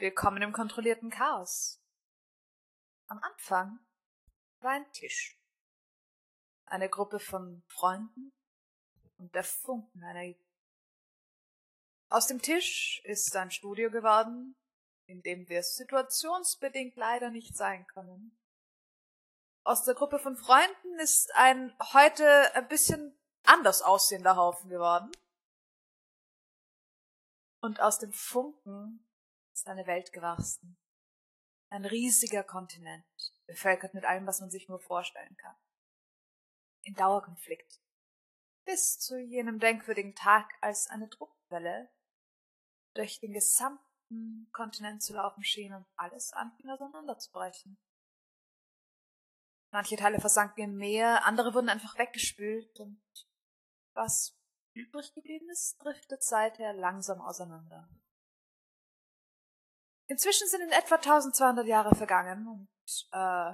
Willkommen im kontrollierten Chaos. Am Anfang war ein Tisch. Eine Gruppe von Freunden und der Funken einer Idee. Aus dem Tisch ist ein Studio geworden, in dem wir situationsbedingt leider nicht sein können. Aus der Gruppe von Freunden ist ein heute ein bisschen anders aussehender Haufen geworden. Und aus dem Funken ist eine Welt gewachsen. Ein riesiger Kontinent, bevölkert mit allem, was man sich nur vorstellen kann. In Dauerkonflikt. Bis zu jenem denkwürdigen Tag, als eine Druckwelle durch den gesamten Kontinent zu laufen schien und alles anfing auseinanderzubrechen. Manche Teile versanken im Meer, andere wurden einfach weggespült und was übrig geblieben ist, driftet seither langsam auseinander. Inzwischen sind in etwa 1200 Jahre vergangen und äh,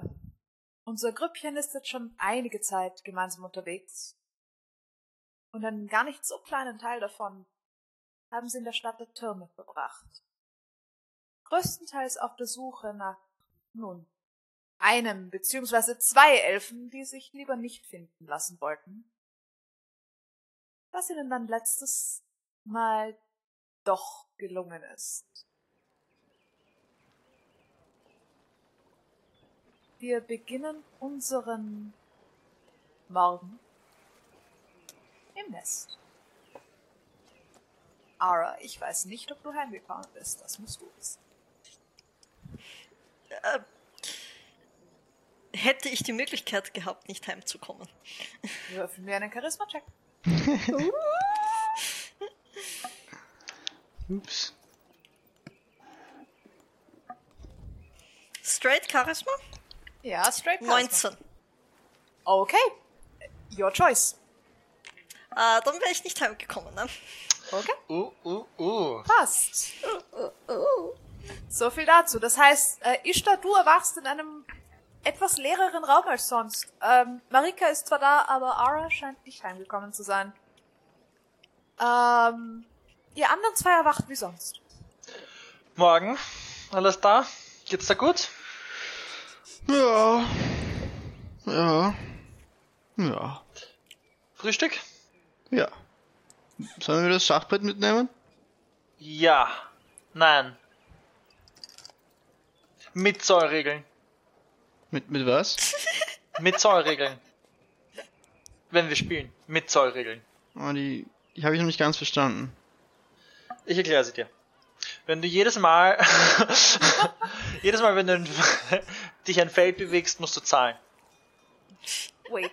unser Grüppchen ist jetzt schon einige Zeit gemeinsam unterwegs. Und einen gar nicht so kleinen Teil davon haben sie in der Stadt der Türme verbracht. Größtenteils auf der Suche nach, nun, einem beziehungsweise zwei Elfen, die sich lieber nicht finden lassen wollten. Was ihnen dann letztes Mal doch gelungen ist. Wir beginnen unseren Morgen im Nest. Ara, ich weiß nicht, ob du heimgekommen bist. Das musst du wissen. Äh, hätte ich die Möglichkeit gehabt, nicht heimzukommen. Würfeln wir einen Charisma-Check. Ups. Straight Charisma? Ja, straight Charisma. 19. Okay. Your choice. Äh, dann wäre ich nicht heimgekommen, ne? Okay. Uh, uh, uh. Passt. So viel dazu. Das heißt, äh, Ishtar, du erwachst in einem etwas leereren Raum als sonst. Ähm, Marika ist zwar da, aber Ara scheint nicht heimgekommen zu sein. Ähm, ihr anderen zwei erwacht wie sonst. Morgen. Alles da? Geht's da gut? Ja. Ja. Ja. Frühstück? Ja. Sollen wir das Schachbrett mitnehmen? Ja. Nein. Mit Zollregeln. Mit, mit was? Mit Zollregeln. Wenn wir spielen. Mit Zollregeln. Oh, die, die habe ich noch nicht ganz verstanden. Ich erkläre sie dir. Wenn du jedes Mal, jedes Mal, wenn du dich ein Feld bewegst, musst du zahlen. Wait.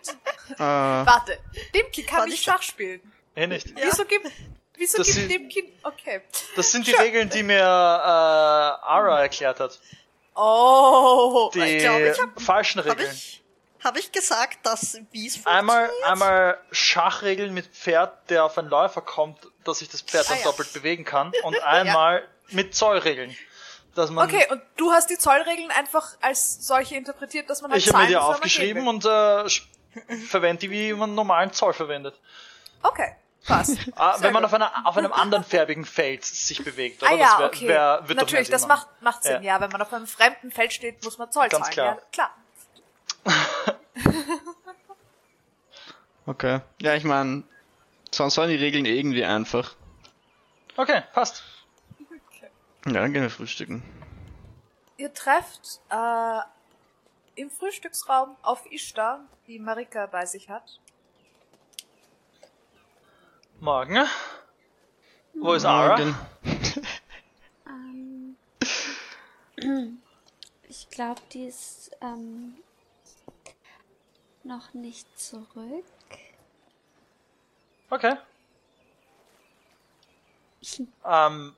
Äh, Warte. Dimki kann nicht Schach spielen. Eh nicht. Wieso gibt, wieso Das gibt sind- Dimki, okay. Das sind die Regeln, die mir äh, Ara erklärt hat. Oh. Die Ich glaube, ich hab- falschen Habe Regeln. ich, hab ich gesagt, dass wie es Einmal, funktioniert? einmal Schachregeln mit Pferd, der auf einen Läufer kommt, dass sich das Pferd dann Ah, ja. doppelt bewegen kann. Und einmal mit Zollregeln. Dass man, Okay, und du hast die Zollregeln einfach als solche interpretiert, dass man halt ich habe mir die aufgeschrieben und äh, verwende die, wie man normalen Zoll verwendet. Okay, passt. Ah, wenn man auf, einer, auf einem anderen färbigen Feld sich bewegt, oder? Ah ja, wär- okay. wär- wird Natürlich, das macht, macht Sinn, Ja. ja. Wenn man auf einem fremden Feld steht, muss man Zoll Ganz zahlen. klar. Ja, klar. okay. Ja, ich meine, sonst waren die Regeln irgendwie einfach. Okay, passt. Ja, dann gehen wir frühstücken. Ihr trefft äh, im Frühstücksraum auf Ishtar, die Marika bei sich hat. Morgen. Wo ist Ara? Morgen. Ähm, ich glaube, die ist ähm, noch nicht zurück. Okay. Ähm,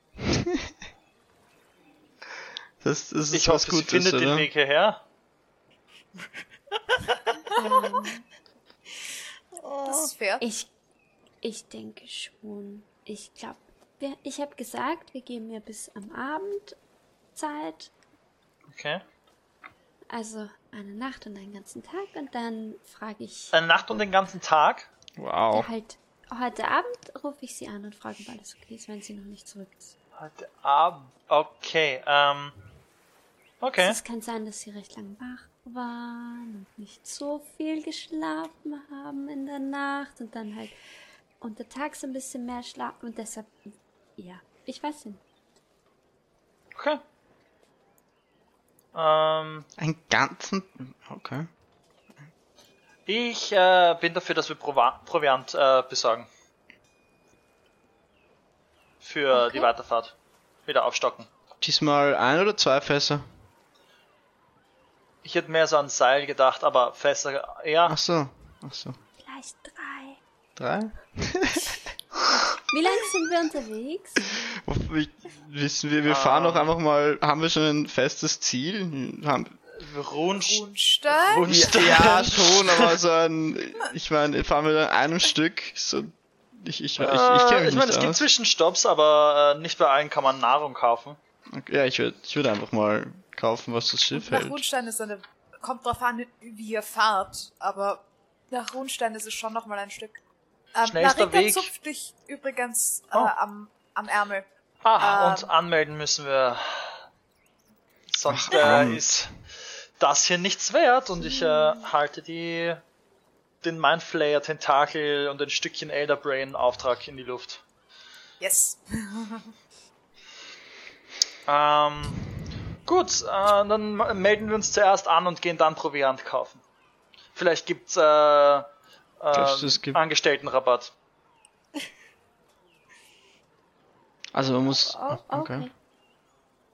Das, das ist ich hoffe, sie Gutes, findet oder? den Weg hierher. Das ist fair. Ich, ich denke schon. Ich glaube, ich habe gesagt, wir geben mir bis am Abend Zeit. Okay. Also eine Nacht und einen ganzen Tag. Und dann frage ich Eine Nacht und den ganzen Tag. Wow. halt, heute Abend rufe ich sie an und frage, ob alles okay ist, wenn sie noch nicht zurück ist. Heute Abend. Okay, ähm. Okay. Es kann sein, dass sie recht lang wach waren und nicht so viel geschlafen haben in der Nacht und dann halt untertags ein bisschen mehr schlafen und deshalb, ja, ich weiß nicht. Okay. Ähm, Einen ganzen. Okay. ich äh, bin dafür, dass wir Prova Proviant äh, besorgen. Für Okay. die Weiterfahrt. Wieder aufstocken. Diesmal ein oder zwei Fässer? Ich hätte mehr so an Seil gedacht, aber Fässer eher. Ach so. Ach so. Vielleicht drei. Drei? Wie lange sind wir unterwegs? Wie- Wissen wir, wir fahren Ähm. doch einfach mal, haben wir schon ein festes Ziel? Haben, Runst Rundstein? Rundstein. ja, schon, aber so ein, ich meine, fahren wir dann einem Stück, so, ich, ich, ich, ich, ich kenne mich ich meine, es gibt. Zwischenstopps, aber äh, nicht bei allen kann man Nahrung kaufen. Okay, Ja, ich würde, ich würde einfach mal kaufen, was das Schiff Nach hält. Rundstein ist eine. Kommt drauf an, wie ihr fahrt, aber nach Rundstein ist es schon noch mal ein Stück. Ähm, Schnellster Weg. zupft dich übrigens äh, Oh. am, am Ärmel. Ah, Ähm. und anmelden müssen wir. Sonst Ach, äh, ist das hier nichts wert und ich äh, halte die den Mindflayer Tentakel und ein Stückchen Elder Brain Auftrag in die Luft. Yes. Ähm, gut, äh, dann melden wir uns zuerst an und gehen dann Proviant kaufen. Vielleicht gibt's äh, äh, es gibt- Angestelltenrabatt. Also man muss, Oh, okay. okay.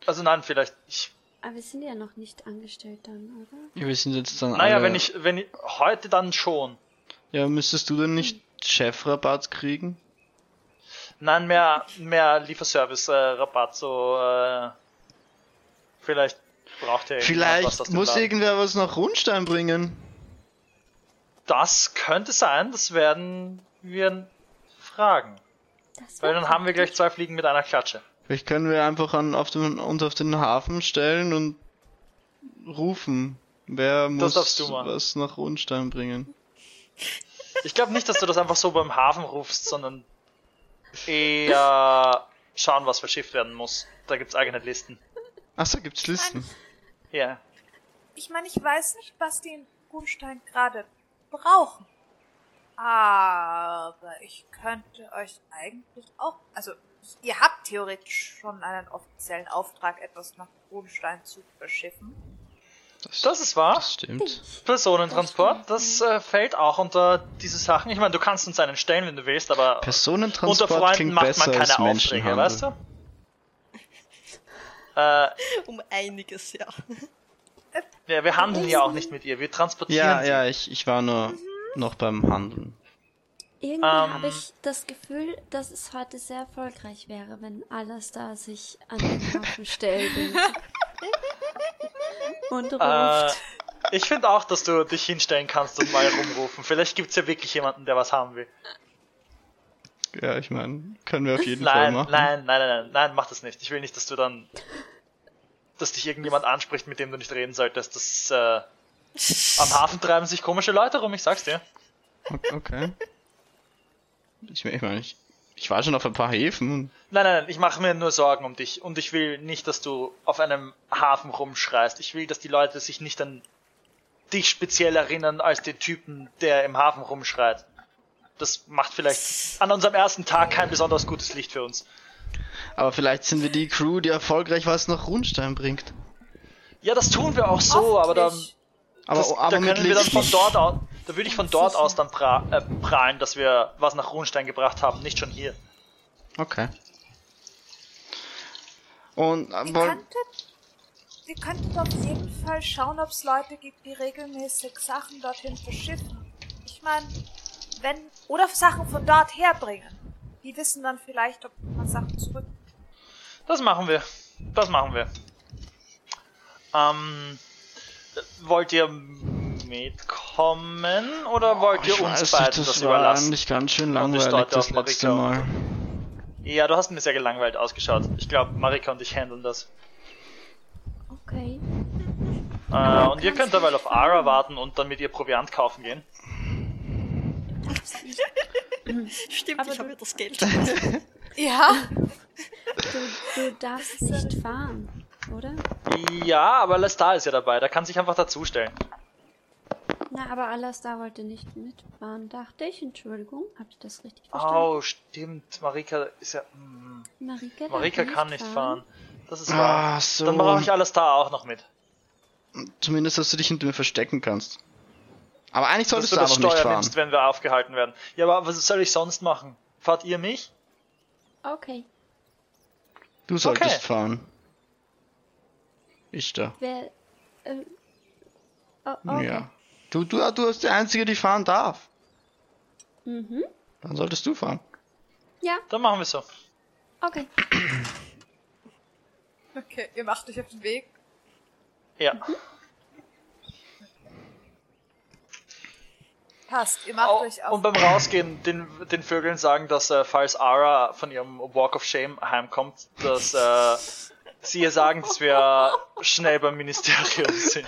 Also nein, vielleicht. Ich, Aber wir sind ja noch nicht angestellt dann, oder? Ja, wir sind jetzt dann naja, alle, wenn ich, wenn ich heute dann schon. Ja, müsstest du denn nicht Chefrabatt kriegen? Nein, mehr, mehr Lieferservice-Rabatt, so, äh, vielleicht braucht er irgendjemand was aus Vielleicht dem muss Laden. irgendwer was nach Rundstein bringen. Das könnte sein, das werden wir fragen. Weil dann haben wir gleich zwei Fliegen mit einer Klatsche. Vielleicht können wir einfach an, auf den, uns auf den Hafen stellen und rufen. Wer muss was nach Rundstein bringen? Ich glaube nicht, dass du das einfach so beim Hafen rufst, sondern eher schauen, was verschifft werden muss. Da gibt's eigene Listen. Achso, gibt's Listen. Ja. Ich meine, ich weiß nicht, was die in Rundstein gerade brauchen. Aber ich könnte euch eigentlich auch. Also, ihr habt theoretisch schon einen offiziellen Auftrag, etwas nach Rundstein zu verschiffen. Das ist wahr. Das stimmt. Personentransport, das äh, fällt auch unter diese Sachen. Ich meine, du kannst uns einen stellen, wenn du willst, aber unter Personentransport Freunden klingt macht besser man keine Menschenhandel. weißt du? Äh, Um einiges, ja. ja, wir handeln ja auch nicht mit ihr, wir transportieren Ja, sie. ja, ich, ich war nur noch beim Handeln. Irgendwie Ähm. habe ich das Gefühl, dass es heute sehr erfolgreich wäre, wenn alles da sich an den Haufen stellt und, und Äh, ruft. ich finde auch, dass du dich hinstellen kannst und mal rumrufen. Vielleicht gibt's ja wirklich jemanden, der was haben will. Ja, ich meine, können wir auf jeden Fall Nein, machen. nein, nein, nein, nein, nein, mach das nicht. Ich will nicht, dass du dann, dass dich irgendjemand anspricht, mit dem du nicht reden solltest. Das ist, äh, am Hafen treiben sich komische Leute rum, ich sag's dir. Okay. okay. Ich meine, ich, ich, ich war schon auf ein paar Häfen Nein, nein, nein, ich mache mir nur Sorgen um dich und ich will nicht, dass du auf einem Hafen rumschreist. Ich will, dass die Leute sich nicht an dich speziell erinnern als den Typen, der im Hafen rumschreit. Das macht vielleicht an unserem ersten Tag kein besonders gutes Licht für uns. Aber vielleicht sind wir die Crew, die erfolgreich was nach Rundstein bringt. Ja, das tun wir auch so, aber dann. Aber, das, aber da können wir dann von dort aus, da würde ich von dort aus dann pra äh, prahlen, dass wir was nach Runstein gebracht haben, nicht schon hier. Okay. Und aber ihr könntet auf jeden Fall schauen, ob es Leute gibt, die regelmäßig Sachen dorthin verschiffen. Ich meine, wenn. Oder Sachen von dort herbringen. Die wissen dann vielleicht, ob man Sachen zurück. Das machen wir. Das machen wir. Ähm, wollt ihr mitkommen oder wollt ihr ich uns weiß beiden nicht, das, das war überlassen? eigentlich ganz schön langweilig das letzte Marika. Mal. Ja, du hast mir sehr gelangweilt ausgeschaut. Ich glaube, Marika und ich handeln das. Okay. Äh, und ihr könnt dabei auf Ara warten und dann mit ihr Proviant kaufen gehen. Stimmt, Aber ich du- habe ja das Geld. Ja. Du, du darfst nicht fahren, oder? Ja, aber Lestar ist ja dabei, der kann sich einfach dazustellen. Na, aber Alastar wollte nicht mitfahren, dachte ich. Entschuldigung, habt ihr das richtig verstanden? Oh, stimmt. Marika ist ja. hm, Marika, Marika kann nicht fahren. Das ist wahr. Ah, so. Dann brauche ich Alastar auch noch mit. Zumindest, dass du dich hinter mir verstecken kannst. Aber eigentlich Dass solltest du du das einfach nicht Steuer fahren. nimmst, wenn wir aufgehalten werden. Ja, aber was soll ich sonst machen? Fahrt ihr mich? Okay. Du solltest Okay. fahren. Ich da. Wer. Äh, oh, okay. Ja. Du, du, du bist die Einzige, die fahren darf. Mhm. Dann solltest du fahren. Ja, Dann machen wir so. okay. Okay, ihr macht euch auf den Weg. Ja. Passt, ihr macht Au- euch auf und beim Rausgehen den, den Vögeln sagen, dass äh, falls Ara von ihrem Walk of Shame heimkommt, dass äh, sie ihr sagen, dass wir schnell beim Ministerium sind.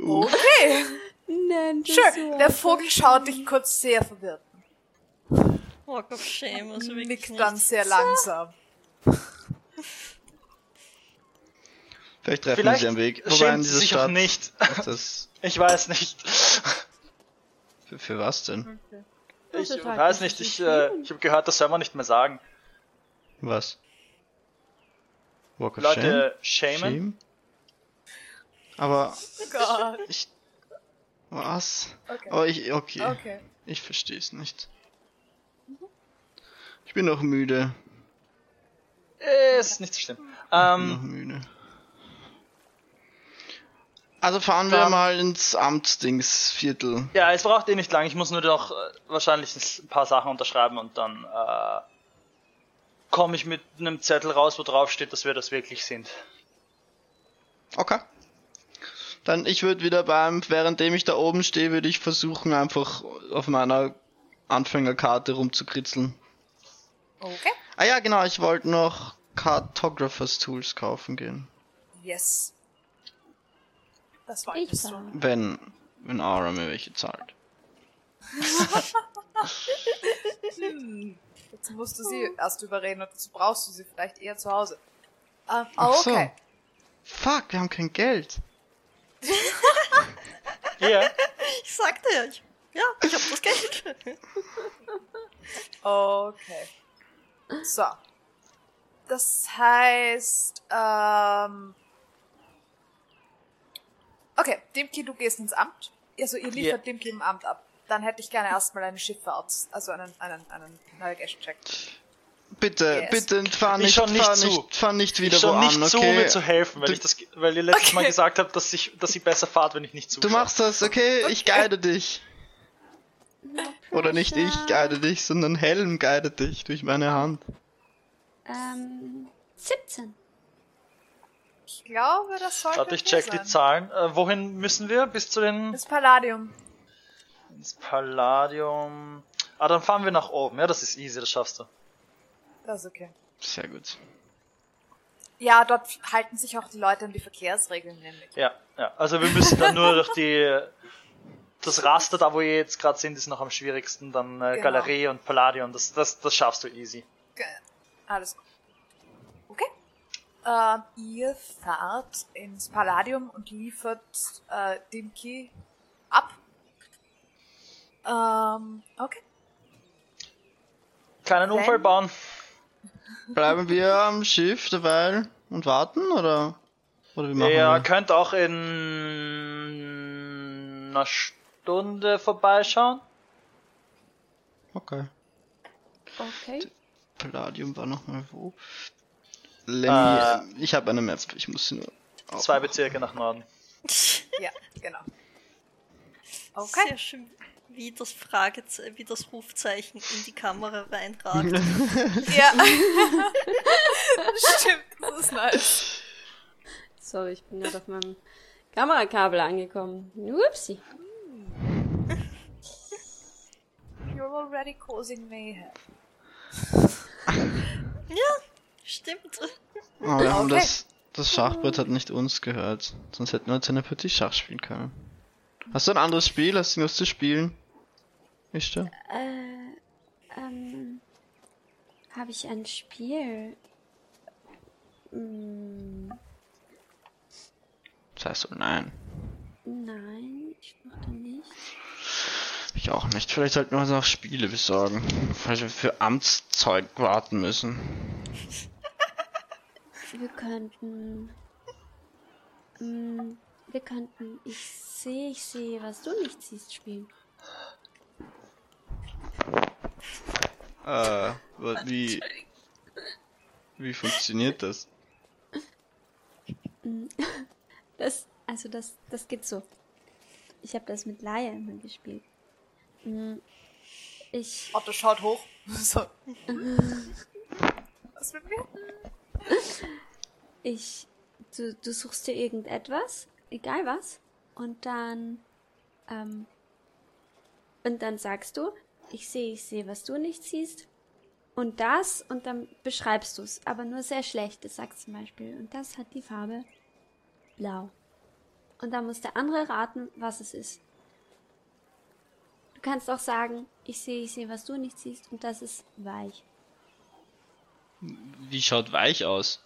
Okay, Nenn das schön. Der Vogel schaut dich kurz sehr verwirrt. Walk of Shame, also wirklich Nickt nicht. dann sehr langsam. Vielleicht treffen Vielleicht sie am Weg. Wobei in schämt sie sich auch Stadt nicht. das. Ich weiß nicht. Für, für was denn? Ich ist halt weiß nicht ich, äh, ich habe gehört, das soll man nicht mehr sagen. Was? Walk of Leute shamen. Shame? Shame? Aber Oh Gott. ich. Was? Okay. Oh, ich. Okay. Okay. Ich verstehe es nicht. Ich bin noch müde. Äh, ist nicht so schlimm. Ich bin noch Ähm, müde. Also fahren wir Dann- mal ins Amtsdingsviertel. ja, es braucht eh nicht lang. Ich muss nur noch äh, wahrscheinlich ein paar Sachen unterschreiben und dann äh, komme ich mit einem Zettel raus, wo drauf steht, dass wir das wirklich sind. Okay. Dann ich würde wieder beim, währenddem ich da oben stehe, würde ich versuchen einfach auf meiner Anfängerkarte rumzukritzeln. Okay. Ah ja, genau, ich wollte noch Cartographers Tools kaufen gehen. Yes. Das Ich wolltest du. Wenn, wenn Aura mir welche zahlt. Jetzt musst du sie erst überreden und dazu brauchst du sie vielleicht eher zu Hause. Ähm, Ach so. okay. Fuck, wir haben kein Geld. Ja, Ich sagte ja, ich, ja, ich hab das Geld. Okay. So. Das heißt, ähm. Okay, Dimki, du gehst ins Amt. Also ihr liefert Dimki im Amt ab. Dann hätte ich gerne erstmal eine Schifffahrt, also einen, einen, einen Navigation-Check. Bitte, Yes. bitte, fahr Ich nicht, schon nicht fahr zu. nicht, fahr nicht wieder ich schon wo nicht an, zu, okay? mir zu helfen, weil Du- ich das, weil ihr letztes Mal Okay. gesagt habt, dass ich, dass sie besser fahrt, wenn ich nicht zu. Du machst das, okay? Ich guide dich. Oder nicht ich guide dich, sondern Helm guidet dich durch meine Hand. Ähm, 17. Ich glaube, das sollte Warte, ich check sein. die Zahlen. Äh, wohin müssen wir? Bis zu den Das Palladium. ins Palladium. Ah, dann fahren wir nach oben. Ja, das ist easy, das schaffst du. Das ist okay. Sehr gut. Ja, dort halten sich auch die Leute an die Verkehrsregeln nämlich. Ja, ja. Also wir müssen dann nur durch die das Raster, da wo ihr jetzt gerade sind, ist noch am schwierigsten. Dann äh, Genau. Galerie und Palladium. Das, das, das schaffst du easy. Ge- Alles gut. Ähm, ihr fahrt ins Palladium und liefert äh, Dimki ab. Ähm, okay. Keinen Wenn- Unfall bauen. Bleiben wir am Schiff derweil und warten, oder? Oder wie machen Ihr wir? könnt auch in einer Stunde vorbeischauen. Okay. Okay. Palladium war nochmal wo? Lenny, Äh, ich habe eine Map, ich muss nur... Zwei. Bezirke nach Norden. Ja, genau. Okay. Sehr schön, wie das Frageze wie das Rufzeichen in die Kamera reinragt. Ja. Stimmt, das ist nice. Sorry, ich bin gerade auf meinem Kamerakabel angekommen. Upsi. You're already causing mayhem. Stimmt. Aber wir haben das, das Schachbrett hat nicht uns gehört. Sonst hätten wir uns eine Partie Schach spielen können. Hast du ein anderes Spiel? Hast du was zu spielen? Ist du? Äh, ähm. habe ich ein Spiel. Hm, Das heißt so, nein. nein, ich dachte nicht. Ich auch nicht. Vielleicht sollten wir uns auch Spiele besorgen. Falls wir für Amtszeug warten müssen. Wir könnten. Hm, wir könnten. Ich sehe, ich sehe, was du nicht siehst, spielen. Äh, wie. Wie funktioniert das? Das, also das, das geht so. Ich habe das mit Laia immer gespielt. Hm, Ich, Otto schaut hoch. So. Was mit mir? Ich, du, du suchst dir irgendetwas, egal was, und dann, ähm, und dann sagst du, ich sehe, ich sehe, was du nicht siehst, und das, und dann beschreibst du es, aber nur sehr schlecht. Du sagst zum Beispiel, und das hat die Farbe blau. Und dann muss der andere raten, was es ist. Du kannst auch sagen, ich sehe, ich sehe, was du nicht siehst, und das ist weich. Wie schaut weich aus?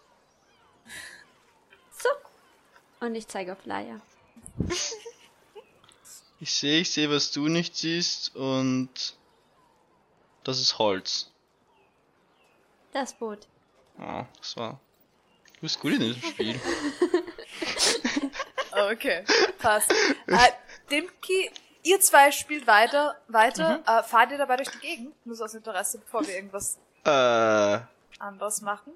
So. Und ich zeige auf Laia. Ich sehe, ich sehe, was du nicht siehst und das ist Holz. Das Boot. Oh, das war. Du bist gut in diesem Spiel. Okay, passt. äh, Dimki, ihr zwei spielt weiter, weiter. Äh, fahrt ihr dabei durch die Gegend? Nur so aus Interesse, bevor wir irgendwas äh, anderes machen.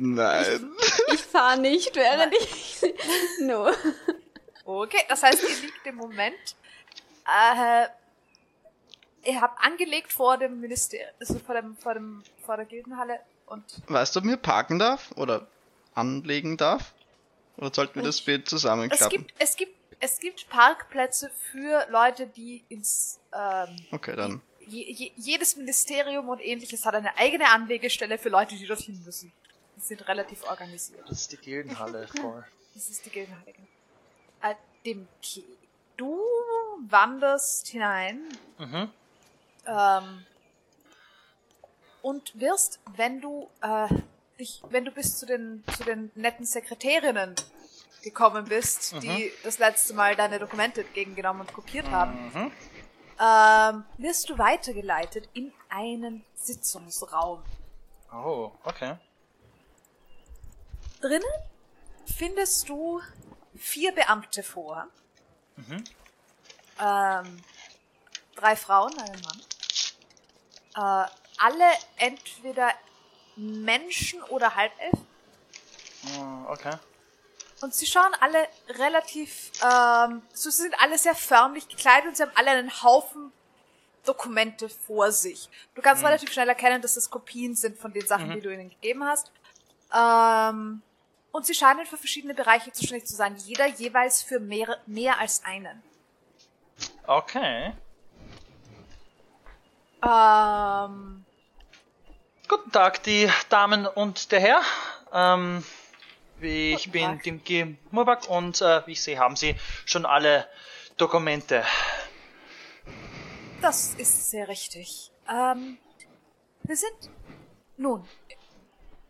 Nein. Ich fahre nicht, während ich. no. Okay, das heißt, ihr liegt im Moment. Äh, ihr habt angelegt vor dem Ministerium, also vor dem, vor dem, vor der Gildenhalle und Weißt du, ob mir parken darf? Oder anlegen darf? Oder sollten wir das Bild es zusammenklappen? gibt, es gibt, es gibt Parkplätze für Leute, die ins, ähm, Okay, dann. je, je, jedes Ministerium und ähnliches hat eine eigene Anlegestelle für Leute, die dorthin müssen. Die sind relativ organisiert. Das ist die Gildenhalle, voll. Das ist die Gildenhalle. genau. Äh, dem Ki Du wanderst hinein Mhm. ähm, und wirst, wenn du äh, dich, wenn du bis zu den zu den netten Sekretärinnen gekommen bist, die das letzte Mal deine Dokumente entgegengenommen und kopiert haben, Mhm. ähm, wirst du weitergeleitet in einen Sitzungsraum. Oh, okay. Drinnen findest du vier Beamte vor. Mhm. Ähm, drei Frauen, einen Mann. Äh, alle entweder Menschen oder Halbelfen. Oh, okay. Und sie schauen alle relativ, ähm, so sie sind alle sehr förmlich gekleidet und sie haben alle einen Haufen Dokumente vor sich. Du kannst relativ schnell erkennen, dass das Kopien sind von den Sachen, die du ihnen gegeben hast. Ähm, und sie scheinen für verschiedene Bereiche zuständig zu sein. Jeder jeweils für mehr, mehr als einen. Okay. Ähm, Guten Tag, die Damen und der Herr. Ähm, ich bin. Dimki Murbak und äh, wie ich sehe, haben Sie schon alle Dokumente. das ist sehr richtig. Ähm, wir sind, nun,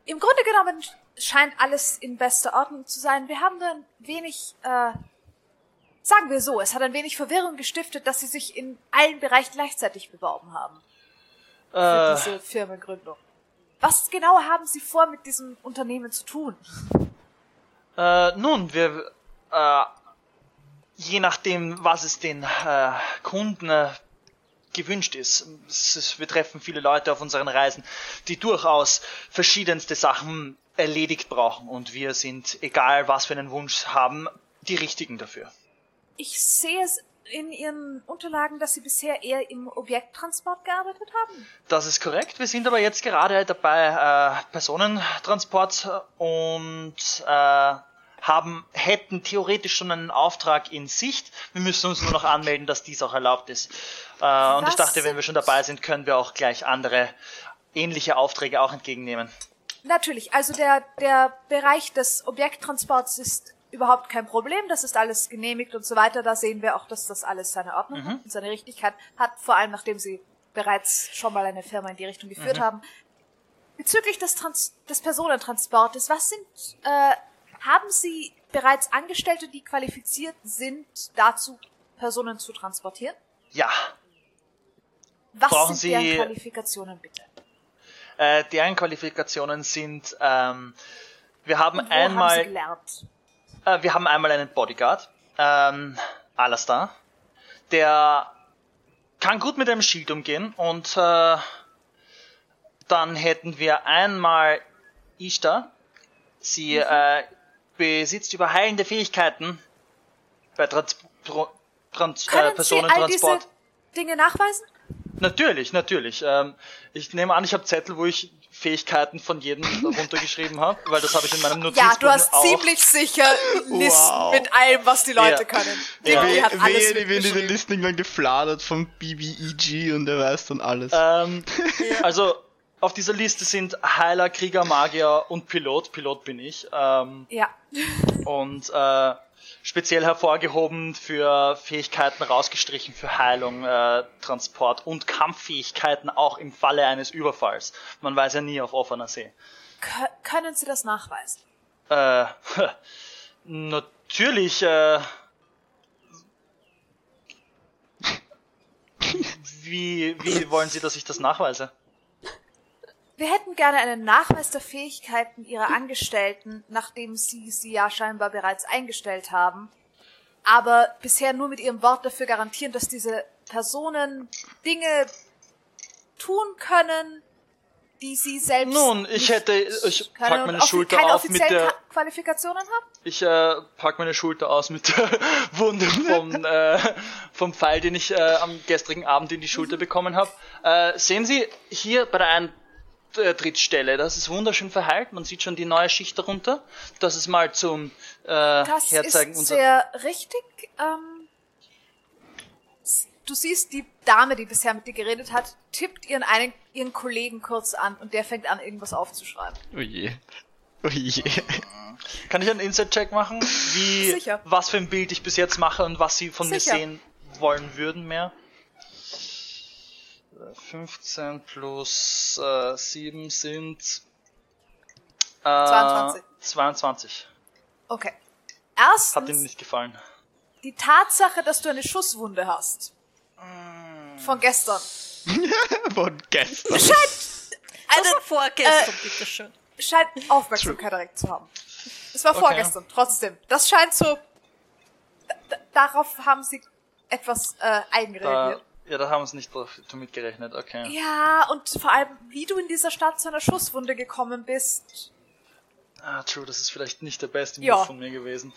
im Grunde genommen scheint alles in bester Ordnung zu sein. Wir haben nur ein wenig, äh, sagen wir so, es hat ein wenig Verwirrung gestiftet, dass sie sich in allen Bereichen gleichzeitig beworben haben für Äh, diese Firmengründung. Was genau haben Sie vor, mit diesem Unternehmen zu tun? Äh, nun, wir, äh, je nachdem, was es den äh, Kunden äh, gewünscht ist. Ist. Wir treffen viele Leute auf unseren Reisen, die durchaus verschiedenste Sachen erledigt brauchen und wir sind, egal was für einen Wunsch haben, die richtigen dafür. Ich sehe es in Ihren Unterlagen, dass Sie bisher eher im Objekttransport gearbeitet haben. Das ist korrekt. Wir sind aber jetzt gerade dabei äh, Personentransport und äh, haben hätten theoretisch schon einen Auftrag in Sicht. Wir müssen uns nur noch anmelden, dass dies auch erlaubt ist. Äh, und ich dachte, wenn wir schon dabei sind, können wir auch gleich andere ähnliche Aufträge auch entgegennehmen. Natürlich, also der, der Bereich des Objekttransports ist überhaupt kein Problem, das ist alles genehmigt und so weiter. Da sehen wir auch, dass das alles seine Ordnung hat und seine Richtigkeit hat, vor allem nachdem sie bereits schon mal eine Firma in die Richtung geführt haben. bezüglich des, Trans des Personentransportes, was sind, äh, haben Sie bereits Angestellte, die qualifiziert sind, dazu Personen zu transportieren? Ja, Was Brauchen sind deren Sie- Qualifikationen bitte? Äh, deren Qualifikationen sind, ähm, wir haben Und wo haben Sie einmal, äh, wir haben einmal einen Bodyguard, ähm, Alastar, der kann gut mit einem Schild umgehen und äh, dann hätten wir einmal Ishtar. Sie Mhm. äh, besitzt überheilende Fähigkeiten bei Trans Trans äh, Können Sie all diese Personentransport. Dinge nachweisen? Natürlich, natürlich. Ähm, ich nehme an, ich habe Zettel, wo ich Fähigkeiten von jedem runtergeschrieben habe, weil das habe ich in meinem Notizbuch Ja, du hast auch. ziemlich sicher Listen Wow. mit allem, was die Leute Ja. können. Ja. Die alles Wehe, die werden diese. Listen irgendwann gefladert vom BBEG und der weiß dann alles. Ähm, also auf dieser Liste sind Heiler, Krieger, Magier und Pilot. Pilot bin ich. Ähm, Ja. und äh, speziell hervorgehoben für Fähigkeiten rausgestrichen für Heilung, äh, Transport und Kampffähigkeiten auch im Falle eines Überfalls. Man weiß ja nie auf offener See. Kö können Sie das nachweisen? Äh, natürlich, äh, wie, wie wollen Sie, dass ich das nachweise? Wir hätten gerne einen Nachweis der Fähigkeiten Ihrer Angestellten, nachdem Sie sie ja scheinbar bereits eingestellt haben, aber bisher nur mit Ihrem Wort dafür garantieren, dass diese Personen Dinge tun können, die Sie selbst Nun, ich hätte, ich pack meine Schulter keine auf mit der, Ka- Qualifikationen haben? ich äh, pack meine Schulter aus mit der Wunde vom, äh, vom Pfeil, den ich äh, am gestrigen Abend in die Schulter bekommen habe. Äh, sehen Sie hier bei der Eintrittsstelle, das ist wunderschön verheilt, man sieht schon die neue Schicht darunter. Das ist mal zum äh, Das Herzeigen ist unserer sehr richtig. Ähm, du siehst die Dame, die bisher mit dir geredet hat, tippt ihren einen, ihren Kollegen kurz an und der fängt an, irgendwas aufzuschreiben. Oh je. Oh je. Kann ich einen Inside-Check machen? Wie, Sicher. was für ein Bild ich bis jetzt mache und was Sie von Sicher. mir sehen wollen würden mehr? Äh, 15 plus äh, 7 sind äh, 22. 22. Okay. Hat Ihnen Erstens, nicht gefallen. die Tatsache, dass du eine Schusswunde hast. Von gestern. Von gestern. Das Also, vorgestern, bitteschön. scheint Aufmerksamkeit erregt zu haben. Es war Okay. vorgestern, trotzdem. Das scheint so. Da, da, darauf haben sie etwas äh, eigenreagiert. Da, ja, da haben Sie nicht damit gerechnet, okay. Ja, und vor allem, wie du in dieser Stadt zu einer Schusswunde gekommen bist. Ah, true, das ist vielleicht nicht der beste Ja. Move von mir gewesen.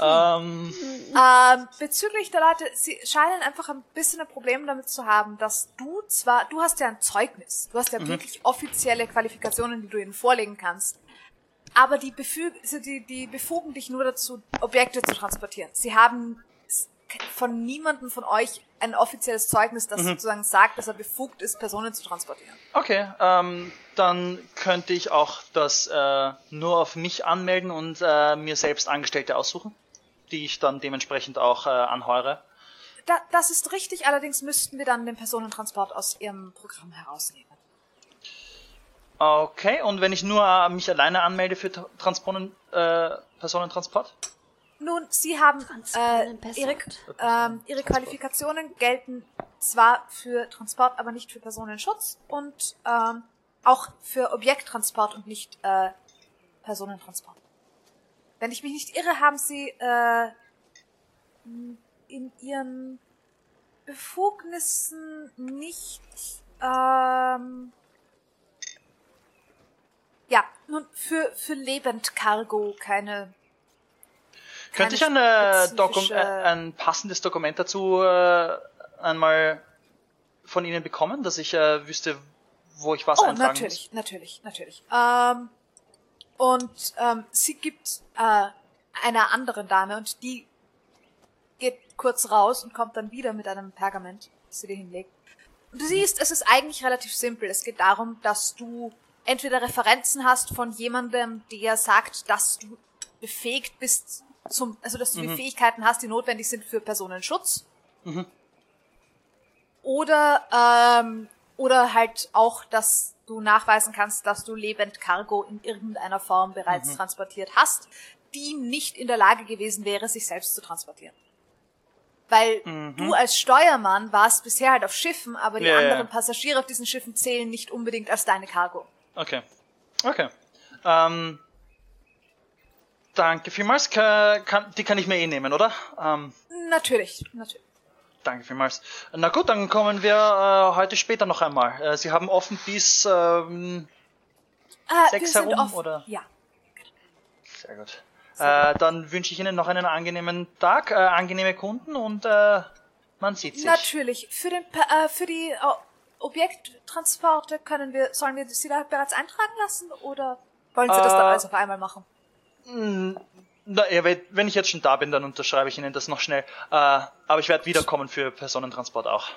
Ähm, Ähm, bezüglich der Leute, sie scheinen einfach ein bisschen ein Problem damit zu haben, dass du zwar, du hast ja ein Zeugnis, du hast ja wirklich offizielle Qualifikationen, die du ihnen vorlegen kannst, aber die, befü also die, die befugen dich nur dazu, Objekte zu transportieren. Sie haben von niemandem von euch ein offizielles Zeugnis, das sozusagen sagt, dass er befugt ist, Personen zu transportieren. Okay, ähm, dann könnte ich auch das äh, nur auf mich anmelden und äh, mir selbst Angestellte aussuchen, die ich dann dementsprechend auch äh, anheure. Da, das ist richtig, allerdings müssten wir dann den Personentransport aus ihrem Programm herausnehmen. Okay, und wenn ich nur mich alleine anmelde für Tra- Transponen, äh, Personentransport? Nun, Sie haben äh, ihre, ähm, ihre Qualifikationen gelten zwar für Transport, aber nicht für Personenschutz und ähm, auch für Objekttransport und nicht äh, Personentransport. Wenn ich mich nicht irre, haben Sie äh, in Ihren Befugnissen nicht ähm, ja, nun für für Lebendcargo keine Könnte ich ein, äh, Dokum äh, ein passendes Dokument dazu äh, einmal von Ihnen bekommen, dass ich äh, wüsste, wo ich was Oh, eintragen natürlich, natürlich, natürlich. Ähm, und ähm, sie gibt äh, einer anderen Dame und die geht kurz raus und kommt dann wieder mit einem Pergament, das sie dir hinlegt. Und du siehst, es ist eigentlich relativ simpel. Es geht darum, dass du entweder Referenzen hast von jemandem, der sagt, dass du befähigt bist zum, also dass du die Fähigkeiten hast, die notwendig sind für Personenschutz. Oder ähm, oder halt auch, dass du nachweisen kannst, dass du lebend Cargo in irgendeiner Form bereits Mhm. transportiert hast, die nicht in der Lage gewesen wäre, sich selbst zu transportieren. Weil Mhm. du als Steuermann warst bisher halt auf Schiffen, aber die Ja, ja, ja. anderen Passagiere auf diesen Schiffen zählen nicht unbedingt als deine Cargo. Okay. Okay. Ähm, danke vielmals. Ka- Kann, die kann ich mir eh nehmen, oder? Ähm, Natürlich, natürlich. danke vielmals. Na gut, dann kommen wir äh, heute später noch einmal. Äh, Sie haben offen bis ähm, Ah, Sechs herum, off- oder? Ja. Sehr gut. Äh, dann wünsche ich Ihnen noch einen angenehmen Tag, äh, angenehme Kunden und äh, man sieht sich. Natürlich. Für den äh, für die äh, Objekttransporte können wir sollen wir sie da bereits eintragen lassen oder wollen Sie das dann Äh, alles auf einmal machen? Mm, Na, ja, wenn ich jetzt schon da bin, dann unterschreibe ich Ihnen das noch schnell. Äh, aber ich werde wiederkommen für Personentransport auch.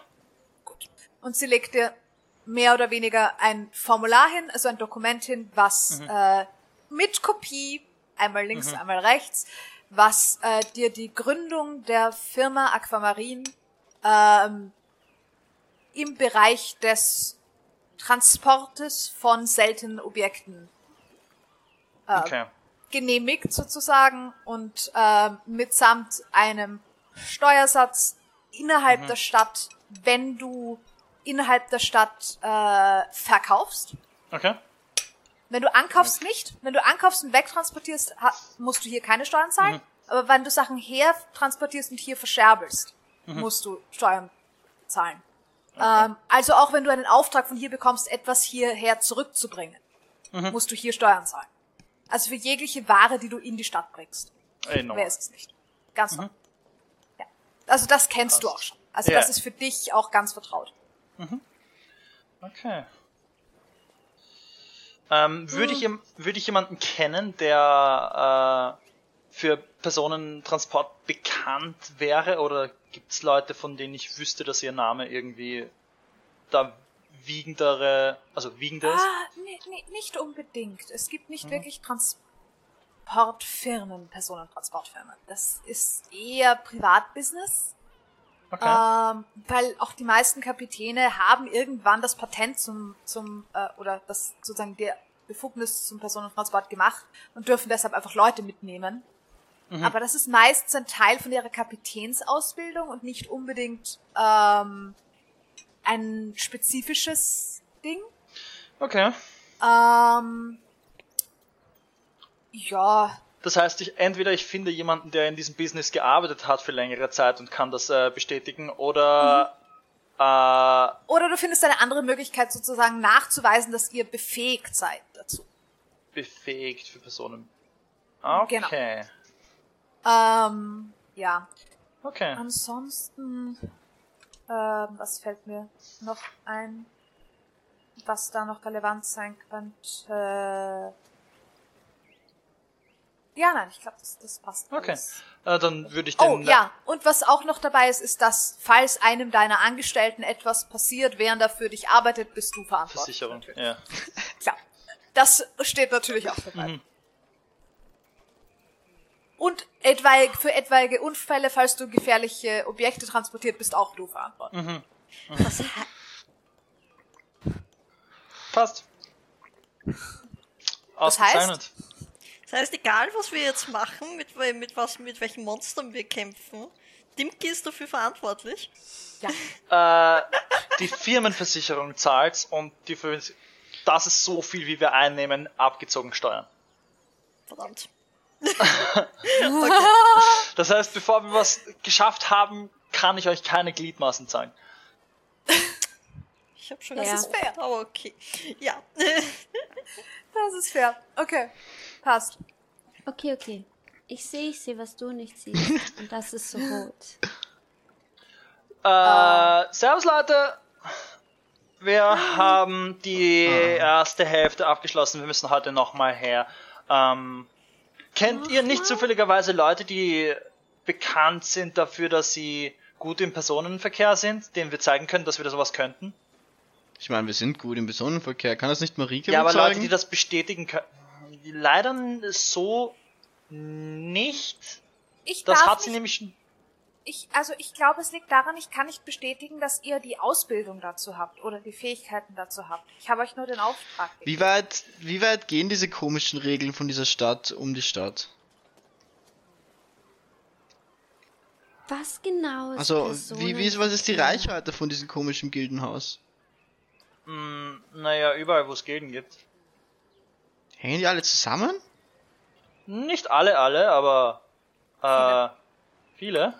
Und sie legt dir mehr oder weniger ein Formular hin, also ein Dokument hin, was Mhm. äh, mit Kopie, einmal links, einmal rechts, was äh, dir die Gründung der Firma Aquamarin ähm, im Bereich des Transportes von seltenen Objekten äh, Okay. Genehmigt sozusagen und äh, mitsamt einem Steuersatz innerhalb der Stadt, wenn du innerhalb der Stadt äh, verkaufst. Okay. Wenn du ankaufst nicht, wenn du ankaufst und wegtransportierst, musst du hier keine Steuern zahlen. Aber wenn du Sachen her transportierst und hier verscherbelst, musst du Steuern zahlen. Ähm, also auch wenn du einen Auftrag von hier bekommst, etwas hierher zurückzubringen, musst du hier Steuern zahlen. Also für jegliche Ware, die du in die Stadt bringst. Ey, normal. Wer ist es nicht? Ganz normal. Ja. Also das kennst du auch schon. Also Ja. das ist für dich auch ganz vertraut. Okay. Ähm, würde, ich, jem- würde ich jemanden kennen, der äh, für Personentransport bekannt wäre? Oder gibt es Leute, von denen ich wüsste, dass ihr Name irgendwie da wiegendere, also wiegender ist? Ah, nee, nee, nicht unbedingt. Es gibt nicht wirklich Transportfirmen, Personentransportfirmen. Das ist eher Privatbusiness. Okay. Ähm, weil auch die meisten Kapitäne haben irgendwann das Patent zum, zum äh, oder das sozusagen der Befugnis zum Personentransport gemacht und dürfen deshalb einfach Leute mitnehmen. Aber das ist meistens ein Teil von ihrer Kapitänsausbildung und nicht unbedingt ähm, ein spezifisches Ding. Okay. Ähm, ja, Das heißt, ich, entweder ich finde jemanden, der in diesem Business gearbeitet hat für längere Zeit und kann das äh, bestätigen, oder äh, oder du findest eine andere Möglichkeit sozusagen nachzuweisen, dass ihr befähigt seid dazu. befähigt für Personen. Okay. Genau. Ähm, ja. Okay. Ansonsten, ähm, was fällt mir noch ein, was da noch relevant sein könnte? Ja, nein, ich glaube, das, das passt. Okay. alles. Äh, dann würde ich Oh, den. ja, und was auch noch dabei ist, ist, dass, falls einem deiner Angestellten etwas passiert, während er für dich arbeitet, bist du verantwortlich. Versicherung. Natürlich. Ja. Klar. Das steht natürlich auch dabei. Mhm. Und etwaig, für etwaige Unfälle, falls du gefährliche Objekte transportiert, bist auch du verantwortlich. Mhm. He- Passt. Ausgezeichnet. das heißt, egal was wir jetzt machen, mit, mit, was, mit welchen Monstern wir kämpfen, Dimki ist dafür verantwortlich. Ja. Äh, die Firmenversicherung zahlt und die das ist so viel, wie wir einnehmen, abgezogen Steuern. Verdammt. Das heißt, bevor wir was geschafft haben, kann ich euch keine Gliedmaßen zahlen. Ich habe schon Das gedacht, ist fair. Aber okay. Ja. Das ist fair. Okay. Passt. Okay, okay. Ich sehe, ich sehe, was du nicht siehst. Und das ist so rot. Ah. Äh, servus Leute! Wir haben die erste Hälfte abgeschlossen. Wir müssen heute nochmal her. Ähm, kennt ihr nicht zufälligerweise Leute, die bekannt sind dafür, dass sie gut im Personenverkehr sind, denen wir zeigen können, dass wir da sowas könnten? Ich meine, wir sind gut im Personenverkehr. Kann das nicht Marike Ja, aber bezeugen? Leute, die das bestätigen können. Leider so nicht. Ich Das hat sie nämlich. Ich, also ich glaube, es liegt daran, ich kann nicht bestätigen, dass ihr die Ausbildung dazu habt oder die Fähigkeiten dazu habt. Ich habe euch nur den Auftrag gegeben. Wie weit, wie weit gehen diese komischen Regeln von dieser Stadt um die Stadt? Was genau ist Also, wie, wie ist, was ist die Reichweite von diesem komischen Gildenhaus? Hm, naja, überall wo es Gilden gibt. Hängen die alle zusammen? Nicht alle, alle, aber äh, viele.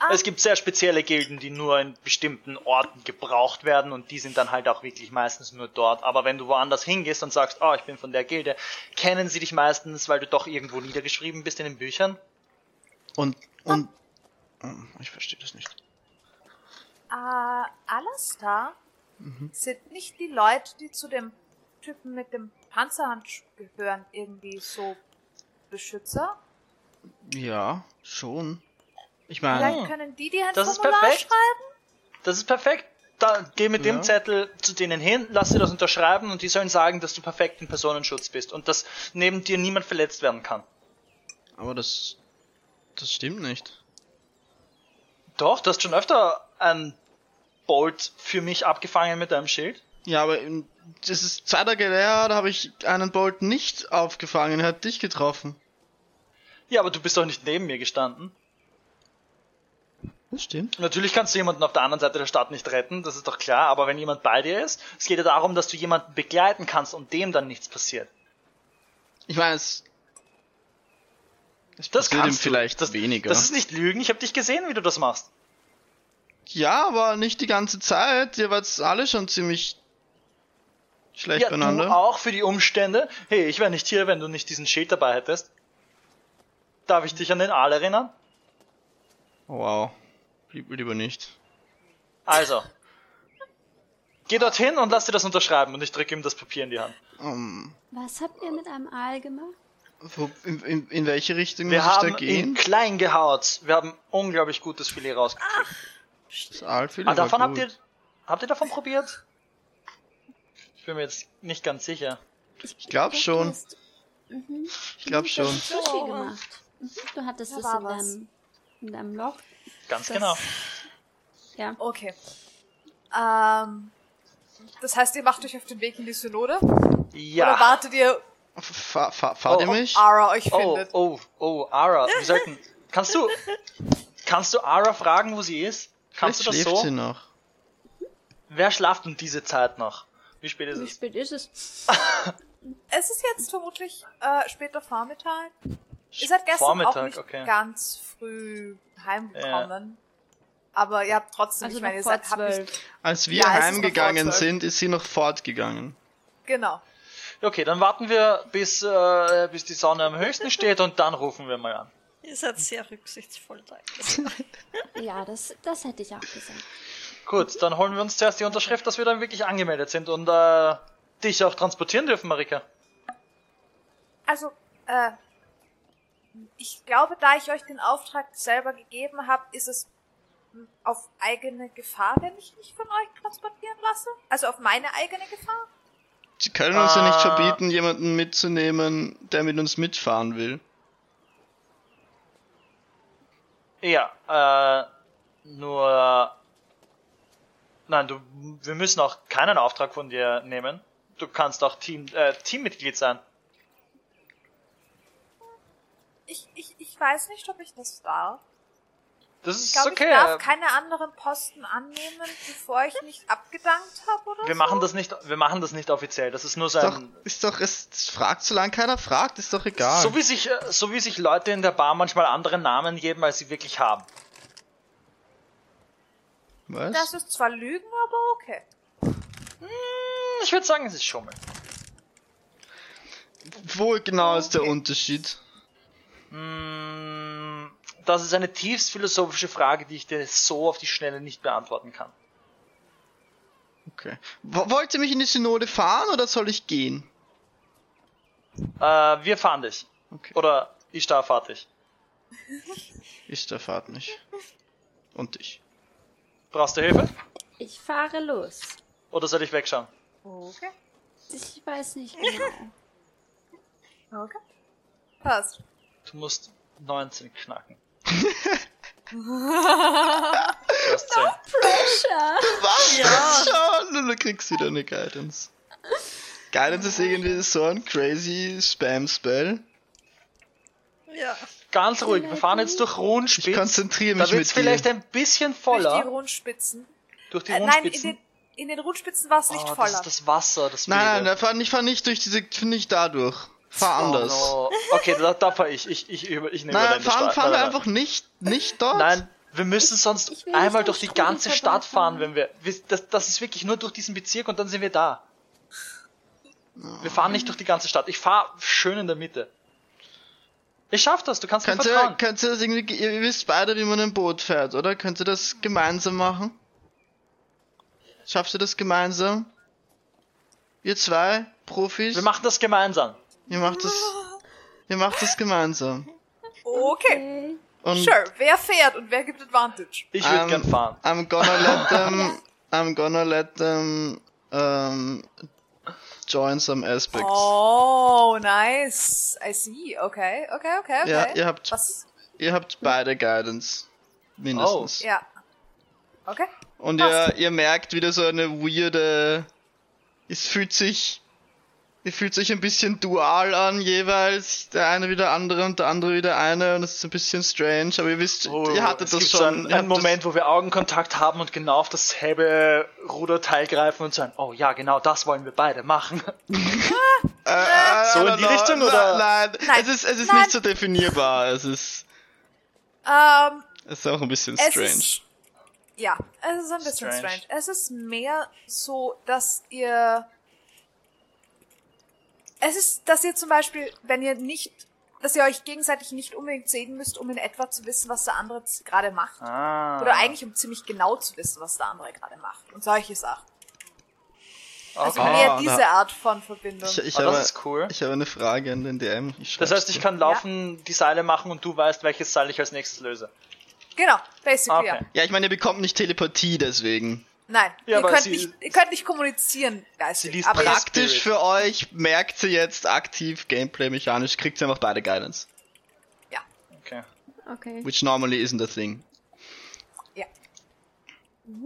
Ah. Es gibt sehr spezielle Gilden, die nur in bestimmten Orten gebraucht werden und die sind dann halt auch wirklich meistens nur dort. Aber wenn du woanders hingehst und sagst, oh, ich bin von der Gilde, kennen sie dich meistens, weil du doch irgendwo niedergeschrieben bist in den Büchern. Und, und, Hm, ich verstehe das nicht. Äh, Alastar Mhm. sind nicht die Leute, die zu dem Typen mit dem Panzerhandschuh gehören, irgendwie so Beschützer? Ja, schon. Ich Vielleicht meine, können die dir ein Das ist perfekt. schreiben? Das ist perfekt. Da, geh mit Ja. dem Zettel zu denen hin, lass sie das unterschreiben und die sollen sagen, dass du perfekt im Personenschutz bist und dass neben dir niemand verletzt werden kann. aber das, das stimmt nicht. Doch, du hast schon öfter ein Bolt für mich abgefangen mit deinem Schild. Ja, aber in- das ist zwei Tage her, da habe ich einen Bolt nicht aufgefangen, er hat dich getroffen. Ja, aber du bist doch nicht neben mir gestanden. Das stimmt. Natürlich kannst du jemanden auf der anderen Seite der Stadt nicht retten, das ist doch klar, aber wenn jemand bei dir ist, es geht ja darum, dass du jemanden begleiten kannst und dem dann nichts passiert. Ich meine, es, es Das kannst vielleicht das, weniger. Das ist nicht Lügen, ich habe dich gesehen, wie du das machst. ja, aber nicht die ganze Zeit. Ihr wart alle schon ziemlich schlecht Ja, beieinander. du auch für die Umstände. Hey, ich wäre nicht hier, wenn du nicht diesen Schild dabei hättest. Darf ich dich an den Aal erinnern? Wow. Lieb, lieber nicht. Also. Geh dorthin und lass dir das unterschreiben und ich drücke ihm das Papier in die Hand. Um, Was habt ihr mit einem Aal gemacht? wo, in, in, in welche Richtung Wir muss ich haben da ihn gehen? klein gehaut. Wir haben unglaublich gutes Filet rausgekriegt. Das Alfil Ah, war davon habt ihr, habt ihr davon probiert? Ich bin mir jetzt nicht ganz sicher. Ich glaub dachte, schon. Hast, mhm, Ich glaube du schon. Sushi gemacht. Mhm, du hattest Da es war in deinem, in deinem Loch. Ganz Das- genau. Ja. Okay. Ähm, das heißt, ihr macht euch auf den Weg in die Synode? Ja. Oder wartet ihr, Fa fa fahrt Oh, ihr mich? Ara euch Oh, findet? oh, oh, Ara, wir sollten. Kannst du. Kannst du Ara fragen, wo sie ist? Kannst Vielleicht du das schläft so? sie noch. Wer schlaft um diese Zeit noch? Wie spät ist Wie es? spät ist es? Es ist jetzt vermutlich äh, später Vormittag. Ihr seid gestern Vormittag, auch nicht okay. ganz früh heimgekommen. Aber ihr habt trotzdem, Also ich meine, ihr seid, habt nicht. Als wir Ja, heimgegangen sind, ist sie noch fortgegangen. genau. Okay, dann warten wir, bis, äh, bis die Sonne am höchsten steht und dann rufen wir mal an. Ihr seid sehr rücksichtsvoll, danke. Ja, das, das hätte ich auch gesagt. Gut, dann holen wir uns zuerst die Unterschrift, dass wir dann wirklich angemeldet sind und äh, dich auch transportieren dürfen, Marika. Also, äh, ich glaube, da ich euch den Auftrag selber gegeben habe, ist es auf eigene Gefahr, wenn ich mich von euch transportieren lasse? Also auf meine eigene Gefahr? Sie können uns ja nicht Ah. verbieten, jemanden mitzunehmen, der mit uns mitfahren will. Ja, äh, nur. Nein, du, wir müssen auch keinen Auftrag von dir nehmen. Du kannst auch Team, äh, Teammitglied sein. Ich, ich, ich weiß nicht, ob ich das darf. Das Ich ist glaube, okay. ich darf keine anderen Posten annehmen, bevor ich nicht abgedankt habe oder wir so. machen das nicht, wir machen das nicht offiziell. Das ist nur so Ist doch, ist doch, es fragt, solange keiner fragt, ist doch egal. so wie sich, äh, so wie sich Leute in der Bar manchmal andere Namen geben, als sie wirklich haben. Was? Das ist zwar Lügen, aber okay. Hm, Ich würde sagen, es ist Schummel. Wo genau ist der Okay. Unterschied? Hm, Das ist eine tiefst philosophische Frage, die ich dir so auf die Schnelle nicht beantworten kann. Okay. Wo- Wollt ihr mich in die Synode fahren oder soll ich gehen? Äh, wir fahren dich. Okay. Oder ich da fahrt dich. Ist der Fahrt nicht. Und ich. Brauchst du Hilfe? Ich fahre los. Oder soll ich wegschauen? Okay. Ich weiß nicht genau. Okay. Passt. Du musst 19 knacken. Das zählt. Was? Ja. Schon? Und du kriegst wieder eine Guidance. Guidance ist irgendwie so ein crazy Spam-Spell. Ja. Ganz ruhig, wir fahren jetzt durch Ich Runenspitz. konzentriere Da mich wird's mit vielleicht dir. ein bisschen Durch die voller. Rundspitzen. Durch die Äh, nein, in Rundspitzen. den, in den Rundspitzen war es nicht oh, das voller. ist das Wasser, das Nein, nein, nein, fahr nicht, fahr nicht durch diese, nicht dadurch. Fahr anders. Oh, no. Okay, da, da fahr ich. Ich, ich, über- ich nehme Nein, deine fahren, fahren wir einfach nicht, nicht dort. Nein, wir müssen sonst ich einmal durch die ganze Stadt fahren, wenn wir. Das, das ist wirklich nur durch diesen Bezirk und dann sind wir da. Wir fahren nicht durch die ganze Stadt. Ich fahre schön in der Mitte. Ich schaff das, du kannst mir Könnt vertrauen. ihr, könnt ihr das irgendwie, ihr wisst beide, wie man ein Boot fährt, oder? Könnt ihr das gemeinsam machen? Schafft ihr das gemeinsam? Ihr zwei Profis? Wir machen das gemeinsam. Ihr macht das, ihr macht das gemeinsam. Okay. Und sure. Wer fährt und wer gibt Advantage? Ich würde gern fahren. I'm gonna let them, I'm gonna let them, um, join some aspects. Oh, nice. I see. Okay, okay, okay, okay. Ja, ihr habt, Was? ihr habt beide Guidance. Mindestens. Ja. Okay. Und Passt. ihr, ihr merkt wieder so eine weirde. Es fühlt sich. Es fühlt sich ein bisschen dual an, jeweils. Der eine wieder andere und der andere wieder eine. Und es ist ein bisschen strange, aber ihr wisst, Oh, ihr hattet es das gibt schon. So einen, ihr einen habt Moment, wo wir Augenkontakt haben und genau auf dasselbe Ruderteil greifen und sagen, oh ja, genau das wollen wir beide machen. Das, äh, So I in die know. Richtung, oder? Nein, Nein. es ist, es ist Nein. nicht so definierbar. Es ist, Ähm, es ist auch ein bisschen strange. ist. Ja, es ist ein bisschen Strange. strange. Es ist mehr so, dass ihr. Es ist, dass ihr zum Beispiel, wenn ihr nicht, dass ihr euch gegenseitig nicht unbedingt sehen müsst, um in etwa zu wissen, was der andere gerade macht. Ah. Oder eigentlich um ziemlich genau zu wissen, was der andere gerade macht. Und solche Sachen. Also Okay. mehr Ah, diese da- Art von Verbindung. Ich, ich, das habe, ist cool. ich habe eine Frage an den DM. Ich Das heißt, ich kann laufen, die Seile machen und du weißt, welches Seil ich als nächstes löse. genau, basically, Okay. ja. Ja, ich meine, ihr bekommt nicht Telepathie deswegen. Nein, Ja, ihr, könnt sie- nicht, ihr könnt nicht kommunizieren geistig. Sie liest aber Praktisch für euch merkt sie jetzt aktiv Gameplay-mechanisch, kriegt sie einfach beide Guidance. ja, Okay. Okay. Which normally isn't a thing. ja.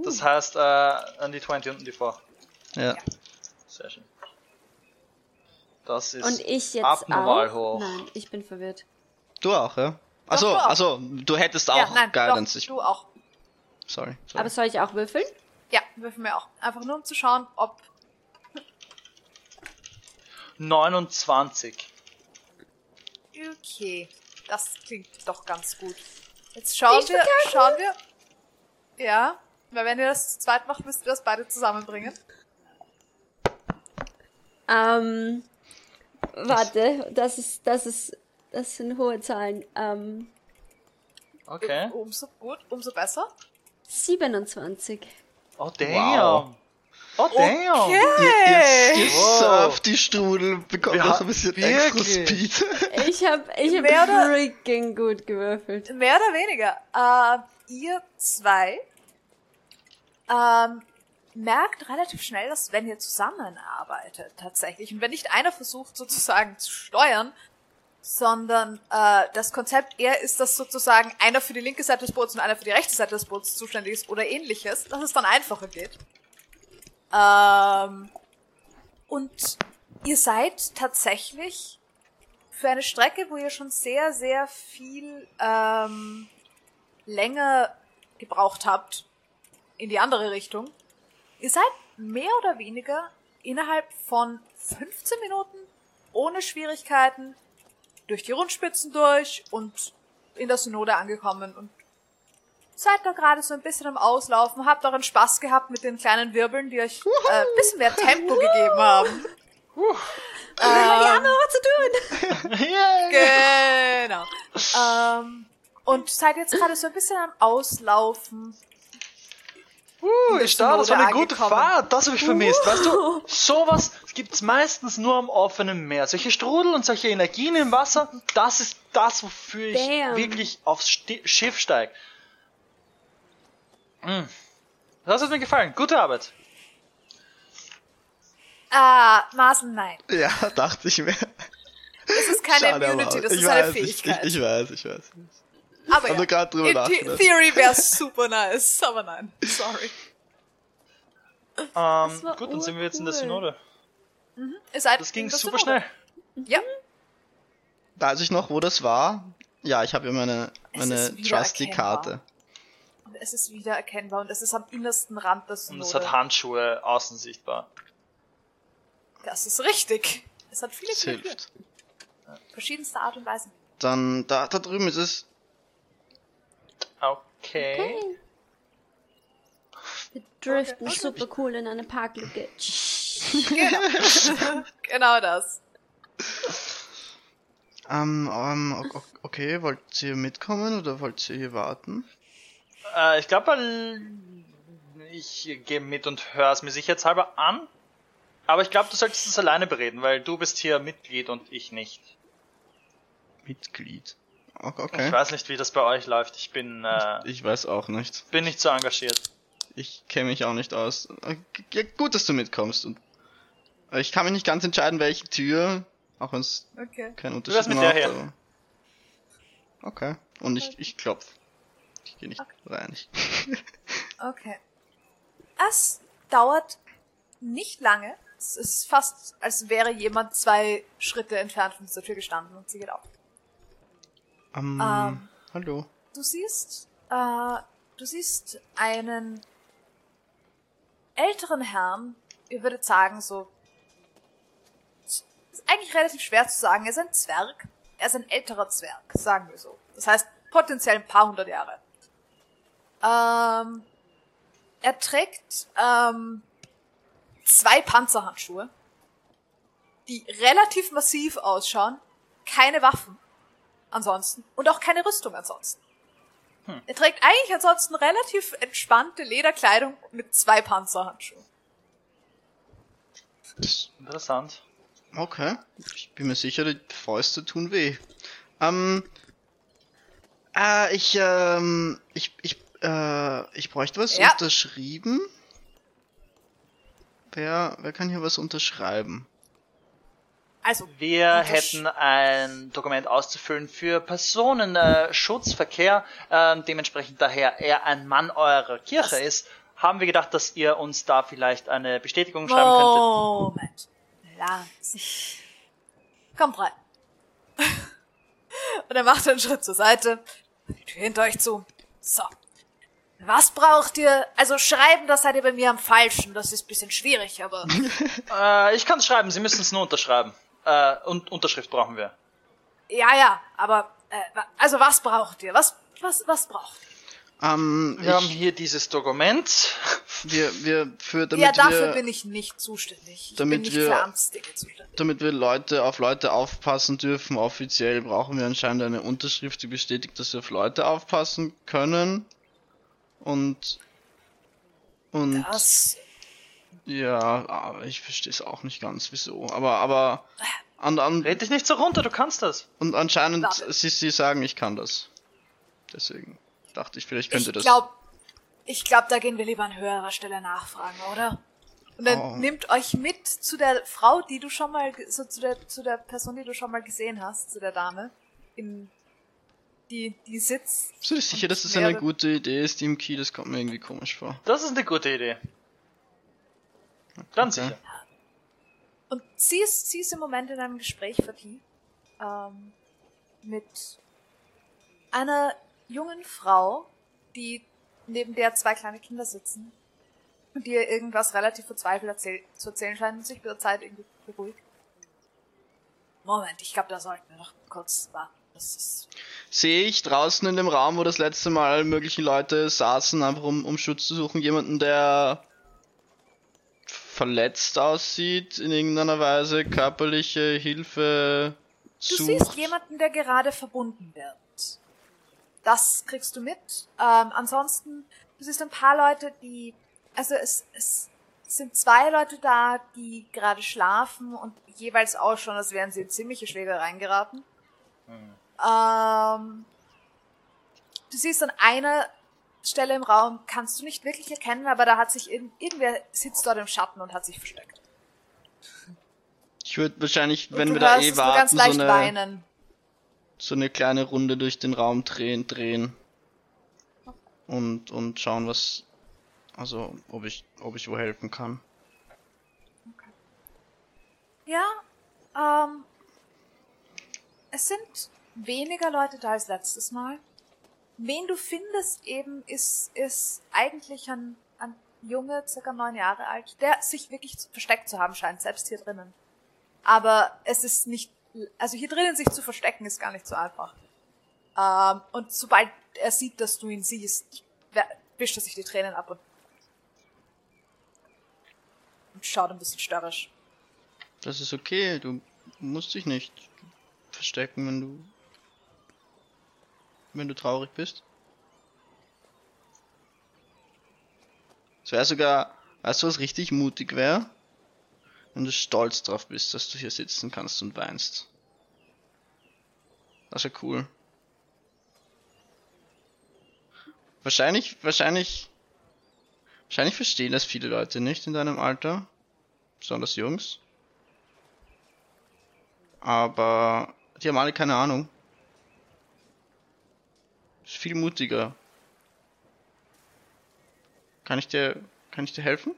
Das heißt, äh, an die 20 und die vor. Ja. Sehr schön. Das ist Und ich jetzt abnormal auch? hoch. Nein, ich bin verwirrt. Du auch, ja? Achso, du auch. achso, du hättest auch ja, nein, Guidance. doch, Ich, du auch. sorry. sorry. Aber soll ich auch würfeln? Ja, würfen wir auch. Einfach nur um zu schauen, ob 29. Okay, das klingt doch ganz gut. Jetzt schauen Ich wir, schauen wir. Ja, weil wenn ihr das zu zweit macht, müsst ihr das beide zusammenbringen. Ähm, warte, das ist, das ist, das sind hohe Zahlen. Ähm, Okay. Umso gut, umso besser. 27. Oh damn. Wow. Oh damn. Okay. Ihr, ihr Wow. surft die Strudel, bekommt noch ein bisschen wirklich? extra Speed. Ich hab, ich Mehr hab oder- freaking gut gewürfelt. Mehr oder weniger. Äh, ihr zwei ähm, merkt relativ schnell, dass wenn ihr zusammenarbeitet tatsächlich und wenn nicht einer versucht sozusagen zu steuern, sondern äh, das Konzept eher ist, dass sozusagen einer für die linke Seite des Boots und einer für die rechte Seite des Boots zuständig ist oder ähnliches, dass es dann einfacher geht. Ähm, und ihr seid tatsächlich für eine Strecke, wo ihr schon sehr, sehr viel ähm, länger gebraucht habt in die andere Richtung, ihr seid mehr oder weniger innerhalb von 15 Minuten ohne Schwierigkeiten durch die Rundspitzen durch und in der Synode angekommen und seid da gerade so ein bisschen am Auslaufen, habt euren Spaß gehabt mit den kleinen Wirbeln, die euch äh, ein bisschen mehr Tempo gegeben haben. Ähm, was zu tun. Genau. ähm, und seid jetzt gerade so ein bisschen am Auslaufen. Uh, ich da, das war eine gute angekommen. Fahrt, das habe ich vermisst. Weißt du, sowas gibt's meistens nur am offenen Meer. Solche Strudel und solche Energien im Wasser, das ist das, wofür ich Damn. wirklich aufs Sti Schiff steig. Mm. Das hat mir gefallen. Gute Arbeit. Ah, Masen, nein. ja, dachte ich mir. Das ist keine Schade, Immunity, das ich ist eine weiß, Fähigkeit. Ich, ich, ich weiß, ich weiß. Aber ja, nur gerade drüber in The nachgedacht. Theory wäre super nice, aber nein. Sorry. Ähm, gut, dann sind wir jetzt in der. Synode. Ihr seid Das ging super schnell. Ja, Weiß ich noch, wo das war? Ja, ich habe ja meine, meine Trusty-Karte. und es ist wieder erkennbar und es ist am innersten Rand des Und es hat Handschuhe außen sichtbar. Das ist richtig. Es hat viele, viele hilft. Verschiedenste Art und Weise. Dann, da, da drüben ist es. Okay. Okay. Wir driften super cool in eine Parklücke. Genau. genau das. Ähm, ähm, okay, wollt ihr mitkommen oder wollt ihr hier warten? Äh, ich glaube, ich gehe mit und höre es mir sicherheitshalber an. Aber ich glaube, du solltest es alleine bereden, weil du bist hier Mitglied und ich nicht. Mitglied. O- Ich Okay. weiß nicht, wie das bei euch läuft. Ich bin, äh, Ich weiß auch nicht. bin nicht so engagiert. Ich kenne mich auch nicht aus. Ja, gut, dass du mitkommst. Und ich kann mich nicht ganz entscheiden, welche Tür, auch wenn es Okay. keinen Du Unterschied mit der macht. aber- Okay. Und ich, ich klopf. Ich gehe nicht rein. Ich Okay. Es dauert nicht lange. Es ist fast, als wäre jemand zwei Schritte entfernt von dieser Tür gestanden und sie geht auf. ähm, Ähm. hallo. Du siehst, äh, du siehst einen älteren Herrn, ihr würdet sagen, so, ist eigentlich relativ schwer zu sagen, er ist ein Zwerg, er ist ein älterer Zwerg, sagen wir so. Das heißt, potenziell ein paar hundert Jahre. Ähm, er trägt, ähm, zwei Panzerhandschuhe, die relativ massiv ausschauen, keine Waffen ansonsten und auch keine Rüstung ansonsten. Er trägt eigentlich ansonsten relativ entspannte Lederkleidung mit zwei Panzerhandschuhen. Das, Interessant. okay. Ich bin mir sicher, die Fäuste tun weh. Ähm, äh, ich, ähm, ich, ich, äh, ich bräuchte was Ja. unterschrieben. Wer, wer kann hier was unterschreiben? Also, Wir hätten ein Dokument auszufüllen für Personenschutzverkehr. Äh, ähm, dementsprechend daher er ein Mann eurer Kirche ist, haben wir gedacht, dass ihr uns da vielleicht eine Bestätigung schreiben könntet. Moment. Langsam. Kommt rein. Und er macht einen Schritt zur Seite. Die Tür hinter euch zu. So. Was braucht ihr? Also schreiben, das seid ihr bei mir am falschen. Das ist ein bisschen schwierig, aber Äh, ich kann es schreiben, Sie müssen es nur unterschreiben. Äh, und Unterschrift brauchen wir. ja, ja. Aber äh, also was braucht ihr? Was was was braucht? ihr? Ähm, Wir haben ich, hier dieses Dokument. wir, wir, für, damit Ja, dafür wir, bin ich nicht zuständig. Ich damit bin nicht wir- für Amtsdinge zuständig. damit wir Leute auf Leute aufpassen dürfen, offiziell brauchen wir anscheinend eine Unterschrift, die bestätigt, dass wir auf Leute aufpassen können. Und und Das ja, aber ich verstehe es auch nicht ganz, wieso. Aber aber an, an, Red dich nicht so runter, du kannst das. und anscheinend Warte. sie, sie sagen, ich kann das. Deswegen dachte ich, vielleicht könnte ich das. glaube, ich glaube, da gehen wir lieber an höherer Stelle nachfragen, oder? Und dann Oh. nimmt euch mit zu der Frau, die du schon mal, so zu der, zu der Person, die du schon mal gesehen hast, zu der Dame, in, die, die sitzt. Bist du dir sicher, dass das eine gute Idee ist, Team Key? Das kommt mir irgendwie komisch vor. Das ist eine gute Idee. Ganz Okay. sicher. Und sie ist, sie ist im Moment in einem Gespräch vertieft, ähm, mit einer jungen Frau, die neben der zwei kleine Kinder sitzen und die ihr irgendwas relativ verzweifelt erzähl zu erzählen scheint und sich mit der Zeit irgendwie beruhigt. Moment, ich glaube, da sollten wir noch kurz warten. Das ist Sehe ich draußen in dem Raum, wo das letzte Mal mögliche Leute saßen, einfach um, um Schutz zu suchen, jemanden, der verletzt aussieht in irgendeiner Weise, körperliche Hilfe Du sucht. siehst jemanden, der gerade verbunden wird. Das kriegst du mit. Ähm, ansonsten, du siehst ein paar Leute, die, also es, es sind zwei Leute da, die gerade schlafen und jeweils ausschauen, als wären sie in ziemliche Schlägereien geraten. Ähm, du siehst an einer Stelle im Raum, kannst du nicht wirklich erkennen, aber da hat sich irgend, irgendwer sitzt dort im Schatten und hat sich versteckt. Ich würde wahrscheinlich, wenn wir da eh warten, so leicht eine, weinen. so eine kleine Runde durch den Raum drehen, drehen. Und, und schauen, was, also, ob ich, ob ich wo helfen kann. Ja, ähm, es sind weniger Leute da als letztes Mal. Wen du findest eben ist, ist eigentlich ein, ein Junge, circa neun Jahre alt, der sich wirklich versteckt zu haben scheint, selbst hier drinnen. Aber es ist nicht, also hier drinnen sich zu verstecken ist gar nicht so einfach. Ähm, und sobald er sieht, dass du ihn siehst, wischt er sich die Tränen ab und, und schaut ein bisschen störrisch. Das ist okay, du musst dich nicht verstecken, wenn du wenn du traurig bist. Es wäre sogar, weißt du, was richtig mutig wäre? Wenn du stolz drauf bist, dass du hier sitzen kannst und weinst. Das wäre cool. Wahrscheinlich, wahrscheinlich, wahrscheinlich verstehen das viele Leute nicht in deinem Alter. Besonders Jungs. Aber die haben alle keine Ahnung. Viel mutiger. Kann ich dir, kann ich dir helfen?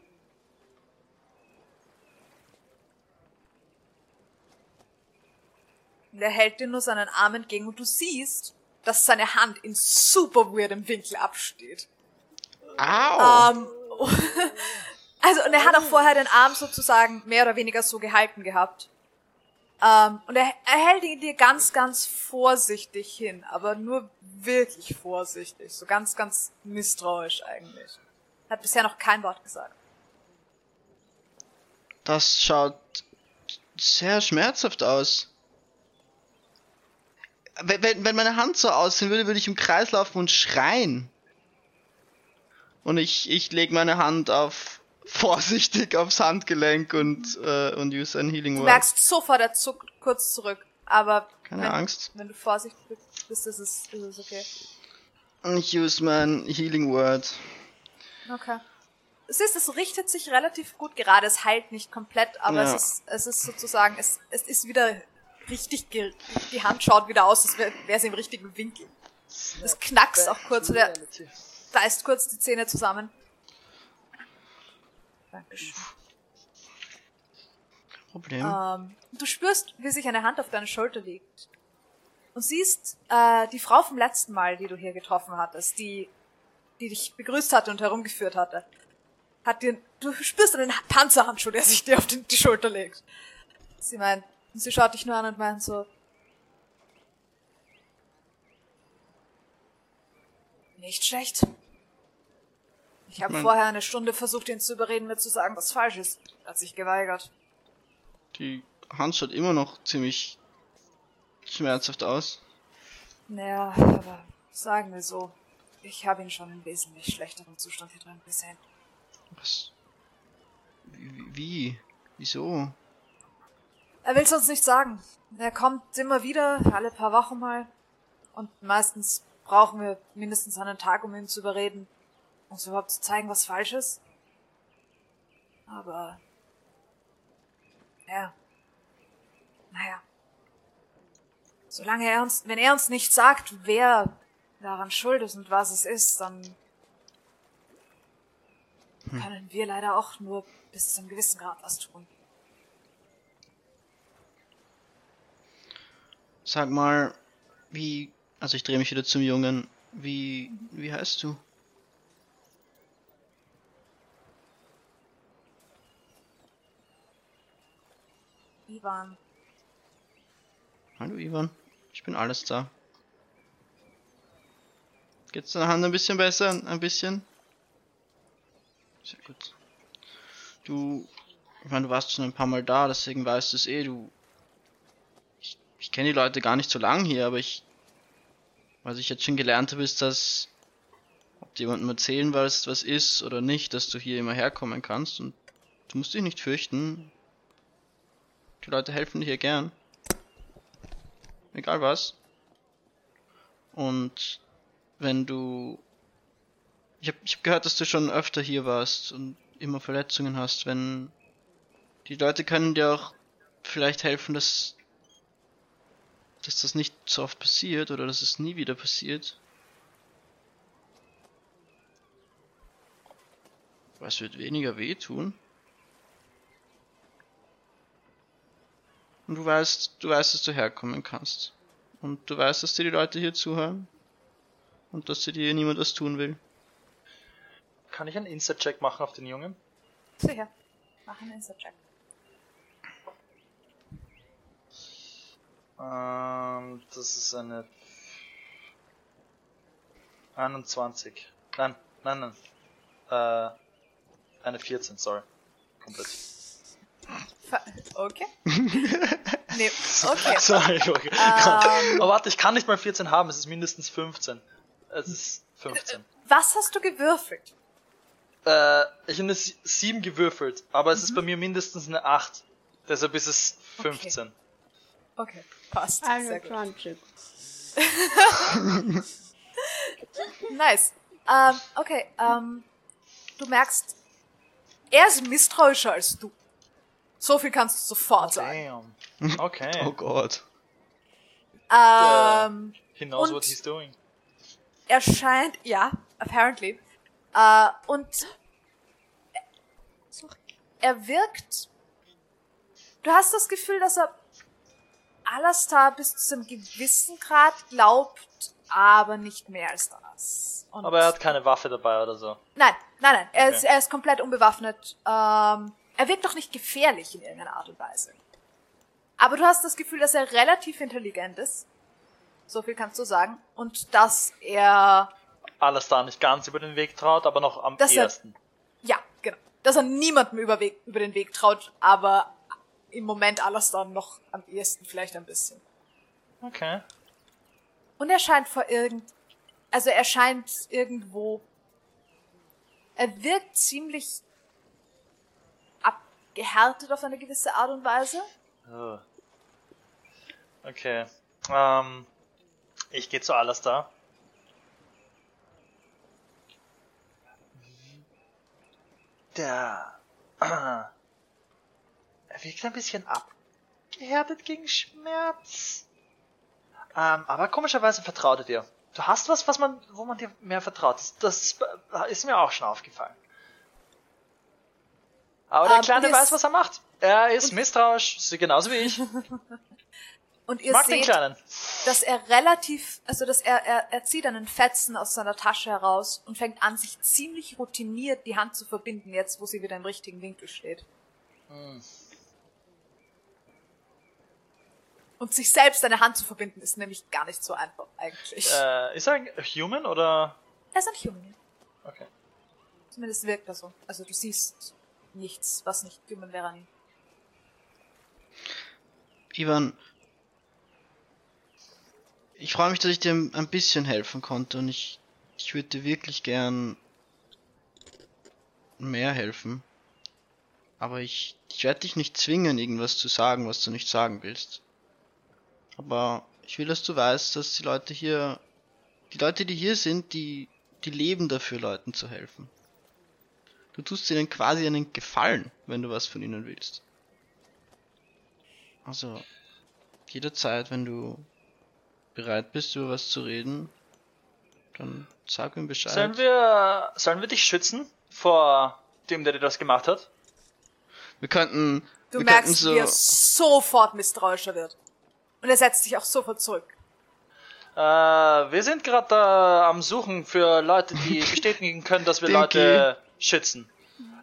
Er hält dir nur seinen Arm entgegen und du siehst, dass seine Hand in super weirdem Winkel absteht. Au! Ähm, also, und er hat auch vorher den Arm sozusagen mehr oder weniger so gehalten gehabt. Ähm, und er, er hält ihn dir ganz, ganz vorsichtig hin, aber nur wirklich vorsichtig. So ganz, ganz misstrauisch eigentlich. Hat bisher noch kein Wort gesagt. Das schaut sehr schmerzhaft aus. Wenn, wenn, meine Hand so aussehen würde, würde ich im Kreis laufen und schreien. Und ich, ich lege meine Hand auf vorsichtig aufs Handgelenk und, äh, und use ein Healing Du Word. merkst sofort, er zuckt kurz zurück. Aber Keine wenn, Angst. wenn du vorsichtig bist, ist es, ist es okay. Ich use mein Healing Word. Okay. Es ist, es richtet sich relativ gut gerade. Es heilt nicht komplett, aber Ja. es ist, es ist sozusagen, es, es ist wieder richtig, ge die Hand schaut wieder aus, als wäre wär sie im richtigen Winkel. Es knackst auch kurz, er beißt kurz die Zähne zusammen. Dankeschön. Problem. Ähm, du spürst, wie sich eine Hand auf deine Schulter legt. Und siehst äh, die Frau vom letzten Mal, die du hier getroffen hattest, die, die dich begrüßt hatte und herumgeführt hatte. Hat dir, du spürst einen Panzerhandschuh, der sich dir auf den, die Schulter legt. Sie meint, und sie schaut dich nur an und meint so, nicht schlecht. Ich habe vorher eine Stunde versucht, ihn zu überreden, mir zu sagen, was falsch ist. Er Hat sich geweigert. Die Hand schaut immer noch ziemlich schmerzhaft aus. Naja, aber sagen wir so, ich habe ihn schon in wesentlich schlechterem Zustand hier drin gesehen. Was? Wie? wie? Wieso? Er will's uns nicht sagen. Er kommt immer wieder, alle paar Wochen mal. Und meistens brauchen wir mindestens einen Tag, um ihn zu überreden, uns überhaupt zu zeigen, was falsch ist. Aber, ja. Naja. Solange er uns, wenn er uns nicht sagt, wer daran schuld ist und was es ist, dann können wir leider auch nur bis zu einem gewissen Grad was tun. Sag mal, wie. Also ich drehe mich wieder zum Jungen. Wie. Wie heißt du? Ivan, Hallo Ivan. Ich bin alles da. Geht's deiner Hand ein bisschen besser? Ein bisschen? Sehr gut. Du. Ich meine, du warst schon ein paar Mal da, deswegen weißt du es eh, du. Ich, ich kenne die Leute gar nicht so lang hier, aber ich. Was ich jetzt schon gelernt habe, ist, dass. Ob dir jemandem erzählen was, was ist oder nicht, dass du hier immer herkommen kannst und du musst dich nicht fürchten. Die Leute helfen hier gern. Egal was. Und wenn du. Ich habe hab gehört, dass du schon öfter hier warst und immer Verletzungen hast. Wenn. Die Leute können dir auch vielleicht helfen, das dass das nicht so oft passiert oder dass es nie wieder passiert. Es wird weniger wehtun. Und du weißt, du weißt, dass du herkommen kannst. Und du weißt, dass dir die Leute hier zuhören. Und dass dir hier niemand was tun will. Kann ich einen Inside-Check machen auf den Jungen? Sicher. Mach einen Insta-Check. Ähm, das ist eine 21. Nein, nein, nein. Äh, eine 14, sorry. Komplett. Okay. nee, okay. Sorry, okay. Ähm. Oh, warte, ich kann nicht mal 14 haben, es ist mindestens 15. Es ist 15. Was hast du gewürfelt? Äh, ich habe eine 7 gewürfelt, aber es ist bei mir mindestens eine 8. Deshalb ist es 15. Okay, passt. Sehr gut. 21. Nice. Ähm, okay, ähm, du merkst, er ist misstrauischer als du. So viel kannst du sofort sagen. Damn. Okay. Oh Gott. Ähm, He knows what he's doing. er scheint, ja, apparently. Äh, und er wirkt. Du hast das Gefühl, dass er Alastar bis zu einem gewissen Grad glaubt, aber nicht mehr als das. Und Aber er hat keine Waffe dabei oder so. Nein, nein, nein. Er, Okay. ist, er ist komplett unbewaffnet. Ähm, er wirkt doch nicht gefährlich in irgendeiner Art und Weise. Aber du hast das Gefühl, dass er relativ intelligent ist. So viel kannst du sagen. Und dass er, Alles da nicht ganz über den Weg traut, aber noch am er- ersten. ja, genau, dass er niemandem über, Weg, über den Weg traut, aber im Moment alles dann noch am ehesten vielleicht ein bisschen. Okay. Und er scheint vor irgend, also er scheint irgendwo, er wirkt ziemlich abgehärtet auf eine gewisse Art und Weise. Oh. Okay. Ähm, ich gehe zu Alastar. Der. er wirkt ein bisschen abgehärtet gegen Schmerz. Ähm, aber komischerweise vertraut er dir. Du hast was, was man, wo man dir mehr vertraut. Das ist mir auch schon aufgefallen. Aber der Ähm, Kleine weiß, was er macht. Er ist misstrauisch, so genauso wie ich. Und ihr Mag seht, dass er relativ, also dass er, er, er zieht einen Fetzen aus seiner Tasche heraus und fängt an, sich ziemlich routiniert die Hand zu verbinden, jetzt wo sie wieder im richtigen Winkel steht. Hm. Und sich selbst eine Hand zu verbinden, ist nämlich gar nicht so einfach, eigentlich. Äh, ist er ein Human oder? Er ist ein Human. Okay. Zumindest wirkt er so. Also du siehst nichts, was nicht human wäre an ihm. Ivan, ich freue mich, dass ich dir ein bisschen helfen konnte und ich, ich würde dir wirklich gern mehr helfen. Aber ich, ich werde dich nicht zwingen, irgendwas zu sagen, was du nicht sagen willst. Aber ich will, dass du weißt, dass die Leute hier, die Leute, die hier sind, die, die leben dafür, Leuten zu helfen. Du tust ihnen quasi einen Gefallen, wenn du was von ihnen willst. Also, jederzeit, wenn du bereit bist, über was zu reden, dann sag ihm Bescheid. Sollen wir, sollen wir dich schützen vor dem, der dir das gemacht hat? Wir könnten, Du wir merkst, könnten so, wie er sofort misstrauischer wird. Und er setzt sich auch sofort zurück. Äh, wir sind gerade da am Suchen für Leute, die bestätigen können, dass wir. Leute schützen.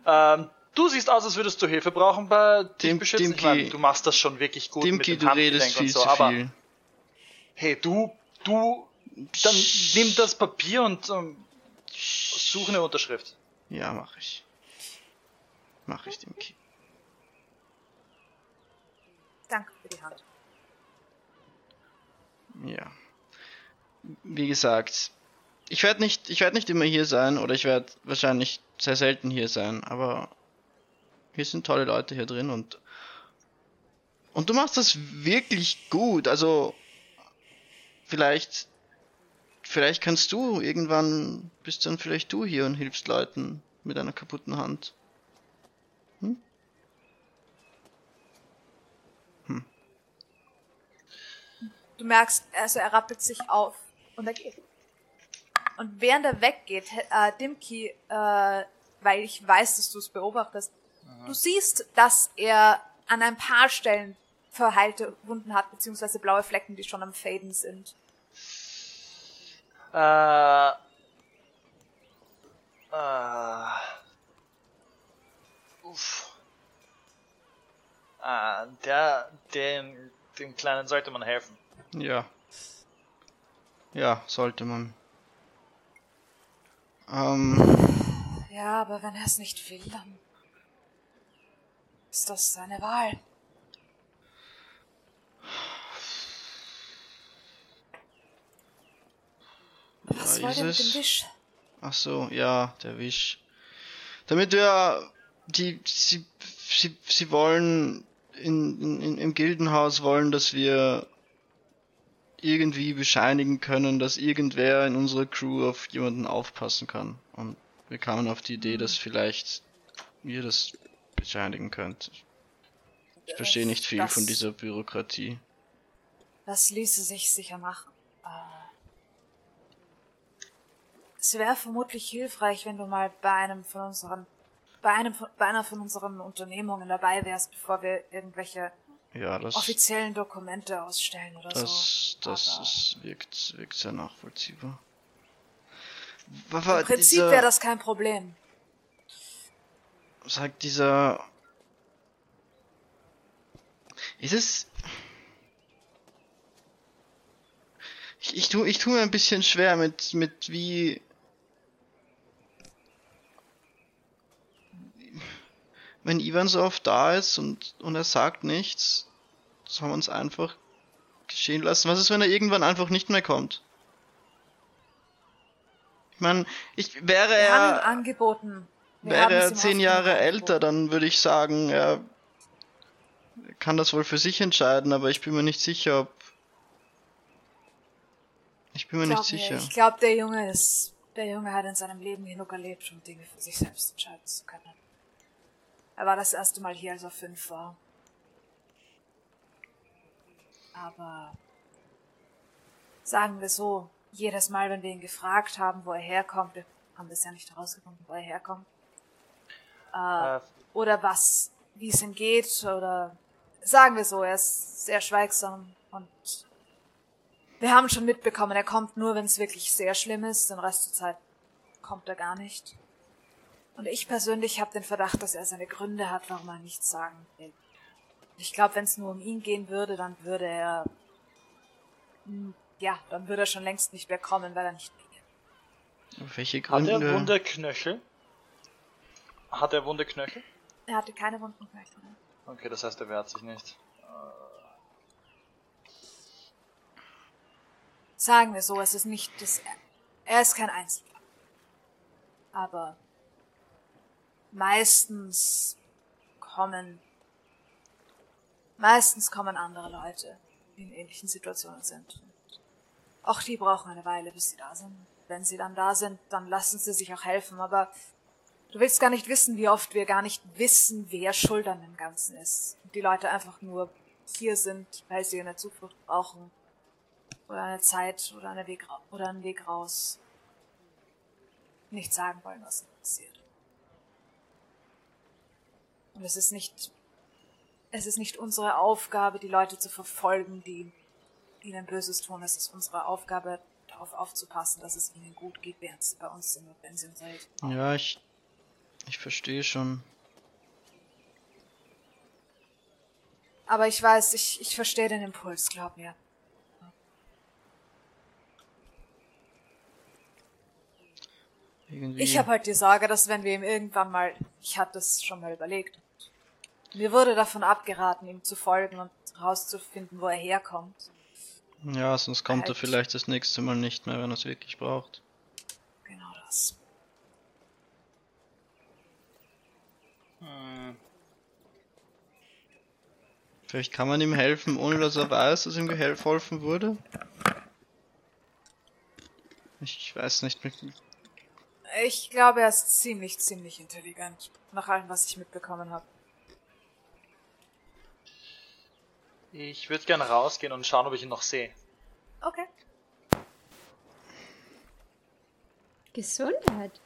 Ähm, du siehst aus, als würdest du Hilfe brauchen bei Dim- beschützen. Ich Dimki. meine, du machst das schon wirklich gut Dimki, mit du dem redest Handgelenk viel und so, zu aber viel. hey, du, du, dann nimm das Papier und ähm, such eine Unterschrift. Ja, mach ich. Mach ich, Dimki. Danke für die Hand. Ja. Wie gesagt, ich werde nicht, ich werde nicht immer hier sein oder ich werde wahrscheinlich sehr selten hier sein, aber hier sind tolle Leute hier drin und und du machst das wirklich gut. Also vielleicht vielleicht kannst du irgendwann bist dann vielleicht du hier und hilfst Leuten mit einer kaputten Hand. Du du merkst, also er rappelt sich auf und er geht. Und während er weggeht, äh, Dimki, äh, weil ich weiß, dass du es beobachtest, du siehst, dass er an ein paar Stellen verheilte Wunden hat, beziehungsweise blaue Flecken, die schon am Faden sind. Äh. Äh. Uff. Ah, der, den, dem Kleinen sollte man helfen. Ja. Ja, sollte man. Ähm, Ja, aber wenn er es nicht will, dann ist das seine Wahl. Was Ja, ihr ist mit dem Wisch? ach so, ja, der Wisch. Damit wir die, sie, sie, sie wollen in, in, im Gildenhaus wollen, dass wir irgendwie bescheinigen können, dass irgendwer in unserer Crew auf jemanden aufpassen kann. Und wir kamen auf die Idee, dass vielleicht ihr das bescheinigen könnt. Ich verstehe nicht viel Das- von dieser Bürokratie. Das ließe sich sicher machen. Äh, Es wäre vermutlich hilfreich, wenn du mal bei einem von unseren, bei einem, bei einer von unseren Unternehmungen dabei wärst, bevor wir irgendwelche Ja, das, offiziellen Dokumente ausstellen oder das, so. das ist, wirkt, wirkt sehr nachvollziehbar. Im Prinzip wäre das kein Problem. sagt dieser. Ist es. Ich, ich, tu, ich tu mir ein bisschen schwer mit, mit wie. Wenn Ivan so oft da ist und, und er sagt nichts, soll man es einfach geschehen lassen. Was ist, wenn er irgendwann einfach nicht mehr kommt? Ich meine, ich wäre Wir er. angeboten. Wir Wäre er zehn Jahre älter, dann würde ich sagen, er kann das wohl für sich entscheiden, aber ich bin mir nicht sicher, ob. Ich bin mir nicht Glaub mir, sicher. Ich glaube, der Junge ist, der Junge hat in seinem Leben genug erlebt, um Dinge für sich selbst entscheiden zu können. Er war das erste Mal hier, als er fünf war. Aber sagen wir so, jedes Mal, wenn wir ihn gefragt haben, wo er herkommt, wir haben bisher nicht herausgefunden, wo er herkommt, Äh, oder was, wie es ihm geht, oder sagen wir so, er ist sehr schweigsam und wir haben schon mitbekommen, er kommt nur, wenn es wirklich sehr schlimm ist, den Rest der Zeit kommt er gar nicht. Und ich persönlich habe den Verdacht, dass er seine Gründe hat, warum er nichts sagen will. Ich glaube, wenn es nur um ihn gehen würde, dann würde er, Hm, ja, dann würde er schon längst nicht mehr kommen, weil er nicht will. Welche hat Gründe? er wunde Knöchel? Hat er wunde Knöchel? Er hatte keine Wunden mehr. Okay, das heißt, er wehrt sich nicht. Sagen wir so, es ist nicht das, er ist kein Einzelfall. Aber meistens kommen, meistens kommen andere Leute, die in ähnlichen Situationen sind. Auch die brauchen eine Weile, bis sie da sind. Wenn sie dann da sind, dann lassen sie sich auch helfen, aber du willst gar nicht wissen, wie oft wir gar nicht wissen, wer schuld an dem Ganzen ist. Und die Leute einfach nur hier sind, weil sie eine Zuflucht brauchen oder eine Zeit oder, eine Weg, oder einen Weg raus. Nicht sagen wollen, was passiert. Und es ist nicht, es ist nicht unsere Aufgabe, die Leute zu verfolgen, die ihnen Böses tun. Es ist unsere Aufgabe, darauf aufzupassen, dass es ihnen gut geht, während sie bei uns sind und wenn sie Hilfe brauchen. Ja, ich. Ich verstehe schon. Aber ich weiß, ich, ich verstehe den Impuls, glaub mir. Irgendwie. Ich habe halt die Sorge, dass wenn wir ihm irgendwann mal, ich hatte es schon mal überlegt, mir wurde davon abgeraten, ihm zu folgen und herauszufinden, wo er herkommt. Ja, sonst kommt er Halt. vielleicht das nächste Mal nicht mehr, wenn er es wirklich braucht. Genau das. Hm. Vielleicht kann man ihm helfen, ohne dass er weiß, dass ihm geholfen wurde. Ich, ich weiß nicht. mit- Ich glaube, er ist ziemlich, ziemlich intelligent. Nach allem, was ich mitbekommen habe. Ich würde gerne rausgehen und schauen, ob ich ihn noch sehe. Okay. Gesundheit.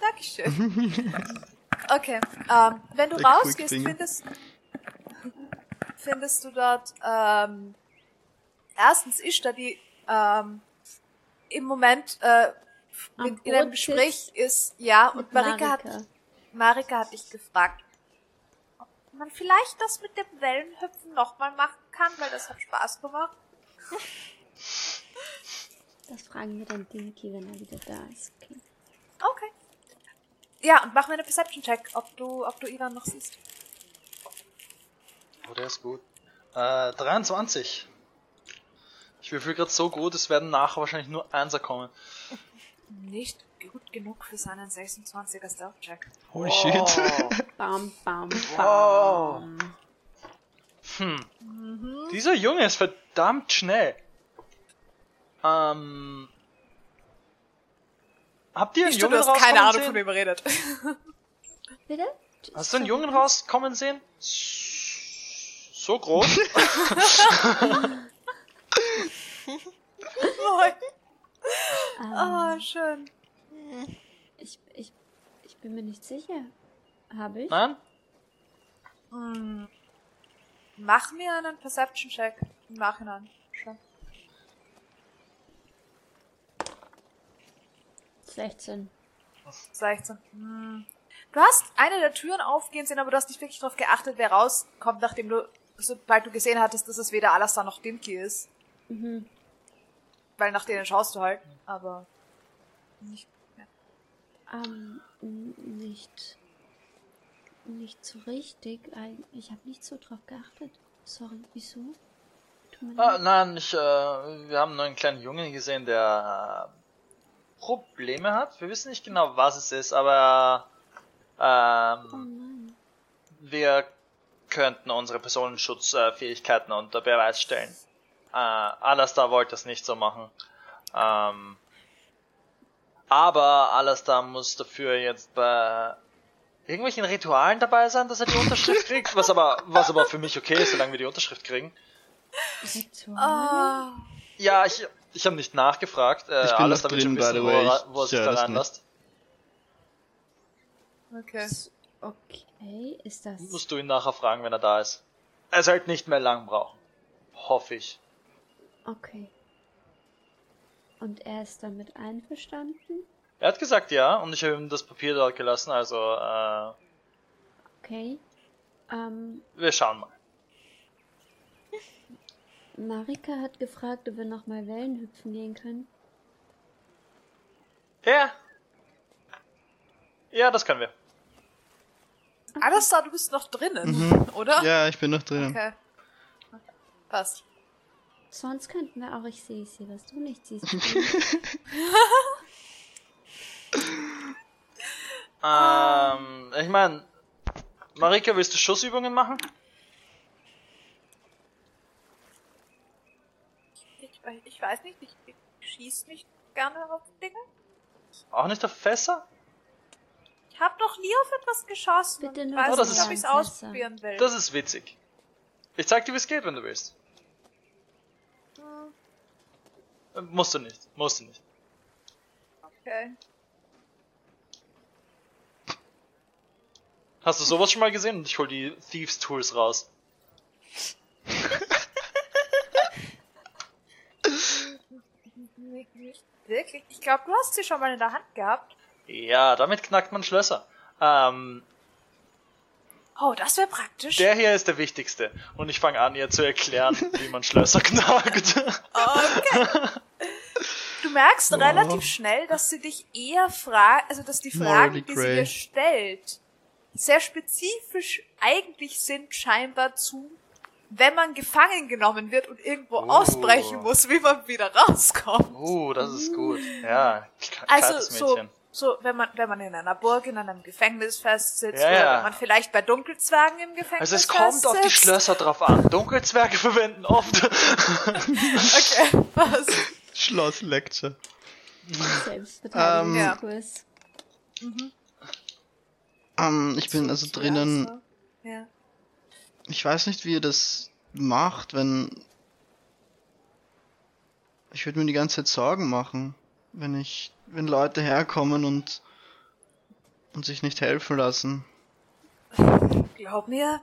Dankeschön. Okay, ähm, wenn du Der rausgehst, findest, findest du dort, ähm, erstens ist da die, ähm, im Moment, äh, Am mit, in einem Gespräch ist, ja, und Marika hat, Marika. Hat dich gefragt, man vielleicht das mit dem Wellenhüpfen nochmal machen kann, weil das hat Spaß gemacht. Das fragen wir dann Dinky, wenn er wieder da ist. Okay. Okay. Ja, und mach mir eine Perception-Check, ob du, ob du Ivan noch siehst. Oh, der ist gut. Äh, 23. Ich würfel gerade so gut, es werden nachher wahrscheinlich nur Einser kommen. Nicht gut genug für seinen 26er Stealth-Check. Holy shit. Bam, bam, Wow. bam. Hm. Dieser Junge ist verdammt schnell. Ähm. Habt ihr einen Ich du, Jungen du hast keine rauskommen Ahnung, sehen? von wem redet. Bitte? Hast du einen Jungen rauskommen sehen? So groß? Ähm, Ah, schön. ich, ich, ich bin mir nicht sicher. Habe ich? Nein? Hm. Mach mir einen Perception-Check im Nachhinein. Schon. 16. 16. Hm. Du hast eine der Türen aufgehen sehen, aber du hast nicht wirklich darauf geachtet, wer rauskommt, nachdem du, sobald du gesehen hattest, dass es weder Alastar noch Dimki ist. Mhm. Weil nach denen schaust du halt, aber nicht mehr. Ähm, nicht. Nicht so richtig. Ich habe nicht so drauf geachtet. Sorry, wieso? Ah, nein, ich, äh, wir haben nur einen kleinen Jungen gesehen, der äh, Probleme hat. Wir wissen nicht genau, was es ist, aber Oh ähm, nein. wir könnten unsere Personenschutzfähigkeiten unter Beweis stellen. Äh, Alastar wollte das nicht so machen. Ähm, aber Alastar muss dafür jetzt bei irgendwelchen Ritualen dabei sein, dass er die Unterschrift kriegt, was aber, was aber für mich okay ist, solange wir die Unterschrift kriegen. Ritual? Ja, ich, ich habe nicht nachgefragt. Äh, Ich bin alles damit schon drin, by wissen, the wo way. er, wo er Ich sich da reinlässt. Okay. Okay, ist das. Musst du ihn nachher fragen, wenn er da ist. Er sollte nicht mehr lang brauchen. Hoffe ich. Okay. Und er ist damit einverstanden? Er hat gesagt ja, und ich habe ihm das Papier dort gelassen, also äh, Okay. Ähm, wir schauen mal. Marika hat gefragt, ob wir nochmal Wellen hüpfen gehen können. Ja. Ja, das können wir. Alastar, du bist noch drinnen, oder? Ja, ich bin noch drinnen. Okay. Passt. Sonst könnten wir auch, ich sehe, sehe, was du nicht siehst. Ähm, ich meine, Marika, willst du Schussübungen machen? Ich, ich weiß nicht, ich, ich schieß nicht gerne auf Dinge. Auch nicht auf Fässer? Ich habe noch nie auf etwas geschossen. Bitte und nur weiß das nicht, ist- ob ich es Messer. ausprobieren will. Das ist witzig. Ich zeig dir, wie es geht, wenn du willst. Hm, Musst du nicht. Musst du nicht. okay. Hast du sowas schon mal gesehen? Und ich hol die Thieves Tools raus. Wirklich. Ich glaube, du hast sie schon mal in der Hand gehabt. Ja, damit knackt man Schlösser. Ähm, Oh, das wäre praktisch. der hier ist der wichtigste. Und ich fange an, ihr zu erklären, wie man Schlösser knackt. Okay. Du merkst Oh. relativ schnell, dass sie dich eher fragt, also dass die Fragen, Morally die sie grey. dir stellt, sehr spezifisch eigentlich sind scheinbar zu, wenn man gefangen genommen wird und irgendwo Oh. ausbrechen muss, wie man wieder rauskommt. Uh, das ist gut. Ja, Also so, so wenn man wenn man in einer Burg in einem Gefängnis festsitzt Ja, oder ja. wenn man vielleicht bei Dunkelzwergen im Gefängnis Also es kommt auf die. Schlösser drauf an. Dunkelzwerge verwenden oft. Okay, was? Schloss Lecture. Ähm, ich bin also drinnen. Ja. Ich weiß nicht, wie ihr das macht, wenn. ich würde mir die ganze Zeit Sorgen machen, wenn ich, wenn Leute herkommen und und sich nicht helfen lassen. Glaub mir,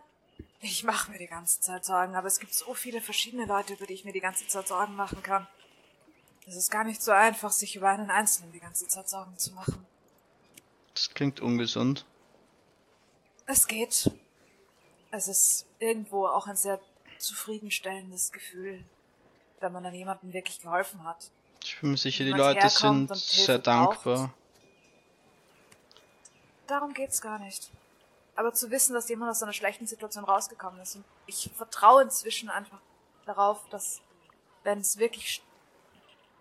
ich mache mir die ganze Zeit Sorgen, aber es gibt so viele verschiedene Leute, über die ich mir die ganze Zeit Sorgen machen kann. Es ist gar nicht so einfach, sich über einen Einzelnen die ganze Zeit Sorgen zu machen. Das klingt ungesund. Es geht. Es ist irgendwo auch ein sehr zufriedenstellendes Gefühl, wenn man dann jemandem wirklich geholfen hat. Ich bin mir sicher, die Leute sind sehr dankbar. Darum geht's gar nicht. Aber zu wissen, dass jemand aus einer schlechten Situation rausgekommen ist. Und ich vertraue inzwischen einfach darauf, dass wenn es wirklich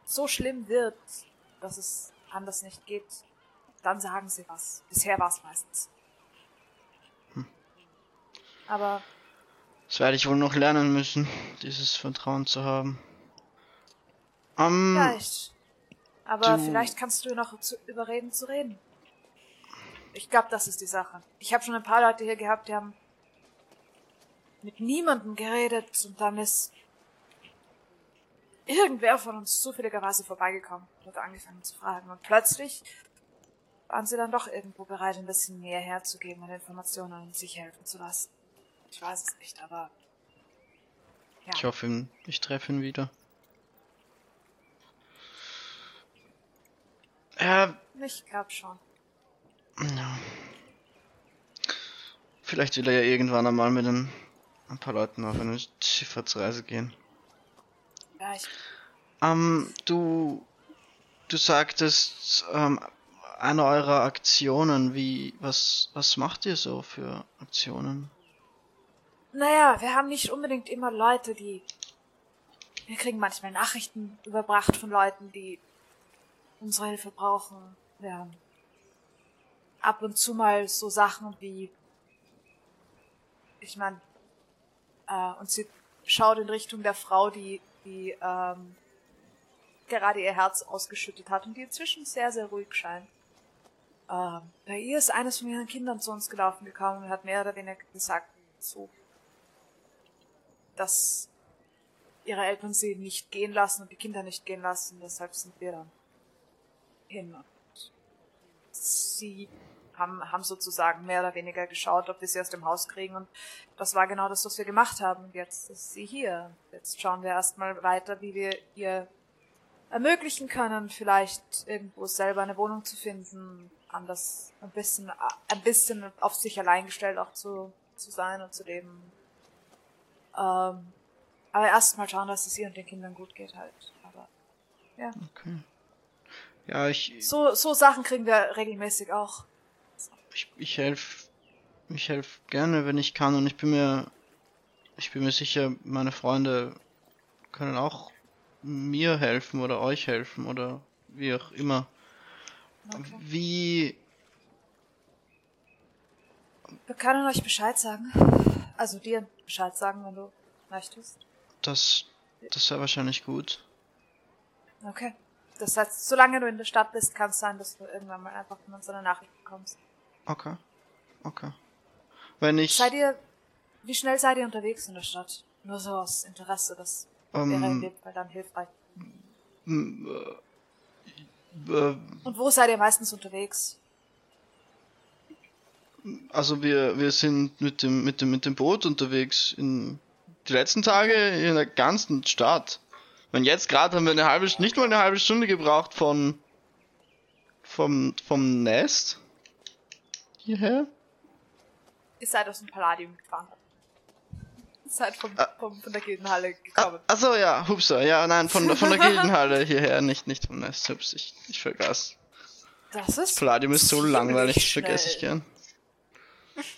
so schlimm wird, dass es anders nicht geht, dann sagen sie was. Bisher war es meistens. Aber Das werde ich wohl noch lernen müssen, dieses Vertrauen zu haben. Ähm, vielleicht. Aber du- vielleicht kannst du noch zu überreden zu reden. Ich glaube, das ist die Sache. Ich habe schon ein paar Leute hier gehabt, die haben mit niemandem geredet und dann ist irgendwer von uns zufälligerweise vorbeigekommen und hat angefangen zu fragen. Und plötzlich waren sie dann doch irgendwo bereit, ein bisschen mehr herzugeben an Informationen und sich helfen zu lassen. Ich weiß es nicht, aber ja. ich hoffe, ihn- ich treffe ihn wieder. Ja, Ich glaube schon. ja. Vielleicht will er ja irgendwann einmal mit ein, ein paar Leuten auf eine Schifffahrtsreise gehen. Ja, ich Ähm, du, du sagtest, ähm, eine eurer Aktionen, wie, was, was macht ihr so für Aktionen? Naja, wir haben nicht unbedingt immer Leute, die. Wir kriegen manchmal Nachrichten überbracht von Leuten, die unsere Hilfe brauchen. Wir haben ab und zu mal so Sachen wie. Ich meine, äh, und sie schaut in Richtung der Frau, die, die ähm, gerade ihr Herz ausgeschüttet hat und die inzwischen sehr, sehr ruhig scheint. Ähm, bei ihr ist eines von ihren Kindern zu uns gelaufen gekommen und hat mehr oder weniger gesagt, so dass ihre Eltern sie nicht gehen lassen und die Kinder nicht gehen lassen. Deshalb sind wir dann hin. Und sie haben, haben sozusagen mehr oder weniger geschaut, ob wir sie aus dem Haus kriegen. Und das war genau das, was wir gemacht haben. Und jetzt ist sie hier. Jetzt schauen wir erstmal weiter, wie wir ihr ermöglichen können, vielleicht irgendwo selber eine Wohnung zu finden, anders ein bisschen, ein bisschen auf sich allein gestellt auch zu, zu sein und zu leben. Ähm, aber erstmal schauen, dass es ihr und den Kindern gut geht halt. Aber ja. Okay. Ja, ich, So, so Sachen kriegen wir regelmäßig auch. ich, ich helf, ich helf gerne, wenn ich kann und ich bin mir, ich bin mir sicher, meine Freunde können auch mir helfen oder euch helfen oder wie auch immer. Okay. Wie, Wir können euch Bescheid sagen. Also dir Bescheid sagen, wenn du möchtest. das, das wäre wahrscheinlich gut. Okay. Das heißt, solange du in der Stadt bist, kann es sein, dass du irgendwann mal einfach von uns eine Nachricht bekommst. Okay. Okay. Wenn ich, Seid ihr, wie schnell seid ihr unterwegs in der Stadt? Nur so aus Interesse, das wäre in ähm, dem Fall dann hilfreich. äh, äh, Und wo seid ihr meistens unterwegs? Also wir, wir sind mit dem, mit dem, mit dem Boot unterwegs in die letzten Tage in der ganzen Stadt. Und jetzt gerade haben wir eine halbe, nicht mal eine halbe Stunde gebraucht von, vom, vom Nest hierher. Ihr seid aus dem Palladium gefahren. Ihr seid vom, Ah. vom, von der Gildenhalle Ah, gekommen. achso, ja, hupsa, ja, nein, von, von der Gildenhalle hierher, nicht, nicht vom Nest, hups, ich, ich vergaß. Das ist. Palladium ist so langweilig, das vergesse ich gern.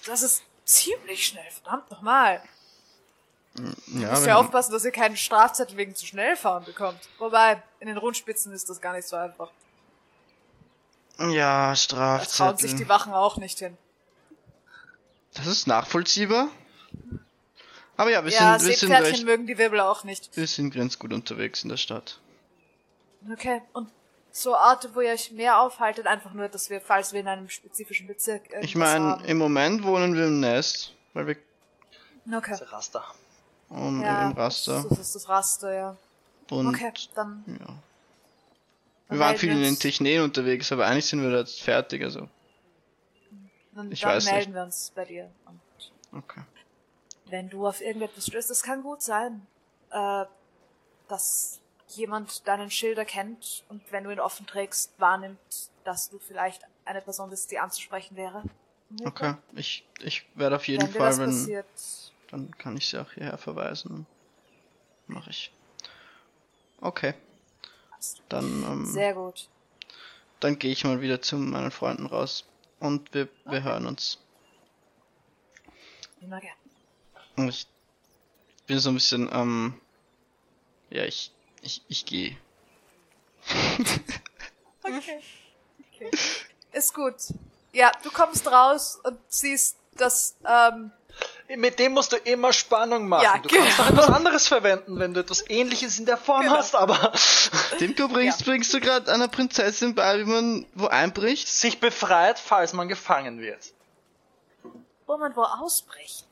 Das ist ziemlich schnell, verdammt nochmal. Ja, Müsst haben- aufpassen, dass ihr keinen Strafzettel wegen zu schnell fahren bekommt. Wobei, in den Rundspitzen ist das gar nicht so einfach. ja, Da trauen sich Strafzettel. die Wachen auch nicht hin. Das ist nachvollziehbar. Aber ja, wir ja, sind, wir sind Seepferdchen recht, mögen die Wirbel auch nicht. wir sind ganz gut unterwegs in der Stadt. Okay, und so Orte, wo ihr euch mehr aufhaltet, einfach nur, dass wir, falls wir in einem spezifischen Bezirk Ich meine, im Moment wohnen wir im Nest, weil wir Okay. Das Raster. Um, Ja, im Raster. Das ist das Raster, ja. Und Okay, dann ja. Wir Dann waren viel in den Technen unterwegs, aber eigentlich sind wir da jetzt fertig, also. Dann, Ich dann weiß nicht. melden wir uns bei dir. Und Okay. wenn du auf irgendetwas stößt, es kann gut sein, äh, dass jemand deinen Schild erkennt und wenn du ihn offen trägst, wahrnimmt, dass du vielleicht eine Person bist, die anzusprechen wäre. Okay. Ich, ich werde auf jeden Wenn Fall, das wenn. passiert, Dann kann ich sie auch hierher verweisen. Mache ich. Okay. Dann, ähm, sehr gut. dann gehe ich mal wieder zu meinen Freunden raus. Und wir, wir hören uns. Immer gern. Und ich bin so ein bisschen, ähm, ja, ich, ich, ich gehe. Okay. okay. Ist gut. Ja, du kommst raus und siehst, dass, ähm, Mit dem musst du immer Spannung machen. Ja, du kannst genau. doch etwas anderes verwenden, wenn du etwas ähnliches in der Form Genau. hast, aber Dimko, bringst, Ja. bringst du gerade einer Prinzessin bei, wie man wo einbricht? sich befreit, falls man gefangen wird. wo man wo ausbricht.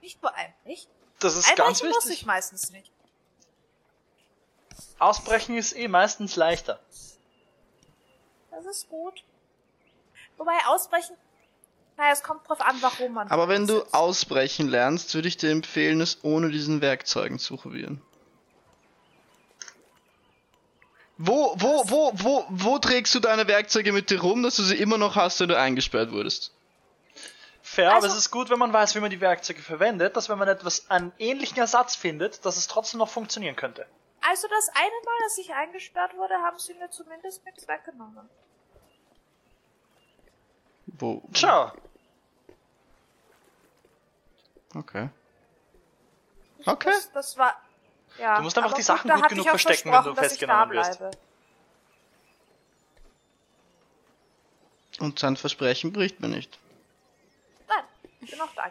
Nicht wo einbricht. Das ist ganz Einbrechen muss ich wichtig. meistens nicht. Ausbrechen ist eh meistens leichter. Das ist gut. Wobei ausbrechen, naja, es kommt drauf an, warum man. Aber wenn du sitzt. ausbrechen lernst, würde ich dir empfehlen, es ohne diesen Werkzeugen zu probieren. Wo, wo, wo, wo, wo trägst du deine Werkzeuge mit dir rum, dass du sie immer noch hast, wenn du eingesperrt wurdest? Fair, aber Also- es ist gut, wenn man weiß, wie man die Werkzeuge verwendet, dass wenn man etwas, einen ähnlichen Ersatz findet, dass es trotzdem noch funktionieren könnte. Also das eine Mal, als ich eingesperrt wurde, haben sie mir zumindest nichts weggenommen. Wo? Ciao. Okay. Okay. Das, das war. Ja, Du musst einfach aber die Sachen da gut genug verstecken, wenn du festgenommen wirst. Und sein Versprechen bricht mir nicht. Nein, ich bin auch da.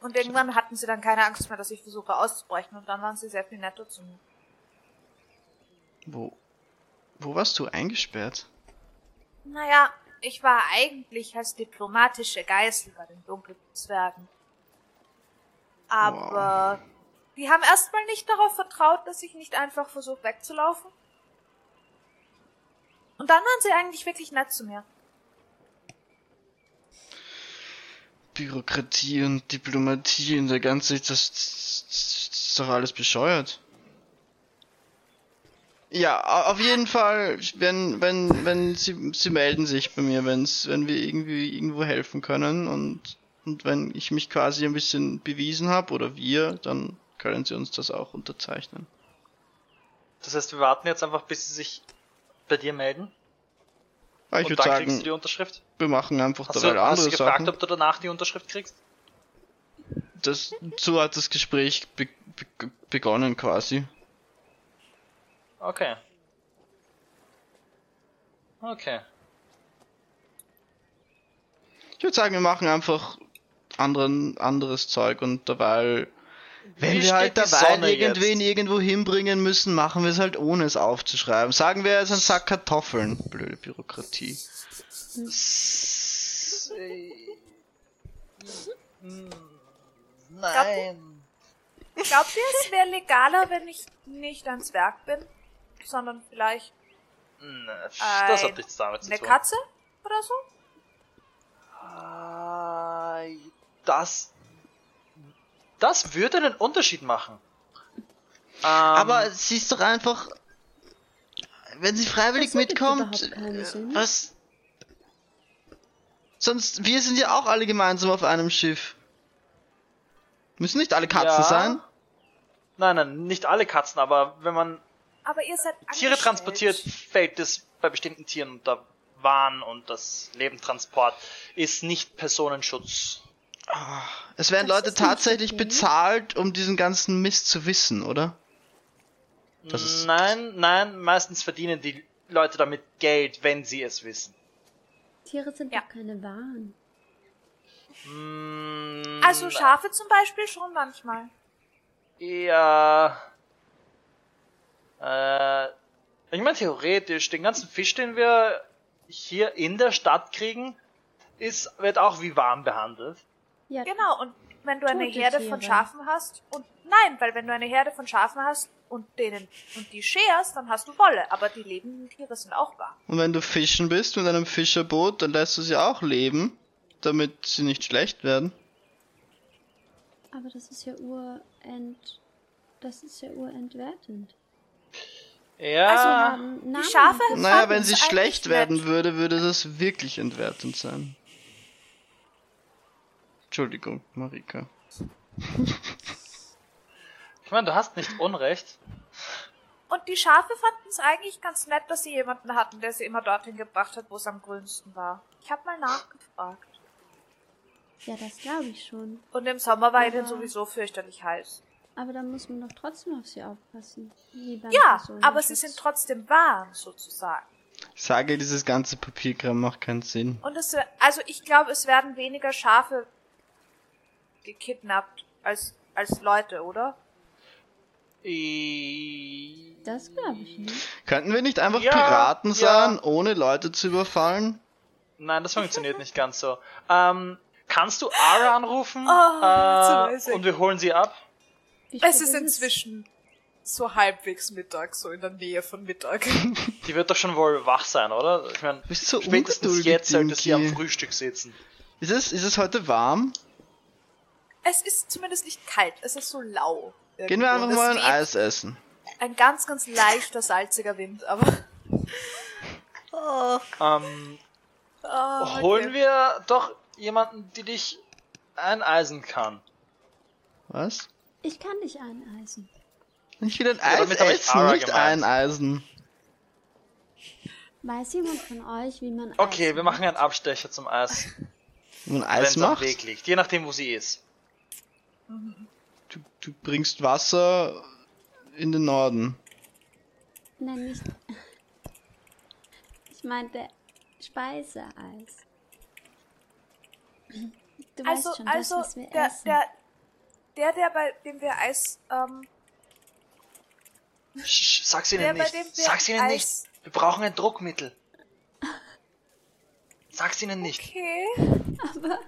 Und irgendwann hatten sie dann keine Angst mehr, dass ich versuche auszubrechen und dann waren sie sehr viel netter zu mir. Wo? Wo warst du eingesperrt? Naja, ich war eigentlich als diplomatische Geißel bei den dunklen Zwergen. Aber die haben erstmal nicht darauf vertraut, dass ich nicht einfach versuche wegzulaufen. Und dann waren sie eigentlich wirklich nett zu mir. Bürokratie und Diplomatie und der ganze, das ist doch alles bescheuert. Ja, au- auf jeden Fall, wenn, wenn, wenn sie, sie melden sich bei mir, wenn's, wenn wir irgendwie irgendwo helfen können und, und wenn ich mich quasi ein bisschen bewiesen habe oder wir, dann können sie uns das auch unterzeichnen. Das heißt, wir warten jetzt einfach, bis sie sich bei dir melden. Aber ich und würde dann kriegst du sagen, die Unterschrift. wir machen einfach Hast dabei du, hast andere du gefragt, Sachen. ob du danach die Unterschrift kriegst? Das, so hat das Gespräch be be begonnen quasi. Okay. Okay. Ich würde sagen, wir machen einfach anderen, anderes Zeug und dabei, wenn Wie wir halt Sonne irgendwen jetzt? irgendwo hinbringen müssen, machen wir es halt ohne es aufzuschreiben. Sagen wir, es ist ein Sack Kartoffeln. Blöde Bürokratie. Nein. Glaubt ihr, es wäre legaler, wenn ich nicht ein Zwerg bin, sondern vielleicht Das hat nichts damit zu eine tun. Katze oder so? Ah, Das. Das würde einen Unterschied machen. Ähm, Aber sie ist doch einfach, wenn sie freiwillig mitkommt, äh, was? Sonst, wir sind ja auch alle gemeinsam auf einem Schiff. Müssen nicht alle Katzen Ja. sein? Nein, nein, nicht alle Katzen, aber wenn man Aber ihr seid Tiere transportiert, fällt es bei bestimmten Tieren unter Wahn und das Lebendtransport ist nicht Personenschutz. Es werden Das Leute tatsächlich okay. bezahlt, um diesen ganzen Mist zu wissen, oder? Das ist- nein, nein, meistens verdienen die Leute damit Geld, wenn sie es wissen. Tiere sind Ja. doch keine Waren. Mm, Also Schafe zum Beispiel schon manchmal. Ja. Äh, ich meine, theoretisch, den ganzen Fisch, den wir hier in der Stadt kriegen, ist, wird auch wie warm behandelt. Ja, Genau, und wenn du eine Herde von. Schafen hast und nein, weil wenn du eine Herde von Schafen hast und denen und die scherst, dann hast du Wolle, aber die lebenden Tiere sind auch wahr. Und wenn du fischen bist mit einem Fischerboot, dann lässt du sie auch leben, damit sie nicht schlecht werden. aber das ist ja urent. Das ist ja urentwertend. Ja. Also Namen. Die Schafe Naja, wenn sie schlecht nett. werden würde, würde das wirklich entwertend sein. Entschuldigung, Marika. Ich meine, du hast nicht Unrecht. Und die Schafe fanden es eigentlich ganz nett, dass sie jemanden hatten, der sie immer dorthin gebracht hat, wo es am grünsten war. Ich habe mal nachgefragt. Ja, das glaube ich schon. Und im Sommer war ihnen Aber- sowieso fürchterlich heiß. Aber da muss man doch trotzdem auf sie aufpassen. Ja, aber sie sind trotzdem warm, sozusagen. Ich sage, dieses ganze Papierkram macht keinen Sinn. Und es, also ich glaube, es werden weniger Schafe gekidnappt als, als Leute, oder? Das glaube ich nicht. Könnten wir nicht einfach Ja, Piraten ja. sein, ohne Leute zu überfallen? Nein, das funktioniert nicht ganz so. Ähm, kannst du Ara anrufen? Oh, äh, und wir holen sie ab? Es ist inzwischen so halbwegs Mittag, so in der Nähe von Mittag. Die wird doch schon wohl wach sein, oder? Ich meine, Du bist so spätestens jetzt sollte sie am. Frühstück sitzen. Ist es, ist es heute warm? Es ist zumindest nicht kalt, es ist so lau. Gehen wir einfach irgendwo. mal ein Eis essen. Ein ganz, ganz leichter, salziger Wind, aber. Oh, Ähm, Oh, okay. Holen wir doch jemanden, die dich eineisen kann. Was? Ich kann dich eineisen. Ich will ein Ja, Eis ich essen, nicht gemeint. eineisen. Weiß jemand von euch, wie man Okay, Eis wir machen einen Abstecher zum Eis, Wenn man Eis es am Weg liegt. Je nachdem, wo sie ist. du, du bringst Wasser in den Norden. Nein, nicht. Ich meinte Speiseeis. Du Also, weißt schon, also, das, was wir der, essen. der, der, der, bei dem wir Eis, ähm, Sch, sag's ihnen der, nicht. wir Sag's ihnen nicht. Eis, Wir brauchen ein Druckmittel. Sag's ihnen nicht. okay. aber,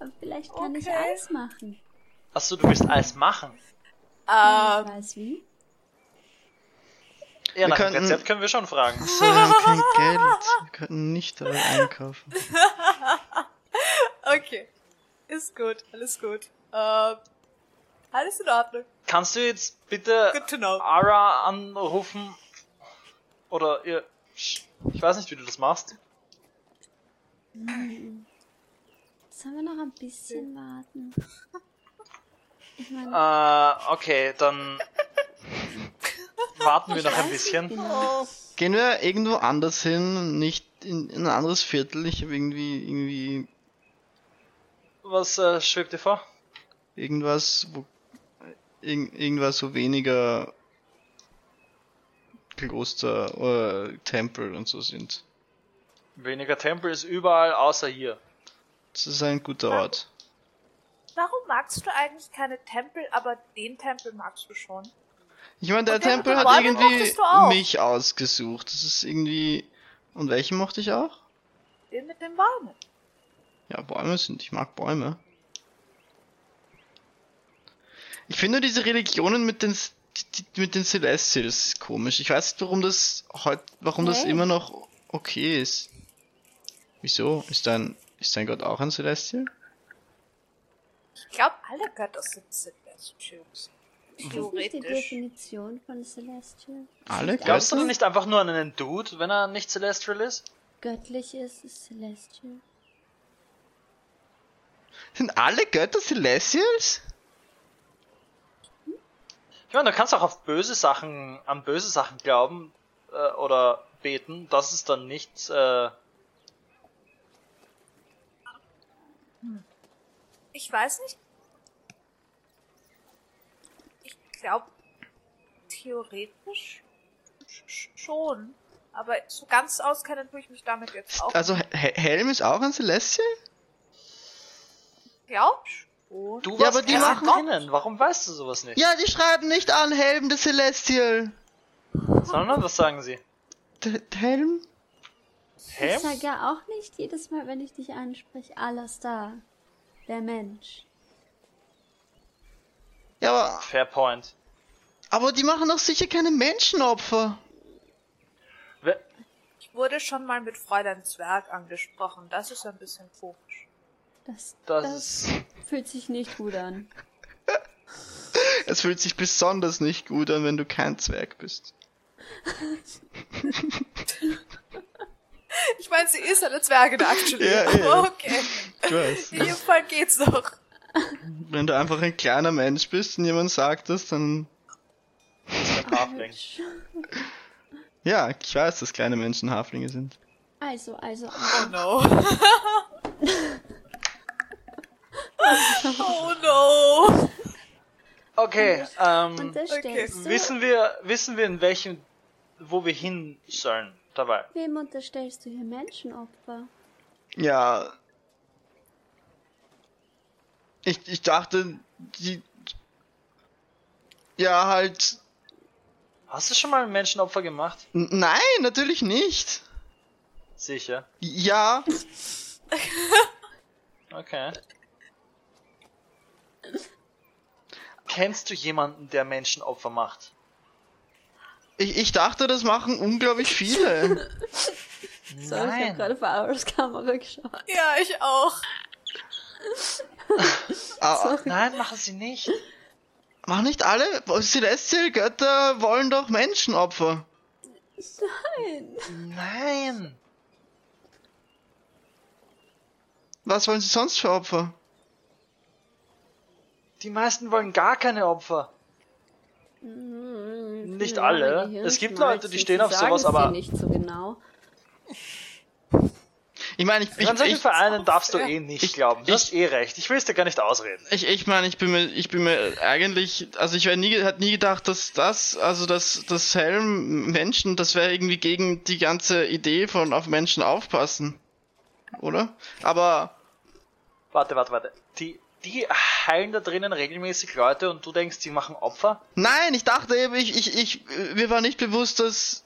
aber vielleicht kann ich Okay. Eis machen. Achso, du willst Eis machen. Wenn ich Ähm, weiß wie. Ja, nach dem Rezept können wir schon fragen. So, wir haben kein Geld. Wir könnten nicht dabei einkaufen. okay. Ist gut, alles gut. Ähm, alles in Ordnung. Kannst du jetzt bitte. Ara anrufen? Oder ihr. Sch- Ich weiß nicht, wie du das machst. Sollen wir noch ein bisschen warten? Ich meine, Äh, okay, dann warten wir noch ein bisschen. genau. Gehen wir irgendwo anders hin, nicht in, in ein anderes Viertel. Ich habe irgendwie, irgendwie Was äh, schwebt dir vor? irgendwas, wo irg irgendwas wo weniger Kloster oder Tempel und so sind. Weniger Tempel ist überall außer hier. Das ist ein guter Ort. Warum magst du eigentlich keine Tempel, aber den Tempel magst du schon? Ich meine, der Und Tempel hat irgendwie mich ausgesucht. Das ist irgendwie. Und welchen mochte ich auch? Den mit den Bäumen. Ja, Bäume sind. Ich mag Bäume. Ich finde diese Religionen mit den mit den Celestials komisch. Ich weiß nicht, warum das heute, warum das Hey. immer noch okay ist. Wieso? Ist dein ist dein Gott auch ein Celestial? Ich glaube, alle Götter sind Celestials. Ist das nicht die Theoretisch. Definition von Celestial? Alle Glaubst du Götter? denn nicht einfach nur an einen Dude, wenn er nicht Celestial ist? Göttlich ist es Celestial. Sind alle Götter Celestials? Ich meine, du kannst auch auf böse Sachen, an böse Sachen glauben äh, oder beten. Das ist dann nicht. Äh, Ich weiß nicht. Ich glaube, theoretisch sch- sch- schon. Aber so ganz auskennen tue ich mich damit jetzt auch. Also He- Helm ist auch ein Celestial? glaub du Ja, warst aber die machen- drinnen. Warum weißt du sowas nicht? Ja, die schreiben nicht an Helm des Celestial. Sondern was sagen sie? D Helm? Hä? Ich sage ja auch nicht jedes Mal, wenn ich dich anspreche, alles da. der Mensch. Ja, aber, Fair point. aber die machen doch sicher keine Menschenopfer. We- Ich wurde schon mal mit Fräulein Zwerg angesprochen. Das ist ein bisschen komisch. Das, Das das, ist- fühlt sich nicht gut an. Es fühlt sich besonders nicht gut an, wenn du kein Zwerg bist. Ich meine, sie ist eine Zwergin, actually. Ja, aber ja. okay. Ich weiß. In jedem Fall geht's doch. Wenn du einfach ein kleiner Mensch bist und jemand sagt das, dann. Halfling. Ja, ich weiß, dass kleine Menschen Haflinge sind. Also, also, Oh no. oh no. Okay, ähm, wissen wir, wissen wir in welchem, wo wir hin sollen dabei? wem unterstellst du hier Menschenopfer? Ja. Ich, ich dachte, die. Ja, halt. Hast du schon mal ein Menschenopfer gemacht? N- Nein, natürlich nicht. Sicher. Ja, Okay. Kennst du jemanden, der Menschenopfer macht? ich, ich dachte, das machen unglaublich viele. So, ich habe gerade vor Auros Kamera geschaut. Ja, ich auch. Aber Nein, machen sie nicht. machen nicht alle? Celestial-Götter wollen doch Menschenopfer. Nein. Nein. Was wollen sie sonst für Opfer? Die meisten wollen gar keine Opfer. Hm, Nicht alle. Es gibt. Leute, die stehen auf sowas, aber- nicht so genau. Ich meine, ich, ich, An solchen ich, Vereinen darfst du Ja. eh nicht Ich- glauben. Du ich- hast eh recht. Ich will es dir gar nicht ausreden. ich, ich meine, ich bin mir, ich bin mir eigentlich, also ich hätte nie, hätte nie gedacht, dass das, also dass das Helm Menschen, das wäre irgendwie gegen die ganze Idee von auf Menschen aufpassen, oder? Aber Warte, warte, warte. Die, die heilen da drinnen regelmäßig Leute und du denkst, die machen Opfer? nein, ich dachte eben, ich, ich, ich, mir war nicht bewusst, dass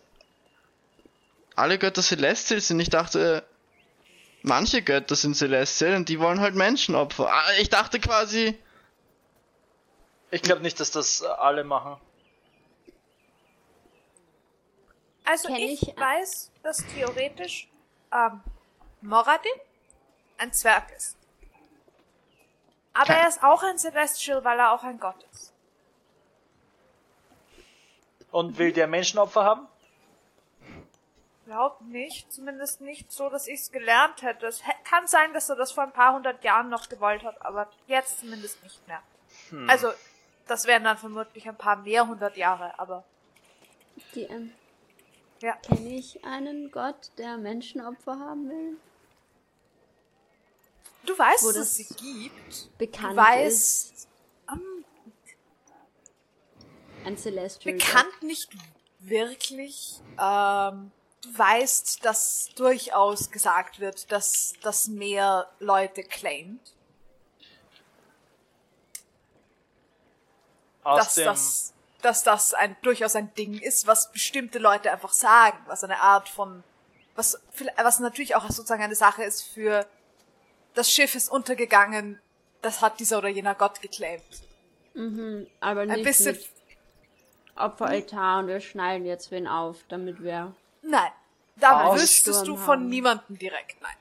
alle Götter Celestial sind. Ich dachte, manche Götter sind Celestial und die wollen halt Menschenopfer. Ah, Ich dachte quasi, Ich glaube nicht, dass das äh, alle machen. Also Kenn ich, ich- weiß, dass theoretisch ähm, Moradin ein Zwerg ist. Aber er ist auch ein Celestial, weil er auch ein Gott ist. Und will der Menschenopfer haben? Glaub nicht, zumindest nicht so, dass ich es gelernt hätte. Es kann sein, dass er das vor ein paar hundert Jahren noch gewollt hat, aber jetzt zumindest nicht mehr. Also, das wären dann vermutlich ein paar mehr hundert Jahre, aber Die, ähm, ja. kenne ich einen Gott, der Menschenopfer haben will? Du weißt, Wo dass das es sie gibt. Bekannt Du weißt, ist. Ein Celestial bekannt nicht wirklich. Ähm, du weißt, dass durchaus gesagt wird, dass das mehr Leute claimt, Aus dass dem. das, dass das ein durchaus ein Ding ist, was bestimmte Leute einfach sagen, was eine Art von, was, was natürlich auch sozusagen eine Sache ist für das Schiff ist untergegangen, das hat dieser oder jener Gott geclaimt. Gott. Mhm, aber Ein nicht bisschen, mit Opferaltar und wir schneiden jetzt wen auf, damit wir... nein, da Aus- wüsstest du von haben. niemandem direkt, nein.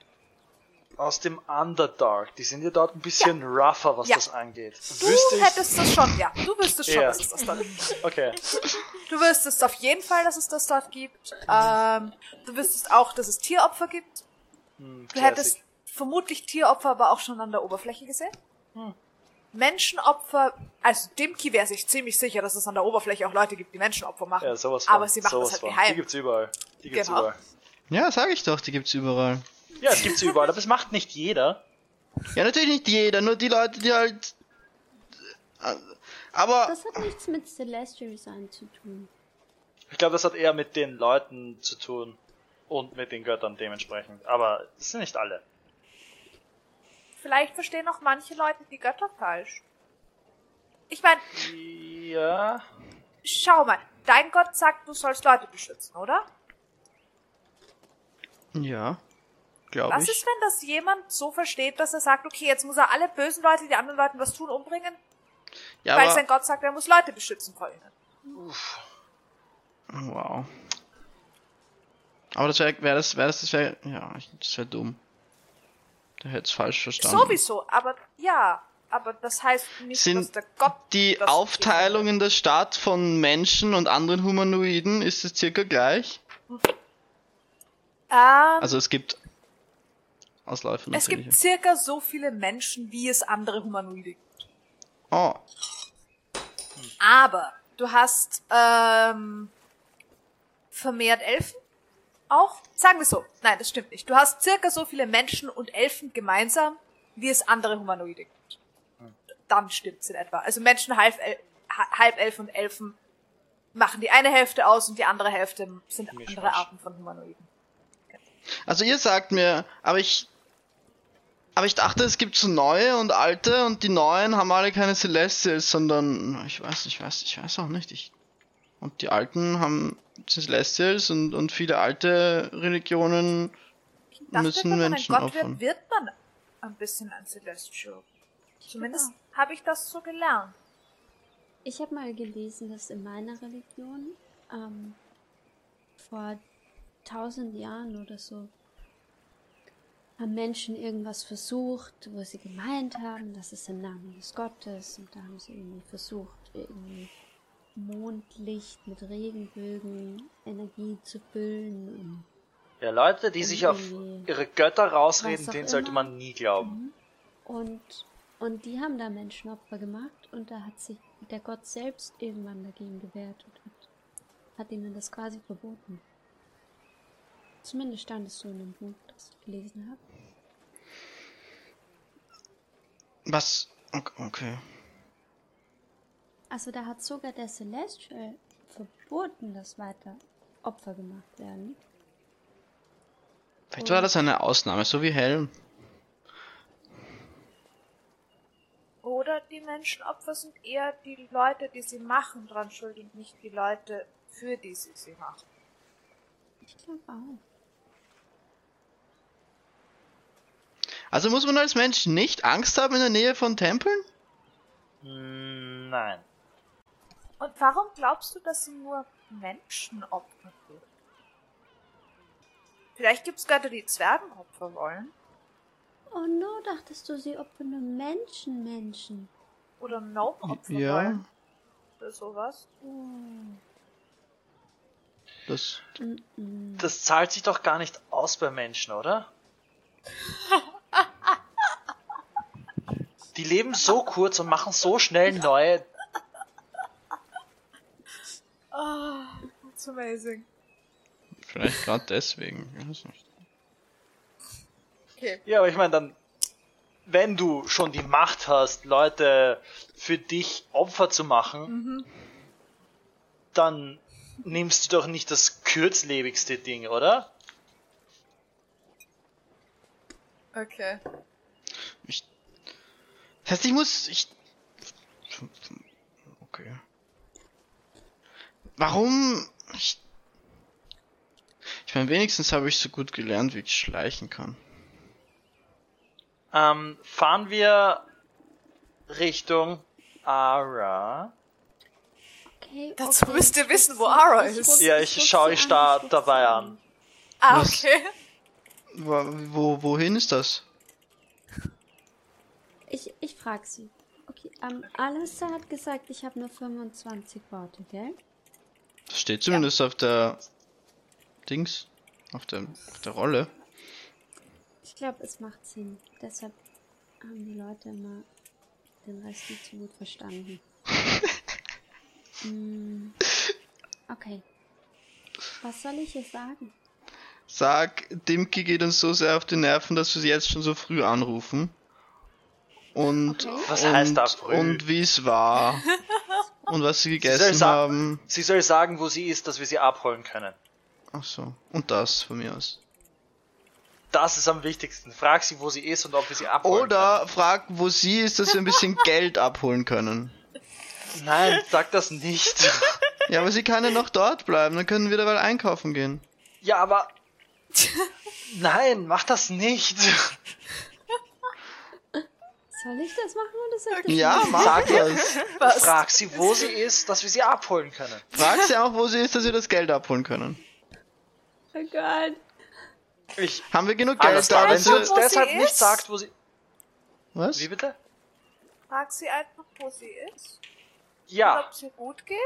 Aus dem Underdark. Die sind ja dort ein bisschen rougher, was Ja. das angeht. Du Wüsste ich. hättest das schon, ja. Du wüsstest schon, Ja. dass es das dort gibt. Okay. Du wüsstest auf jeden Fall, dass es das dort gibt. Ähm, du wüsstest auch, dass es Tieropfer gibt. Hm, Du hättest vermutlich Tieropfer aber auch schon an der Oberfläche gesehen. Menschenopfer, also Dimki wäre sich ziemlich sicher, dass es an der Oberfläche auch Leute gibt, die Menschenopfer machen. Ja, sowas von. aber sie machen sowas das halt von. Die geheim. gibt's überall. Die gibt's Genau. überall. ja, sag ich doch, die gibt's überall. Ja, es gibt's überall, aber es macht nicht jeder. Ja, natürlich nicht jeder, nur die Leute, die halt. äh, Aber Das hat nichts mit Celestial Sein zu tun. Ich glaube, das hat eher mit den Leuten zu tun und mit den Göttern dementsprechend. Aber es sind nicht alle. Vielleicht verstehen auch manche Leute die Götter falsch. Ich meine, Ja. schau mal, dein Gott sagt, du sollst Leute beschützen, oder? ja, glaube Was ich. ist, wenn das jemand so versteht, dass er sagt, okay, jetzt muss er alle bösen Leute, die anderen Leuten was tun, umbringen? ja, weil aber, sein Gott sagt, er muss Leute beschützen vor ihnen. Wow. Aber das wäre, wär das, wäre das, das wäre, ja, das wäre dumm. Der hätte es falsch verstanden. Sowieso, aber ja, aber das heißt nicht, Sind dass der Gott Die Aufteilung in der Stadt von Menschen und anderen Humanoiden ist es circa gleich. Ähm, Also es gibt Ausläufer es natürlich. gibt circa so viele Menschen, wie es andere Humanoide gibt. oh, Aber du hast ähm, vermehrt Elfen auch. Sagen wir so. Nein, das stimmt nicht. Du hast circa so viele Menschen und Elfen gemeinsam, wie es andere Humanoide gibt. Dann stimmt's in etwa. Also Menschen, Halbel Ha- Halbelfen und Elfen machen die eine Hälfte aus und die andere Hälfte sind andere Mischmasch. Arten von Humanoiden. also ihr sagt mir, aber ich, aber ich dachte, es gibt so neue und alte und die neuen haben alle keine Celestials, sondern ich weiß, ich weiß, ich weiß auch nicht. Ich, und die alten haben Celestials und, und viele alte Religionen dachte, müssen wenn man ein Menschen Gott opfern. wird, wird man ein bisschen ein Celestial. Zumindest habe ich das so gelernt. Ich habe mal gelesen, dass in meiner Religion ähm, vor tausend Jahren oder so haben Menschen irgendwas versucht, wo sie gemeint haben, das ist im Namen des Gottes und da haben sie irgendwie versucht, irgendwie Mondlicht mit Regenbögen Energie zu füllen und Ja, Leute, die sich auf ihre Götter rausreden, denen sollte immer. man nie glauben. Und, und die haben da Menschenopfer gemacht und da hat sich der Gott selbst irgendwann dagegen gewehrt und hat, hat ihnen das quasi verboten. Zumindest stand es so in dem Buch, das ich gelesen habe. Was? Ok- Okay. Also da hat sogar der Celestial verboten, dass weiter Opfer gemacht werden. Vielleicht war das eine Ausnahme, so wie Helm. Oder die Menschenopfer sind eher die Leute, die sie machen, dran schuld und nicht die Leute, für die sie sie machen. Ich glaube auch. Also muss man als Mensch nicht Angst haben in der Nähe von Tempeln? Hm, Nein. Und warum glaubst du, dass sie nur Menschen opfern würden? Vielleicht gibt's Götter, die Zwergenopfer wollen. Oh no, dachtest du, sie opfern nur Menschen, Menschen. Oder Gnome-Opfer Ja, wollen. Oder sowas. Oh. das. Mm -mm. Das zahlt sich doch gar nicht aus bei Menschen, oder? Die leben so kurz und machen so schnell neue. That's amazing. Vielleicht gerade deswegen. Okay. Ja, aber ich meine dann, wenn du schon die Macht hast, Leute für dich Opfer zu machen, dann nimmst du doch nicht das kürzlebigste Ding, oder? Okay. Ich, das heißt, ich muss. Ich. Okay. Warum? Ich. Ich meine, wenigstens habe ich so gut gelernt, wie ich schleichen kann. Ähm, fahren wir Richtung Ara. Okay, Dazu okay. müsst ihr wissen, wo Ara Ich ist. Ja, ich schaue an, da dabei an. Ah, Was? okay. Wo, wo, wohin ist das? Ich, ich frage sie. Okay, ähm, Alistair hat gesagt, ich habe nur 25 Worte, gell? Das steht zumindest auf der Dings, auf der, auf der Rolle. Ich glaube, es macht Sinn. Deshalb haben die Leute immer den Rest nicht so gut verstanden. mm, okay. Was soll ich ihr sagen? Sag, Dimki geht uns so sehr auf die Nerven, dass wir sie jetzt schon so früh anrufen. Und, Okay. Was und, heißt da früh? Und wie es war. und was sie Sie soll, gegessen sa haben. sie soll sagen, wo sie ist, dass wir sie abholen können. Ach so. Und das von mir aus. Das ist am wichtigsten. Frag sie, wo sie ist und ob wir sie abholen Oder frag, wo sie ist, dass wir ein bisschen Geld abholen können. können. Nein, sag das nicht. Ja, aber sie kann ja noch dort bleiben, dann können wir derweil einkaufen gehen. ja, aber Nein, mach das nicht. Soll ich das machen oder soll ich das Ja, nicht? mach Sag das. Was? Frag sie, wo sie ist, dass wir sie abholen können. Frag sie auch, wo sie ist, dass wir das Geld abholen können. Oh Gott. Ich. Haben wir genug Alles Geld da? klar, wenn dass sie wo sie deshalb nicht ist? sagt, wo sie. Was? Wie bitte? Frag sie einfach, wo sie ist. Und Ja. ob es ihr gut geht.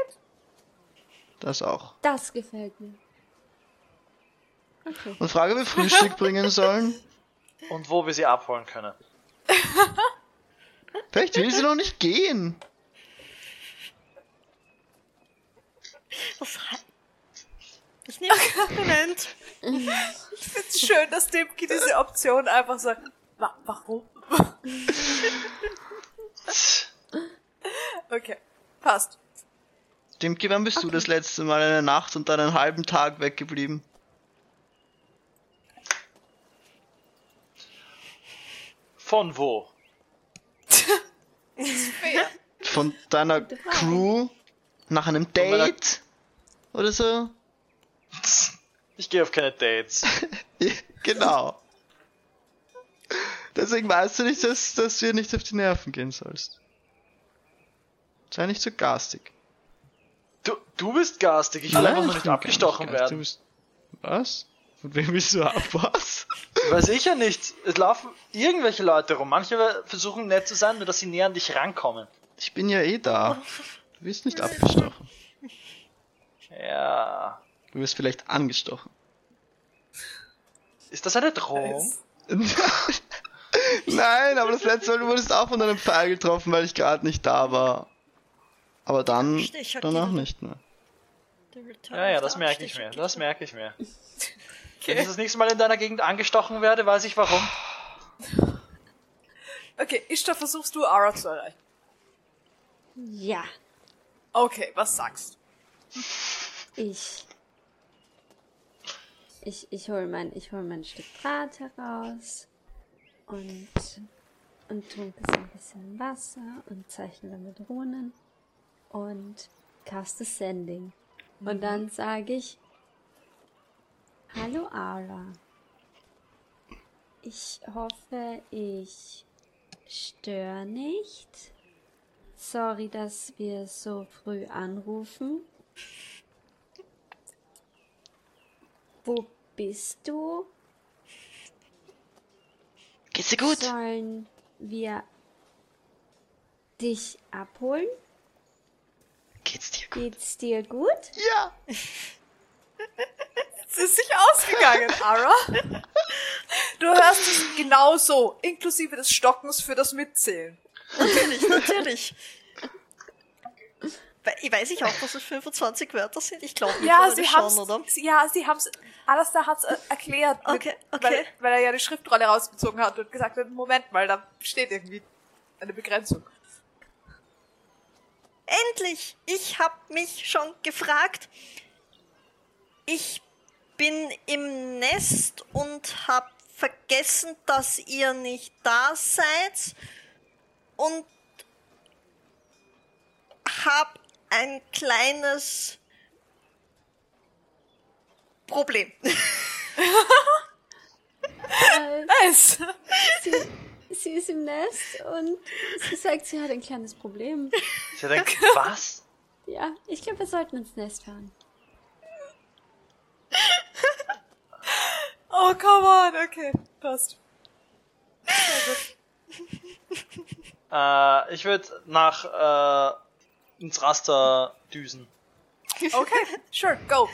Das auch. Das gefällt mir. Okay. Und frage, ob wir Frühstück bringen sollen. Und wo wir sie abholen können. Vielleicht will sie noch nicht gehen. Was he- Ich nehme Moment. Ich find's schön, dass Dimki diese Option einfach sagt. Wa warum? okay, passt. Dimki, wann bist du das letzte Mal eine Nacht und dann einen halben Tag weggeblieben? Von wo? Von deiner. Crew? Nach einem meiner- Date? Oder so? Ich gehe auf keine Dates. Genau. Deswegen weißt du nicht, dass, dass du ihr nicht auf die Nerven gehen sollst. Sei nicht so garstig. Du, du bist garstig, ich will einfach nur nicht abgestochen garstig. Du werden. bist, was? Von wem bist du ab? Was? Weiß ich ja nicht. Es laufen irgendwelche Leute rum. Manche versuchen nett zu sein, nur dass sie näher an dich rankommen. Ich bin ja eh da. Du wirst nicht abgestochen. Ja. Du wirst vielleicht angestochen. Ist das eine Drohung? Nein, aber das letzte Mal, du wurdest auch von einem Pfeil getroffen, weil ich gerade nicht da war. Aber dann danach die- nicht mehr. Ja, ja, das merke ich mir. Das merke ich mir. Wenn ich das nächste Mal in deiner Gegend angestochen werde, weiß ich warum. Okay, Ishtar, versuchst du Ara zu erreichen? Ja, Okay, was sagst ich. Ich, ich hol mein, ich hol mein Stück Draht heraus und, und es ein bisschen Wasser und zeichne damit Runen und caste Sending. Und dann sage ich, Hallo Ara. Ich hoffe, ich störe nicht. Sorry, dass wir so früh anrufen. Wo bist du? Geht's dir gut? Sollen wir dich abholen? Geht's dir gut? Geht's dir gut? Ja! Es ist sich ausgegangen, Ara. Du hörst es genau so, inklusive des Stockens für das Mitzählen. Natürlich, natürlich. We- Ich weiß ich auch, dass es 25 Wörter sind. Ich glaube nicht, Ja, sie schon, oder? ja, sie haben's, Alastair hat's äh, erklärt. Okay, okay. Weil, weil er ja die Schriftrolle rausgezogen hat und gesagt hat, Moment mal, da steht irgendwie eine Begrenzung. Endlich! Ich hab mich schon gefragt. Ich bin im Nest und hab vergessen, dass ihr nicht da seid und hab ein kleines Problem. Nice. sie, sie ist im Nest und sie sagt, sie hat ein kleines Problem. Ich denke, was? Ja, ich glaube, wir sollten ins Nest fahren. Oh, come on, okay, passt. Sehr gut. Äh, ich würde nach äh, ins Raster düsen. Okay, sure, go.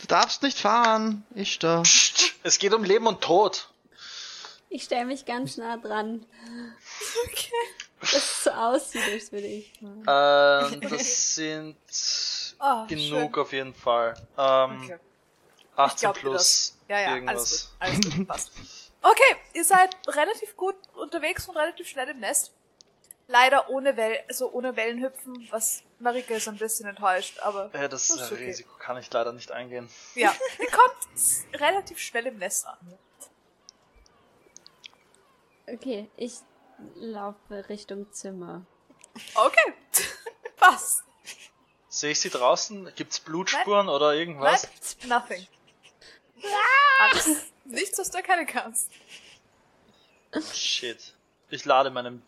Du darfst nicht fahren. Ich da. Psst, es geht um Leben und Tod. Ich stelle mich ganz nah dran, Okay. dass es so aussieht, als würde ich. Ähm, das sind Ah, genug schön. auf jeden Fall. Ähm, Okay. 18 glaub dir plus das. Ja, ja, irgendwas. alles gut. Alles gut, passt. Okay, ihr seid relativ gut unterwegs und relativ schnell im Nest. Leider ohne Well also ohne Wellenhüpfen, was Marike ist ein bisschen enttäuscht, aber Ja, das ist okay. Risiko kann ich leider nicht eingehen. ja, ihr kommt relativ schnell im Nest an. Okay, ich laufe Richtung Zimmer. Okay, passt. Sehe ich sie draußen? Gibt's Blutspuren oder irgendwas? Nein, nothing. Alles nichts, was du erkennen kannst. Shit. Ich lade meinen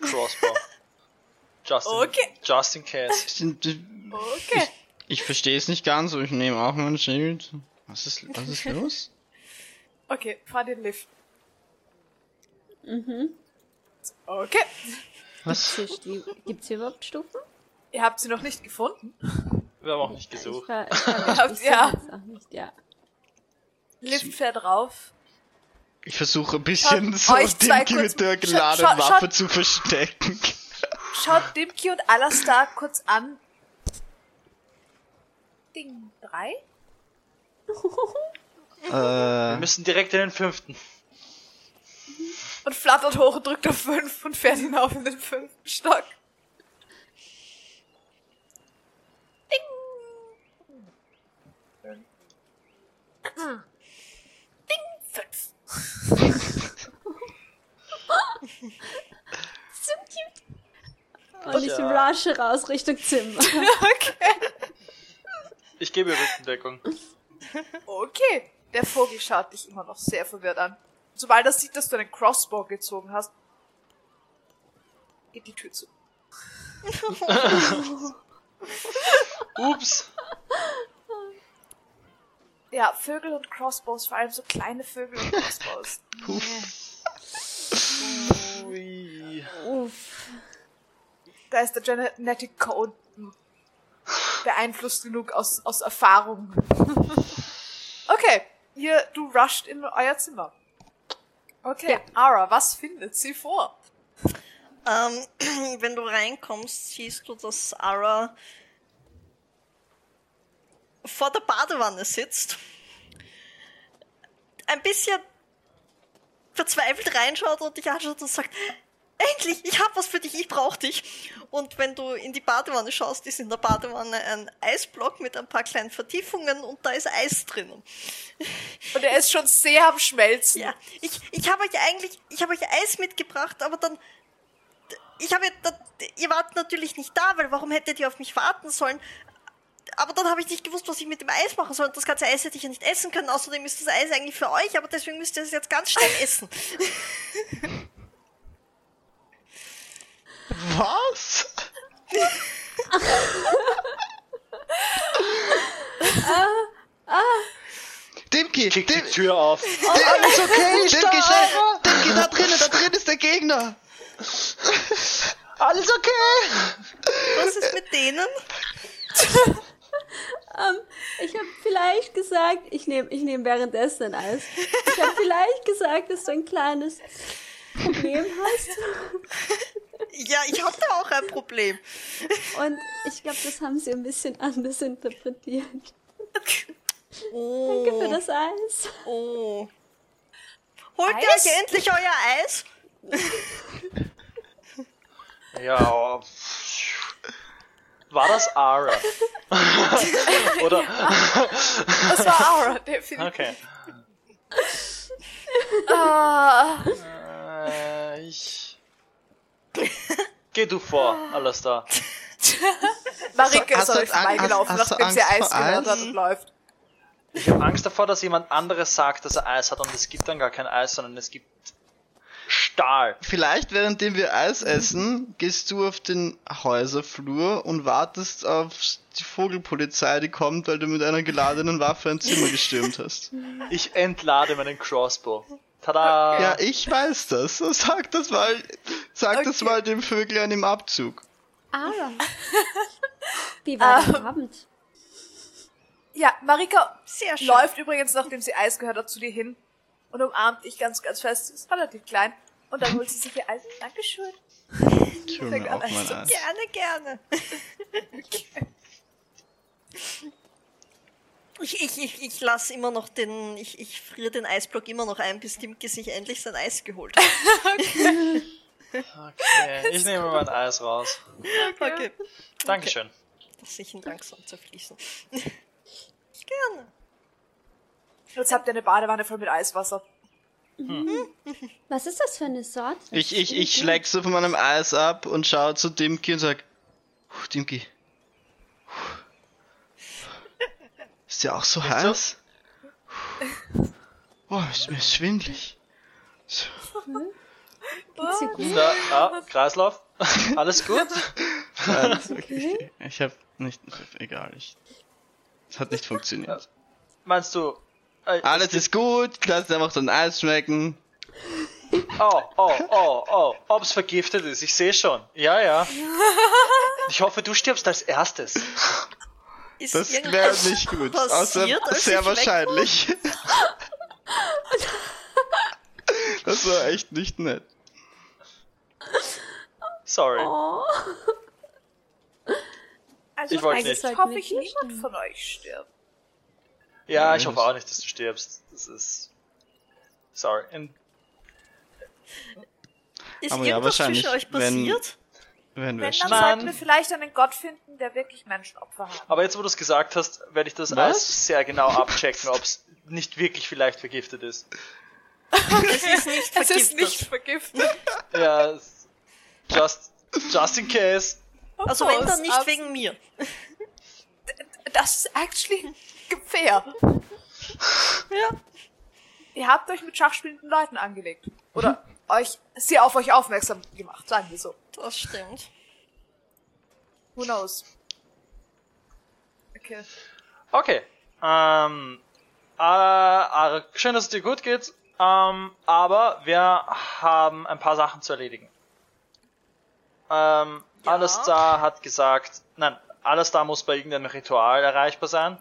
Crossbow. Just in, Okay. just in case. Sind- Okay. Ich verstehe es nicht ganz, aber ich nehme auch mein Schild. Was ist, was ist los? Okay, fahr den Lift. Mhm. Okay. Was? Gibt's hier, gibt's hier überhaupt Stufen? Ihr habt sie noch nicht gefunden. Wir haben auch nicht Ich gesucht. war, ich war Habt- nicht, ich ja. nicht, ja. Lift fährt rauf. Ich versuche ein bisschen Schaut so Dimki mit der geladenen Waffe schaut- zu verstecken. Schaut Dimki und Alastar kurz an. Ding 3? Wir Äh, müssen direkt in den fünften. Und flattert hoch und drückt auf 5 und fährt hinauf in den fünften Stock. Ding! Hm. 5. So cute. Und ich Ja. rushe raus Richtung Zimmer. Ich gebe Rückendeckung. Okay. Der Vogel schaut dich immer noch sehr verwirrt an. Sobald er sieht, dass du einen Crossbow gezogen hast, geht die Tür zu. Ups. Ja, Vögel und Crossbows, vor allem so kleine Vögel und Crossbows. Ui. Uff. Da ist der Genetic Code beeinflusst genug aus, aus Erfahrung. Okay, ihr, du rusht in euer Zimmer. Okay, Ara, was findet sie vor? Ähm, wenn du reinkommst, siehst du, dass Ara vor der Badewanne sitzt, ein bisschen verzweifelt reinschaut und dich anschaut und sagt, endlich, ich hab was für dich, ich brauch dich. Und wenn du in die Badewanne schaust, ist in der Badewanne ein Eisblock mit ein paar kleinen Vertiefungen und da ist Eis drinnen. Und er ist schon sehr am Schmelzen. Ja, ich, ich habe euch eigentlich, ich habe euch Eis mitgebracht, aber dann, ich habe, ihr wart natürlich nicht da, weil warum hättet ihr auf mich warten sollen? Aber dann habe ich nicht gewusst, was ich mit dem Eis machen soll. Und das ganze Eis hätte ich ja nicht essen können. Außerdem ist das Eis eigentlich für euch, aber deswegen müsst ihr es jetzt ganz schnell essen. was? Dimki, Kick Dim, die Tür auf. alles okay, Dimki, schnell, Dimki, da drinnen, da drin ist der Gegner. Alles okay? Was ist mit denen? Ähm, ich habe vielleicht gesagt, ich nehme ich nehm währenddessen ein Eis. Ich habe vielleicht gesagt, dass du ein kleines Problem hast. Ja, ich hatte auch ein Problem. Und ich glaube, das haben sie ein bisschen anders interpretiert. Oh, Danke für das Eis. oh. Holt ihr Eis? euch endlich euer Eis? Ja. War das Ara? Oder? Das war Ara, definitiv. Okay. Ah, Äh, ich. Geh du vor, alles da. Marike ist euch vorbeigelaufen, nachdem sie Eis gehört hat und läuft. Ich habe Angst davor, dass jemand anderes sagt, dass er Eis hat und es gibt dann gar kein Eis, sondern es gibt Stahl. Vielleicht währenddem wir Eis essen, gehst du auf den Häuserflur und wartest auf die Vogelpolizei, die kommt, weil du mit einer geladenen Waffe ein Zimmer gestürmt hast. Ich entlade meinen Crossbow. Tada! Ja, ich weiß das. Sag das mal, sag das Okay. mal dem Vöglein im Abzug. Ara. Wie war der Abend? Ja, Marika Sehr schön. läuft übrigens, nachdem sie Eis gehört hat, zu dir hin und umarmt dich ganz, ganz fest. Sie ist relativ klein. Und dann holt sie sich ihr Eis. Dankeschön. Ich mir auch mein Eis. Gerne, gerne. Ich, ich, ich, ich lasse immer noch den, ich, ich friere den Eisblock immer noch ein, bis Dimke sich endlich sein Eis geholt hat. Okay, ich nehme mein Eis raus. Okay. Dankeschön. Lass ich ihn langsam zerfließen. Gerne. Jetzt habt ihr eine Badewanne voll mit Eiswasser. Was ist das für eine Sorte? Ich, ich, ich schläg so von meinem Eis ab und schau zu Dimki und sag, "Puh, Dimki. Ist ja auch so heiß? Oh, ist mir schwindlig. So. Geht's dir gut? Da, ah, Kreislauf. Alles gut? Nein, okay. Ich hab nicht. Egal, ich. Es hat nicht funktioniert. Meinst du? Äh, Alles ist gut, lass einfach so ein Eis schmecken. Oh, oh, oh, oh. Ob's vergiftet ist, ich sehe schon. Ja, ja. Ich hoffe, du stirbst als erstes. Ist Das wäre nicht gut. Außer passiert, als sehr wahrscheinlich. Das war echt nicht nett. Sorry. Oh. Also Ich wollte eigentlich nicht. hoffe ich, niemand von euch stirbt. Ja, ich Ja, hoffe auch nicht, dass du stirbst. Das ist. Sorry. In, Ist Aber ja, irgendwas wahrscheinlich, zwischen euch wenn- passiert? Wenn wir Wenn, dann sollten wir vielleicht einen Gott finden, der wirklich Menschenopfer hat. aber jetzt, wo du es gesagt hast, werde ich das Was? Eis sehr genau abchecken, ob es nicht wirklich vielleicht vergiftet ist. Es ist nicht Es vergiftet. ist nicht vergiftet. Ja, es- just, just in case. also wenn dann nicht wegen mir. Das ist actually fair. Ja. Ihr habt euch mit schachspielenden Leuten angelegt. Oder euch, sie auf euch aufmerksam gemacht, sagen wir so. Das stimmt. Who knows? Okay. Okay. Ähm, äh, Ara, schön, dass es dir gut geht. Ähm, aber wir haben ein paar Sachen zu erledigen. Ähm, Ja. Alistair hat gesagt, nein, Alistair muss bei irgendeinem Ritual erreichbar sein.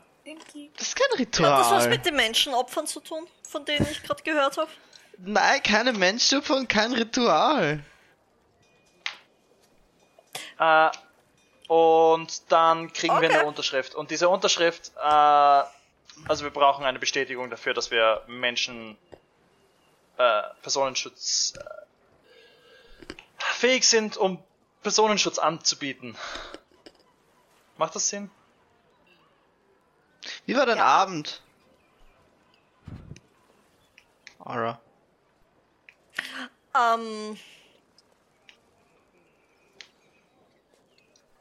Das ist kein Hat das was Ritual. mit den Menschenopfern zu tun, von denen ich gerade gehört habe? Nein, keine Menschenopfer und kein Ritual. Äh, und dann kriegen wir Okay. eine Unterschrift. Und diese Unterschrift, äh, also wir brauchen eine Bestätigung dafür, dass wir Menschen, äh, Personenschutz äh, fähig sind, um Personenschutz anzubieten. Macht das Sinn? Wie war dein Abend? Ara. Ähm,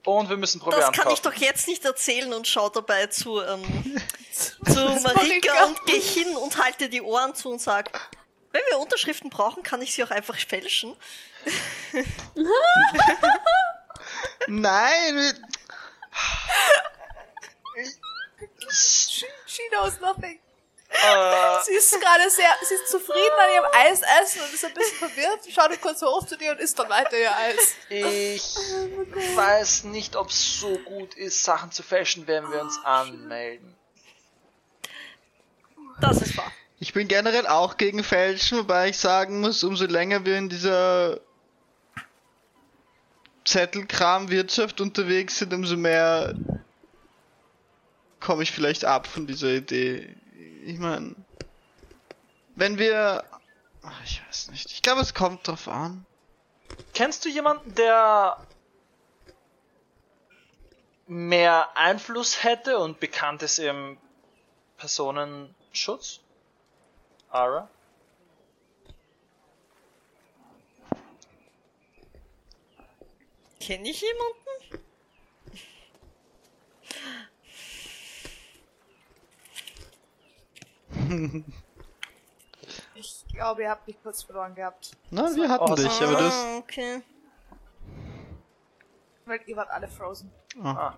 Und wir müssen Proviant das kann ich kaufen. doch jetzt nicht erzählen und schau dabei zu, ähm, zu Marika. Marika und geh hin und halte die Ohren zu und sag, wenn wir Unterschriften brauchen, kann ich sie auch einfach fälschen. Nein! She, she knows nothing. Äh, Sie ist gerade sehr, sie ist zufrieden an ihrem Eis essen und ist ein bisschen verwirrt. Schaut kurz hoch zu dir und isst dann weiter ihr Eis. ich weiß nicht, ob es so gut ist, Sachen zu fälschen, wenn wir uns anmelden. Das ist wahr. Ich bin generell auch gegen Fälschen, wobei ich sagen muss, umso länger wir in dieser Zettelkram-Wirtschaft unterwegs sind, umso mehr komme ich vielleicht ab von dieser Idee. Ich meine, wenn wir... Ach, ich weiß nicht. Ich glaube, es kommt drauf an. Kennst du jemanden, der mehr Einfluss hätte und bekannt ist im Personenschutz? Ara? Kenne ich jemanden? Ich glaube, ihr habt mich kurz verloren gehabt. Na, wir hatten Oh, dich, aber du hast... Ah, okay. Weil ihr wart alle frozen. Ah,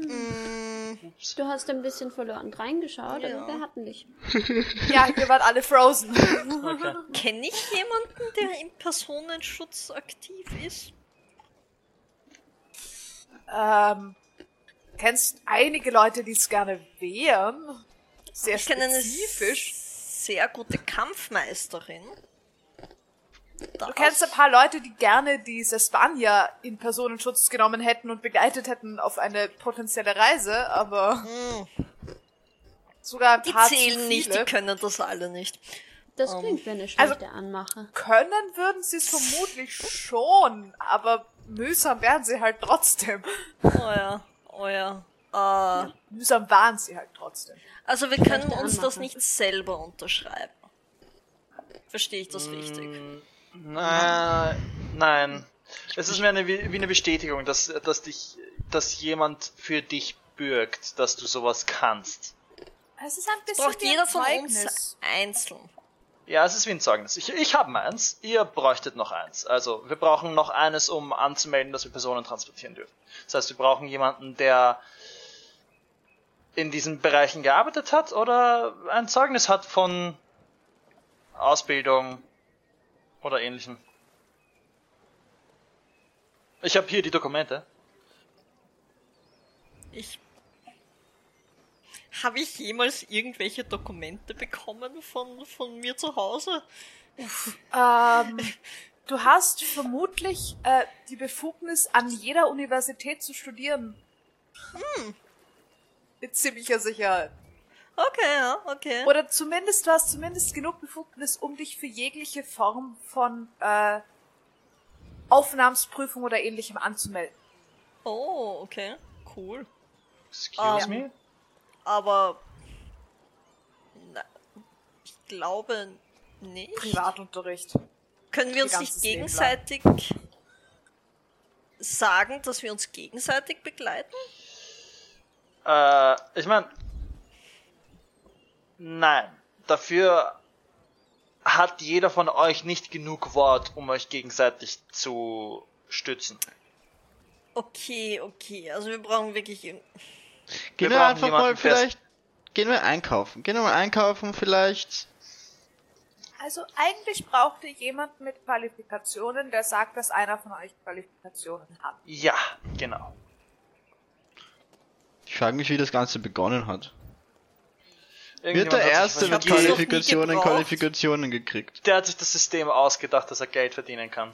Mm, ups. Du hast ein bisschen verloren reingeschaut, Ja. aber wir hatten dich. Ja, ihr wart alle frozen. Okay. Kenne ich jemanden, der im Personenschutz aktiv ist? ähm, kennst einige Leute, die es gerne wären. Sehr Ich kenne eine spezifisch. sehr gute Kampfmeisterin. Du kennst ein paar Leute, die gerne diese Spanier in Personenschutz genommen hätten und begleitet hätten auf eine potenzielle Reise, aber sogar ein Die paar zu zählen nicht, die können das alle nicht. Das Ähm, klingt wie eine also- schlechte Anmache. Können würden sie es vermutlich schon, aber mühsam wären sie halt trotzdem. Oh ja, oh ja. Äh, Mühsam waren sie halt trotzdem. Also wir können uns das nicht selber unterschreiben. Verstehe ich das richtig? Mm, Na, nein. Es ist mir eine, wie wie eine Bestätigung, dass, dass dich, dass jemand für dich bürgt, dass du sowas kannst. Es ist ein bisschen Braucht wie ein jeder von Zeugnis. uns einzeln. Ja, es ist wie ein Zeugnis. Ich, ich habe eins, ihr bräuchtet noch eins. Also wir brauchen noch eines, um anzumelden, dass wir Personen transportieren dürfen. Das heißt, wir brauchen jemanden, der in diesen Bereichen gearbeitet hat oder ein Zeugnis hat von Ausbildung oder ähnlichem. Ich habe hier die Dokumente. Ich. Habe ich jemals irgendwelche Dokumente bekommen von, von mir zu Hause? Ähm, du hast vermutlich äh, die Befugnis, an jeder Universität zu studieren. Hm. Mit ziemlicher Sicherheit. Okay, ja, okay. Oder zumindest, du hast zumindest genug Befugnis, um dich für jegliche Form von äh, Aufnahmsprüfung oder ähnlichem anzumelden. Oh, okay. Cool. Excuse Ähm, me? Aber. Na, ich glaube nicht. Privatunterricht. Können wir uns nicht gegenseitig sagen, dass wir uns gegenseitig begleiten? Äh, ich meine, nein. Dafür hat jeder von euch nicht genug Wort, um euch gegenseitig zu stützen. Okay, okay. Also wir brauchen wirklich. irg- Gehen Wir wir, einfach mal fest. vielleicht. Gehen wir einkaufen. Gehen wir mal einkaufen vielleicht. Also eigentlich braucht ihr jemanden mit Qualifikationen, der sagt, dass einer von euch Qualifikationen hat. Ja, genau. Ich frage mich, wie das Ganze begonnen hat. Wird der Erste mit Qualifikationen. Qualifikationen gekriegt? Der hat sich das System ausgedacht, dass er Geld verdienen kann.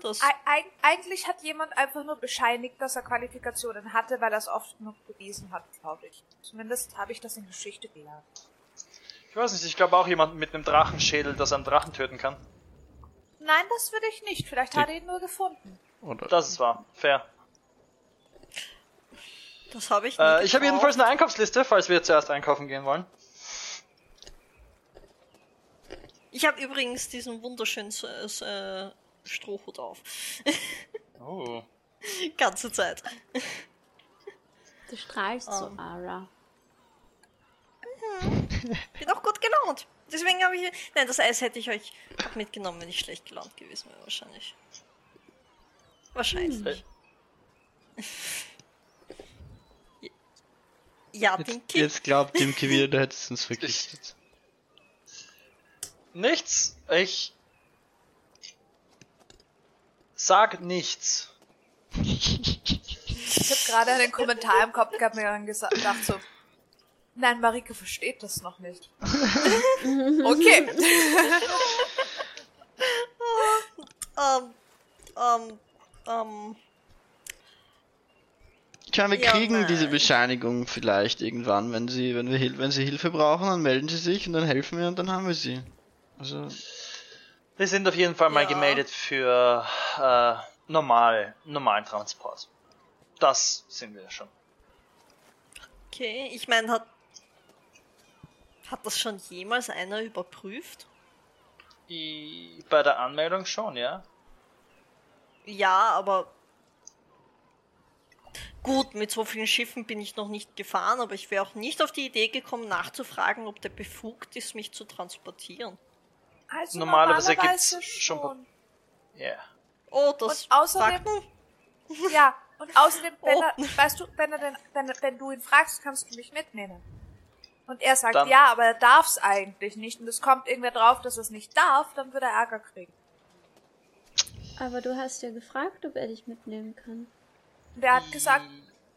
Das, Eig eig eigentlich hat jemand einfach nur bescheinigt, dass er Qualifikationen hatte, weil er es oft genug bewiesen hat, glaube ich. Zumindest habe ich das in Geschichte gelernt. Ich weiß nicht, ich glaube auch jemand mit einem Drachenschädel, dass er einen Drachen töten kann. Nein, das würde ich nicht. Vielleicht hat er ihn nur gefunden. Oder? Das ist wahr. Fair. Das habe ich Äh, ich habe jedenfalls eine Einkaufsliste, falls wir zuerst einkaufen gehen wollen. Ich habe übrigens diesen wunderschönen äh, Strohhut auf. Oh. Ganze Zeit. Du strahlst so, Ähm. Ara. Bin auch gut gelaunt. Deswegen habe ich. Nein, das Eis hätte ich euch auch mitgenommen, wenn ich schlecht gelaunt gewesen wäre, wahrscheinlich. Wahrscheinlich. Ja, Jetzt, Dinky. jetzt glaubt Dimke wieder, du hättest uns vergiftet. Nichts. Ich sag nichts. Ich habe gerade einen Kommentar im Kopf gehabt und mir dann gesa- gedacht so, nein, Marike versteht das noch nicht. okay. Ähm, ähm, ähm, Ich meine, wir Ja, kriegen nein. diese Bescheinigung vielleicht irgendwann, wenn sie, wenn wir, wenn sie Hilfe brauchen, dann melden sie sich und dann helfen wir und dann haben wir sie. Also, Wir sind auf jeden Fall mal Ja. gemeldet für äh, normal, normalen Transport. Das sind wir schon. okay. Ich meine, hat. Hat das schon jemals einer überprüft? I, bei der Anmeldung schon, ja. Ja, aber. Gut, mit so vielen Schiffen bin ich noch nicht gefahren, aber ich wäre auch nicht auf die Idee gekommen, nachzufragen, ob der befugt ist, mich zu transportieren. Also Normalerweise normalerweise gibt's schon schon. Ja. Oh, das Und außerdem-. Ja, und außerdem, wenn Oh. er, weißt du, wenn er denn, wenn, wenn du ihn fragst, kannst du mich mitnehmen. Und er sagt, Dann- ja, aber er darf's eigentlich nicht. Und es kommt irgendwer drauf, dass er es nicht darf, dann wird er Ärger kriegen. Aber du hast ja gefragt, ob er dich mitnehmen kann. Und er hat gesagt,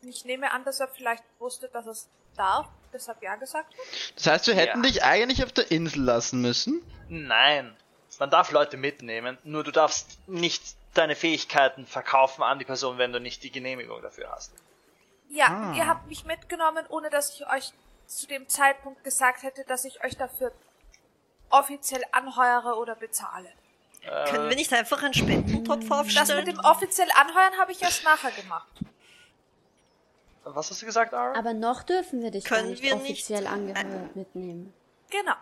ich nehme an, dass er vielleicht wusste, dass er es darf, deshalb ja gesagt hat. das heißt, wir hätten Ja. dich eigentlich auf der Insel lassen müssen. Nein. Man darf Leute mitnehmen, nur du darfst nicht deine Fähigkeiten verkaufen an die Person, wenn du nicht die Genehmigung dafür hast. Ja, Ah. ihr habt mich mitgenommen, ohne dass ich euch zu dem Zeitpunkt gesagt hätte, dass ich euch dafür offiziell anheuere oder bezahle. Können wir nicht einfach einen Spendentopf Das mit aufstellen? dem offiziell anheuern habe ich erst nachher gemacht. Was hast du gesagt, Ara? Aber noch dürfen wir dich Können gar nicht wir nicht- offiziell angehört mitnehmen. Genau.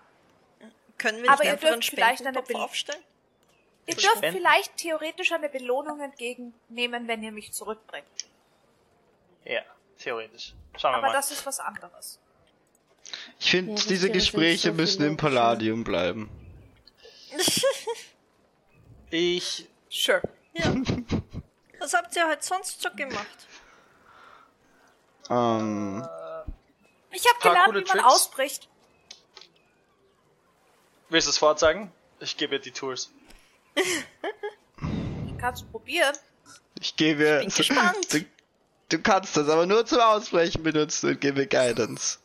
Können wir Aber nicht ihr einfach einen dürft vielleicht eine Spendentopf Bild- aufstellen? Ihr dürft Spenden? vielleicht theoretisch eine Belohnung entgegennehmen, wenn ihr mich zurückbringt. Ja, theoretisch. Schauen wir Aber mal. das ist was anderes. Ich finde, Ja, diese Gespräche so müssen im Palladium bleiben. Ich. Sure. Ja. Was habt ihr heute sonst so gemacht? Ähm, Ich habe Paar gelernt, wie man Tricks. ausbricht. Willst du es vorzeigen? Ich gebe dir die Tools. Ich kann's probieren. ich gebe. bin gespannt. Du, du kannst das aber nur zum Ausbrechen benutzen und gebe Guidance.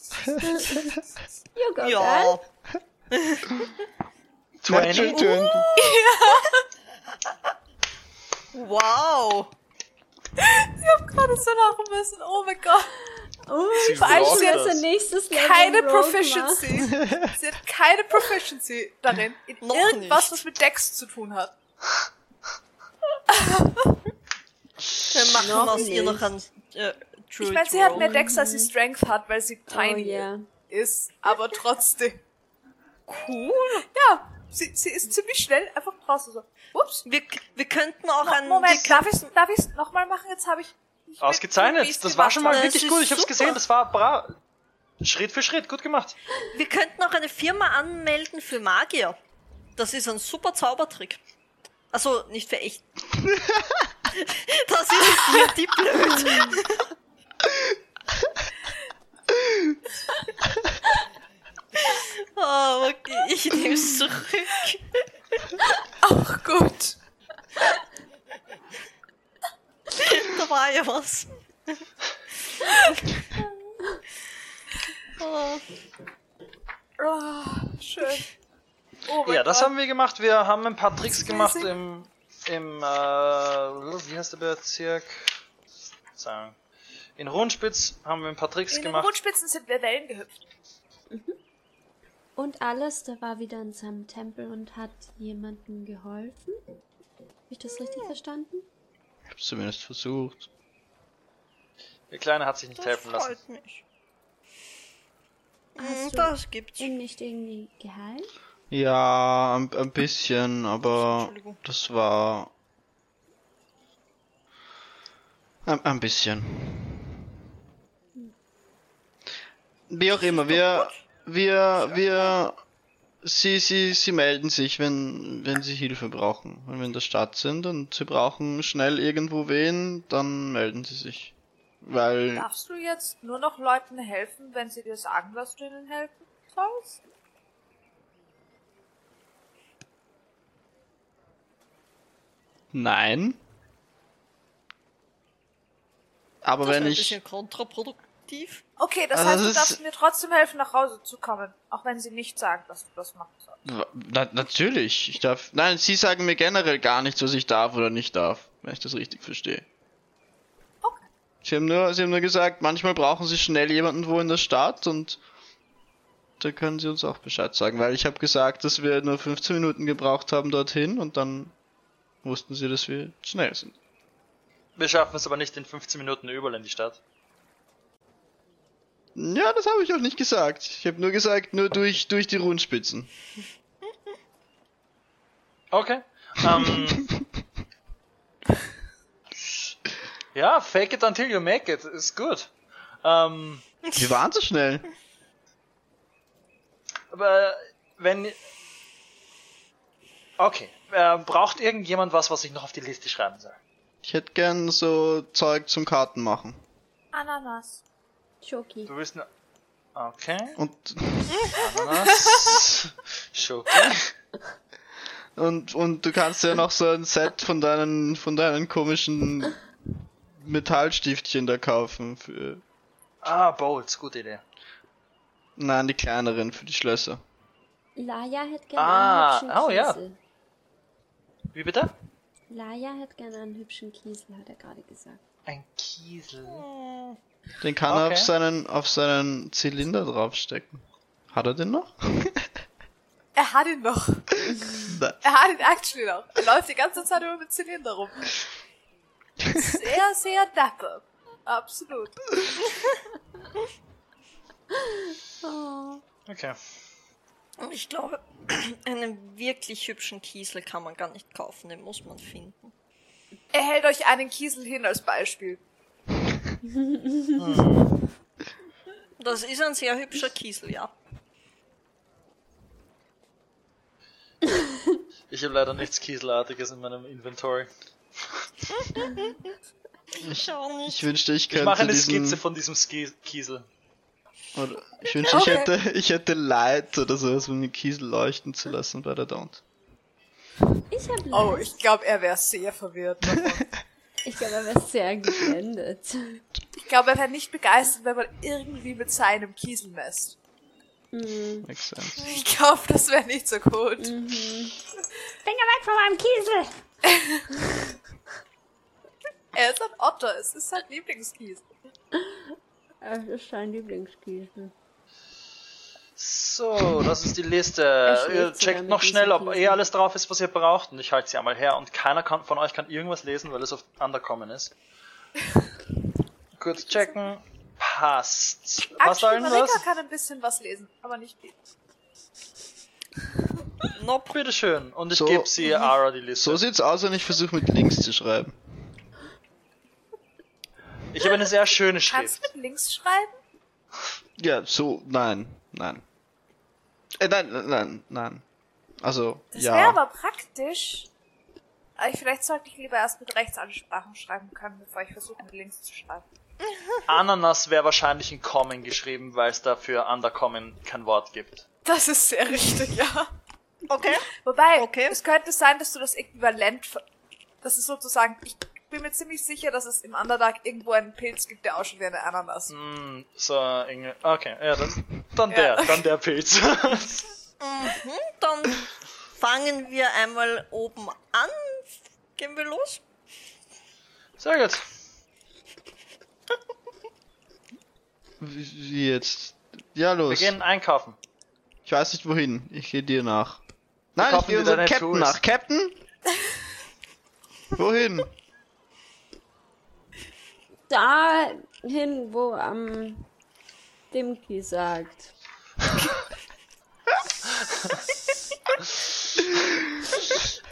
Ja. girl. 20? 20. Wow. Ich hab gerade so lachen müssen. Oh mein Gott. Oh, Sie Vor allem sie hat das. unser nächstes Level Keine. Proficiency. Sie hat keine Proficiency darin. In Noch irgendwas, nicht. was mit Dex zu tun hat. Wir machen Noch aus ihr nicht. noch ein äh, Ich meine, sie hat mehr Dex, als sie Strength hat, weil sie Oh tiny ja. ist. Aber trotzdem. Cool. Ja, sie, sie ist ziemlich schnell einfach draußen so. Ups. Wir, wir könnten auch ein... Moment, wir darf ich darf ich's nochmal machen? Jetzt habe ich. ich Ausgezeichnet. Das war schon mal habe. Wirklich gut. Ich hab's super. gesehen. Das war bra. Schritt für Schritt. Gut gemacht. Wir könnten auch eine Firma anmelden für Magier. Das ist ein super Zaubertrick. Also nicht für echt. das ist hier die blöd. oh, okay, ich nehme es zurück. Auch gut. Da war ja was. oh, Oh, schön. Oh Ja, das Gott. haben wir gemacht. Wir haben ein paar Tricks gemacht im, im, äh, wie heißt der Bezirk? Sagen. In Rundspitz haben wir ein paar Tricks In gemacht. Rundspitzen sind wir Wellen gehüpft. Und Alistair war wieder in seinem Tempel und hat jemandem geholfen. Habe ich das richtig verstanden? Ich hab's zumindest versucht. Der Kleine hat sich nicht das helfen lassen. freut mich. Hast Hm, du Das gibt's. ihn nicht irgendwie geheilt? Ja, ein, ein bisschen, aber das war. Ein, ein bisschen. Wie auch immer, wir, wir, wir, sie, sie, sie melden sich, wenn, wenn sie Hilfe brauchen. Wenn wir in der Stadt sind und sie brauchen schnell irgendwo wen, dann melden sie sich. Weil, Darfst du jetzt nur noch Leuten helfen, wenn sie dir sagen, dass du ihnen helfen sollst? nein. Aber Das wenn wäre ein ich, bisschen kontraproduktiv. Okay, das Also heißt, das du darfst mir trotzdem helfen, nach Hause zu kommen. Auch wenn sie nicht sagen, dass du das machen sollst. Na, natürlich, ich darf. Nein, sie sagen mir generell gar nichts, was ich darf oder nicht darf, wenn ich das richtig verstehe. Okay. Sie haben nur, sie haben nur gesagt, manchmal brauchen sie schnell jemanden wo in der Stadt und da können sie uns auch Bescheid sagen, weil ich habe gesagt, dass wir nur 15 Minuten gebraucht haben dorthin und dann wussten sie, dass wir schnell sind. Wir schaffen es aber nicht in 15 Minuten überall in die Stadt. Ja, das habe ich auch nicht gesagt. Ich habe nur gesagt, nur durch, durch die Rundspitzen. Okay. Ähm, ja, fake it until you make it. Ist gut. Ähm, Wir waren so schnell. aber wenn. Okay. Äh, braucht irgendjemand was, was ich noch auf die Liste schreiben soll? Ich hätte gern so Zeug zum Karten machen. Ananas. Choki. Du willst ne Okay. Und Ananas. Schoki. Und, und du kannst ja noch so ein Set von deinen, von deinen komischen Metallstiftchen da kaufen. Für, Ah, Bowls. Gute Idee. nein, die kleineren für die Schlösser. Laia hätte gerne Ah, einen hübschen oh ja. Kiesel. Wie bitte? Laia hätte gerne einen hübschen Kiesel, hat er gerade gesagt. Ein Kiesel. Den kann er Okay. auf seinen, auf seinen Zylinder draufstecken. Hat er den noch? Er hat ihn noch. Er hat ihn actually noch. Er läuft die ganze Zeit über mit Zylinder rum. Sehr, sehr dapper. Absolut. Oh. Okay. Und ich glaube, einen wirklich hübschen Kiesel kann man gar nicht kaufen, den muss man finden. Er hält euch einen Kiesel hin als Beispiel. Das ist ein sehr hübscher Kiesel, ja. Ich habe leider nichts Kieselartiges in meinem Inventory. Ich, ich wünschte, ich könnte. Ich mache eine diesen... Skizze von diesem Ski Kiesel. Oder ich wünschte, okay. ich, hätte, ich hätte Light oder sowas, um den Kiesel leuchten zu lassen, bei der Don't. Ich hab Oh, ich glaube, er wäre sehr verwirrt. Ich glaube, er wäre sehr geblendet. ich glaube, er wäre nicht begeistert, wenn man irgendwie mit seinem Kiesel messt. Hm. Makes sense. Ich glaube, das wäre nicht so gut. Finger weg von meinem Kiesel! Er ist ein Otter, es ist sein Lieblingskiesel. Das ist sein Lieblingskiesel. So, das ist die Liste. Ihr checkt noch schnell, ob eh alles drauf ist, was ihr braucht. Und ich halte sie einmal her. Und keiner kann, von euch kann irgendwas lesen, weil es auf Undercommon ist. Kurz checken. Passt. Passt allen Marika was? kann ein bisschen was lesen, aber nicht viel. Nope, bitteschön. Und ich So. gebe sie Ara die Liste. So sieht's aus, wenn ich versuche mit links zu schreiben. ich habe eine sehr schöne Kannst Schrift. du mit links schreiben? Ja, so, nein, nein. Äh, nein, nein, nein, nein. Also, Das ja. wäre aber praktisch. Ich, vielleicht sollte ich lieber erst mit Rechtsansprachen schreiben können, bevor ich versuche, mit links zu schreiben. Ananas wäre wahrscheinlich in Common geschrieben, weil es dafür Undercommon kein Wort gibt. Das ist sehr richtig, ja. Okay. Wobei, Okay. es könnte sein, dass du das äquivalent, ver- das ist sozusagen, ich bin mir ziemlich sicher, dass es im Underdark irgendwo einen Pilz gibt, der ausschaut wie eine Ananas. Hm, so, Inge. Okay, ja, dann, dann Ja. der, dann der Pilz. Mhm, dann fangen wir einmal oben an. Gehen wir los? Sehr gut. Wie jetzt? Ja, Wir los. gehen einkaufen. Ich weiß nicht wohin. Ich gehe dir nach. Nein, ich gehe dir unserem Captain Tools. nach. Captain? wohin? Dahin, wo am Dimki sagt.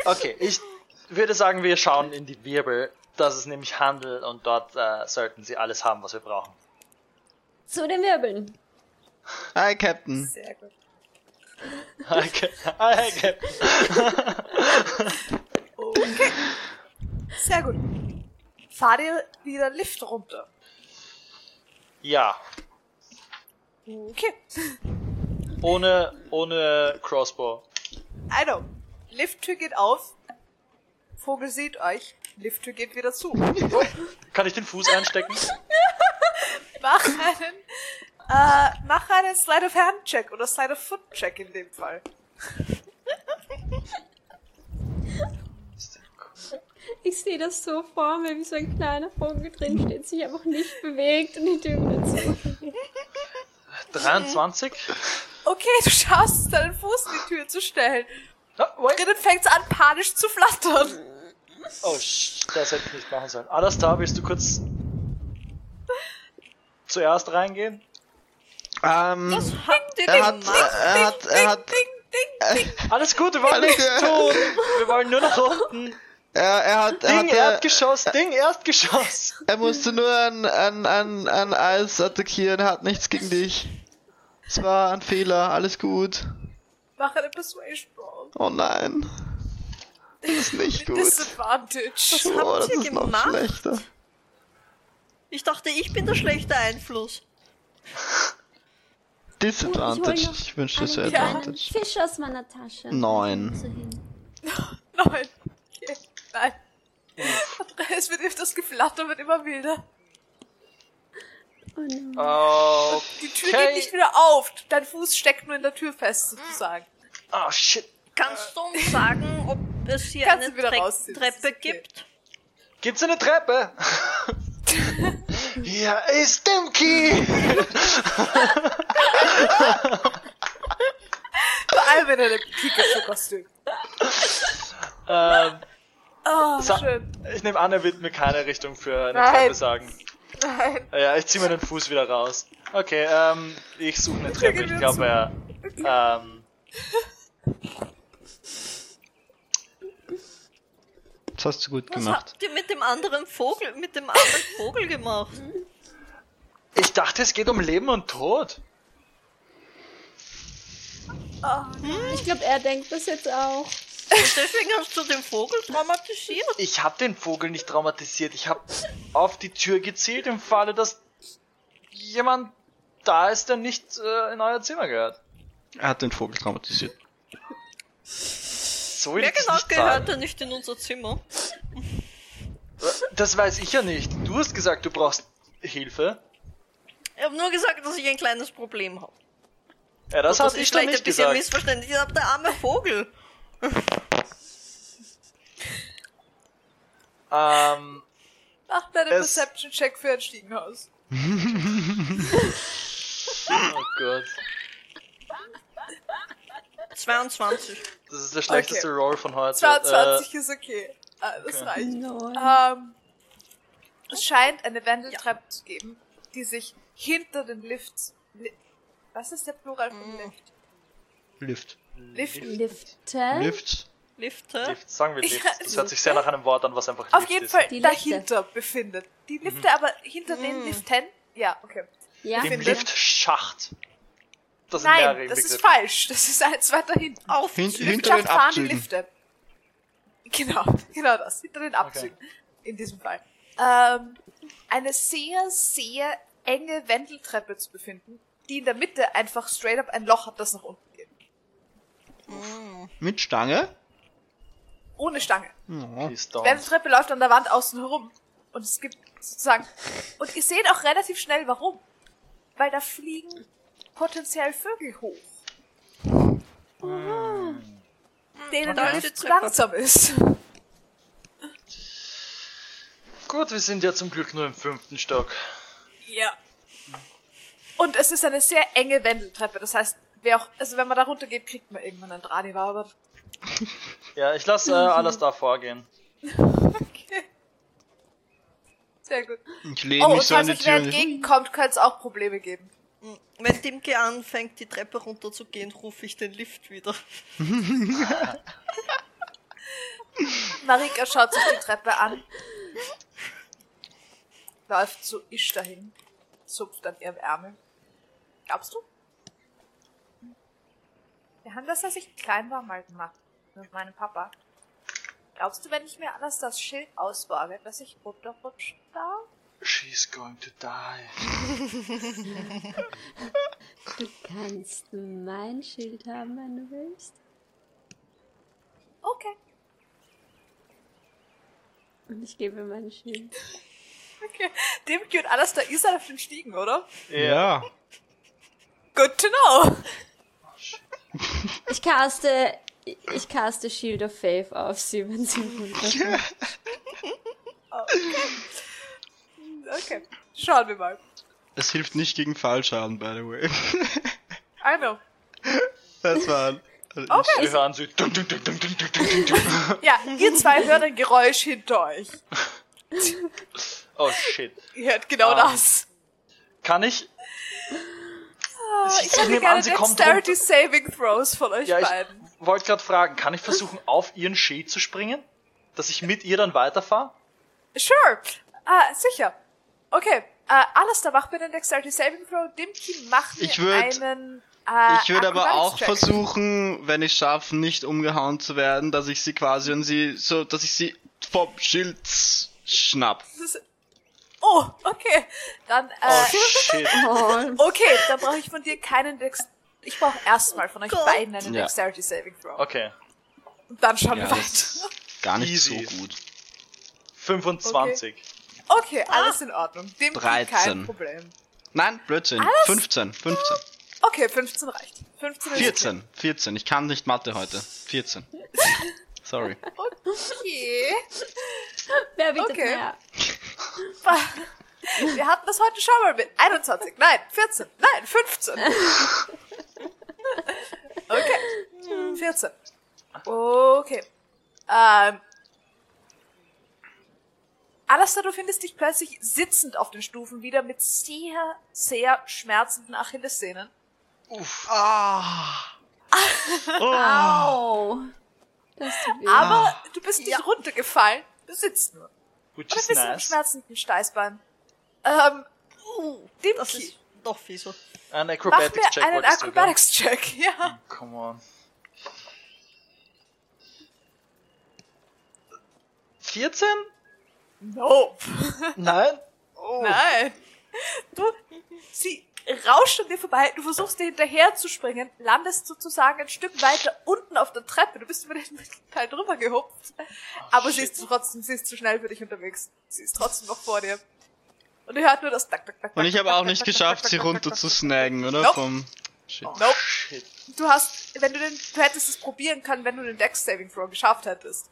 Okay, ich würde sagen, wir schauen in die Wirbel. Das ist nämlich Handel und dort äh, sollten sie alles haben, was wir brauchen. Zu den Wirbeln. Hi, Captain. Sehr gut. Okay. okay. Okay. Sehr gut. Fahr dir wieder Lift runter. Ja, Okay. ohne, ohne Crossbow. Also, Lifttür geht auf. Vogel sieht euch. Lifttür geht wieder zu. Kann ich den Fuß einstecken? Mach einen, äh, mach einen Slide of Hand Check oder Slide of Foot Check in dem Fall. Ich sehe das so vor mir, wie so ein kleiner Vogel drin steht, sich einfach nicht bewegt und die Tür wieder zu. 23? Okay, du schaffst es, deinen Fuß in die Tür zu stellen. Wait. Drinnen fängt's an, panisch zu flattern. Oh, das hätte ich nicht machen sollen. Alles da, willst du kurz zuerst reingehen? Ähm, Habt ihr er hat, er hat, er hat, Ding, ding, ding. Alles gut, wir wollen nichts tun. Wir wollen nur nach unten. Er, er hat, er Ding, hatte, Erdgeschoss, Ding, Erdgeschoss. er musste nur ein, ein, ein, ein Eis attackieren, hat nichts gegen dich. Es war ein Fehler, alles gut. Mach eine Persuasion Roll. Oh nein. Das ist nicht gut. Disadvantage. Was Oh, habt das ihr ist noch gemacht? schlechter. Ich dachte, ich bin der schlechte Einfluss. Disadvantage. Ich Ich wünschte, es wäre Advantage. Fisch aus meiner Tasche. Neun. So hin. Nein. Okay. Nein. Es wird, das Geflatter wird immer wilder. Oh no. Oh, Die Tür Okay. geht nicht wieder auf. Dein Fuß steckt nur in der Tür fest, sozusagen. oh shit. Kannst du uns sagen, ob es hier Kannst eine Tre rausziehen, Treppe okay. gibt? Gibt's eine Treppe? Hier ist Dimki. Vor allem in einem Pikachu-Kostüm. ähm, Oh, So. schön. ich nehme an, er wird mir keine Richtung für eine Nein. Treppe sagen. Nein. Ja, ich zieh mir den Fuß wieder raus. Okay, ähm, ich suche eine Treppe. Ich glaube, er, ähm, Das hast du gut Was gemacht. habt ihr mit dem anderen Vogel, mit dem anderen Vogel gemacht? ich dachte, es geht um Leben und Tod. Oh, Ich glaube, er denkt das jetzt auch. Deswegen hast du den Vogel traumatisiert. Ich habe den Vogel nicht traumatisiert. Ich habe auf die Tür gezielt im Falle, dass jemand da ist, der nicht äh, in euer Zimmer gehört. Er hat den Vogel traumatisiert. So Wer ich das genau nicht gehört denn nicht in unser Zimmer? Das weiß ich ja nicht. Du hast gesagt, du brauchst Hilfe. Ich habe nur gesagt, dass ich ein kleines Problem habe. Ja, das ist ich doch vielleicht ein nicht bisschen gesagt. missverständlich. Ich hab der arme Vogel. Ähm, Mach deine Es- Perception-Check für ein Stiegenhaus. oh Gott. 22. Das ist der schlechteste Okay. Roll von heute. 22 ist okay. Ah, das Okay. reicht. Ähm, es scheint eine Wendeltreppe zu geben, die sich hinter den Lifts. Li Was ist der Plural von Lift? Lift. Lift. Lifte. Lift. Lifte. Lift, sagen wir Lift. Das hört sich sehr nach einem Wort an, was einfach Auf Lift jeden ist. Fall Die Lifte. dahinter befindet. Die Lifte aber hinter den Liften. Ja, okay. Ja. Dem Finde- Liftschacht. Das Nein, das ist falsch. Das ist eins weiter hinten. Auf. Hin Die hinter den Liftschacht fahren die Abzügen. Lifte. Genau, genau das. Hinter den Abzügen. In diesem Fall. Ähm, eine sehr, sehr enge Wendeltreppe zu befinden, die in der Mitte einfach straight up ein Loch hat, das nach unten geht. Mit Stange? Ohne Stange. Ja. Die. Wendeltreppe läuft an der Wand außen herum. Und es gibt sozusagen. Und ihr seht auch relativ schnell warum. Weil da fliegen potenziell Vögel hoch. Denen Da der Lift zu Treppe. langsam ist. Gut, wir sind ja zum Glück nur im fünften Stock. Ja. Und es ist eine sehr enge Wendeltreppe. Das heißt, wer auch, also wenn man da runter geht, kriegt man irgendwann einen Dranivar. Aber Ja, ich lasse äh, alles da vorgehen. okay. Sehr gut. Ich lehne Oh, und mich so an falls euch wer entgegenkommt, könnte es auch Probleme geben. Wenn Dimke anfängt, die Treppe runter zu gehen, rufe ich den Lift wieder. Marika schaut sich die Treppe an. Läuft zu Isch dahin. Zupft an ihrem Ärmel. Glaubst du? Wir haben das, als ich klein war, mal gemacht. Mit meinem Papa. Glaubst du, wenn ich mir alles das Schild ausborge, dass ich runterrutschen darf? She's going to die. Du kannst mein Schild haben, wenn du willst. Okay. Und ich gebe mein Schild. Okay. Dimki und alles da ist er auf den Stiegen, oder? Ja. Good to know. Ich caste, ich caste Shield of Faith auf sie, wenn sie runterkommt. Okay. Schauen wir mal. Es hilft nicht gegen Fallschaden, by the way. I know. Das war. Okay. Wir hören sie. Dun, dun, dun, dun, dun, dun, dun, dun. Ja, ihr zwei hört ein Geräusch hinter euch. Oh shit. Ihr hört genau Ah. das. Kann ich? Ah, Ich Ich hätte nehme gerne an, sie kommt Dexterity. Saving Throws von euch Ja, ich beiden. wollte gerade fragen, kann ich versuchen, auf ihren Schild zu springen? Dass ich mit ihr dann weiterfahre? Sure. Ah, sicher. Okay. Äh, Alistair, mach bitte einen Dexterity Saving Throw. Dimki macht mir Ich würd- einen äh, Ich würde aber auch versuchen, wenn ich schaffe, nicht umgehauen zu werden, dass ich sie quasi und sie so, dass ich sie vom Schild schnapp. Das ist- Oh, okay. Dann, Oh äh, shit. Oh, okay, dann brauche ich von dir keinen Dex... Ich brauche erstmal von euch Gott. beiden einen Ja. Dexterity Saving Throw. Okay. Und dann schauen Ja, wir weiter. gar nicht Easy. so gut. 25. Okay, alles in Ordnung. Dem 13. kein Problem. Nein, Blödsinn. 15, 15, Okay, 15 reicht. 15 ist 14, 14. Ich kann nicht Mathe heute. 14. Sorry. Okay. wer bietet Okay. mehr? Wir hatten das heute schon mal mit 21. Nein, 14. Nein, 15. Okay. 14. Okay. Ähm. Alistair, du findest dich plötzlich sitzend auf den Stufen wieder mit sehr, sehr schmerzenden Achillessehnen. Uff. Tut weh. Aber du bist nicht runtergefallen. Du sitzt nur. Which Oder ist ein bisschen nice. schmerzenden Steißbein. Ähm, uh, dem das ist noch fieser. Ein Acrobatics-Check Einen Acrobatics-Check, ja. Oh, come on. 14? Nope. Nein? Oh. Nein. Du, sie rauscht an dir vorbei, du versuchst dir hinterher zu springen, landest sozusagen ein Stück weiter unten auf der Treppe. Du bist über den Teil drüber gehupft. Aber sie ist trotzdem, sie ist zu schnell für dich unterwegs. Sie ist trotzdem noch vor dir. Und ihr hört nur das Dack, Dack, Dack, Und ich habe auch nicht Dack, geschafft, Dack, sie runter Dack, zu snaggen, oder? Nope. Vom Shit. Nope. Shit. Du hast, wenn du den, du hättest es probieren können, wenn du den Dex Saving Throw geschafft hättest.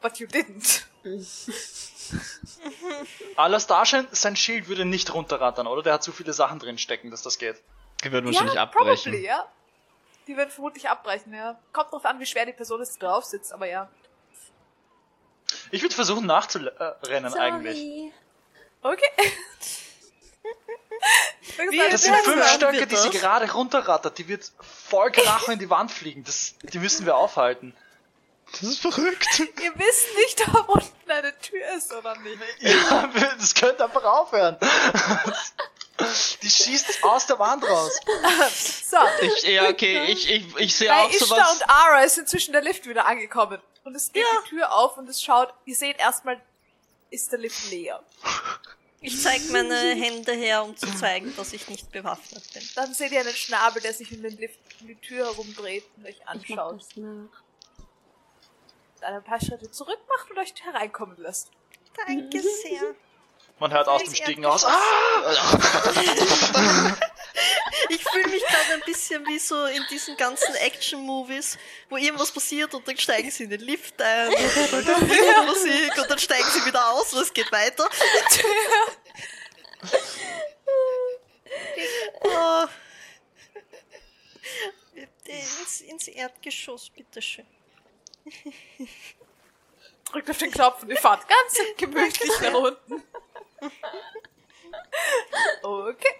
But you didn't. Alles darscheint, sein Schild würde nicht runterrattern, oder? Der hat zu viele Sachen drin stecken, dass das geht. Die würden wahrscheinlich ja, abbrechen. probably, ja. Die werden vermutlich abbrechen, ja. Kommt drauf an, wie schwer die Person ist, die drauf sitzt, aber ja. Ich würde versuchen nachzurennen eigentlich. Sorry. Okay. Wie Das sind fünf Stöcke, die sie gerade runterrattert. Die wird voll krachen in die Wand fliegen. Das, die müssen wir aufhalten. Das ist verrückt. Ihr wisst nicht, ob unten eine Tür ist oder nicht. Ja, das könnte einfach aufhören. Die schießt aus der Wand raus. So. Ich, ja, okay, ich, ich, ich sehe Bei auch Ishtar sowas. und Ara ist inzwischen der Lift wieder angekommen. Und es geht die Tür auf und es schaut, ihr seht erstmal, ist der Lift leer. Ich zeig meine Hände her, um zu zeigen, dass ich nicht bewaffnet bin. Dann seht ihr einen Schnabel, der sich um den Lift, um die Tür herumdreht und euch Ich mach anschaut. das nach. Ein paar Schritte zurück macht und euch hereinkommen lässt. Danke sehr. Man hört aus dem Stiegen aus. Ah! Ich fühle mich gerade ein bisschen wie so in diesen ganzen Action-Movies, wo irgendwas passiert und dann steigen sie in den Lift ein und dann kommt Musik und dann steigen sie wieder aus und es geht weiter. oh. ins, ins Erdgeschoss, bitteschön. Drückt auf den Knopf und ihr fahrt ganz gemütlich nach unten. Okay.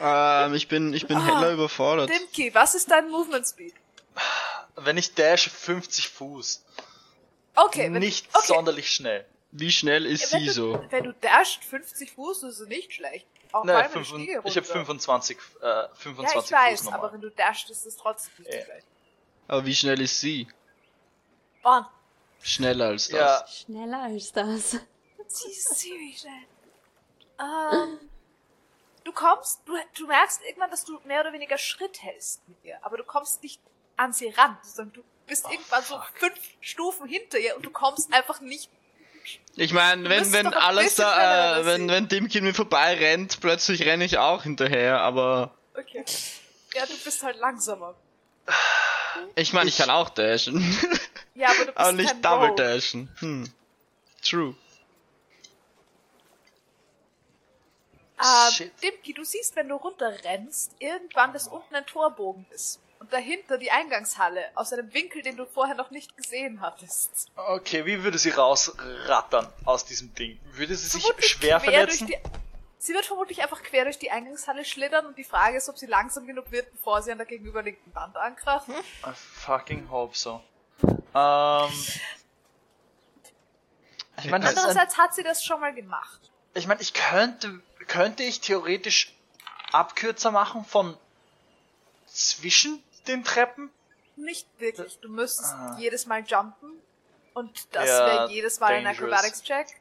Ähm, ich bin, ich bin Ah. heller überfordert. Dimki, was ist dein Movement Speed? Wenn ich dash 50 Fuß. Okay, wenn, Nicht okay. sonderlich schnell. Wie schnell ist wenn sie du, so? Wenn du dashst 50 Fuß, ist es nicht schlecht. Auch allem fünf, ich habe runter. 25, äh, 25 Ja, ich weiß, Fuß aber normal. wenn du dashst, ist es trotzdem nicht Ja. schlecht. Aber wie schnell ist sie? Oh, Schneller als das. Ja, Schneller als das. sie ist ziemlich schnell. Ähm, du kommst, du, du merkst irgendwann, dass du mehr oder weniger Schritt hältst mit ihr, aber du kommst nicht an sie ran, sondern du bist Oh, irgendwann so fünf Stufen hinter ihr und du kommst einfach nicht. Ich meine, wenn, wenn alles da, äh, wenn, wenn Dimkin mir vorbei rennt, plötzlich renne ich auch hinterher, aber Okay. Ja, du bist halt langsamer. Ich meine, ich kann auch dashen. Ja, aber du bist aber nicht kein double Rogue. dashen. Hm. True. Ähm. Dimki, du siehst, wenn du runterrennst, irgendwann, dass unten ein Torbogen ist. Und dahinter die Eingangshalle, aus einem Winkel, den du vorher noch nicht gesehen hattest. okay, wie würde sie rausrattern aus diesem Ding? Würde sie sich schwer quer durch verletzen? Die, sie wird vermutlich einfach quer durch die Eingangshalle schlittern und die Frage ist, ob sie langsam genug wird, bevor sie an der gegenüberliegenden Wand ankracht. I fucking hope so. Ähm. Ich meine, das ist ein Andererseits hat sie das schon mal gemacht. Ich meine, ich könnte, könnte ich theoretisch Abkürzer machen von zwischen den Treppen? Nicht wirklich. Du müsstest Ah. jedes Mal jumpen. Und das Ja, wäre jedes Mal ein dangerous. Acrobatics-Check.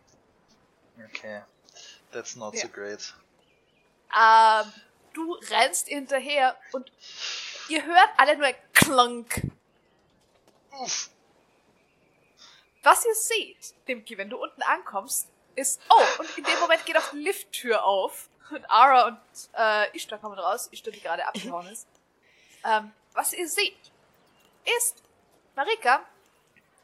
Okay. That's not Ja. so great. Ähm, du rennst hinterher und ihr hört alle nur ein Klonk. Uff. Was ihr seht, Dimki, wenn du unten ankommst, ist, oh, und in dem Moment geht auch die Lifttür auf und Ara und äh, Ishtar kommen raus, Ishtar, die gerade abgehauen ist. Ähm, was ihr seht, ist Marika,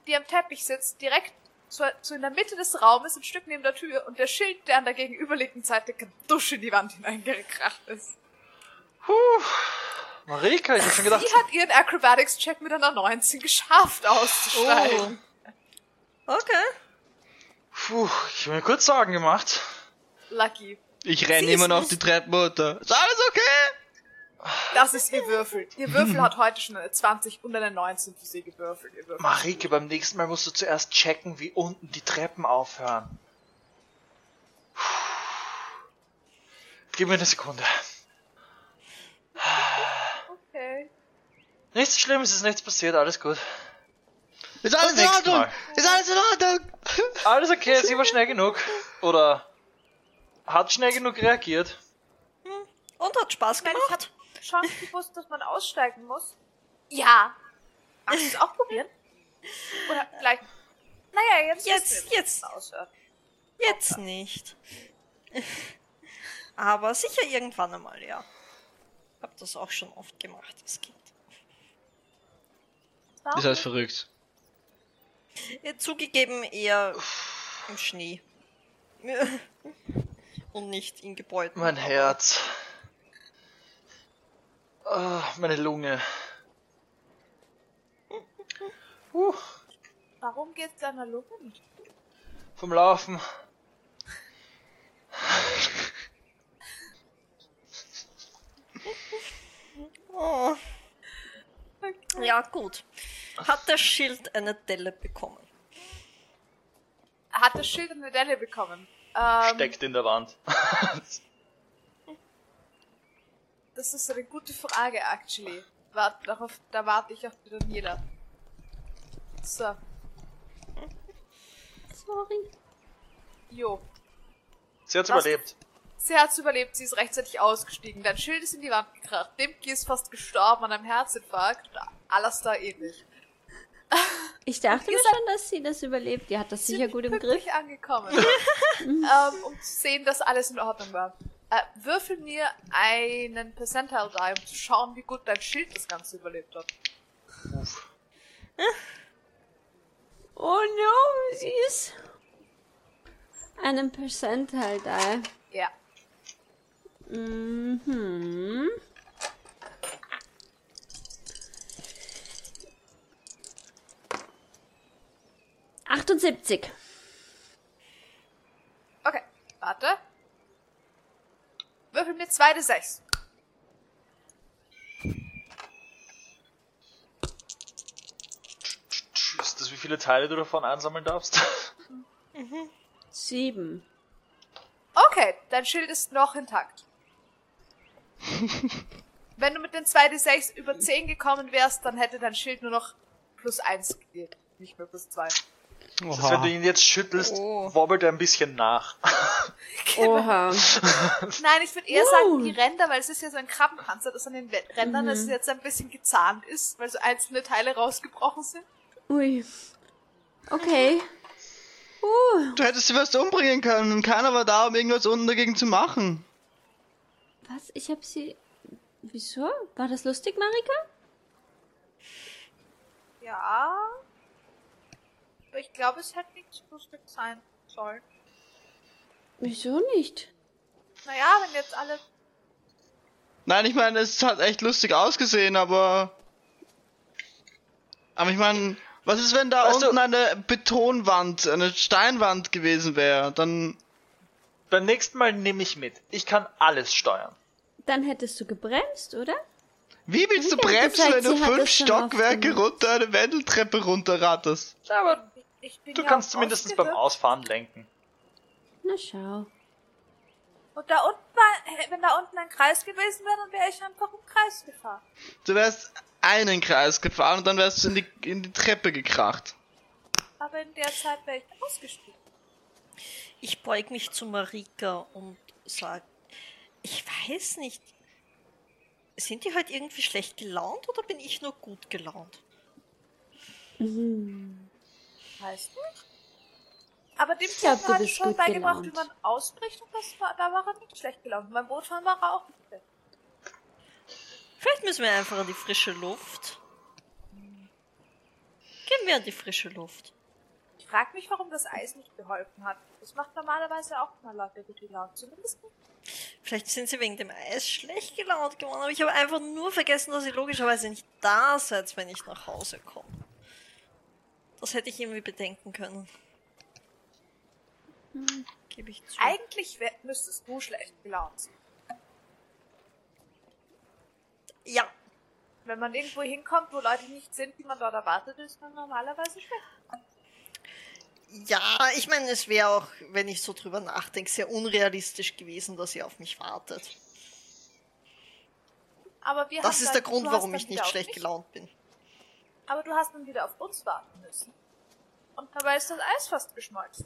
die am Teppich sitzt, direkt zu, zu in der Mitte des Raumes, ein Stück neben der Tür und der Schild, der an der gegenüberliegenden Seite dusch in die Wand hineingekracht ist. Marika, ich hab schon gedacht. Sie hat ihren Acrobatics-Check mit einer 19 geschafft auszusteigen. Okay. Puh, ich habe mir kurz Sorgen gemacht. Lucky. Ich renne immer noch die Treppen runter. Ist alles okay? Das ist ihr Würfel. Ihr Würfel hat heute schon eine 20 und eine 19 für sie gewürfelt. Marike, beim nächsten Mal musst du zuerst checken, wie unten die Treppen aufhören. Puh. Gib mir eine Sekunde. Okay. Nichts Schlimmes, ist nichts passiert, alles gut. Ist alles in Ordnung? Mal. Ist alles in Ordnung? Alles okay, sie war schnell genug. Oder hat schnell genug reagiert. Und hat Spaß gemacht. Schon gewusst, dass man aussteigen muss. Ja. Magst du es auch probieren? Oder gleich. Naja, jetzt. Jetzt- jetzt. aushört. Jetzt nicht. Aber sicher irgendwann einmal, ja. Hab das auch schon oft gemacht als Kind. Warum Ist halt verrückt. Ja, Zugegeben eher im Schnee. Und nicht in Gebäuden. Mein aber- Herz. Ah, meine Lunge. Uh, Warum geht's deiner Lunge nicht? vom Laufen. Oh. Ja, gut. Hat der Schild eine Delle bekommen? Hat das Schild eine Medaille bekommen. Ähm, Steckt in der Wand. Das ist eine gute Frage, actually. Wart, darauf, da warte ich auf die Daniela. So, Sorry. jo. Sie hat's Was? überlebt. Sie hat's überlebt, sie ist rechtzeitig ausgestiegen. Dein Schild ist in die Wand gekracht. Dimki ist fast gestorben an einem Herzinfarkt. Alles da ähnlich. Ich dachte mir schon, dass sie das überlebt. Die hat das sicher gut im Griff. angekommen. ähm, um zu sehen, dass alles in Ordnung war. Äh, würfel mir einen Percentile die, um zu schauen, wie gut dein Schild das Ganze überlebt hat. Oh no, sie ist. Einen Percentile da. Ja. Mhm. Achtundsiebzig. Okay, warte. Würfel mir 2 bis 6. Ist das, wie viele Teile du davon einsammeln darfst? Sieben. Okay, dein Schild ist noch intakt. Wenn du mit den 2 bis 6 über 10 gekommen wärst, dann hätte dein Schild nur noch plus 1 gegeben. Nicht mehr plus 2. Das heißt, wenn du ihn jetzt schüttelst, Oh. wobbelt er ein bisschen nach. Oha. Nein, ich würde eher Uh. sagen, die Ränder, weil es ist ja so ein Krabbenpanzer, das an den Rändern, dass es jetzt ein bisschen gezahnt ist, weil so einzelne Teile rausgebrochen sind. Ui. Okay. Uh. Du hättest sie fast umbringen können und keiner war da, um irgendwas unten dagegen zu machen. Was? Ich hab sie. Wieso? War das lustig, Marika? Ja. Aber ich glaube, es hätte nichts lustig sein sollen. Wieso nicht? Naja, wenn jetzt alle. Nein, ich meine, es hat echt lustig ausgesehen, aber. Aber ich meine, was ist, wenn da Weißt du- unten eine Betonwand, eine Steinwand gewesen wäre? Dann. Beim nächsten Mal nehme ich mit. Ich kann alles steuern. Dann hättest du gebremst, oder? Wie willst du bremsen, gesagt, wenn du fünf Stockwerke runter eine Wendeltreppe runterratterst? Ja, aber du ja kannst zumindest beim. Ausfahren lenken. Na schau. Und da unten war, wenn da unten ein Kreis gewesen wäre, dann wäre ich einfach im Kreis gefahren. Du wärst einen Kreis gefahren und dann wärst du in die, in die Treppe gekracht. Aber in der Zeit wäre ich ausgestiegen. Ich beug mich zu Marika und sag, ich weiß nicht, sind die heute irgendwie schlecht gelaunt oder bin ich nur gut gelaunt? Heißt. Aber dem Typen hat bist schon beigebracht, gelaunt. wie man ausbricht und das war, da war er nicht schlecht gelaunt. Beim Bootfahren war er auch nicht schlecht. Vielleicht müssen wir einfach an die frische Luft. Gehen wir an die frische Luft. Ich frag mich, warum das Eis nicht geholfen hat. Das macht normalerweise auch mal Leute gut gelaunt. Zumindest nicht. Vielleicht sind sie wegen dem Eis schlecht gelaunt geworden, aber ich habe einfach nur vergessen, dass ihr logischerweise nicht da seid, wenn ich nach Hause komme. Das hätte ich irgendwie bedenken können. Gebe ich zu. Eigentlich müsstest du schlecht gelaunt sein. Ja, Wenn man irgendwo hinkommt, wo Leute nicht sind, die man dort erwartet, ist man normalerweise schlecht. Ja, ich meine, es wäre auch, wenn ich so drüber nachdenke, sehr unrealistisch gewesen, dass ihr auf mich wartet. Aber wir Das ist der Grund, warum ich nicht schlecht gelaunt bin. Aber du hast dann wieder auf uns warten müssen. Und dabei ist das Eis fast geschmolzen.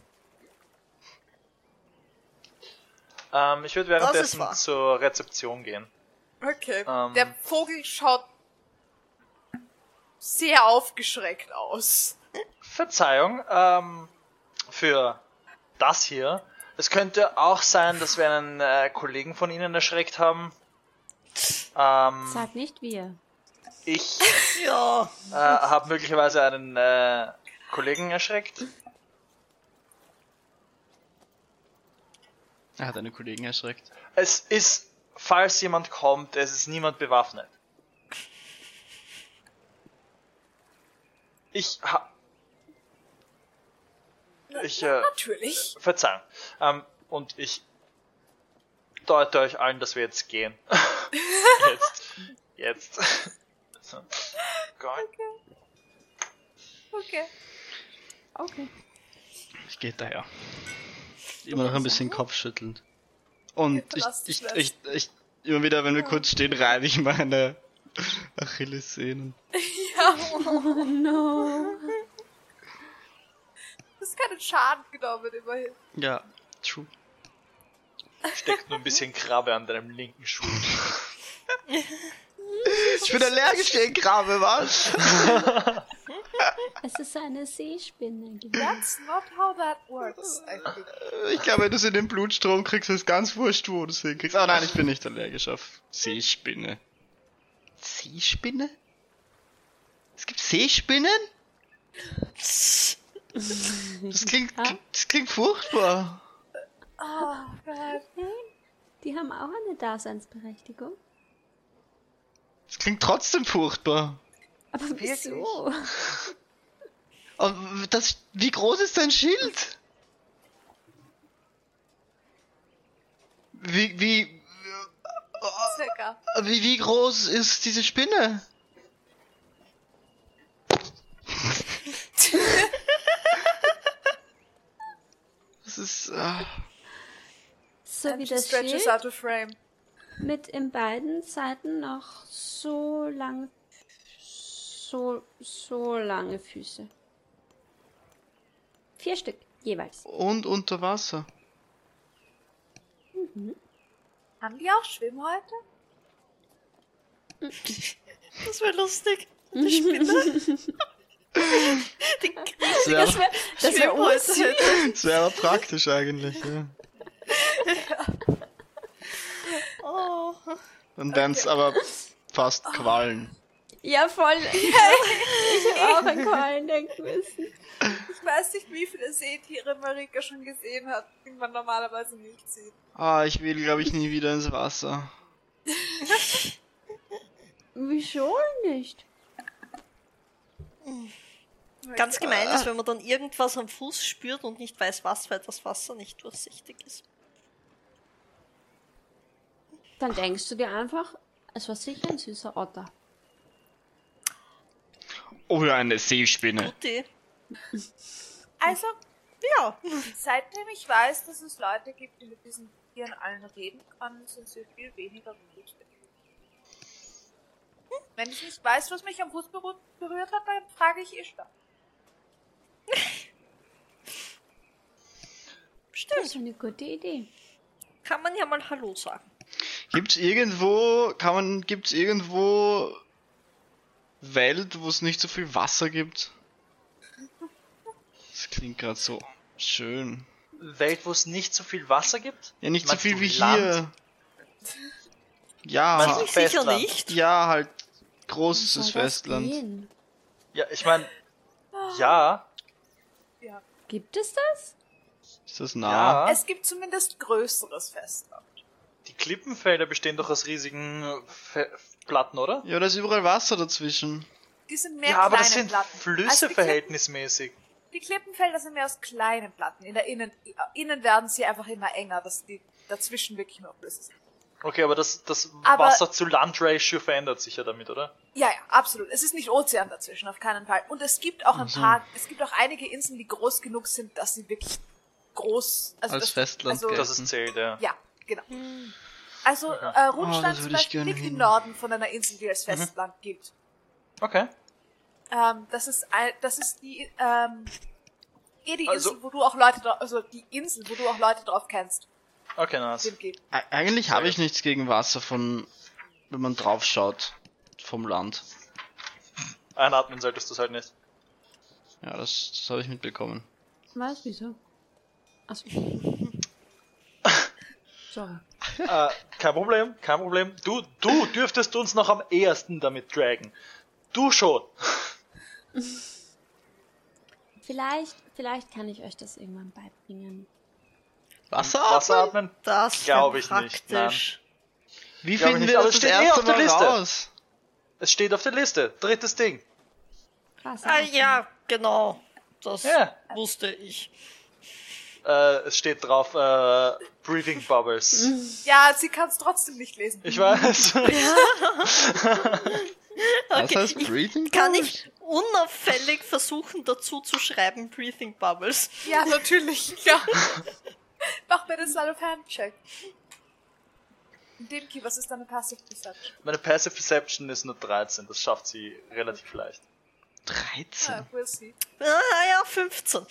Ähm, ich würde währenddessen zur Rezeption gehen. Okay. Ähm. Der Vogel schaut sehr aufgeschreckt aus. Verzeihung, ähm, für das hier. Es könnte auch sein, dass wir einen äh, Kollegen von Ihnen erschreckt haben. Ähm, Sag nicht wir. Ich Ja. äh, habe möglicherweise einen äh, Kollegen erschreckt. Er hat eine Kollegen erschreckt. Es ist, falls jemand kommt, es ist niemand bewaffnet. Ich ha ich, äh, Natürlich. Verzeihung. Ähm, und ich deute euch allen, dass wir jetzt gehen. jetzt. Jetzt. So. Gott. Okay. Okay. Ich gehe daher. Immer noch ein bisschen kopfschüttelnd. Und ich, ich, ich, ich, immer wieder, wenn wir kurz stehen, reibe ich meine Achillessehnen. Oh no. Das ist keinen Schaden genommen, immerhin. Ja, true. Steckt nur ein bisschen Krabbe an deinem linken Schuh. Ich bin allergisch gegen Krabbe, was? Es ist eine Seespinne. That's not how that works, I think. Ich glaube, wenn du es in den Blutstrom kriegst, ist ganz wurscht, wo du es hinkriegst. Oh nein, ich bin nicht allergisch auf Seespinne. Seespinne? Es gibt Seespinnen? Das klingt, das klingt furchtbar. Oh Gott. Die haben auch eine Daseinsberechtigung. Das klingt trotzdem furchtbar. Aber wieso? Und das, wie groß ist dein Schild? Wie, wie, Circa. wie, wie groß ist diese Spinne? Das ist, äh, So wie das Schild out of frame. mit in beiden Seiten noch so lang, so, so lange Füße. Vier Stück jeweils. und unter Wasser. Haben die auch Schwimmhäute? Das wäre lustig. Die Spinne. Die Das wäre Das wäre wär Schwimmhäute. das wär aber praktisch eigentlich, ja. Oh. Dann wären's aber fast Quallen. Ja, voll. ich habe auch an Quallen denken müssen. Ich weiß nicht, wie viele Seetiere Marika schon gesehen hat, die man normalerweise nicht sieht. Ah, ich will, glaube ich, nie wieder ins Wasser. Wieso nicht? Ganz gemein ist, wenn man dann irgendwas am Fuß spürt und nicht weiß was, weil das Wasser nicht durchsichtig ist. Dann denkst du dir einfach, es war sicher ein süßer Otter. Oder eine Seespinne. Gute. Also, Ja. seitdem ich weiß, dass es Leute gibt, die mit diesen Tieren allen reden können, sind sie viel weniger wütend. Wenn ich nicht weiß, was mich am Fuß berührt hat, dann frage ich Ishtar. Das Stimmt. ist eine gute Idee. Kann man ja mal Hallo sagen. Gibt's irgendwo, kann man, gibt's irgendwo Welt, wo es nicht so viel Wasser gibt? Das klingt gerade so schön. Welt, wo es nicht so viel Wasser gibt? Ja, nicht so Meinst viel du wie Land? hier. Ja, Meinst du Ziemlich sicher Festland. nicht. ja, halt großes Festland. gehen? Ja, ich meine, ja, Ja. Gibt es das? Ist das nah? ja. Es gibt zumindest größeres Festland. Die Klippenfelder bestehen doch aus riesigen Fe Platten, oder? Ja, da ist überall Wasser dazwischen. Die sind mehr Ja, aber das sind Platten. Flüsse Also die, Klippen, verhältnismäßig. die Klippenfelder sind mehr aus kleinen Platten. In der Innen, innen werden sie einfach immer enger, dass die dazwischen wirklich nur Flüsse sind. Okay, aber das, das Aber- Wasser zu Land-Ratio verändert sich ja damit, oder? Ja, ja, absolut. Es ist nicht Ozean dazwischen, auf keinen Fall. Und es gibt auch ein paar, es gibt auch einige Inseln, die groß genug sind, dass sie wirklich groß, also Als das, Festland also, gelten. Das ist zählt, ja. Ja, genau. Also, äh, Rundstein zum würde ich Beispiel liegt im. Norden von einer Insel, die als Festland gilt. Okay. Ähm, das ist das ist die, ähm, Eh die Also- Insel, wo du auch Leute drauf, also die Insel, wo du auch Leute drauf kennst. Okay, nice. Eigentlich habe ich nichts gegen Wasser von, wenn man drauf schaut, vom Land. Einatmen solltest du es halt nicht. Ja, das, das habe ich mitbekommen. Was? Wieso? Achso. Sorry. äh, kein Problem, kein Problem. Du, du dürftest uns noch am ehesten damit dragen. Du schon. Vielleicht, vielleicht kann ich euch das irgendwann beibringen. Wasser? Wasseratmen? Das Glaub wär ich nicht, praktisch. Wie finden wir aber das es das steht eh erste auf der Mal Liste. raus? Es steht auf der Liste. Drittes Ding. Ah, ja, genau. Das Ja. wusste ich. Äh, es steht drauf, äh, Breathing Bubbles. Ja, sie kann es trotzdem nicht lesen. Ich weiß. Was Okay, heißt ich- Breathing? Kann Bubbles? ich unauffällig versuchen, dazu zu schreiben Breathing Bubbles? Ja, natürlich, ja. Mach mir den Sleight of Hand Check. Demki, was ist deine Passive Perception? Meine Passive Perception ist nur 13. Das schafft sie relativ leicht. 13. Ah, we'll see. Ah, ja, 15.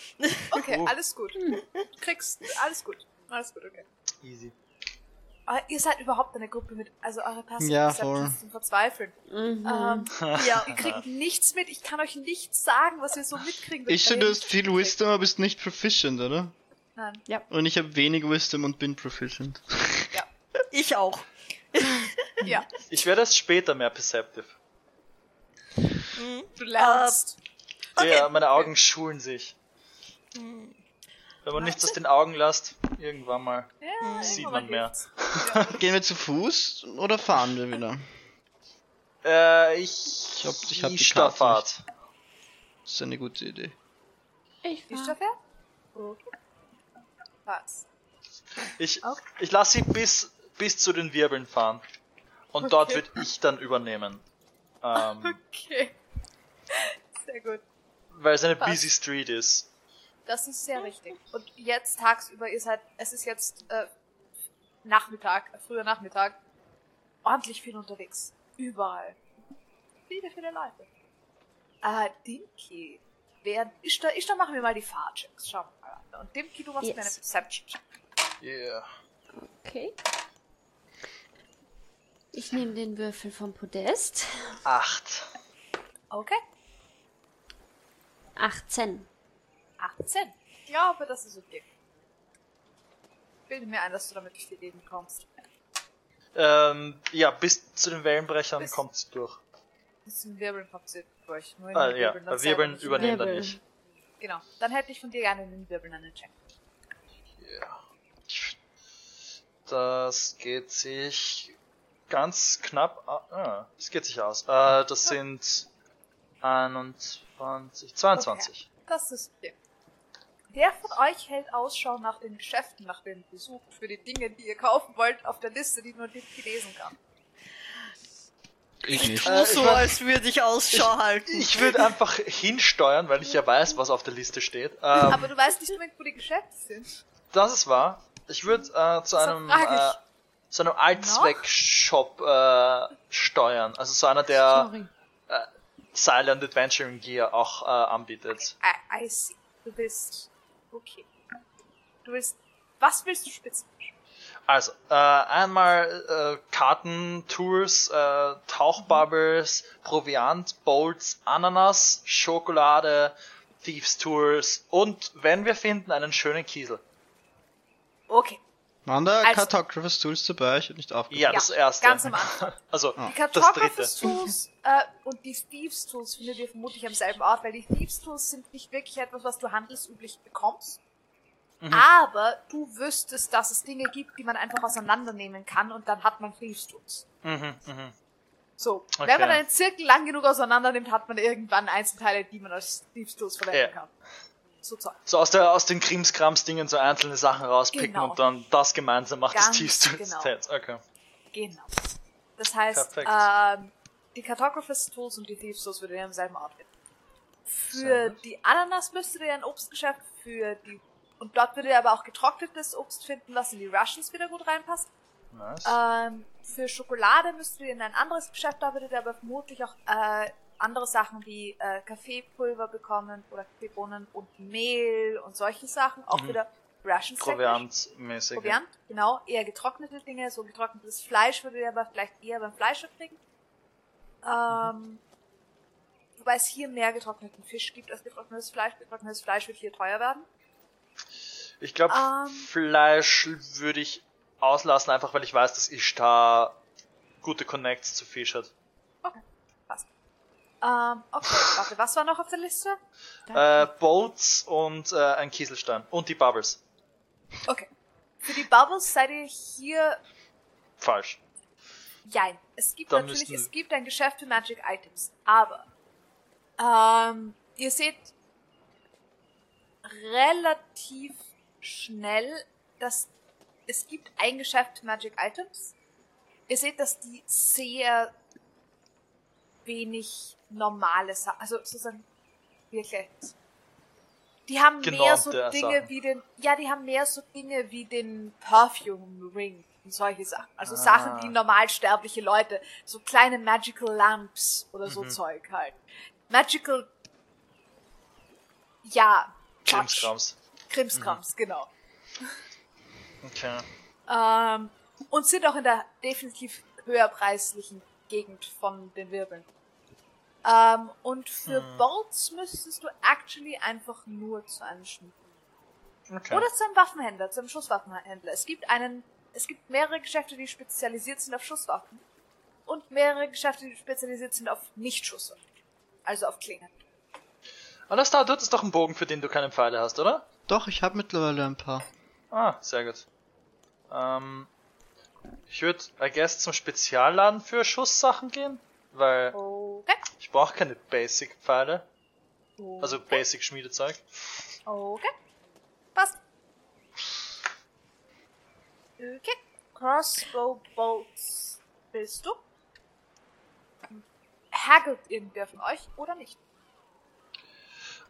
Okay, Oh. alles gut. Du kriegst, alles gut. Alles gut, okay. Easy. Aber ihr seid überhaupt eine Gruppe mit, also eure Passive Ja, zum Verzweifeln. Mhm. Ähm, Ja, ihr kriegt nichts mit, ich kann euch nichts sagen, was ihr so mitkriegt. Ich sehe, du hast viel Wisdom, aber bist nicht proficient, oder? Nein. Und ich habe wenig Wisdom und bin proficient. ich auch. Ja, Ich werde erst später mehr perceptive. Du lernst. Okay. Ja, meine Augen schulen sich. Wenn man nichts aus den Augen lässt, irgendwann mal. ja, sieht irgendwann man mehr. Ja. Gehen wir zu Fuß oder fahren wir wieder? Äh, ich. Ich hab- ich hab die Stafffahrt. Das ist eine gute Idee. Ich fahr. Okay. Was? Ich, Okay. ich lasse sie bis, bis zu den Wirbeln fahren. Und Okay. dort würde ich dann übernehmen. Ähm, Okay. Sehr gut. weil es eine Passt. busy street ist. Das ist sehr richtig. Und jetzt tagsüber, ihr seid, es ist jetzt äh, Nachmittag, äh, früher Nachmittag, ordentlich viel unterwegs. Überall. Viele, viele Leute. Äh, Dimki, während, ich da, ich da machen wir mal die Fahrchecks. Schauen wir mal. an. Und Dimki, du machst Yes. mir eine Perception Check. Yeah. Okay. Ich nehme den Würfel vom Podest. Acht. Okay. 18. 18. Ich glaube, das ist okay. Ich bilde mir ein, dass du damit durch die Leben kommst. Ähm, ja, bis zu den Wellenbrechern Bis- kommt sie durch. Bis zum Wirbeln kommt sie durch. Nur in Ah, den ja, Wirbeln dann Wirbeln nicht. übernehmen dann Wirbel. nicht. Genau. Dann hätte ich von dir gerne in den Wirbeln einen Check. Ja. Das geht sich ganz knapp. Ah, ah, das geht sich aus. Äh, das sind 21, 22. Das ist okay. Wer von euch hält Ausschau nach den Geschäften, nach den Besuchen für die Dinge, die ihr kaufen wollt, auf der Liste, die nur Dimki lesen kann? Ich nicht. Ich so, weiß- als würde ich Ausschau halten. Ich würde einfach hinsteuern, weil ich ja weiß, was auf der Liste steht. Ähm, Aber du weißt nicht unbedingt, wo die Geschäfte sind. das ist wahr. Ich würde äh, zu Deshalb einem äh, ich. zu einem Allzweck-Shop äh, steuern. Also so einer, der Sorry. Silent Adventuring Gear auch äh, anbietet. I, I see. Du bist. Okay. Du willst. Was willst du spezifisch? Also, äh, einmal äh, Kartentours, äh, Tauchbubbles, Proviant, Bowls, Ananas, Schokolade, Thieves Tours und, wenn wir finden, einen schönen Kiesel. Okay. Waren da Als- Cartographer's Tools dabei? Ich hab nicht aufgepasst. Ja, das erste. Ganz am Anfang. Also, Die Cartographer's. Tools äh, und die Thieves Tools findet ihr vermutlich am selben Ort, weil die Thieves Tools sind nicht wirklich etwas, was du handelsüblich bekommst. Mhm. Aber du wüsstest, dass es Dinge gibt, die man einfach auseinandernehmen kann und dann hat man Thieves Tools. Mhm, mhm. So, Okay. wenn man einen Zirkel lang genug auseinander nimmt, hat man irgendwann Einzelteile, die man als Thieves Tools verwenden Ja. kann. So Zeug. So aus, der, aus den Krimskrams-Dingen so einzelne Sachen rauspicken Genau. und dann das gemeinsam macht Ganz das Tours genau. Okay. Genau. Das heißt, ähm, die Cartographer's Tools und die Thieves Tools würdet ihr am selben Ort finden. Für die Ananas müsstet ihr ein Obstgeschäft, für die und dort würdet ihr aber auch getrocknetes Obst finden, was in die Russians wieder gut reinpasst. Nice. Ähm, für Schokolade müsstet ihr in ein anderes Geschäft, da würdet ihr aber vermutlich auch äh, andere Sachen wie äh, Kaffeepulver bekommen oder Kaffeebohnen und Mehl und solche Sachen. Auch Mhm. wieder Rations. Proviantmäßig. Proviant, genau. Eher getrocknete Dinge, so getrocknetes Fleisch würde ihr aber vielleicht eher beim Fleisch kriegen. Ähm, wobei es hier mehr getrockneten Fisch gibt als getrocknetes Fleisch. Getrocknetes Fleisch wird hier teuer werden. Ich glaube, Ähm. Fleisch würde ich auslassen, einfach weil ich weiß, dass Ishtar gute Connects zu Fisch hat. Ähm, okay, warte, was war noch auf der Liste? Äh, Bolts und äh, ein Kieselstein. Und die Bubbles. Okay. Für die Bubbles seid ihr hier Falsch. Jein. Es gibt Dann natürlich, müssten- es gibt ein Geschäft für Magic Items, aber ähm, ihr seht relativ schnell, dass es gibt ein Geschäft für Magic Items. Ihr seht, dass die sehr wenig normale Sachen, also sozusagen wirklich. Die haben mehr so Dinge Sachen. wie den, ja, die haben mehr so Dinge wie den Perfume Ring und solche Sachen. Also Ah. Sachen, die normalsterbliche Leute, so kleine Magical Lamps oder so Mhm. Zeug halt. Magical, ja. Krimskrams. Krimskrams, genau. Okay. Ähm, und sind auch in der definitiv höherpreislichen Gegend von den Wirbeln. Ähm, und für Hm. Bolts müsstest du actually einfach nur zu einem Schmied. okay. Oder zu einem Waffenhändler, zu einem Schusswaffenhändler. Es gibt einen, es gibt mehrere Geschäfte, die spezialisiert sind auf Schusswaffen. Und mehrere Geschäfte, die spezialisiert sind auf Nicht-Schusswaffen. Also auf Klingen. Alles da, dort ist doch ein Bogen, für den du keine Pfeile hast, oder? Doch, ich habe mittlerweile ein paar. Ah, sehr gut. Ähm, ich würde, I guess, zum Spezialladen für Schusssachen gehen, weil Okay. ich brauche keine Basic-Pfeile, okay. also Basic-Schmiedezeug. Okay. Passt. Okay. Crossbow Bolts bist du. Haggelt irgendwer von euch oder nicht?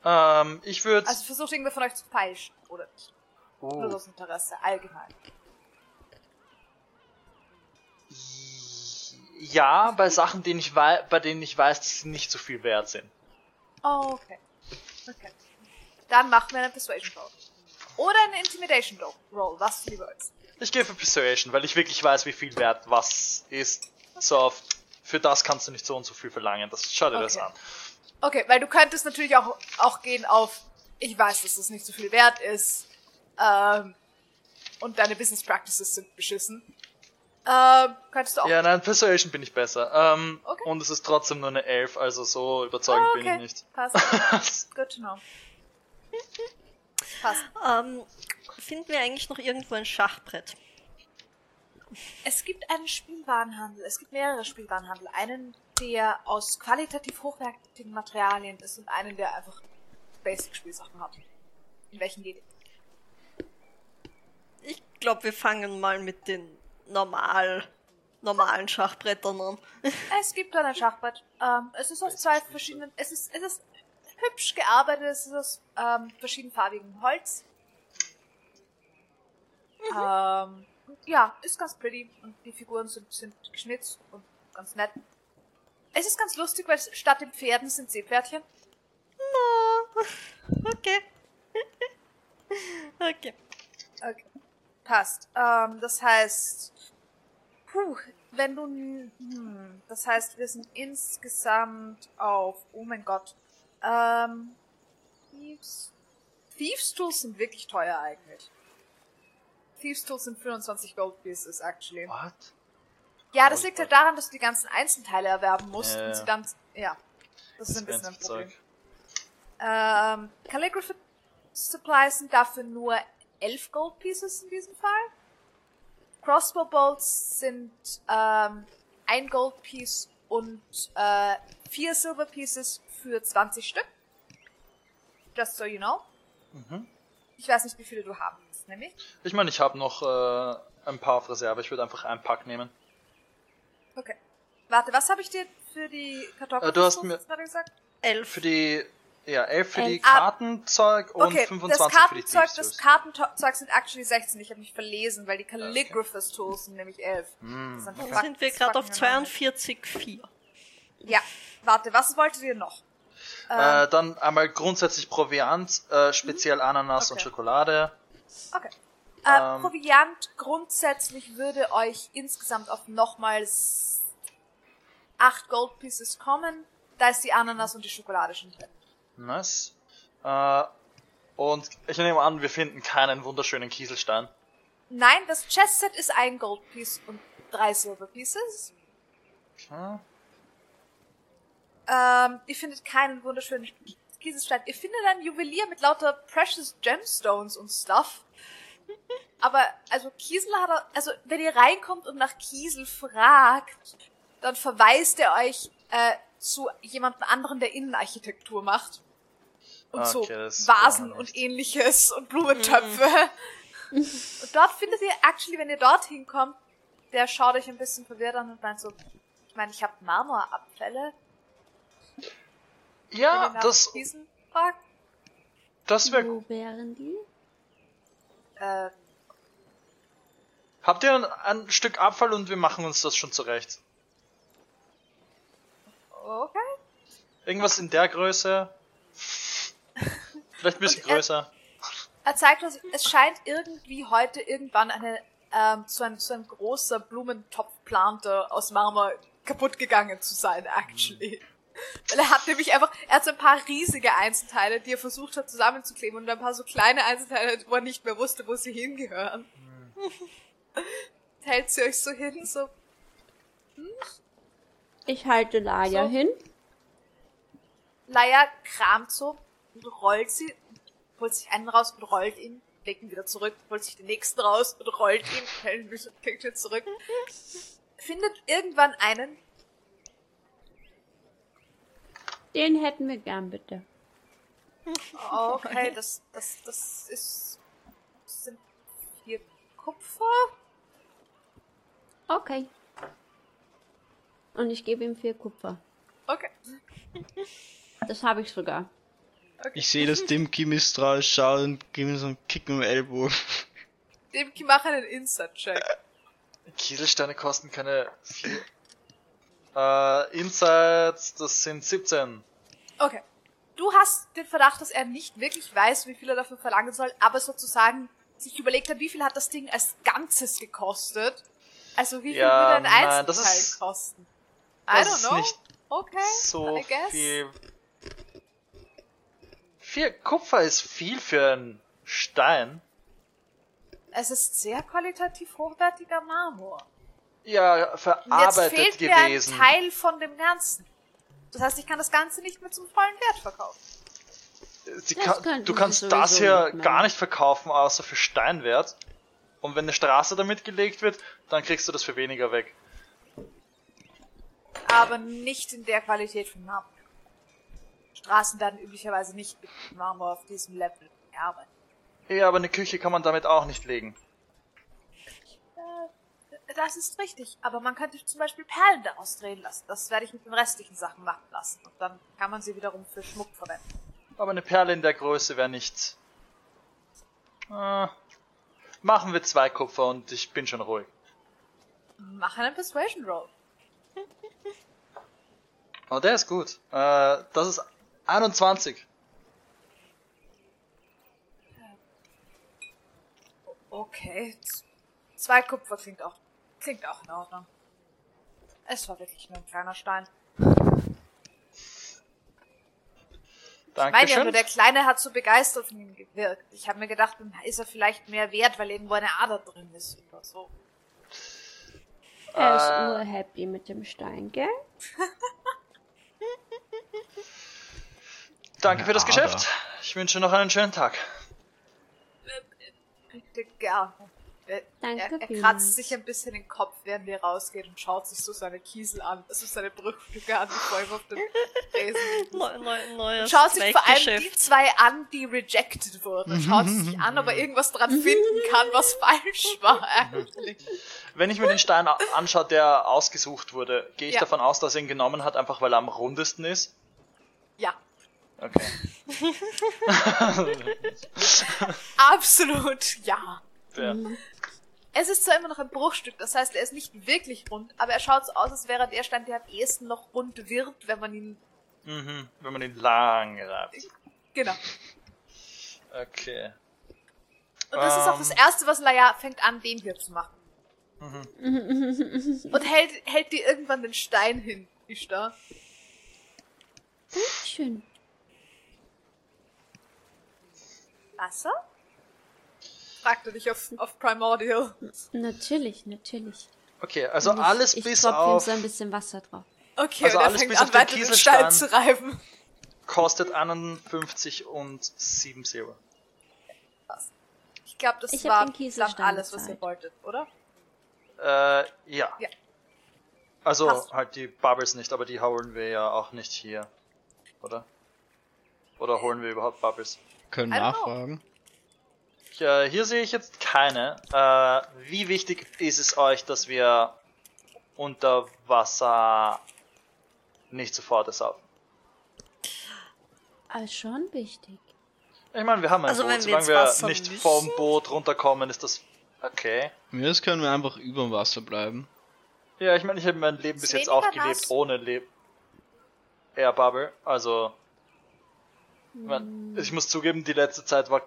Ähm, ich würde, Also versucht irgendwer von euch zu feilschen oder nicht? Nur oh, aus Interesse, allgemein. Ja, bei Sachen, denen ich wei bei denen ich weiß, dass sie nicht so viel wert sind. Oh, okay. Okay. Dann machen wir einen Persuasion Roll. Oder einen Intimidation Roll- was du lieber willst. Ich gehe für Persuasion, weil ich wirklich weiß, wie viel wert was ist. So, oft. für das kannst du nicht so und so viel verlangen. Das schau dir das Okay. an. Okay, weil du könntest natürlich auch, auch gehen auf, ich weiß, dass es nicht so viel wert ist, ähm, und deine Business Practices sind beschissen. Ähm, könntest du auch. Ja, nein, Persuasion bin ich besser. Ähm, Okay. Und es ist trotzdem nur eine Elf, also so überzeugend Ah, bin ich nicht. Passt. Good to know. Passt. Ähm, finden wir eigentlich noch irgendwo ein Schachbrett? Es gibt einen Spielwarenhandel. Es gibt mehrere Spielwarenhandel. Einen, der aus qualitativ hochwertigen Materialien ist und einen, der einfach Basic-Spielsachen hat. In welchen geht? Ich glaube, wir fangen mal mit den normal, normalen Schachbrettern an. Es gibt dort ein Schachbrett. Ähm, es ist aus zwei verschiedenen. Es ist, es ist hübsch gearbeitet. Es ist aus ähm, verschiedenfarbigem Holz. Ähm, ja, ist ganz pretty und die Figuren sind, sind geschnitzt und ganz nett. Es ist ganz lustig, weil statt den Pferden sind Seepferdchen. No. Okay. okay. Okay. Passt. Ähm, das heißt, puh, wenn du, hm, das heißt, wir sind insgesamt auf, oh mein Gott, ähm, Thieves, Thieves Tools sind wirklich teuer eigentlich. Thieves Tools sind 25 Gold Pieces, actually. What? Ja, das liegt halt daran, dass du die ganzen Einzelteile erwerben musst Ja, und sie dann, ja, das ist ein bisschen ein Problem. Zeug. Ähm, Calligraphy Supplies sind dafür nur 11 Gold Pieces in diesem Fall. Crossbow Bolts sind ähm, ein Gold Piece und äh, vier Silver Pieces für 20 Stück. Just so you know. Mhm. Ich weiß nicht, wie viele du haben willst, nämlich. Ich meine, ich habe noch äh, ein paar auf Reserve. Ich würde einfach einen Pack nehmen. Okay. Warte, was habe ich dir für die Kartoffeln Äh, du hast mir- gesagt? Elf. Für die, ja, 11 für die Elf. Ah. Kartenzeug und Okay, 25 das für die Kartenzeug, das. Kartenzeug sind actually 16. Ich habe mich verlesen, weil die Calligraphers Tools sind nämlich 11. Hm, Das sind sind wir gerade auf fucking enorm. 42,4. Ja, warte, was wolltet ihr noch? Äh, dann einmal grundsätzlich Proviant, äh, speziell Ananas und Okay. Schokolade. Okay. Äh, Ähm. Proviant grundsätzlich würde euch insgesamt auf nochmals 8 Gold Pieces kommen. Da ist die Ananas und die Schokolade schon drin. Nice. Äh, und ich nehme an, wir finden keinen wunderschönen Kieselstein. Nein, das Chestset ist ein Gold Piece und drei Silver Pieces. Okay. Ähm, ihr findet keinen wunderschönen Kieselstein. Ihr findet ein Juwelier mit lauter Precious Gemstones und Stuff. Aber, also Kiesel hat er, also wenn ihr reinkommt und nach Kiesel fragt, dann verweist er euch äh, zu jemandem anderen, der Innenarchitektur macht. Und so Okay, das Vasen und ähnliches und Blumentöpfe. und dort findet ihr, actually, wenn ihr dorthin kommt, der schaut euch ein bisschen verwirrt an und meint so, ich meine, ich habe Marmorabfälle. Ja, das, fragt. das wäre Wo wären die? Äh, Habt ihr ein, ein Stück Abfall und wir machen uns das schon zurecht? okay. Irgendwas in der Größe? Vielleicht ein bisschen er- größer. Er zeigt uns, es scheint irgendwie heute irgendwann eine, ähm, so ein, so ein großer Blumentopfplanter aus Marmor kaputt gegangen zu sein, actually. Weil er hat nämlich einfach, er hat so ein paar riesige Einzelteile, die er versucht hat zusammenzukleben und ein paar so kleine Einzelteile, wo er nicht mehr wusste, wo sie hingehören. Hält sie euch so hin, so, Ich halte Laia So. hin. Leia kramt so und rollt sie, holt sich einen raus und rollt ihn, legt ihn wieder zurück, holt sich den nächsten raus und rollt ihn, hält ihn zurück. Findet irgendwann einen, Den hätten wir gern, bitte. okay, das, das, das ist, das sind vier Kupfer? Okay. Und ich gebe ihm vier Kupfer. Okay. Das habe ich sogar. Ich sehe, dass Dimki misstrauisch schaut und gebe ihm so einen Kick mit dem Ellbogen. Demki mach einen Insert-Check. Kieselsteine kosten keine vier. Äh, Insights, das sind 17. Okay. Du hast den Verdacht, dass er nicht wirklich weiß, wie viel er dafür verlangen soll, aber sozusagen sich überlegt hat, wie viel hat das Ding als Ganzes gekostet. Also wie viel Ja, würde ein nein, das Einzelteil ist- kosten? I Das don't ist know. nicht okay, so I guess. viel. Vier Kupfer ist viel für einen Stein. Es ist sehr qualitativ hochwertiger Marmor. Ja, Und jetzt verarbeitet fehlt mir ein gewesen. Teil von dem Ganzen. Das heißt, ich kann das Ganze nicht mehr zum vollen Wert verkaufen. Sie Das kann, du kannst das hier nicht gar nicht verkaufen, außer für Steinwert. Und wenn eine Straße damit gelegt wird, dann kriegst du das für weniger weg. Aber nicht in der Qualität von Marmor. Straßen werden üblicherweise nicht mit Marmor auf diesem Level gearbeitet. Ja, aber eine Küche kann man damit auch nicht legen. Das ist richtig, aber man könnte zum Beispiel Perlen daraus drehen lassen. Das werde ich mit den restlichen Sachen machen lassen. Und dann kann man sie wiederum für Schmuck verwenden. Aber eine Perle in der Größe wäre nicht. Äh, machen wir zwei Kupfer und ich bin schon ruhig. Mach einen Persuasion Roll. Oh, der ist gut. Äh, das ist 21. Okay. Zwei Kupfer klingt auch, klingt auch in Ordnung. Es war wirklich nur ein kleiner Stein. Ich meine ja Dankeschön. nur, der Kleine hat so begeistert von ihm gewirkt. Ich habe mir gedacht, dann ist er vielleicht mehr wert, weil irgendwo eine Ader drin ist oder so. Er ist Äh. urhappy mit dem Stein, gell? Danke für das Ja, Geschäft. Ich wünsche noch einen schönen Tag. Bitte gerne. Er, Danke er, er vielmals. kratzt sich ein bisschen den Kopf, während er rausgeht und schaut sich so seine Kiesel an, also seine Bruchstücke an, die vor ihm auf dem Tresen. Neu, neu, neues Schaut sich vor allem die zwei an, die rejected wurden. Schaut sie sich an, ob er irgendwas dran finden kann, was falsch war eigentlich. Wenn ich mir den Stein anschaue, der ausgesucht wurde, gehe ich Ja. davon aus, dass er ihn genommen hat, einfach weil er am rundesten ist. Ja, Okay. absolut ja. Fair. Es ist zwar immer noch ein Bruchstück, das heißt, er ist nicht wirklich rund, aber er schaut so aus, als wäre der Stein, der am ehesten noch rund wird, wenn man ihn. Mhm, wenn man ihn lang reibt. Genau. Okay. Und das ist auch das Ähm. Erste, was Laia fängt an, den hier zu machen. Und hält, hält dir irgendwann den Stein hin, Ishtar. Schön. Wasser? Fragte dich auf, auf Primordial. Natürlich, natürlich. Okay, also ich, alles ich bis auf so ein bisschen Wasser drauf. Okay, Also und er alles fängt bis an, auf den Kieselstein. zu reiben. kostet 51 und 7 Silber. Ich glaube, das Ich war Kieselstein alles, was ihr wolltet, oder? Äh, ja. Ja. Also Passt. halt die Bubbles nicht, aber die holen wir ja auch nicht hier. Oder? Oder holen wir überhaupt Bubbles? Können nachfragen. Ich, äh, hier sehe ich jetzt keine. Äh, wie wichtig ist es euch, dass wir unter Wasser nicht sofort ersaufen? Aber schon wichtig. Ich meine, wir haben ein Also Boot, wenn wir solange wir nicht müssen? vom Boot runterkommen, ist das okay. Mir das können wir einfach über dem Wasser bleiben. Ja, ich meine, ich habe mein Leben Ist bis jetzt auch gelebt nass. ohne Le Air Bubble. Also, ich, mein, ich muss zugeben, die letzte Zeit war,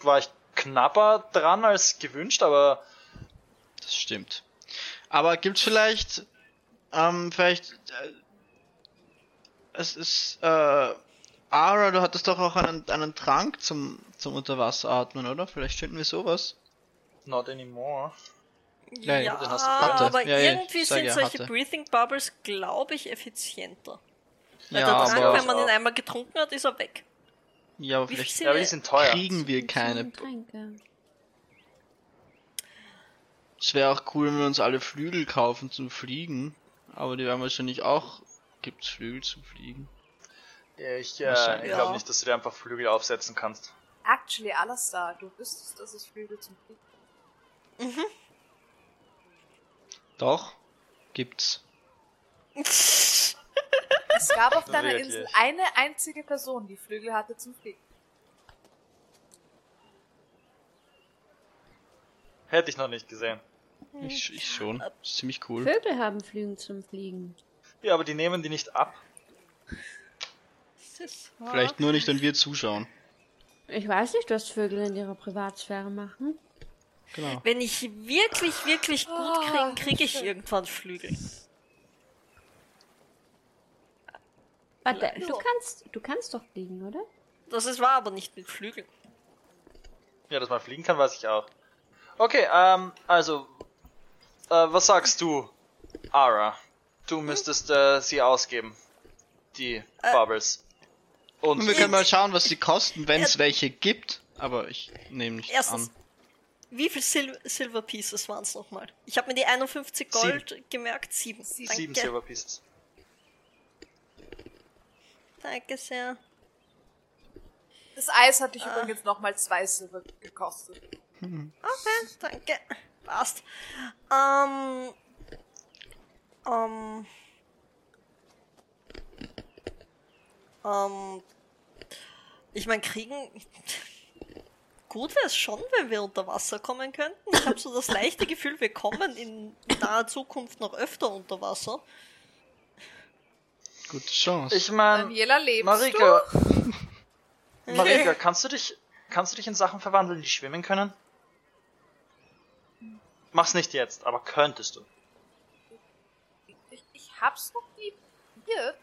war ich knapper dran als gewünscht, aber Das stimmt. Aber gibt's vielleicht, ähm, vielleicht, äh, es ist, äh, Ara, du hattest doch auch einen, einen Trank zum, zum Unterwasseratmen, oder? Vielleicht finden wir sowas. not anymore. Ja, Ja, ja, aber Ja, ja, irgendwie sag sind ja, solche hatte. Breathing Bubbles, glaube ich, effizienter. Weil Ja, der Trank, aber, wenn man ihn einmal getrunken hat, ist er weg. ja, aber Wie vielleicht Ja, aber die sind teuer. kriegen wir keine. Tränke. Es wäre auch cool, wenn wir uns alle Flügel kaufen zum Fliegen. Aber die werden wahrscheinlich auch, gibt's Flügel zum Fliegen. Ja, ich äh, ich glaube nicht, dass du dir einfach Flügel aufsetzen kannst. Actually, Alastar, du wüsstest, dass es Flügel zum Fliegen Doch, gibt's. Es gab auf deiner Wirklich? Insel eine einzige Person, die Flügel hatte zum Fliegen. Hätte ich noch nicht gesehen. Ich, ich schon. Ist ziemlich cool. Vögel haben Flügen zum Fliegen. Ja, aber die nehmen die nicht ab. Vielleicht nur nicht, wenn wir zuschauen. Ich weiß nicht, was Vögel in ihrer Privatsphäre machen. Genau. Wenn ich wirklich, wirklich gut kriege, kriege ich irgendwann Flügel. Warte, du kannst, du kannst doch fliegen, oder? Das ist wahr, aber nicht mit Flügeln. Ja, dass man fliegen kann, weiß ich auch. Okay, ähm, also, äh, was sagst du, Ara? Du müsstest äh, sie ausgeben. Die Bubbles. Und Und wir können mal schauen, was sie kosten, wenn es welche gibt. Aber ich nehme nicht Erstens, an. wie viel Sil Silver Pieces waren es nochmal? Ich habe mir die 51 Gold gemerkt. Sieben. Sieben. Sieben Silver Pieces. Danke sehr. Das Eis hat dich Ah. übrigens nochmal zwei Silber gekostet. Okay, danke. Passt. Ähm. Ähm. Ähm. Ich meine, kriegen. Gut wäre es schon, wenn wir unter Wasser kommen könnten. Ich habe so das leichte Gefühl, wir kommen in naher Zukunft noch öfter unter Wasser. Gute Chance. Ich meine, Daniela, lebst Marika, Marika, kannst du dich, kannst du dich in Sachen verwandeln, die schwimmen können? Mach's nicht jetzt, aber könntest du. Ich, ich hab's noch nie probiert.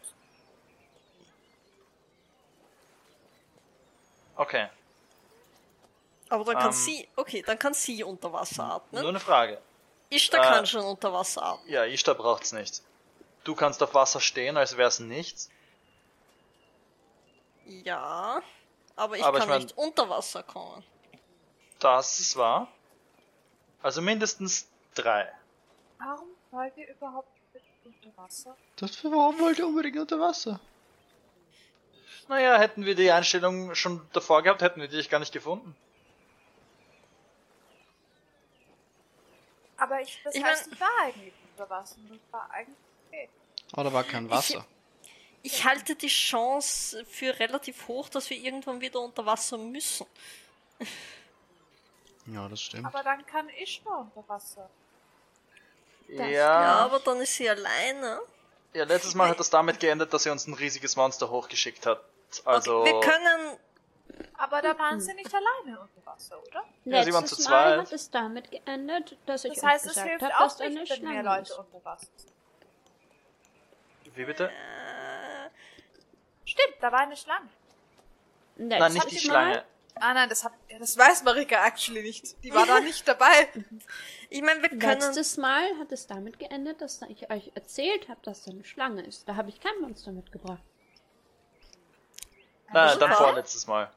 Okay, Aber dann kann Ähm. sie. Okay, dann kann sie unter Wasser nur atmen. eine Frage. Ishtar äh, kann schon unter Wasser atmen. Ja, Ishtar braucht's nicht. Du kannst auf Wasser stehen, als wär's nichts. Ja. Aber ich Aber kann ich mein- nicht unter Wasser kommen. Das ist wahr. Also mindestens drei. Warum wollt ihr überhaupt unter Wasser? Das für warum wollt ihr unbedingt unter Wasser? Naja, hätten wir die Einstellung schon davor gehabt, hätten wir dich gar nicht gefunden. Aber ich, das Ich heißt, mein- ich war eigentlich unter Wasser. und Das war eigentlich Oh, da war kein Wasser. Ich halte die Chance für relativ hoch, dass wir irgendwann wieder unter Wasser müssen. Ja, das stimmt. Aber dann kann ich nur unter Wasser. Ja, Ja, aber dann ist sie alleine. ja, letztes Mal hat das damit geendet, dass sie uns ein riesiges Monster hochgeschickt hat. Also, Okay, wir können. Aber da waren sie nicht alleine unter Wasser, oder? Ja, sie waren Letztes zu Mal zweit. hat es damit geendet, dass ich Das heißt, es gesagt habe, auch dass nicht, eine wenn mehr Schlange Leute ist. unter Wasser sind. Wie bitte? Äh, Stimmt, da war eine Schlange. Nein, nicht die Letztes Mal- Schlange. Ah nein, das hat, ja, das weiß Marika actually nicht. Die war da nicht dabei. ich meine, wir können. Letztes Mal hat es damit geendet, dass ich euch erzählt habe, dass da eine Schlange ist. Da habe ich kein Monster mitgebracht. Nein, dann Super. vorletztes Mal.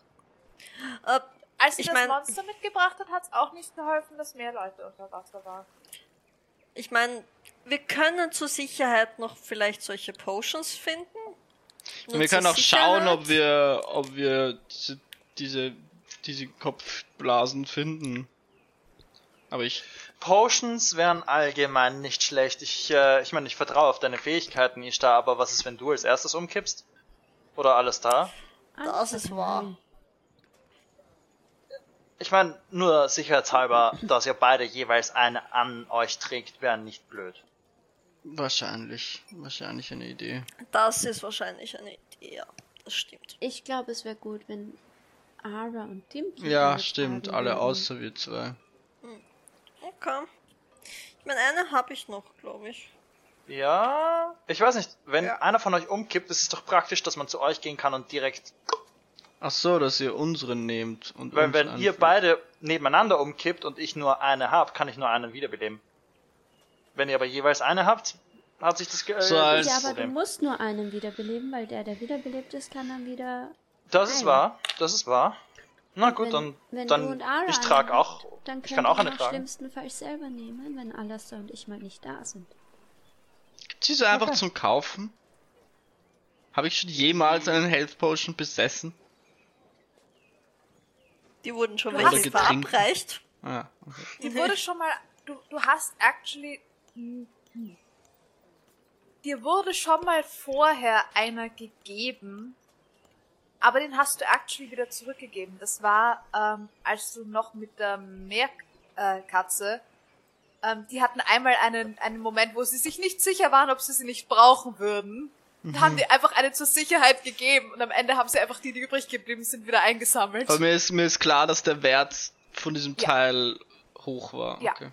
Äh, Als sie Ich das mein- Monster mitgebracht hat, hat es auch nicht geholfen, dass mehr Leute unter Wasser waren. ich meine, wir können zur Sicherheit noch vielleicht solche Potions finden. Und wir können auch schauen, Sicherheit. ob wir, ob wir diese, diese, diese Kopfblasen finden. Aber ich, Potions wären allgemein nicht schlecht. Ich, äh, ich meine, ich vertraue auf deine Fähigkeiten, Ishtar, aber was ist, wenn du als erstes umkippst? Oder alles da? Das ist wahr. Ich meine, nur sicherheitshalber, dass ihr beide jeweils eine an euch trägt, wäre nicht blöd. Wahrscheinlich, wahrscheinlich eine Idee. Das ist wahrscheinlich eine Idee, ja. Das stimmt. Ich glaube, es wäre gut, wenn Ara und Tim. Ja, stimmt, alle außer wir zwei. Okay. Ich meine, eine habe ich noch, glaube ich. Ja, ich weiß nicht, wenn Ja. einer von euch umkippt, ist es doch praktisch, dass man zu euch gehen kann und direkt, Ach so, dass ihr unseren nehmt und weil uns wenn ihr anführt. beide nebeneinander umkippt und ich nur eine hab, kann ich nur einen wiederbeleben. Wenn ihr aber jeweils eine habt, hat sich das ge So äh, als- Ja, das aber du Problem. musst nur einen wiederbeleben, weil der, der wiederbelebt ist, kann dann wieder. Das ist Nein. wahr, das ist wahr. Na gut, wenn, dann, wenn dann du und Ara ich einen trage auch, dann ich kann auch eine tragen. schlimmstenfalls selber nehmen, wenn Alastair und ich mal nicht da sind. Gibt's die so einfach Okay. zum Kaufen? Habe ich schon jemals einen Health Potion besessen? Die wurden schon Du welche Getränke. verabreicht. Ah, okay. Die wurde schon mal. Du, du hast actually. Hm, hm. Dir wurde schon mal vorher einer gegeben, aber den hast du actually wieder zurückgegeben. Das war, ähm, als du noch mit der Meerkatze. Ähm, die hatten einmal einen, einen Moment, wo sie sich nicht sicher waren, ob sie sie nicht brauchen würden. Da haben die einfach eine zur Sicherheit gegeben und am Ende haben sie einfach die, die übrig geblieben sind, wieder eingesammelt. Aber mir ist, mir ist klar, dass der Wert von diesem Ja. Teil hoch war. Ja. Okay.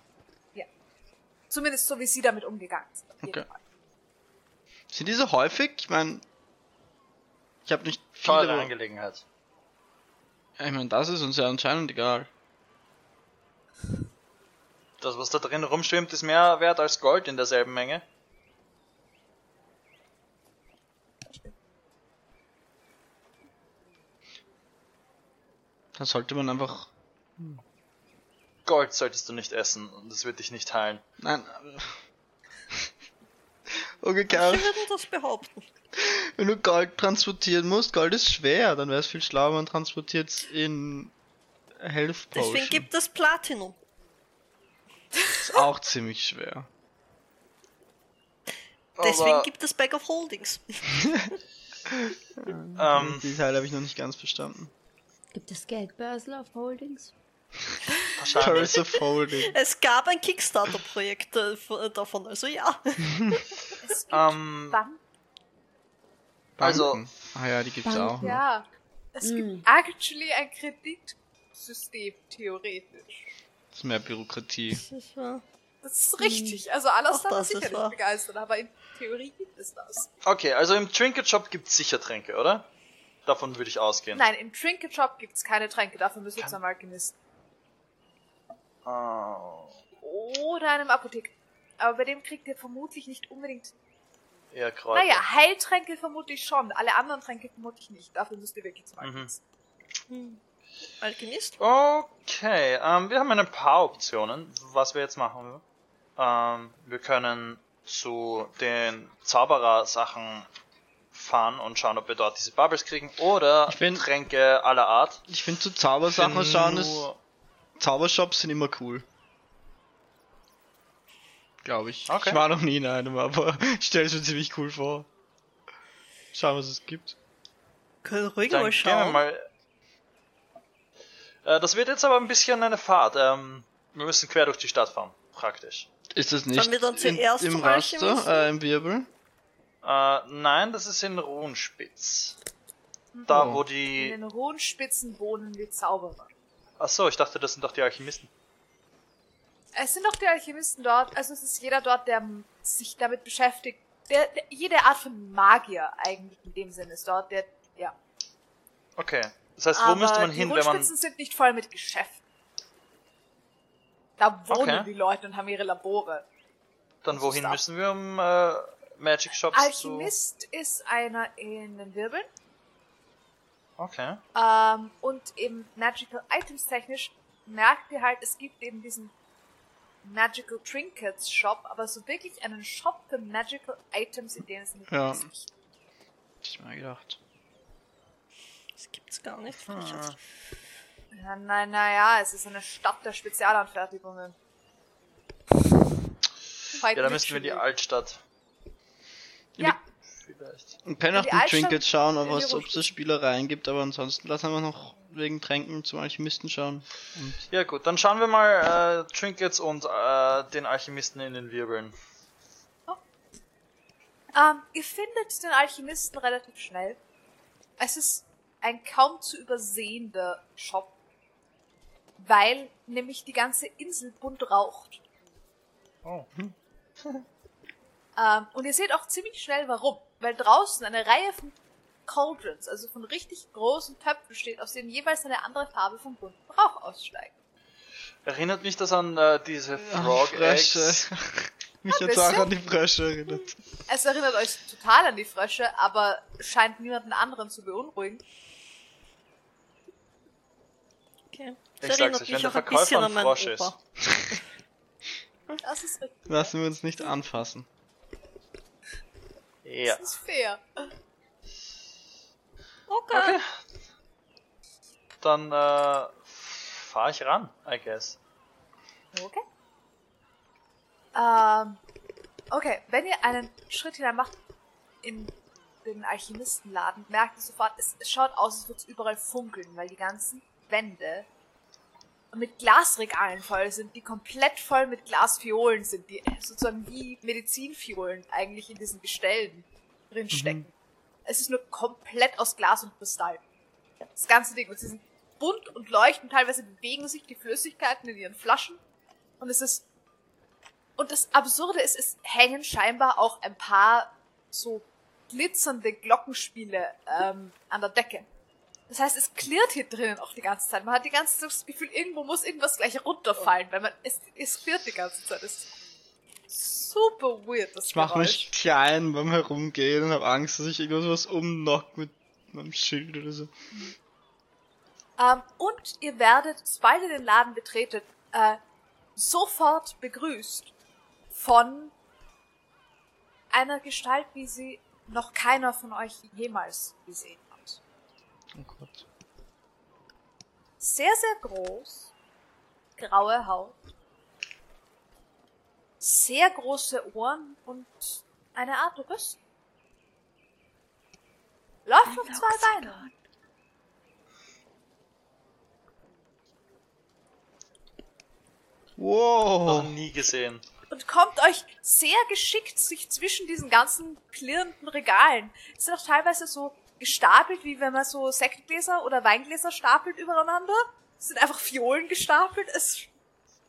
Zumindest so, wie sie damit umgegangen sind. auf jeden Okay. Fall. Sind diese häufig? Ich meine, ich habe nicht teure viele. Angelegenheit. Ja, ich meine, das ist uns ja anscheinend egal. Das, was da drin rumschwimmt, ist mehr wert als Gold in derselben Menge. Da sollte man einfach. Gold solltest du nicht essen und es wird dich nicht heilen. Nein. Umgekehrt, Sie würden das behaupten. wenn du Gold transportieren musst, Gold ist schwer, dann wäre es viel schlauer, man transportiert in Health Potion. Deswegen gibt es Platinum. ist auch ziemlich schwer. Deswegen Aber, gibt es Bag of Holdings. ähm, Die Teile habe ich noch nicht ganz verstanden. Gibt es Geldbörsel auf Holdings? Wahrscheinlich. Curse of Holding. Es gab ein Kickstarter-Projekt äh, v- davon, also ja. Es gibt Ähm, Banken. Also-. Ah ja, die gibt's Banken. auch. noch. Ja, es Mm. gibt actually ein Kreditsystem, theoretisch. Das ist mehr Bürokratie. Das ist richtig. Also alles das sicher ist nicht wahr. begeistert, aber in Theorie gibt es das. Okay, also im Trinket Shop gibt's sicher Tränke, oder? Davon würde ich ausgehen. Nein, im Trinket Shop gibt es keine Tränke, dafür müssen wir zum Alchemisten. Oh, Oder einem Apotheker. Aber bei dem kriegt ihr vermutlich nicht unbedingt. eher Kräuter. Naja, Heiltränke vermutlich schon. Alle anderen Tränke vermutlich nicht. Dafür müsst ihr wirklich zum Mhm. Alchemisten. Hm. Alchemist? Okay, ähm, wir haben ein paar Optionen, was wir jetzt machen. Ähm, wir können zu den Zauberer-Sachen fahren und schauen, ob wir dort diese Bubbles kriegen oder Ich find- Tränke aller Art. Ich finde, zu Zaubersachen schauen ist. Zaubershops sind immer cool. Glaube ich. Okay. Ich war noch nie in einem, aber ich stelle es mir ziemlich cool vor. Schauen, was es gibt. Können ruhig Dann mal gehen wir schauen. mal. Äh, das wird jetzt aber ein bisschen eine Fahrt. Ähm, wir müssen quer durch die Stadt fahren, praktisch. Ist das nicht wir dann in, zuerst im zum Raster, äh, im Wirbel? Äh, nein, das ist in Ruhenspitz. Da, Oh. wo In die. den hohen Spitzen wohnen die Zauberer. Ach so, ich dachte, das sind doch die Alchemisten. Es sind doch die Alchemisten dort, also es ist jeder dort, der sich damit beschäftigt. Der, der, jede Art von Magier eigentlich in dem Sinne ist dort, der, ja. Okay. Das heißt, wo Aber müsste man die hin, wenn man. Rundspitzen sind nicht voll mit Geschäften. Da wohnen Okay. die Leute und haben ihre Labore. Dann wohin Stuff. müssen wir, um äh, Magic Shops Alchemist ist einer in den Wirbeln. Okay. Ähm, und eben Magical Items technisch merkt ihr halt, es gibt eben diesen Magical Trinkets Shop, aber so wirklich einen Shop für Magical Items, in denen es nicht Ja. ist. nicht. Hab ich mal gedacht. Das gibt's gar nicht. Hm. Ja, nein, naja, es ist eine Stadt der Spezialanfertigungen. Ja, dann müssen wir in die Altstadt. Ja, Vielleicht. Auch die die Altstadt- Trinkets schauen, ob es da Rundspitzen. Spielereien gibt, aber ansonsten lassen wir noch wegen Tränken zum Alchemisten schauen. Und Ja gut, dann schauen wir mal äh, Trinkets und äh, den Alchemisten in den Wirbeln. Ähm, ihr findet den Alchemisten relativ schnell. Es ist ein kaum zu übersehender Shop, weil nämlich die ganze Insel bunt raucht. Oh. Ähm, und ihr seht auch ziemlich schnell warum. Weil draußen eine Reihe von Cauldrons, also von richtig großen Töpfen steht, aus denen jeweils eine andere Farbe von buntem Rauch aussteigt. Erinnert mich das an äh, diese Frog Frösche. Eggs? Mich Ein jetzt auch an die Frösche erinnert. Es erinnert euch total an die Frösche, aber scheint niemanden anderen zu beunruhigen. Okay. Ich Das erinnert sag's euch, wenn mich der auch ein Verkäufer bisschen ein an meinen Frosch ist. Das ist richtig. Lassen wir uns nicht anfassen. Ja. Das ist fair. Okay. Okay. Dann äh, fahre ich ran, I guess. Okay. Ähm, okay, wenn ihr einen Schritt hinein macht in den Alchemistenladen, merkt ihr sofort, es, es schaut aus, als würde es überall funkeln, weil die ganzen Wände mit Glasregalen voll sind, die komplett voll mit Glasfiolen sind, die sozusagen wie Medizinfiolen eigentlich in diesen Gestellen drinstecken. Es ist nur komplett aus Glas und Kristall. Das ganze Ding. Und sie sind bunt und leuchten, teilweise bewegen sich die Flüssigkeiten in ihren Flaschen. Und es ist. Und das Absurde ist, es hängen scheinbar auch ein paar so glitzernde Glockenspiele ähm, an der Decke. Das heißt, es klirrt hier drinnen auch die ganze Zeit. Man hat die ganze Zeit das Gefühl, irgendwo muss irgendwas gleich runterfallen, weil man es, es klirrt die ganze Zeit. Es ist super weird, das Ich mache mich klein beim Herumgehen und habe Angst, dass ich irgendwas umknockt mit meinem Schild oder so. Ähm, und ihr werdet, sobald ihr den Laden betretet, äh, sofort begrüßt von einer Gestalt, wie sie noch keiner von euch jemals gesehen Oh Gott. Sehr, sehr groß, graue Haut, sehr große Ohren und eine Art Rüssel. Läuft auf zwei Beinen. Wow. Noch nie gesehen. und kommt euch sehr geschickt sich zwischen diesen ganzen klirrenden Regalen. Es sind auch teilweise so gestapelt, wie wenn man so Sektgläser oder Weingläser stapelt übereinander. Es sind einfach Fiolen gestapelt. Es,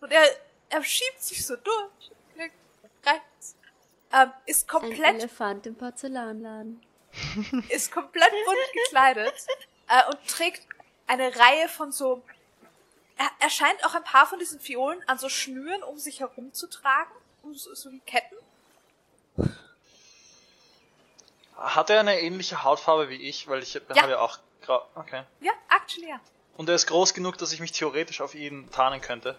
und er, er schiebt sich so durch. Rechts. Ähm, ist Ein komplett Elefant im Porzellanladen. ist komplett bunt gekleidet äh, und trägt eine Reihe von so. Er, er scheint auch ein paar von diesen Fiolen an so Schnüren um sich herum zu tragen, um so, so wie Ketten. Hat er eine ähnliche Hautfarbe wie ich? Weil ich Ja. habe ja auch grau. Okay. Ja, actually ja. Und er ist groß genug, dass ich mich theoretisch auf ihn tarnen könnte.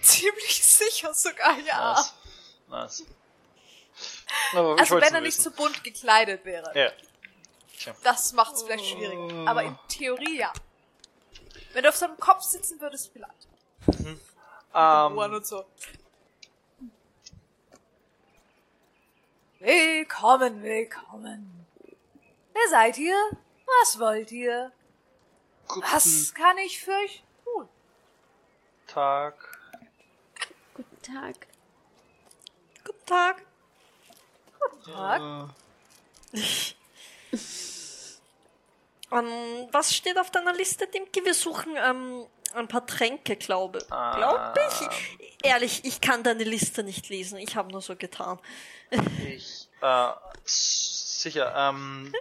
Ziemlich sicher sogar, ja. Nice. Nice. Aber Also wenn er nicht so bunt gekleidet wäre. Ja. Das macht's vielleicht schwierig. Aber in Theorie ja. Wenn du auf seinem Kopf sitzen würdest, vielleicht. Ohren Ähm, und so. Willkommen, willkommen. Wer seid ihr? Was wollt ihr? guten, Was kann ich für euch Tag. Guten Tag. Guten Tag. Tag. Ähm, was steht auf deiner Liste, Dimki? Wir suchen ähm, ein paar Tränke, glaube Ah. Glaube ich. Ehrlich, ich kann deine Liste nicht lesen. Ich habe nur so getan. Ich, äh, sicher, ähm,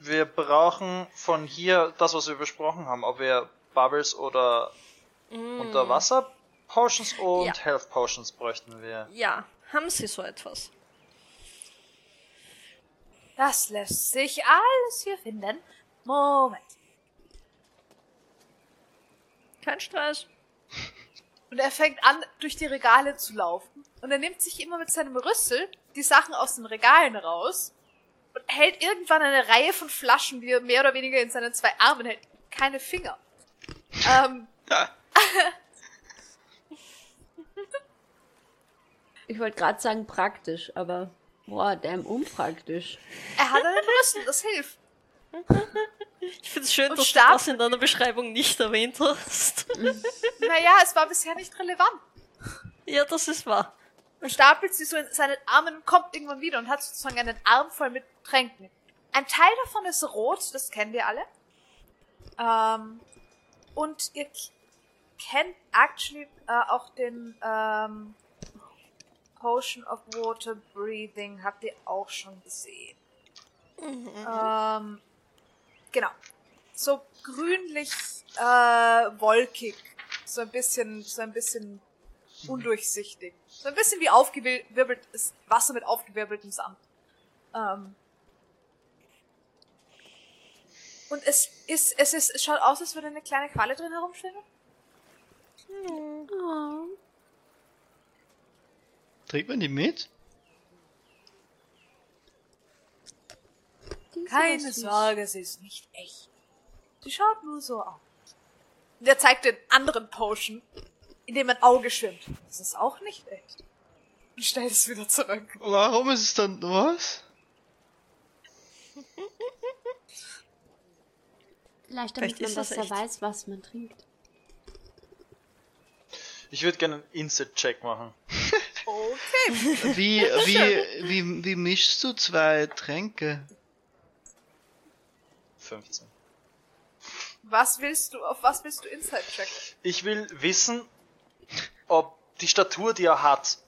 wir brauchen von hier das, was wir besprochen haben, ob wir Bubbles oder Unterwasser Potions und Ja. Health Potions bräuchten wir. Ja, haben Sie so etwas? Das lässt sich alles hier finden. Moment. Kein Stress. Und er fängt an, durch die Regale zu laufen. Und er nimmt sich immer mit seinem Rüssel die Sachen aus den Regalen raus und hält irgendwann eine Reihe von Flaschen, die er mehr oder weniger in seinen zwei Armen hält. Keine Finger. Ähm, Ich wollte gerade sagen praktisch, aber boah, damn unpraktisch. er hat einen Rüssel, das hilft. Ich finde es schön, Und dass du das in deiner Beschreibung nicht erwähnt hast. Naja, es war bisher nicht relevant. ja, das ist wahr. und stapelt sie so in seinen Armen und kommt irgendwann wieder und hat sozusagen einen Arm voll mit Tränken. Ein Teil davon ist rot, das kennen wir alle. Ähm, und ihr kennt actually äh, auch den ähm, Potion of Water Breathing, habt ihr auch schon gesehen. Ähm, genau. So grünlich, äh, wolkig. So ein bisschen, so ein bisschen undurchsichtig. So ein bisschen wie aufgewirbeltes Wasser mit aufgewirbeltem Sand. Ähm. Und es ist, es ist, es schaut aus, als würde eine kleine Qualle drin herumschwimmen. Oh. Trägt man die mit? die ist Keine. Sorge, sie ist nicht echt. Sie schaut nur so aus. Und er zeigt den anderen Potion, in dem ein Auge schwimmt. Das ist auch nicht echt. Und stellt es wieder zurück. Warum ist es dann was? Vielleicht damit Vielleicht man besser echt. weiß, was man trinkt. Ich würde gerne einen Insert-Check machen. Okay. Wie, wie, wie, wie mischst du zwei Tränke? 15. Was willst du, auf was willst du Insight checken? Ich will wissen, ob die Statur, die er hat,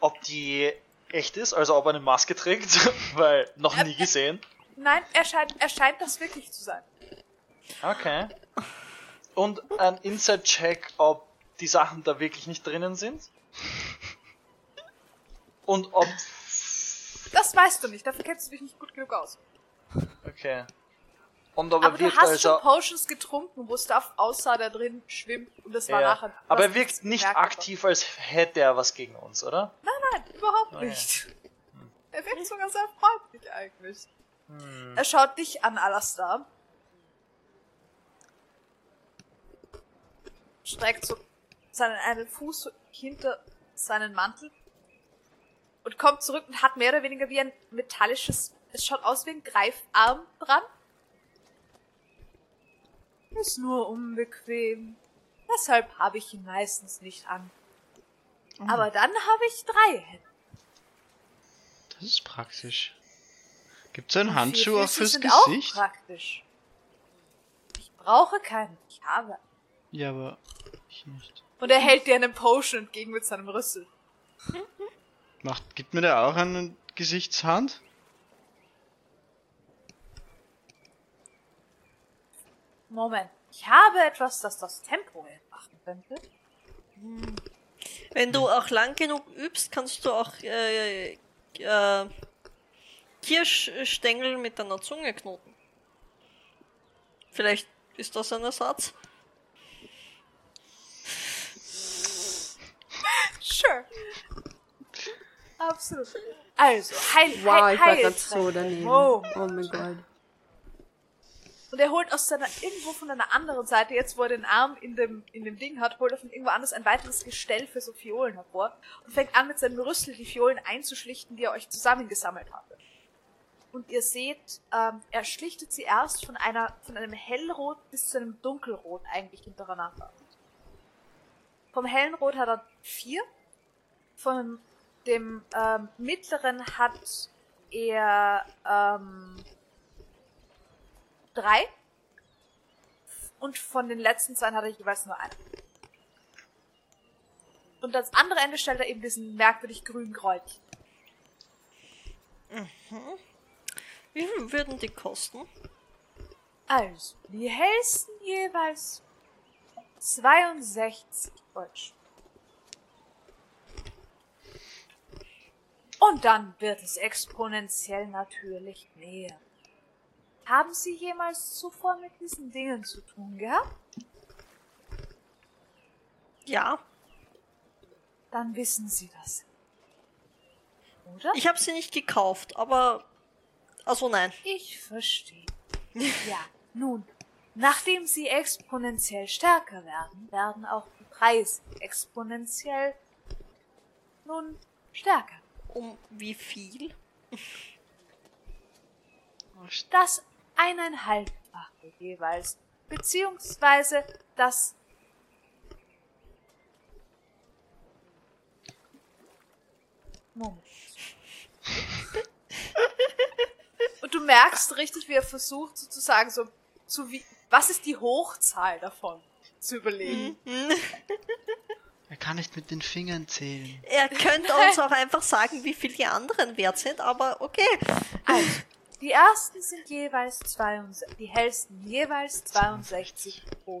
ob die echt ist, also ob er eine Maske trägt, weil noch nie gesehen. Nein, er scheint, er scheint das wirklich zu sein. Okay. Und ein Inside-Check, ob die Sachen da wirklich nicht drinnen sind. Und ob. Das weißt du nicht, dafür kennst du dich nicht gut genug aus. Okay. Und ob er Aber du hast als schon. Potions getrunken, wo Stuff aussah, der drin schwimmt und das war Ja, nachher. aber er wirkt nicht aktiv, als hätte er was gegen uns, oder? Nein, nein, überhaupt Ah, ja. nicht. Er wirkt sogar sehr freundlich eigentlich. Hm. Er schaut dich an, Alastar. Streckt so seinen einen Fuß hinter seinen Mantel und kommt zurück und hat mehr oder weniger wie ein metallisches, es schaut aus wie ein Greifarm dran. Ist nur unbequem. Deshalb habe ich ihn meistens nicht an. Aber dann habe ich drei Hände. Das ist praktisch. Gibt's einen Und Handschuh auch fürs sind auch Gesicht? praktisch. Ich brauche keinen. Ich habe. Ja, aber ich nicht. Und er hält dir einen Potion entgegen mit seinem Rüssel. Macht, gibt mir der auch eine Gesichtshand? Moment. Ich habe etwas, das das Tempo machen könnte. Wenn du auch lang genug übst, kannst du auch äh, äh, Kirschstängel mit deiner Zunge knoten. Vielleicht ist das ein Ersatz. Sure. Absolut. Also, Heil, Wow, Heil, ich war gerade so daneben. Oh. Oh mein Gott. Und er holt aus seiner, irgendwo von einer anderen Seite, jetzt wo er den Arm in dem, in dem Ding hat, holt er von irgendwo anders ein weiteres Gestell für so Fiolen hervor und fängt an mit seinem Rüssel die Fiolen einzuschlichten, die er euch zusammengesammelt hatte. Und ihr seht, ähm, er schlichtet sie erst von einer, von einem hellrot bis zu einem dunkelrot eigentlich hintereinander. vom hellen Rot hat er vier. Von dem ähm, mittleren hat er ähm, drei. Und von den letzten zwei hat er jeweils nur einen. Und ans andere Ende stellt er eben diesen merkwürdig grünen Kräutchen. Wie viel würden die kosten? Also, die hellsten jeweils 62 Goldstücke. Und dann wird es exponentiell natürlich näher. Haben Sie jemals zuvor mit diesen Dingen zu tun gehabt? Ja, Dann wissen Sie das. Oder? ich habe sie nicht gekauft, aber also nein. Ich verstehe. Ja, nun, nachdem sie exponentiell stärker werden, werden auch die Preise exponentiell nun stärker. Um wie viel? Das eineinhalbfache jeweils, beziehungsweise das Moment. Und du merkst richtig, wie er versucht sozusagen so zu wie was ist die Hochzahl davon zu überlegen. Er kann nicht mit den Fingern zählen. Er könnte uns auch einfach sagen, wie viel die anderen wert sind, aber okay. Also, die ersten sind jeweils 62, die hellsten jeweils 62 pro.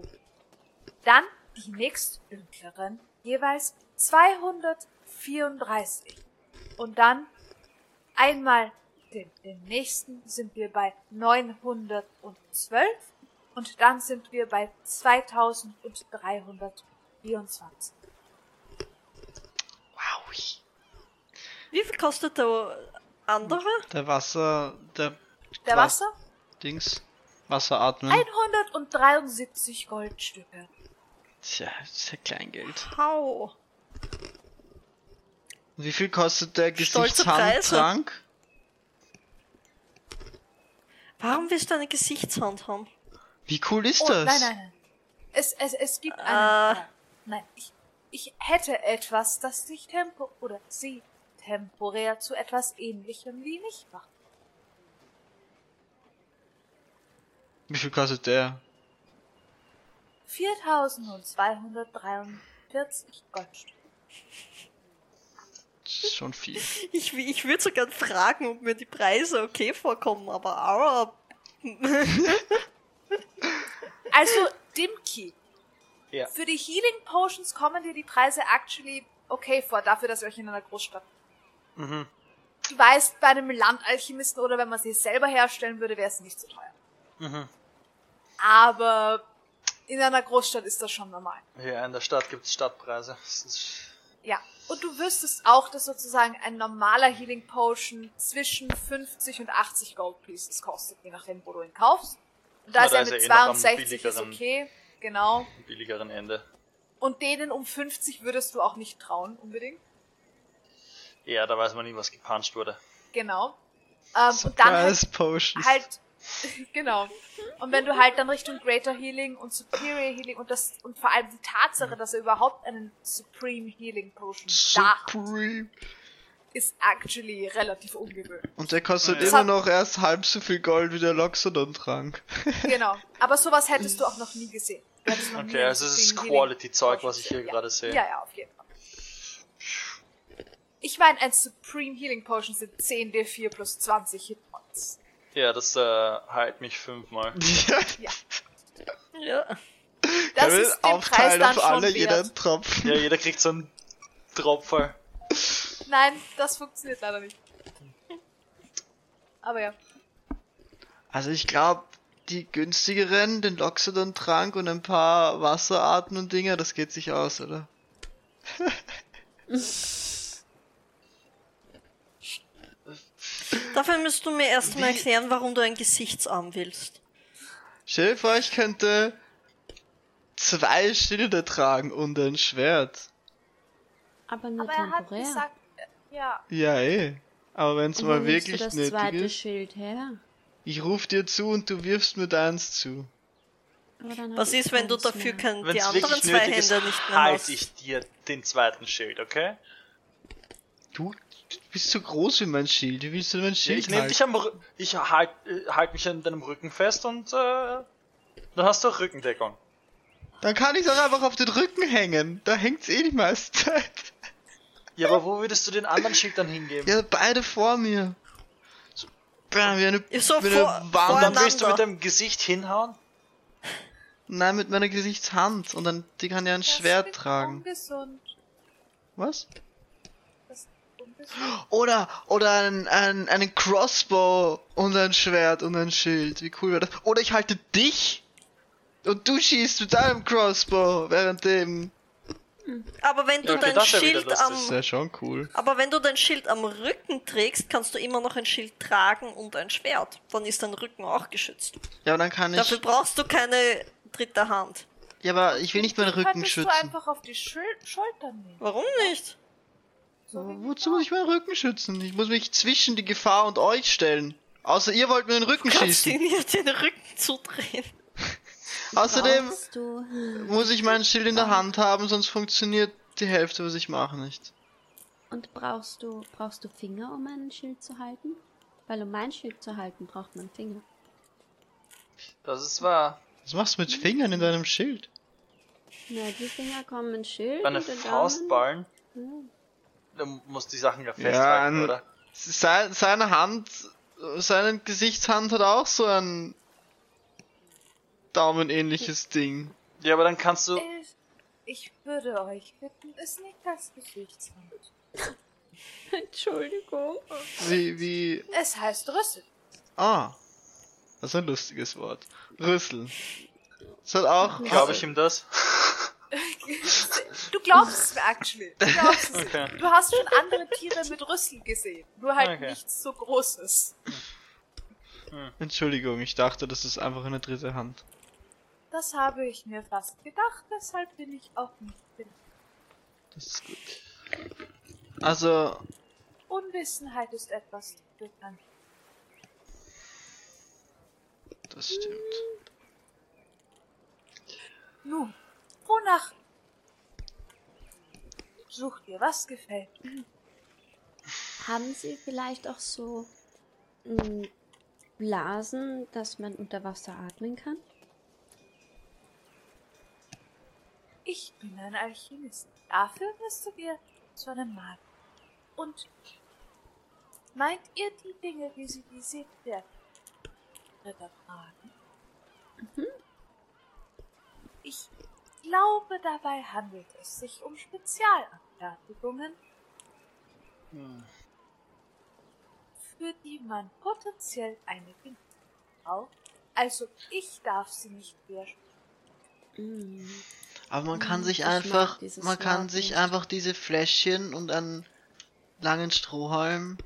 Dann die nächstdünkleren jeweils 234. Und dann einmal den, den nächsten sind wir bei 912 und dann sind wir bei 2324. Wow. Wie viel kostet der andere? Der Wasser, der Der Was? Wasser? Dings, Wasseratmen. 173 Goldstücke. Tja, ist ja Kleingeld. Hau. Wie viel kostet der. Gesichtshandtrank? Warum willst du eine Gesichtshand haben? Wie cool ist Oh, das? nein, nein, nein. Es, es, es gibt Ah. einen. Nein, ich, ich hätte etwas, das dich tempo oder sie temporär zu etwas ähnlichem wie mich macht. Wie viel kostet der? 4243 Goldstücke. Das ist schon viel. Ich, ich würde sogar fragen, ob mir die Preise okay vorkommen, aber aber Also, Dimki. Ja. Für die Healing Potions kommen dir die Preise actually okay vor, dafür, dass ihr euch in einer Großstadt. Mhm. Du weißt, bei einem Landalchemisten oder wenn man sie selber herstellen würde, wäre es nicht so teuer. Mhm. Aber in einer Großstadt ist das schon normal. Hier in der Stadt gibt's Stadtpreise. Das ist Ja. Und du wüsstest auch, dass sozusagen ein normaler Healing Potion zwischen 50 und 80 Gold Pieces kostet, je nachdem, wo du ihn kaufst. Und da Na, ist er mit eh noch am 62 ist okay. Genau. billigeren Ende. Und denen um 50 würdest du auch nicht trauen, unbedingt. Ja, da weiß man nie, was gepuncht wurde. Genau. Ähm, und dann halt, Potions. halt genau. Und wenn du halt dann Richtung Greater Healing und Superior Healing und das und vor allem die Tatsache, dass er überhaupt einen Supreme Healing Potion da hat, Supreme. ist actually relativ ungewöhnlich. Und der kostet Ja. immer noch erst halb so viel Gold wie der Loxodon-Trank. Genau. Aber sowas hättest du auch noch nie gesehen. Noch nie Okay, einen also es ist Supreme Quality-Zeug, was ich hier gesehen. gerade sehe. Ja, ja, auf jeden Fall. Ich meine, ein Supreme Healing Potion sind 10d4 plus 20 Hitpoints. Ja, das äh, heilt mich fünfmal. Ja. ja. Das will ist den Preis aufteilen dann auf alle schon jeder wert. Tropfen. Ja, jeder kriegt so einen Tropfer. Nein, das funktioniert leider nicht. Aber ja. Also ich glaube, die günstigeren, den Loxodon-Trank und ein paar Wasserarten und Dinger, das geht sich aus, oder? Dafür müsst du mir erst mal erklären, warum du einen Gesichtsarm willst. Stell dir vor, ich könnte zwei Schilde tragen und ein Schwert. Aber nur Aber er hat temporär. gesagt, äh, ja. Ja, eh. Aber wenn's Und wo mal nimmst wirklich du das nötig zweite ist, Schild her? ich ruf dir zu und du wirfst mir deins zu. Aber dann hab Was ich ist, wenn du keins dafür mehr. kein, Wenn die es anderen wirklich zwei nötig ist, Hände nicht mehr halte hast? ich dir den zweiten Schild, okay? Du bist so groß wie mein Schild. Wie willst du mein Ja, Schild ich nehme dich am Rü- ich halt, äh, halt mich an deinem Rücken fest und äh, dann hast du auch Rückendeckung. Dann kann ich auch einfach auf den Rücken hängen. Da hängt's eh die meiste Zeit. Ja, aber wo würdest du den anderen Schild dann hingeben? Ja, beide vor mir. So, bam, wie eine, So wie vor- eine und Wand. dann willst du mit deinem Gesicht hinhauen? Nein, mit meiner Gesichtshand. Und dann, die kann ja ein Schwert ist tragen. Ungesund. Was? Oder, oder einen, einen, einen Crossbow und ein Schwert und ein Schild. Wie cool wäre das? Oder ich halte dich und du schießt mit deinem Crossbow währenddem. Aber wenn du Ja, okay, dein Schild am, Das ist ja schon cool. aber wenn du dein Schild am Rücken trägst, kannst du immer noch ein Schild tragen und ein Schwert. Dann ist dein Rücken auch geschützt. Ja, aber dann kann ich. Dafür brauchst du keine dritte Hand. Ja, aber ich will nicht meinen Rücken schützen. du einfach auf die Schul Schultern nehmen. Warum nicht? Wozu muss ich meinen Rücken schützen? Ich muss mich zwischen die Gefahr und euch stellen. Außer ihr wollt mir den Rücken du schießen. mir den Rücken zudrehen? Außerdem muss ich mein Schild in der Hand haben, sonst funktioniert die Hälfte, was ich mache, nicht. und brauchst du brauchst du Finger, um ein Schild zu halten? Weil um mein Schild zu halten, braucht man Finger. Das ist wahr. Was machst du mit Fingern in deinem Schild? Na, die Finger kommen ins Schild. Der Faustballen. Daumen- Du musst die Sachen ja Ja, festhalten, ein- oder? Se seine Hand, seine Gesichtshand hat auch so ein Daumenähnliches Ding. Ja, aber dann kannst du. Ich, ich würde euch bitten, es nicht als Gesichtshand. Entschuldigung. Wie, wie, Es heißt Rüssel. ah. Das ist ein lustiges Wort. Rüssel. Das hat auch, Glaube ich ihm das? Du glaubst es mir, actually. Du glaubst es. Okay. Du hast schon andere Tiere mit Rüssel gesehen. Nur halt Okay. nichts so Großes. Entschuldigung, ich dachte, das ist einfach eine dritte Hand. Das habe ich mir fast gedacht, deshalb bin ich auch nicht bin. Das ist gut. Also, Unwissenheit ist etwas bekannt. das stimmt. Nun, wonach sucht ihr? Was gefällt? Haben Sie vielleicht auch so mm, Blasen, dass man unter Wasser atmen kann? Ich bin ein Alchemist. Dafür müsstet ihr zu einem Maler. Und meint ihr die Dinge, wie sie die seht, der Ritter fragen? Ich glaube, dabei handelt es sich um Spezialanfertigungen, für die man potenziell eine Genehmigung braucht. Also ich darf sie nicht widersprechen. Aber man kann Hm, sich einfach, man kann Wort sich einfach diese Fläschchen und einen langen Strohhalm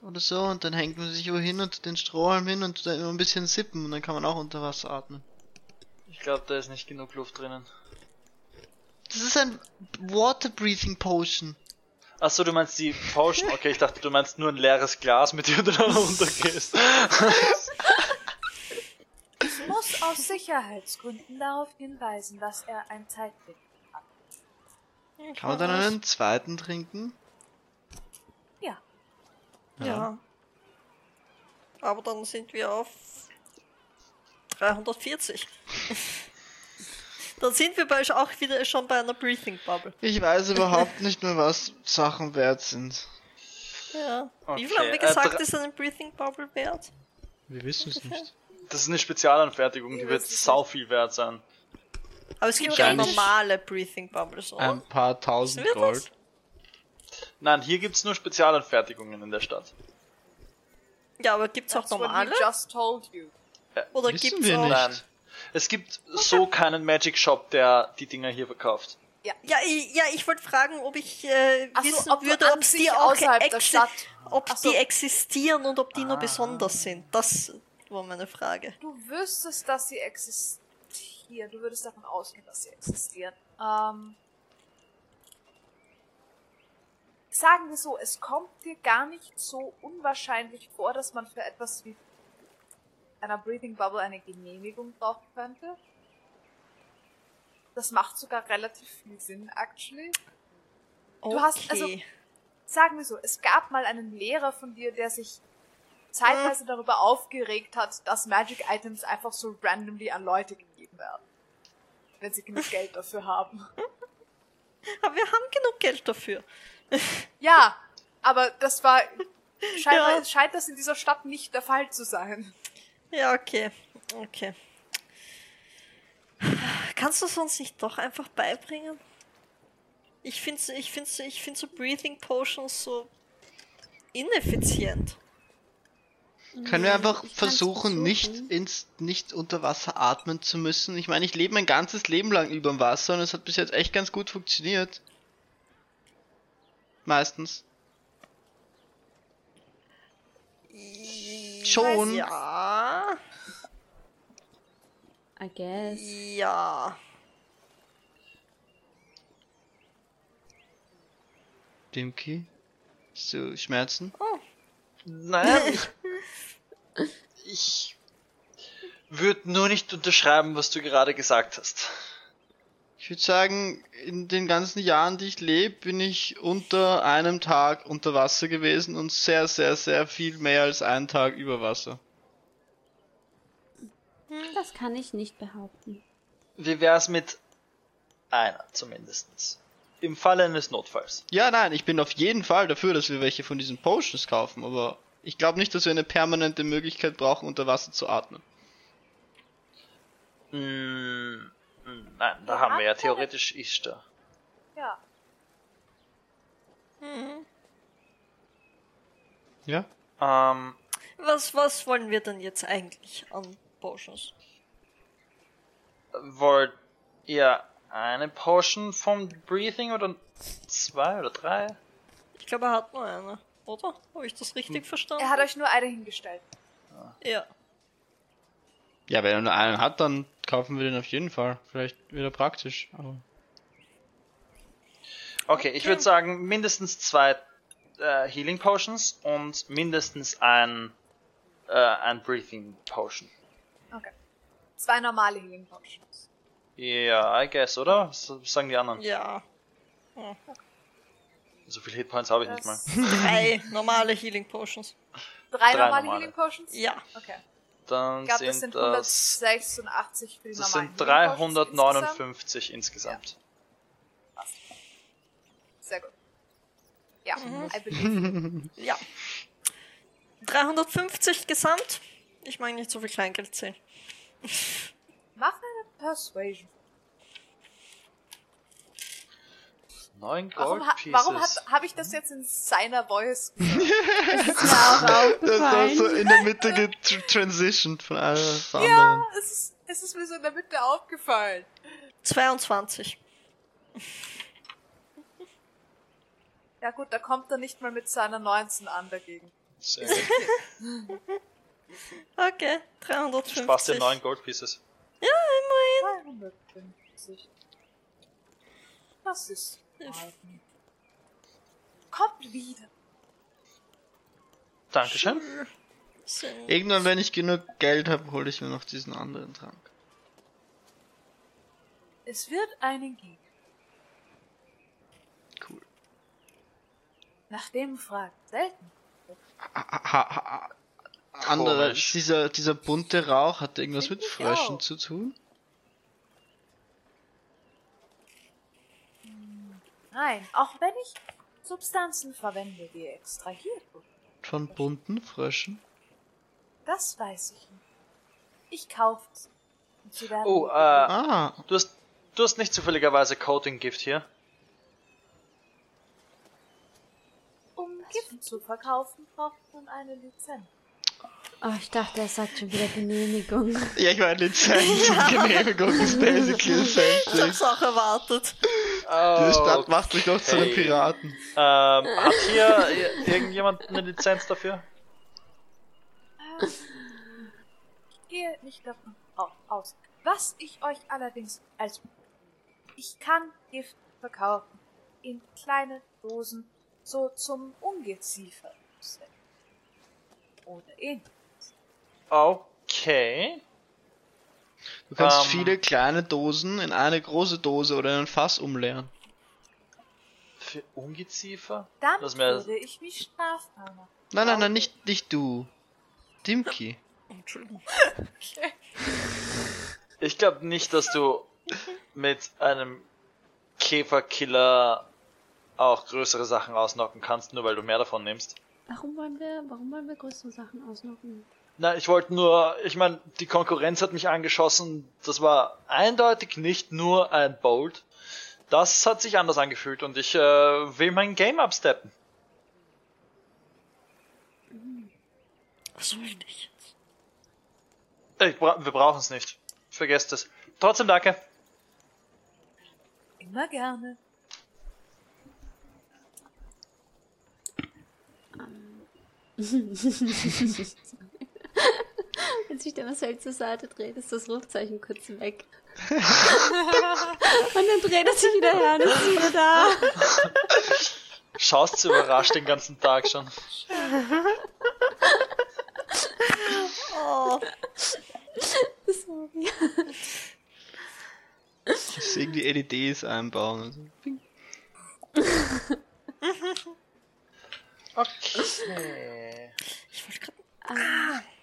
oder so und dann hängt man sich wohin und den Strohhalm hin und dann immer ein bisschen sippen und dann kann man auch unter Wasser atmen. Ich glaube, da ist nicht genug Luft drinnen. Das ist ein Water Breathing Potion. Achso, du meinst die Potion? Okay, ich dachte, du meinst nur ein leeres Glas, mit dem du dann runtergehst. Ich muss aus Sicherheitsgründen darauf hinweisen, dass er ein Zeitbild hat. Kann man dann einen zweiten trinken? Ja, Ja. Aber dann sind wir auf 340. dann sind wir bei, auch wieder schon bei einer Breathing Bubble. Ich weiß überhaupt nicht mehr, was Sachen wert sind. Ja. Okay, Wie viel haben wir äh, gesagt, dr- ist eine Breathing Bubble wert? Wir wissen es nicht. Das ist eine Spezialanfertigung, die wird sau viel wert sein. Aber es gibt ja normale Breathing Bubbles, oder? Ein paar tausend Gold. das? Nein, hier gibt's nur Spezialanfertigungen in der Stadt. Ja, aber gibt's auch that's what normale? he just told you. Oder Wissen gibt's wir auch... nicht. Nein. Es gibt so keinen Magic Shop, der die Dinger hier verkauft. Ja, ich, ja, ich wollte fragen, ob ich äh, Ach so, wissen ob würde, ob die auch außerhalb der exi- Stadt- ob Ach so. die existieren und ob die Ah. nur besonders sind. Das war meine Frage. Du wüsstest, dass sie existieren. Du würdest davon ausgehen, dass sie existieren. Ähm, sagen wir so, es kommt dir gar nicht so unwahrscheinlich vor, dass man für etwas wie einer Breathing Bubble eine Genehmigung brauchen könnte. Das macht sogar relativ viel Sinn, actually. Du hast- also- Okay. Sagen wir so, es gab mal einen Lehrer von dir, der sich zeitweise darüber aufgeregt hat, dass Magic Items einfach so randomly an Leute gegeben werden. Wenn sie genug Geld dafür haben. Aber wir haben genug Geld dafür. Ja, aber das war, scheinbar Ja. scheint das in dieser Stadt nicht der Fall zu sein. Ja, okay. Okay. Kannst du es uns nicht doch einfach beibringen? Ich finde ich find's, ich find so Breathing Potions so ineffizient. Können wir einfach Ich kann's versuchen, nicht versuchen. ins, nicht unter Wasser atmen zu müssen? Ich meine, ich lebe mein ganzes Leben lang über dem Wasser und es hat bis jetzt echt ganz gut funktioniert. Meistens. Schon. Ja. I guess. Ja. Dimki? Hast du Schmerzen? Naja, ich, ich würde nur nicht unterschreiben, was du gerade gesagt hast. Ich würde sagen, in den ganzen Jahren, die ich lebe, bin ich unter einem Tag unter Wasser gewesen und sehr, sehr, sehr viel mehr als einen Tag über Wasser. Das kann ich nicht behaupten. Wie wär's mit einer zumindestens? Im Falle eines Notfalls. Ja, nein, ich bin auf jeden Fall dafür, dass wir welche von diesen Potions kaufen, aber ich glaube nicht, dass wir eine permanente Möglichkeit brauchen, unter Wasser zu atmen. Mm, mm, nein, da haben wir ja er- theoretisch Ishtar. Ja. Mhm. Ja? Ähm, Was, was wollen wir denn jetzt eigentlich an Potions? wollt ihr eine Potion vom Breathing oder zwei oder drei? Ich glaube, er hat nur eine, oder? Habe ich das richtig verstanden? Er hat euch nur eine hingestellt. ja. Ja, wenn er nur einen hat, dann kaufen wir den auf jeden Fall. Vielleicht wieder praktisch, aber. Okay, ich würde sagen mindestens zwei äh, Healing Potions und mindestens ein, äh, ein Breathing Potion. Okay. Zwei normale Healing Potions. Ja, I guess, oder? Was sagen die anderen? Ja. So viel Hitpoints habe ich nicht mal. Das- Drei normale Healing Potions. Drei, Drei normale, normale. Healing Potions? Ja. Okay. Dann Ich glaube, sind das sind das, 186 für die das sind Healing Potions 359 insgesamt. Sehr gut. Ja, Mhm. I believe. Ja. 350 gesamt. Ich mag nicht so viel Kleingeld zählen. Mach eine Persuasion. Neun Warum, Gold ha Pieces. warum habe ich das jetzt in seiner Voice gesagt? Ist mir auch Das war aufgefallen. so in der Mitte getransitioned von zur Ja, anderen. es ist, es ist mir so in der Mitte aufgefallen. 22. Ja gut, da kommt er nicht mal mit seiner 19 an dagegen. Sehr gut. Okay, 350. Spaß dir neun Gold Pieces. Ja, immerhin. 250. Das ist Kommt wieder. Dankeschön. Sind- Irgendwann, wenn ich genug Geld habe, hole ich mir noch diesen anderen Trank. Es wird einen geben. Cool. Nach dem fragt selten. Andere, dieser, dieser bunte Rauch hat irgendwas Find mit Fröschen auch. zu tun? Nein, auch wenn ich Substanzen verwende, die extrahiert wurden. Von bunten Fröschen? Das weiß ich nicht. Ich kaufe sie. Und sie werden Oh, mir äh, Ah, du hast, du hast nicht zufälligerweise Coating Gift hier. Um Gift zu verkaufen, braucht man eine Lizenz. Oh, ich dachte, er sagt schon wieder Genehmigung. ja, ich meine, Lizenz und Genehmigung ist basically Ich essential. hab's auch erwartet. Diese Stadt macht sich doch zu einem. Piraten. Ähm, hat hier irgendjemand eine Lizenz dafür? Ich gehe nicht davon au- aus. Was ich euch allerdings als ich kann Gift verkaufen in kleine Dosen, so zum Ungeziefer oder ähnliches. Okay. Du kannst Ähm. viele kleine Dosen in eine große Dose oder in ein Fass umleeren. Für Ungeziefer? Dann mir- würde ich mich strafbar machen. Nein, nein, nein, nicht, nicht du. Dimki. Entschuldigung. Ich glaube nicht, dass du mit einem Käferkiller auch größere Sachen ausnocken kannst, nur weil du mehr davon nimmst. Warum wollen wir, warum wollen wir größere Sachen ausnocken? Na, ich wollte nur, ich meine, die Konkurrenz hat mich angeschossen. Das war eindeutig nicht nur ein Bolt. Das hat sich anders angefühlt und ich äh, will mein Game absteppen. Was möchte ich jetzt? Ich bra wir brauchen es nicht. Vergesst es. Trotzdem danke. Immer gerne. Wenn sich der Marcel zur Seite dreht, ist das Rufzeichen kurz weg. und dann dreht er sich wieder her und ist wieder da. Schaust du überrascht den ganzen Tag schon. Oh, Sorry. Muss irgendwie LEDs einbauen. Also. Okay. ich wollte gerade. Ähm,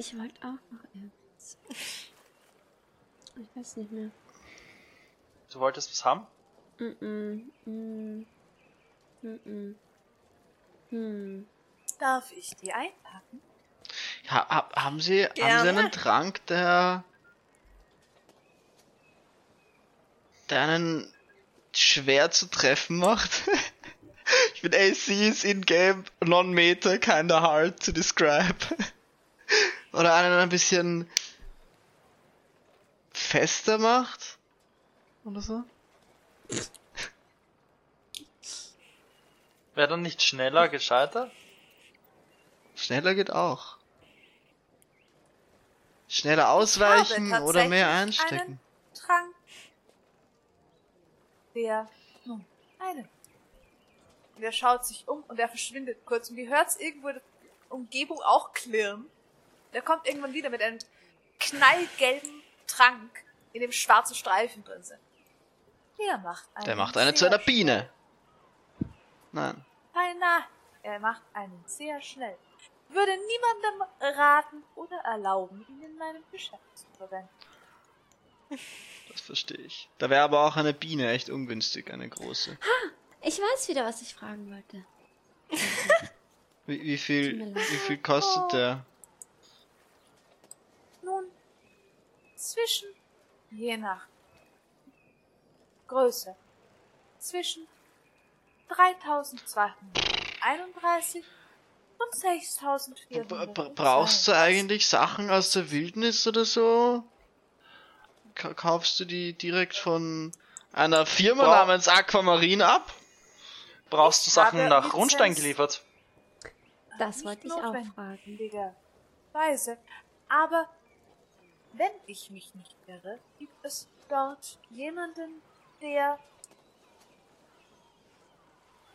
ich wollte auch noch irgendwas. Ich weiß nicht mehr. Du wolltest was haben? Mm-mm. Mm. Mm-mm. Hm. Darf ich die einpacken? Ha, ha, haben, Sie, haben Sie Gerne. einen Trank, der. der einen schwer zu treffen macht? ich bin AC is in-game non-meta kinda hard to describe. Oder einen ein bisschen fester macht? Oder so? Wäre dann nicht schneller gescheiter? Schneller geht auch. Schneller ausweichen oder mehr einstecken. Einen Trank. Der. Nun, einen. Und er schaut sich um und er verschwindet kurz. Und ihr hört irgendwo in der Umgebung auch klirren. Der kommt irgendwann wieder mit einem knallgelben Trank, in dem schwarze Streifen drin sind. Der macht einen. Der macht eine zu einer Biene. Nein. Beinahe. Er macht einen sehr schnell. Würde niemandem raten oder erlauben, ihn in meinem Geschäft zu verwenden. Das verstehe ich. Da wäre aber auch eine Biene echt ungünstig, eine große. Ich weiß wieder, was ich fragen wollte. Wie, wie viel, wie viel kostet der? Nun, zwischen, je nach Größe, zwischen 3231 und B 6400. b- brauchst du eigentlich Sachen aus der Wildnis oder so? Ka kaufst du die direkt von einer Firma Bra- namens Aquamarine ab? Brauchst du Sachen nach Lizenz. Rundstein geliefert? Das Nicht wollte ich auch fragen. Weise. Aber wenn ich mich nicht irre, gibt es dort jemanden, der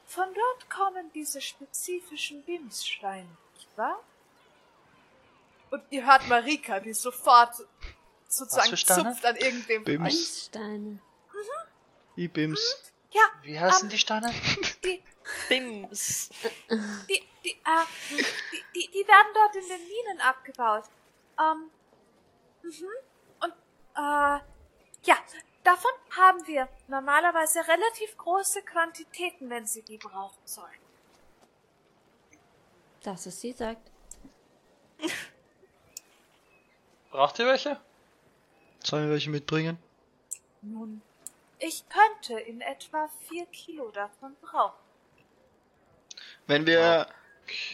von dort kommen diese spezifischen Bimssteine, nicht wahr? Und ihr hört Marika, die sofort sozusagen zupft an irgendwem. Bims. Bimssteine. Ibims. Ja, Wie heißen Ähm, die Steine? die, Bims. die, die, äh, die, die, die werden dort in den Minen abgebaut. Ähm, mhm. Und, äh, ja, davon haben wir normalerweise relativ große Quantitäten, wenn Sie die brauchen sollen. Das, was sie sagt. Braucht ihr welche? Sollen wir welche mitbringen? Nun, ich könnte in etwa vier Kilo davon brauchen. Wenn wir,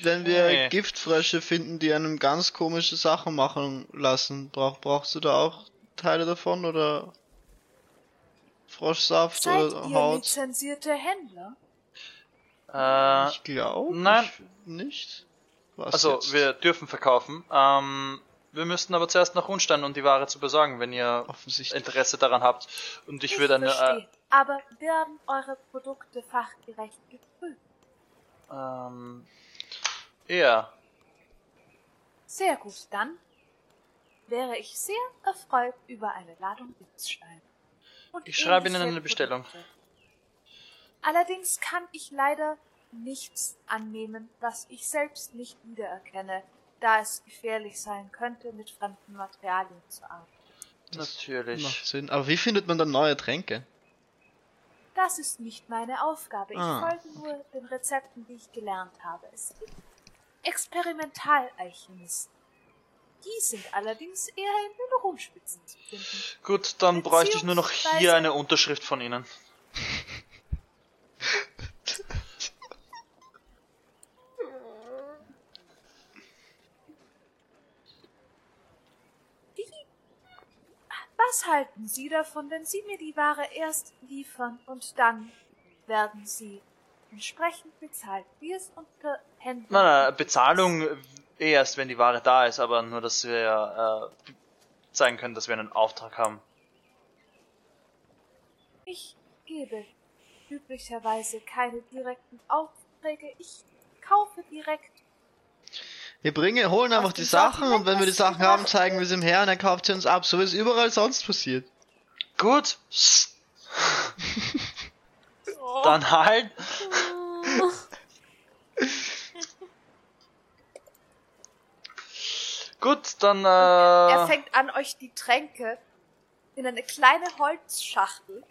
wenn wir Okay. Giftfrösche finden, die einem ganz komische Sachen machen lassen, brauch, brauchst du da auch Teile davon oder Froschsaft Seid oder ihr Haut? lizenzierte Händler? Äh, Ich glaube nein. nicht. Was also, jetzt? wir dürfen verkaufen. Ähm, wir müssten aber zuerst nach Rundstein, um die Ware zu besorgen, wenn ihr offensichtlich. Interesse daran habt. Und ich, würde eine. verstehe. Aber werden eure Produkte fachgerecht geprüft? Äh, ähm, ja. Sehr gut, dann wäre ich sehr erfreut über eine Ladung Blitzstein. Und Ich schreibe Ihnen eine Bestellung. Allerdings kann ich leider nichts annehmen, was ich selbst nicht wiedererkenne, da es gefährlich sein könnte, mit fremden Materialien zu arbeiten. Natürlich. Macht Sinn. Aber wie findet man dann neue Tränke? Das ist nicht meine Aufgabe. Ich Ah, folge nur den Rezepten, die ich gelernt habe. Es gibt Experimentalalchemisten. Die sind allerdings eher in den Rumspitzen zu finden. Gut, dann bräuchte ich nur noch hier eine Unterschrift von Ihnen. Was halten Sie davon, wenn Sie mir die Ware erst liefern und dann werden Sie entsprechend bezahlt, wie es unter Händlern Nein, nein, Bezahlung erst, wenn die Ware da ist, aber nur, dass wir äh, zeigen können, dass wir einen Auftrag haben. Ich gebe üblicherweise keine direkten Aufträge. Ich kaufe direkt. Wir bringen, holen einfach die Sachen und wenn wir die Sachen haben, zeigen wir sie ihm her und er kauft sie uns ab, so wie es überall sonst passiert. Gut. Dann halt. Oh. Gut, dann Er äh, fängt an, euch die Tränke in eine kleine Holzschachtel.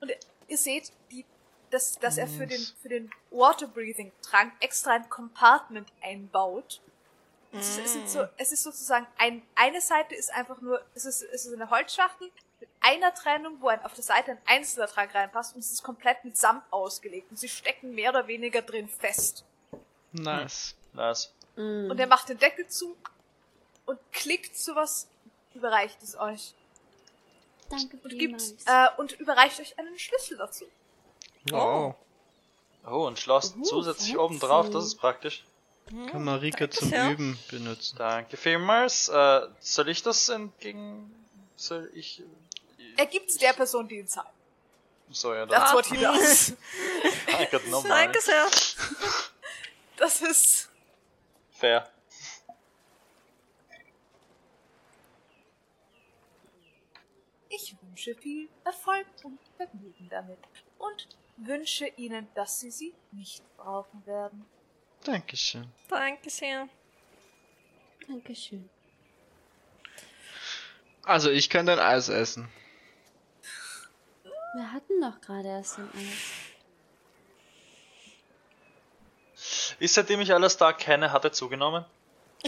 Und ihr seht, die, dass, dass er für den, für den Water-Breathing-Trank extra ein Compartment einbaut. Es, ist, so, es ist sozusagen ein, eine Seite ist einfach nur, es ist, es ist eine Holzschachtel einer Trennung, wo ein, auf der Seite ein einzelner Trank reinpasst und es ist komplett mit Samt ausgelegt und sie stecken mehr oder weniger drin fest. Nice. nice. Mm. Und er macht den Deckel zu und klickt sowas, überreicht es euch. Danke Und gibt, vielmals. äh, und überreicht euch einen Schlüssel dazu. Wow. Oh, ein Schloss Uh, zusätzlich oben drauf, das ist praktisch. Kann Marika Danke zum sehr. Üben benutzen. Danke vielmals. Äh, soll ich das entgegen... Soll ich... Er gibt's der Person, die ihn zahlt. So, ja, That's dann. what he does. Danke, no money. Danke sehr. Das ist, Fair. ich wünsche viel Erfolg und Vergnügen damit. Und wünsche Ihnen, dass Sie sie nicht brauchen werden. Dankeschön. Danke sehr. Dankeschön. Also, ich kann dein Eis essen. Wir hatten doch gerade erst ein Eis. Ist seitdem ich Alastar kenne, hat er zugenommen?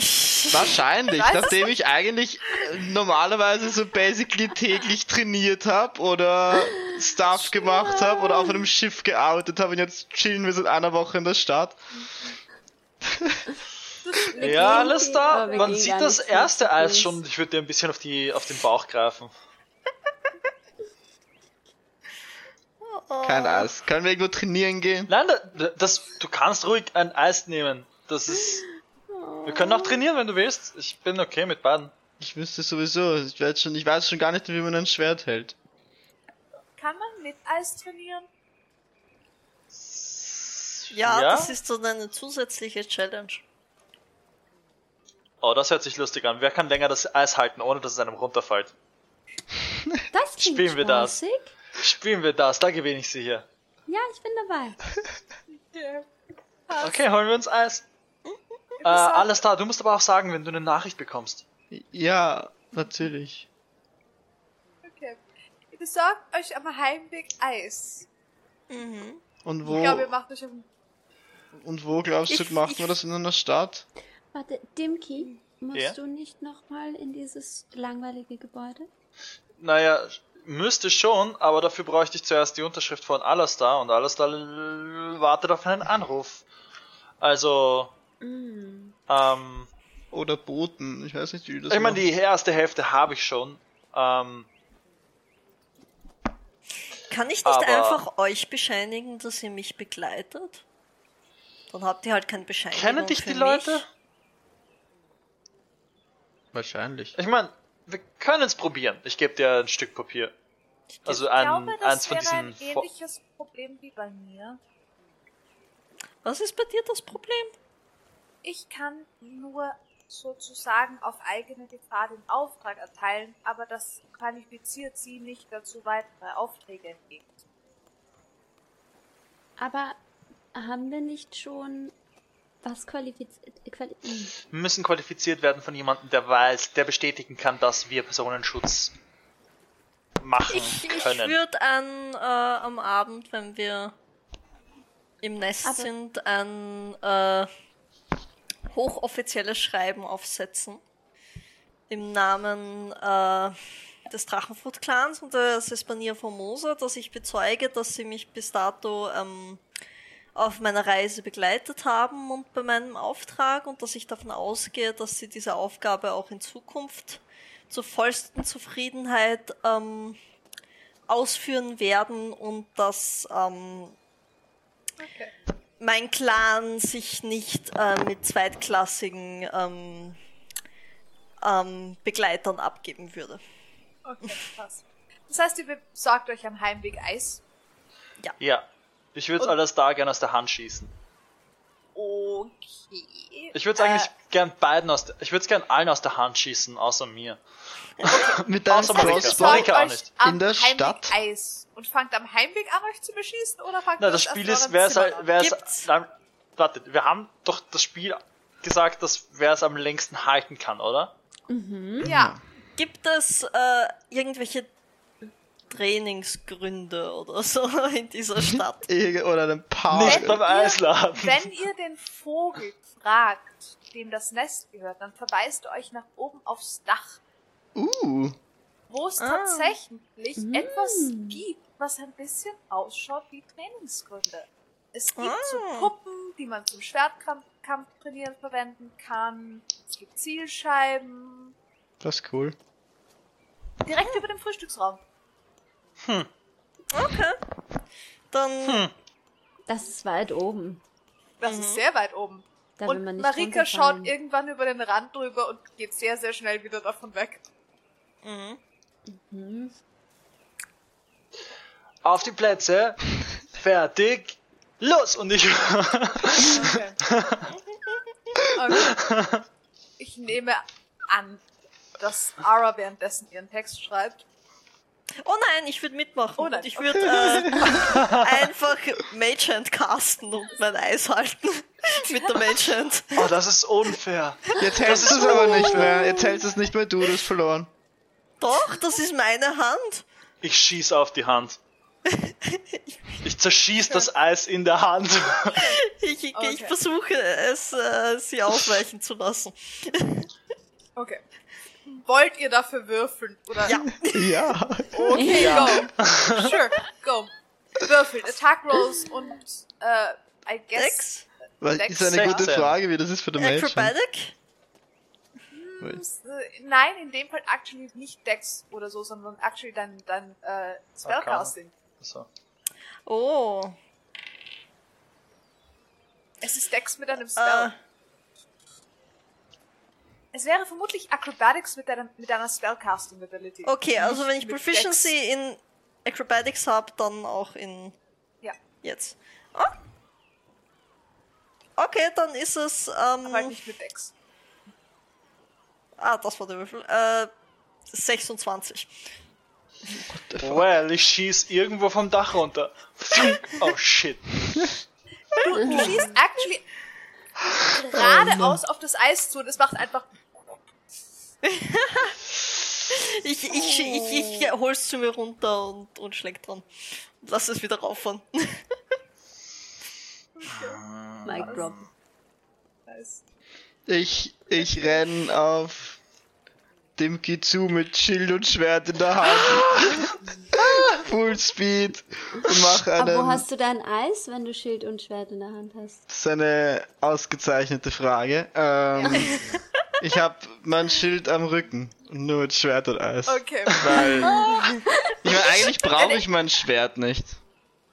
Wahrscheinlich, nachdem ich eigentlich äh, normalerweise so basically täglich trainiert habe oder Stuff gemacht habe oder auf einem Schiff gearbeitet habe und jetzt chillen wir seit einer Woche in der Stadt. Ja, aber wir man sieht das erste Eis schon und ich würde dir ein bisschen auf, die, auf den Bauch greifen. Kein Eis. Können wir irgendwo trainieren gehen? Nein, da- das, du kannst ruhig ein Eis nehmen. Das ist. Wir können auch trainieren, wenn du willst. Ich bin okay mit beiden. Ich wüsste sowieso, ich weiß schon, ich weiß schon gar nicht, wie man ein Schwert hält. Kann man mit Eis trainieren? Ja, Ja? das ist dann eine zusätzliche Challenge. Oh, das hört sich lustig an. Wer kann länger das Eis halten, ohne dass es einem runterfällt? Das klingt Spielen wir das. Spielen wir das, da gewinne ich sie hier. Ja, ich bin dabei. Okay, holen wir uns Eis. Äh, alles da. Du musst aber auch sagen, wenn du eine Nachricht bekommst. Ja, natürlich. Okay. Ihr besorgt euch am Heimweg Eis. Mhm. Und Ich wo, glaube, ihr macht euch auf und wo glaubst du, Ich- macht ich- man das in einer Stadt? Warte, Dimki, musst Ja? du nicht nochmal in dieses langweilige Gebäude? Naja, müsste schon, aber dafür bräuchte ich zuerst die Unterschrift von Alastar und Alastar wartet auf einen Anruf. Also, Mm. ähm, Oder Boten? Ich weiß nicht, wie das ich meine, die erste Hälfte habe ich schon. Ähm, Kann ich nicht Aber- einfach euch bescheinigen, dass ihr mich begleitet? Dann habt ihr halt keine Bescheinigung. kennen dich für die mich. Leute? Wahrscheinlich. Ich meine, wir können es probieren. Ich gebe dir ein Stück Papier. Also Ich ein, glaube, das eins von ein diesen. Fo- ähnliches Problem wie bei mir. Was ist bei dir das Problem? Ich kann nur sozusagen auf eigene Gefahr den Auftrag erteilen, aber das qualifiziert sie nicht dazu, weitere Aufträge entgegenzunehmen. Aber haben wir nicht schon was qualifiziert? Quali hm. Müssen qualifiziert werden von jemandem, der weiß, der bestätigen kann, dass wir Personenschutz machen Ich, ich können. würde an äh, am Abend, wenn wir im Nest Aber- sind, ein äh, hochoffizielles Schreiben aufsetzen. Im Namen äh, des Drachenfurt-Clans und des Espanier Formosa, dass ich bezeuge, dass sie mich bis dato ähm, auf meiner Reise begleitet haben und bei meinem Auftrag und dass ich davon ausgehe, dass sie diese Aufgabe auch in Zukunft zur vollsten Zufriedenheit ähm, ausführen werden und dass ähm, Okay. mein Clan sich nicht äh, mit zweitklassigen ähm, ähm, Begleitern abgeben würde. Okay, passt. Das heißt, ihr besorgt euch am Heimweg Eis. Ja. Ich würde es alles da gern aus der Hand schießen. Okay. Ich würde es eigentlich gern beiden aus der, ich würde es gern allen aus der Hand schießen, außer mir. Mit deinem Außer. Crossbow Marika auch nicht. in der Heimweg Stadt. Eis und fangt am Heimweg an, euch zu beschießen oder fangt Na, ihr das Spiel ist, wer es, an? wer es, nein, wartet, wir haben doch das Spiel gesagt, dass wer es am längsten halten kann, oder? Ja, Gibt es äh, irgendwelche Trainingsgründe oder so in dieser Stadt? Oder einen Park. Nicht beim ihr- Eisladen. wenn ihr den Vogel fragt, dem das Nest gehört, dann verweist er euch nach oben aufs Dach, Uh. wo es Ah. tatsächlich Mm. etwas gibt, was ein bisschen ausschaut wie Trainingsgründe. Es gibt so Ah. Puppen, die man zum Schwertkampf Kampf trainieren verwenden kann. Es gibt Zielscheiben. Das ist cool. Direkt über dem Frühstücksraum. Okay. Dann Hm. Das ist weit oben. Das ist sehr weit oben. Da will und man nicht Marika schaut irgendwann über den Rand drüber und geht sehr, sehr schnell wieder davon weg. mhm. Hm. Auf die Plätze. Fertig. Los! Und ich. Okay. okay. Ich nehme an, dass Ara währenddessen ihren Text schreibt. Oh nein, ich würde mitmachen. Oh ich würde äh, einfach Magehand casten und mein Eis halten. Mit der Magehand. Oh, das ist unfair. Jetzt hältst du es aber nicht mehr. Jetzt hältst du es nicht mehr du, du hast verloren. Doch, das ist meine Hand. Ich schieß auf die Hand. Ich zerschieß das Eis in der Hand. Ich, ich, Okay. ich versuche es, äh, sie ausweichen zu lassen. Okay. Wollt ihr dafür würfeln? Oder? Ja. Ja. Okay, Ja. go. Sure, go. Würfelt. Attack Rolls und, äh, I guess. Dex? Das Sechs. ist eine gute. Frage, wie das ist für den Mädchen. Acrobatic? Äh, Nein, in dem Fall actually nicht Dex oder so, sondern actually dein, dein äh, Spellcasting. So. Oh. Es ist Dex mit einem Spell. Äh, Es wäre vermutlich Acrobatics mit, deinem, mit deiner Spellcasting Ability. okay, also Nicht wenn ich Proficiency in Acrobatics habe, dann auch in Ja, jetzt. Ah. Okay, dann ist es. Ähm, aber halt nicht mit Dex. ah, das war der Würfel. Äh, 26. Well, ich schieß irgendwo vom Dach runter. Oh shit. Du, du schießt actually geradeaus auf das Eis zu und es macht einfach. Ich, ich, ich, ich hol's zu mir runter und, und schläg dran. Und lass es wieder rauffahren. Mic drop. Nice. Ich, ich renn auf Dimki zu mit Schild und Schwert in der Hand. Full Speed. Und mach Aber wo einen. hast du dein Eis, wenn du Schild und Schwert in der Hand hast? Das ist eine ausgezeichnete Frage. Ähm, ich hab mein Schild am Rücken und nur mit Schwert und Eis. Okay. Weil. Ich meine, eigentlich brauche ich mein Schwert nicht.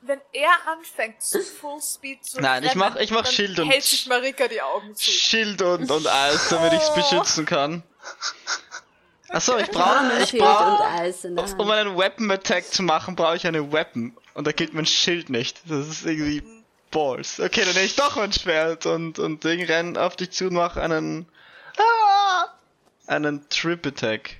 Wenn er anfängt, zu Full Speed zu Nein, ich rennen, mach- ich mach dann Schild und- hält sich Marika die Augen zu. Schild und, und Eis, damit ich's beschützen kann. Achso, ich brauche ich Schild brauch, und Eis in der Hand. um einen Weapon Attack zu machen, brauche ich eine Weapon. Und da gilt mein Schild nicht. Das ist irgendwie Balls. Okay, dann nehme ich doch mein Schwert und, und Ding renn auf dich zu und mach einen. Ah! einen Trip Attack.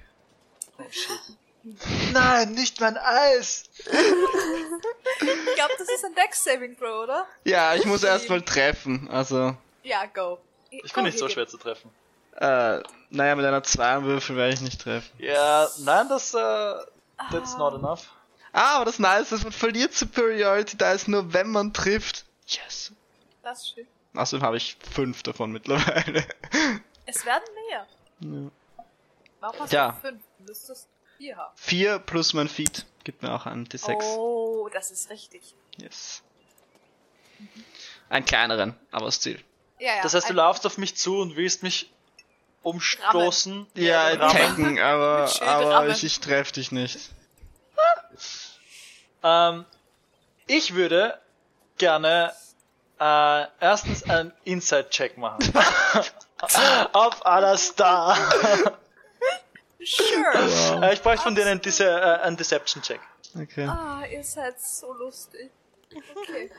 Nein, nicht mein Eis! Ich glaube, das ist ein Dex-Saving Throw, oder? Ja, ich muss erstmal treffen. Also, Ja, go. Ich bin nicht so schwer zu treffen. äh, naja, mit einer 2 Würfel werde ich nicht treffen. Ja, nein, das, äh, that's not enough. Ah, aber das Nice ist, man verliert Superiority Dice nur, wenn man trifft. Yes. Das ist schön. Außerdem habe ich fünf davon mittlerweile. Es werden mehr. Ja. Warum hast Ja. du fünf? Du müsstest vier haben. Vier plus mein Feed gibt mir auch einen D6. Oh, das ist richtig. Yes. Einen kleineren, aber das Ziel. Ja, ja. Das heißt, du laufst auf mich zu und willst mich umstoßen. Ja, Rammen. tanken, aber, Mit Schild aber rammen. ich, ich treffe dich nicht. Ähm, ich würde gerne äh, erstens einen Inside-Check machen. Auf Alastar. Sure. äh, ich bräuchte von dir einen, Dece äh, einen Deception-Check. Okay. Ah, ihr seid so lustig. Okay.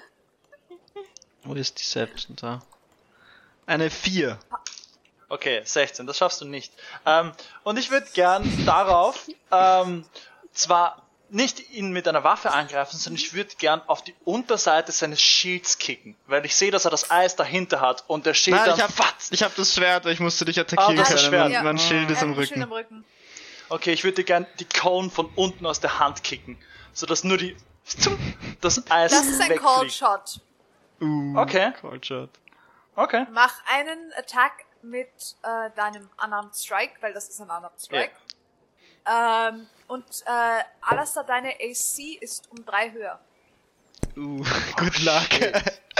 Wo ist Deception da? Eine 4. Okay, 16, das schaffst du nicht. Ähm, und ich würde gern darauf ähm, zwar nicht ihn mit einer Waffe angreifen, sondern ich würde gern auf die Unterseite seines Shields kicken, weil ich sehe, dass er das Eis dahinter hat und der Schild Nein, dann ich hab, fatz. ich hab das Schwert, ich musste dich attackieren Ah, das können. Schwert. Mein, Ja. mein Schild ist am Schön Rücken. am Rücken. Okay, ich würde gern die Cone von unten aus der Hand kicken, sodass nur die das Eis Das ist ein. Cold Shot. Uh, Okay. Cold Shot. Okay. Mach einen Attack mit äh, deinem Unarmed Strike, weil das ist ein Unarmed Strike. Ähm, und äh, Alastair, deine AC ist um drei höher. Uh, good luck.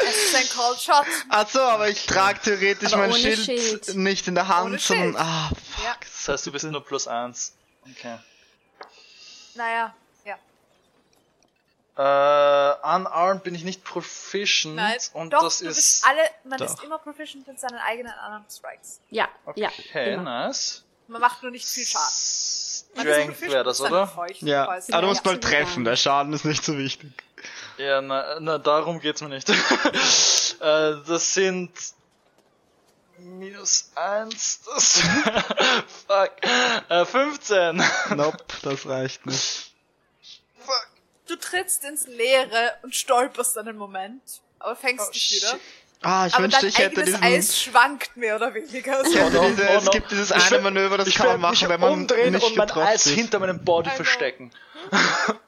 Es ist ein Cold Shot. Ach so, aber ich trage theoretisch Aber mein Schild, Schild. nicht in der Hand, Ohne sondern... Ah, fuck. Ja. Das heißt, du bist nur plus eins. Okay. Naja, ja. Äh, unarmed bin ich nicht proficient Nein, und doch, das du ist bist alle, man Doch. ist immer proficient in seinen eigenen Unarmed Strikes. Ja, ja. okay, genau. nice. Man macht nur nicht viel Schaden. Strength wäre das, oder? Ja, aber du musst Ja, mal absolut. treffen, der Schaden ist nicht so wichtig. Ja, na, na darum geht's mir nicht. äh, das sind minus eins. Das fuck. Äh, 15. Nope, das reicht nicht. fuck. Du trittst ins Leere und stolperst einen Moment, aber fängst Oh, dich shit. wieder. Ah, ich aber wünschte, ich hätte diesen... Eis schwankt mehr oder weniger. Ich hätte Oh no, diese, oh es no. gibt dieses Ich eine Manöver, das ich kann man mich machen, wenn man umdrehen nicht und mein Eis ist. hinter meinem Body verstecken.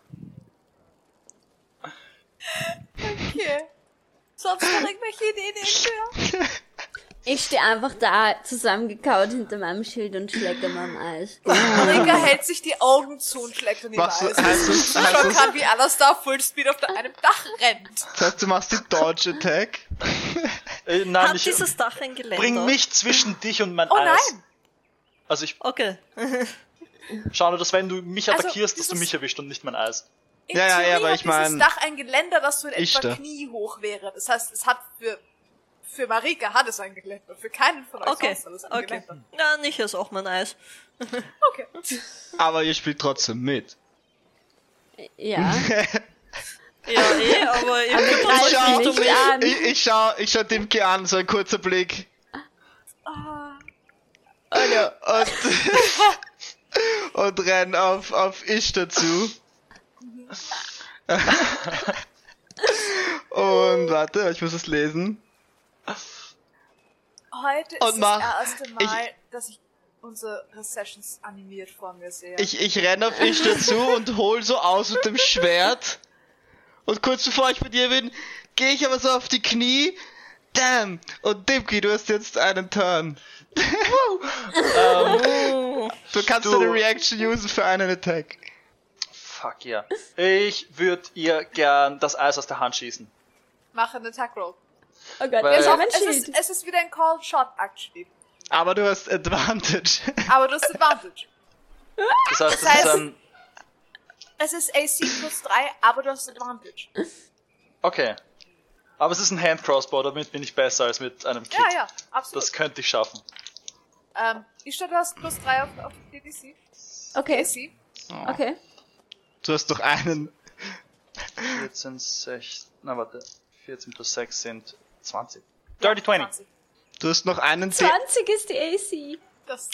Okay. Sonst noch irgendwelche Ideen irgendwer? Ich stehe einfach da zusammengekaut hinter meinem Schild und schlecke meinem Eis. Marika hält sich die Augen zu und schlägt in die Was, Eis. heißt das, heißt das, kann, wie Alastar Fullspeed auf einem Dach rennt. das heißt, du machst die Dodge Attack? Äh, nein, Hat ich dieses Dach ein Geländer? bring mich zwischen dich und mein Oh Eis. nein! Also ich Okay. schau nur, dass wenn du mich Also, attackierst, dass du mich erwischt und nicht mein Eis. In Ja, ja, Theorie ja, aber ich mein- dieses Dach ein Geländer, das so in Ich etwa da. kniehoch wäre. Das heißt, es hat für, für Marika hat es ein Geländer. Für keinen von euch Okay. sonst hat es ein Okay. Geländer. Ja, nicht ist auch mein Eis. Okay. Aber ihr spielt trotzdem mit. Ja. Ja, eh, aber ihr könnt mich nicht an. Ich, ich schau, ich schau Dimke an, so ein kurzer Blick. Ah, Und, und renn auf, auf ich dazu. und warte, ich muss es lesen. Heute Und ist mach- das erste Mal, dass ich unsere Sessions animiert vor mir sehe. Ich, ich renn auf ich dazu und hol so aus mit dem Schwert. Und kurz bevor ich bei dir bin, gehe ich aber so auf die Knie. Damn! Und Dimki, du hast jetzt einen Turn. Oh. Du kannst Du- deine Reaction usen für einen Attack. Fuck ja. Ich würde ihr gern das Eis aus der Hand schießen. Mache einen Attack Roll. Oh Gott, Weil- ist auch ein Es ist, es ist wieder ein Called Shot, actually. Aber du hast Advantage. Aber du hast Advantage. Das heißt, das, heißt- ist ein. Es ist AC plus 3, aber du hast Advantage. Okay. Aber es ist ein Hand Crossbow, damit bin ich besser als mit einem Kit. Ja, ja, absolut. Das könnte ich schaffen. Ähm, ich du hast plus 3 auf, auf DDC. Okay, AC. okay. Du hast doch einen. 14, 16. Na warte. 14 plus 6 sind 20. Dirty 20. 20. Du hast noch einen D 20 ist die AC. Das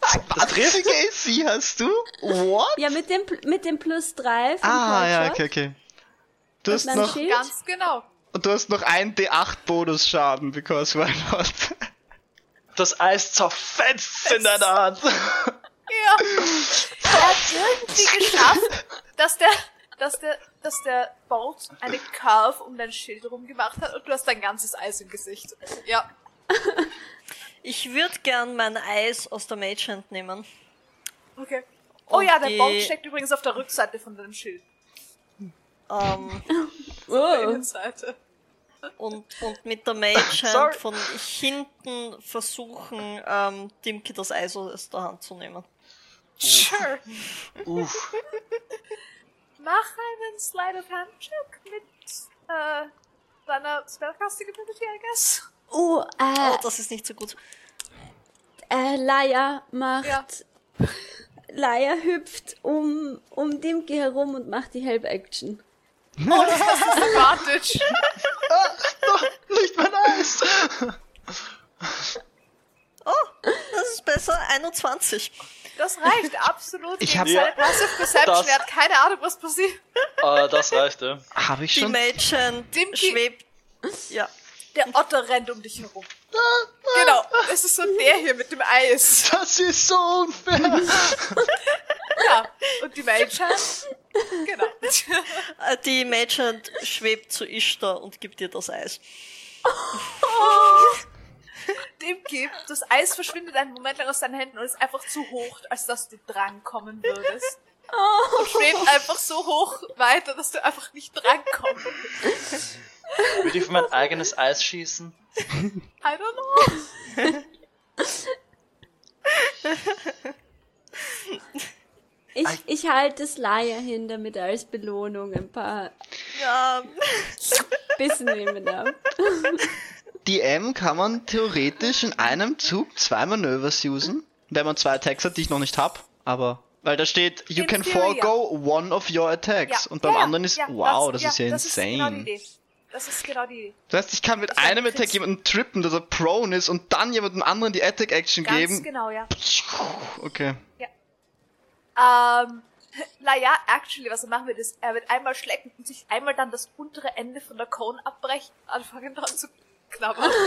Was für AC hast du? What? Ja, mit dem, mit dem plus 3 vom Ah, ja, okay, okay. Du hast noch, Schild. Ganz genau. und du hast noch ein D8 Bonusschaden, because why not? Das Eis zerfetzt in deiner Hand. Ja. Er hat irgendwie geschafft, dass der, dass der, dass der Bolt eine Curve um dein Schild rum gemacht hat und du hast dein ganzes Eis im Gesicht. Ja. Ich würde gern mein Eis aus der Mage Hand nehmen. Okay. Oh Und ja, der die- Bolt steckt übrigens auf der Rückseite von deinem Schild. Ähm, Der Oh. Innenseite. und, und mit der Mage Sorry. Hand von hinten versuchen, ähm, Dimki das Eis aus der Hand zu nehmen. Sure. Uff. Mach einen Slide of Hand Check mit äh, deiner Spellcasting Ability, I guess. Oh, äh, Oh, das ist nicht so gut. äh, Laia macht. Ja. Laia hüpft um, um Dimki herum und macht die Help Action. Oh, das ist das Advantage. Nicht mein Eis! Oh, das ist besser. 21. Das reicht absolut. Ich gegen hab- seine. Passive Perception. Das- Er hat keine Ahnung, was passiert. Ah, das reicht, ja. Habe ich Die schon? Mage Hand Dimki- schwebt. Ja. Der Otter rennt um dich herum. Genau, es ist so der hier mit dem Eis. Das ist so unfair. Ja, und die Hand. Genau. Äh, Die Hand schwebt zu Ishtar und gibt dir das Eis. Dem gibt, das Eis verschwindet einen Moment lang aus deinen Händen und ist einfach zu hoch, als dass du drankommen würdest. Und schwebt einfach so hoch weiter, dass du einfach nicht drankommst. Würde ich auf mein eigenes Eis schießen? I don't know. Ich, ich halte es Laia hin, damit er als Belohnung ein paar Ja, Bissen nehmen darf. Die M kann man theoretisch in einem Zug zwei Manövers usen, wenn man zwei Attacks hat, die ich noch nicht hab. Aber weil da steht, you In can theory, ja. forego one of your attacks. Ja, und beim ja, ja, anderen ist, ja, wow, das, ist ja das insane. Ist genau die Idee. Das ist genau die Idee. das heißt, ich kann mit Das einem ein Attack jemanden trippen, dass er prone ist und dann jemandem anderen die Attack Action Ganz geben. genau, ja. Okay. Ähm, naja, actually, was er machen wird, ist, er wird einmal schlecken und sich einmal dann das untere Ende von der Cone abbrechen, anfangen dran zu knabbern.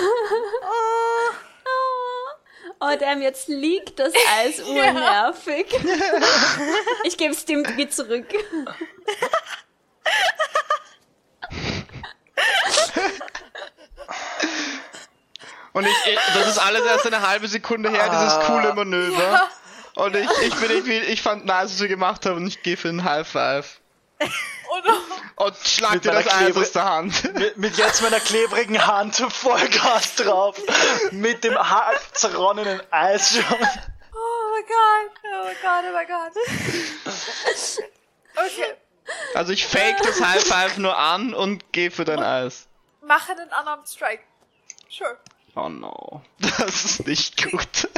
Oh, damn, jetzt liegt das Eis urnervig. Ich gebe es Dimki zurück. Und ich, ich, das ist alles erst eine halbe Sekunde her, dieses Ah. coole Manöver. Und ich, ich bin irgendwie, ich fand nice, was wir gemacht haben und ich gehe für einen High Five. Und Und schlag Mit dir das meiner Eis aus der Hand. Mit, mit jetzt meiner klebrigen Hand Vollgas drauf. Mit dem halb zerronnenen Eis schon. oh mein Gott, oh mein Gott, oh mein Gott. Okay, Also ich fake das High Five nur an und gehe für dein Eis. mach einen Unarmed Strike. Sure. Oh no. Das ist nicht gut.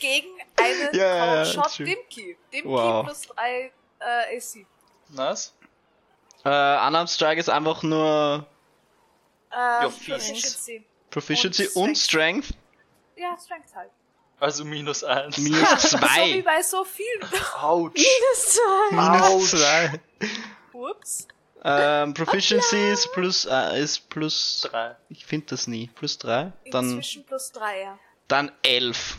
Gegen einen Cone Shot true. Dimki. Dimki Wow. plus 3 äh, AC. Nice. Äh, Unarmed Strike ist einfach nur Ähm, Your. Proficiency. Proficiency Und und Strength. Ja, Strength halt. Also minus eins. Minus Ja, so wie zwei. bei so vielen. Autsch. Das war Minus Autsch. zwei. Ups. Ähm, Proficiency ist plus, äh, ist plus, Drei. ich finde das nie. Plus drei. Dann, Inzwischen plus 3, ja. dann elf.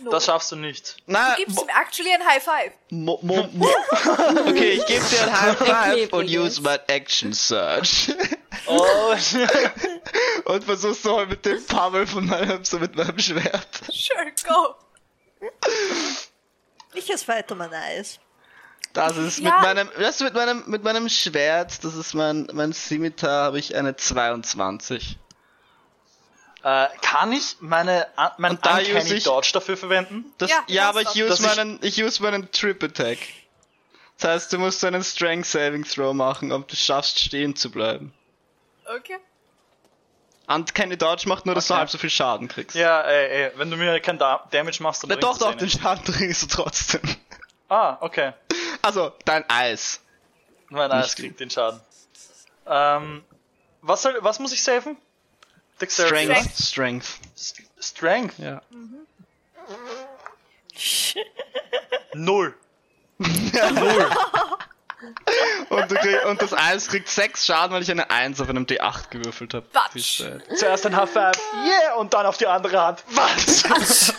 No. Das schaffst du nicht. Na, Gibst mo, ihm actually ein High Five. mo, mo, mo. okay, ich gebe dir ein High Five und use my Action Search. Oh, und versuch's so halt mit dem Pummel von meinem, so mit meinem Schwert. Sure, go. ich esse weiter mein Eis. Das ist Ja. mit meinem, das ist mit meinem, mit meinem Schwert, das ist mein, mein Scimitar, habe ich eine 22. äh, kann ich meine, an- mein Und da Uncanny ich- Dodge dafür verwenden? Das, Ja, ja, aber ich use du. Dass ich- meinen, ich use meinen Trip Attack. Das heißt, du musst einen Strength Saving Throw machen, ob du schaffst, stehen zu bleiben. Okay. Und keine Dodge macht nur, dass du Okay. halb so viel Schaden kriegst. Ja, ey, ey, wenn du mir kein da Damage machst, dann Na doch, das doch, den. Schaden kriegst du trotzdem. Ah, okay. Also, dein Eis. Mein Eis kriegt den Schaden. Ähm, was soll, was muss ich saven? Dexterity. Strength. Strength. S- Strength. Ja. Null. Und, du krieg, und das Eis kriegt 6 Schaden, weil ich eine 1 auf einem D8 gewürfelt habe. Zuerst ein High Five, yeah, und dann auf die andere Hand. Was?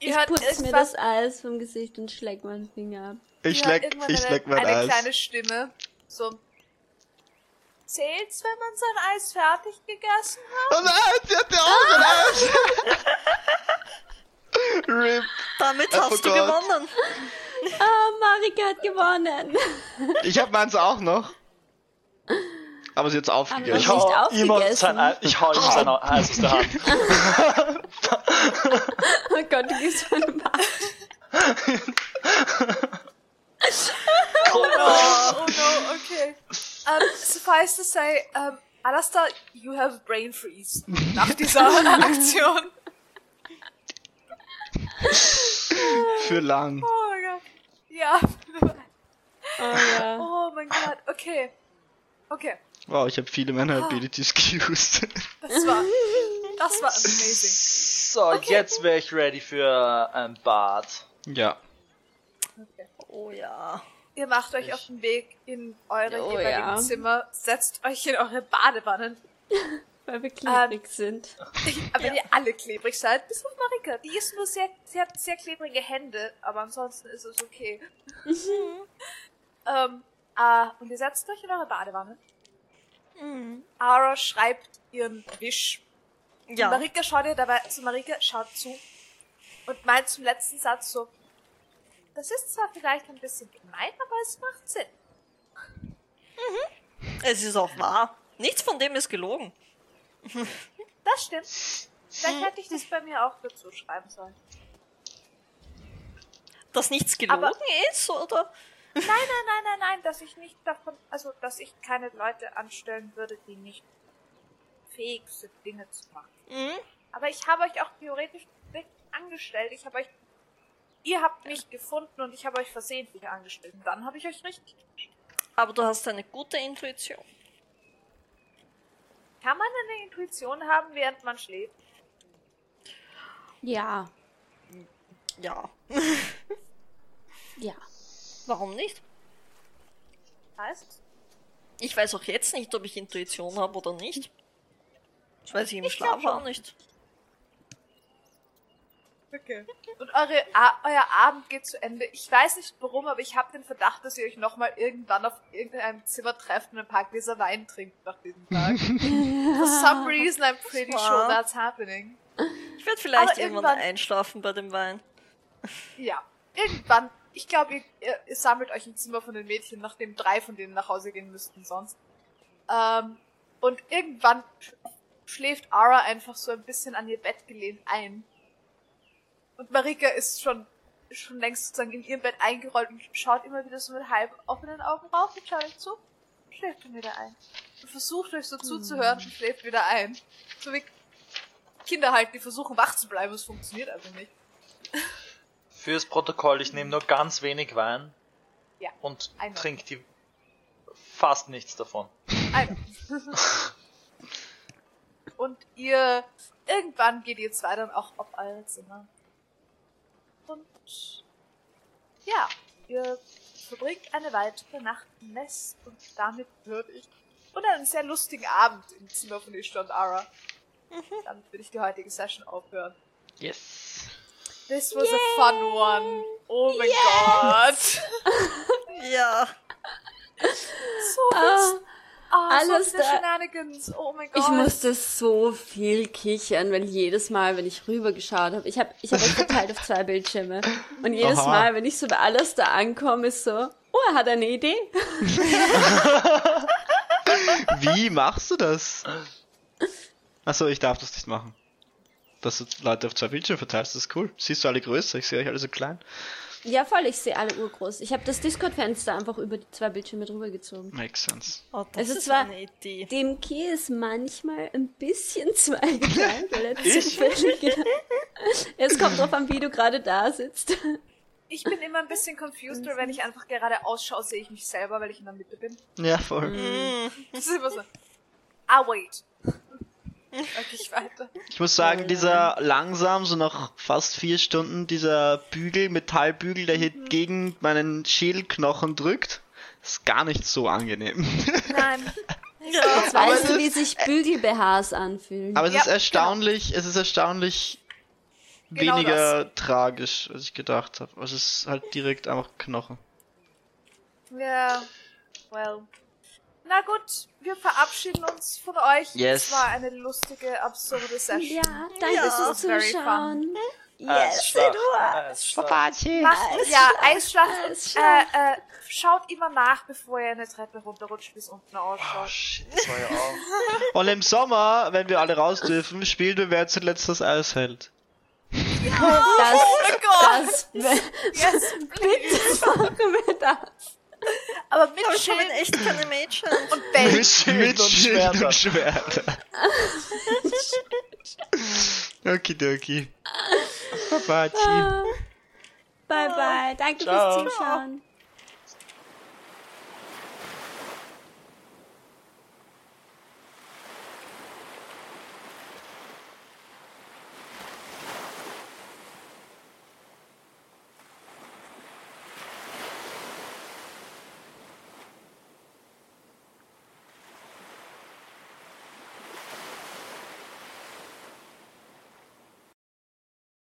Ihr Ich putze mir das Eis vom Gesicht und schleck meinen Finger ab. Ich leck, irgendwann ich eine, leck mein eine Eis. kleine Stimme. So. Zählt's, wenn man sein Eis fertig gegessen hat? Oh nein, sie hat ja auch ein Eis. RIP. Damit I hast du forgot. gewonnen. Ah, Marika hat gewonnen. Ich hab meins auch noch. Aber sie hat's aufgegessen. Ich hau, ihm aufgegessen. sein Ei, ich hau ihm sein Eis aus der Hand. Oh Gott, du gibst mir eine Macht. Oh no, oh no, okay. Um, suffice to say, um, Alastair, you have brain freeze nach dieser Aktion. Für lang. Oh mein Gott. Ja. Oh ja. Oh mein Gott, okay. Okay, Wow, ich habe viele meiner Ah. Abilities geused. das war, das war amazing. So, jetzt wäre ich ready für ein Bad. ja. Okay. Oh ja. Ihr macht euch auf den Weg in eure Oh jeweiligen ja. Zimmer, setzt euch in eure Badewannen. Weil wir klebrig sind. Aber ihr alle klebrig seid, bis auf Marika. Die ist nur sehr, sie hat sehr klebrige Hände, aber ansonsten ist es okay. ähm, ah, und ihr setzt euch in eure Badewanne. Ara schreibt ihren Wisch. Ja. Marika schaut ihr dabei, also Marika schaut zu und meint zum letzten Satz so, das ist zwar vielleicht ein bisschen gemein, aber es macht Sinn. Es ist auch wahr. Nichts von dem ist gelogen. Das stimmt. Vielleicht hätte ich das bei mir auch dazu schreiben sollen. Dass nichts gelogen Aber- ist, oder? Nein, nein, nein, nein, nein, dass ich nicht davon, also, dass ich keine Leute anstellen würde, die nicht fähig sind, Dinge zu machen. Mhm. Aber ich habe euch auch theoretisch nicht angestellt. Ich habe euch, ihr habt mich gefunden und ich habe euch versehentlich angestellt. Und dann habe ich euch richtig. Aber du hast eine gute Intuition. Kann man eine Intuition haben, während man schläft? Ja. Ja. Ja. Warum nicht? Heißt? Ich weiß auch jetzt nicht, ob ich Intuition habe oder nicht. Das weiß ich im Ich Schlaf auch nicht. Okay. Und eure, A euer Abend geht zu Ende. Ich weiß nicht warum, aber ich habe den Verdacht, dass ihr euch nochmal irgendwann auf irgendeinem Zimmer trefft und ein paar Gläser Wein trinkt nach diesem Tag. For some reason, I'm pretty sure that's happening. Ich werde vielleicht Aber irgendwann, irgendwann- einschlafen bei dem Wein. Ja, irgendwann. Ich glaube, ihr, ihr, ihr sammelt euch ein Zimmer von den Mädchen, nachdem drei von denen nach Hause gehen müssten sonst. Ähm, und irgendwann sch schläft Ara einfach so ein bisschen an ihr Bett gelehnt ein. Und Marika ist schon, schon längst sozusagen in ihrem Bett eingerollt und schaut immer wieder so mit halb offenen Augen rauf und schaut euch zu. und Schläft dann wieder ein. Und versucht euch so zuzuhören und schläft wieder ein. So wie Kinder halt, die versuchen wach zu bleiben, es funktioniert einfach nicht. Fürs Protokoll, ich nehme nur ganz wenig Wein Ja. und trinke die fast nichts davon. Und ihr, irgendwann geht ihr zwei dann auch auf euer Zimmer. Und, ja, ihr verbringt eine weitere Nacht im Nest und damit würde ich, und einen sehr lustigen Abend im Zimmer von Ishtar und Ara. Damit würde ich die heutige Session aufhören. Yes. This was a fun one. Oh mein Gott. Ja. So viel, Ah, ah, alles so viele da- Shenanigans. Oh mein Gott. ich musste so viel kichern, weil jedes Mal, wenn ich rübergeschaut habe, ich habe ich hab euch verteilt auf zwei Bildschirme. Und jedes Aha. Mal, wenn ich so bei alles da ankomme, ist so, oh, er hat eine Idee. Wie machst du das? Achso, ich darf das nicht machen. Dass du Leute auf zwei Bildschirme verteilst, das ist cool. Siehst du alle größer? Ich sehe euch alle so klein. Ja, voll, ich sehe alle urgroß. Ich habe das Discord-Fenster einfach über die zwei Bildschirme drüber gezogen. Makes sense. Oh, das Es ist zwar- eine Idee. Dem Key ist manchmal ein bisschen zweigeteilt, weil er Ich? zufällig... Es kommt drauf an, wie du gerade da sitzt. Ich bin immer ein bisschen confused, weil wenn ich einfach gerade ausschaue, sehe ich mich selber, weil ich in der Mitte bin. Ja, voll. Mhm. Das ist immer so. Ah, wait. Wirklich weiter. Ich muss sagen, dieser langsam, so nach fast vier Stunden, dieser Bügel, Metallbügel, der hier gegen meinen Schädelknochen drückt, ist gar nicht so angenehm. Nein. Ja. Jetzt weißt du, wie sich Bügel-BHs anfühlen. Aber es Ja, ist erstaunlich, es ist erstaunlich Genau weniger tragisch, als ich gedacht habe. Also es ist halt direkt einfach Knochen. Ja, well. Na gut, wir verabschieden uns von euch. Yes. Es war eine lustige, absurde Session. ja, danke Ja, fürs Zuschauen. Yes, it was. Macht, ja, Eisschlacht. Äh, äh, schaut immer nach, bevor ihr eine Treppe runterrutscht, es unten Oh ausschaut. shit, das war ja auch. Und im Sommer, wenn wir alle raus dürfen, spielen wir wer zuletzt das Eis hält. Das, Oh Gott! das, bitte Yes, please. machen wir das. Aber mit Aber Schild echt keine Mädchen. und Bell. Mit, Schild mit und Schild Schwertern. und Schwertern. Okidoki. Babachi. Bye bye. Danke Ciao. fürs Zuschauen.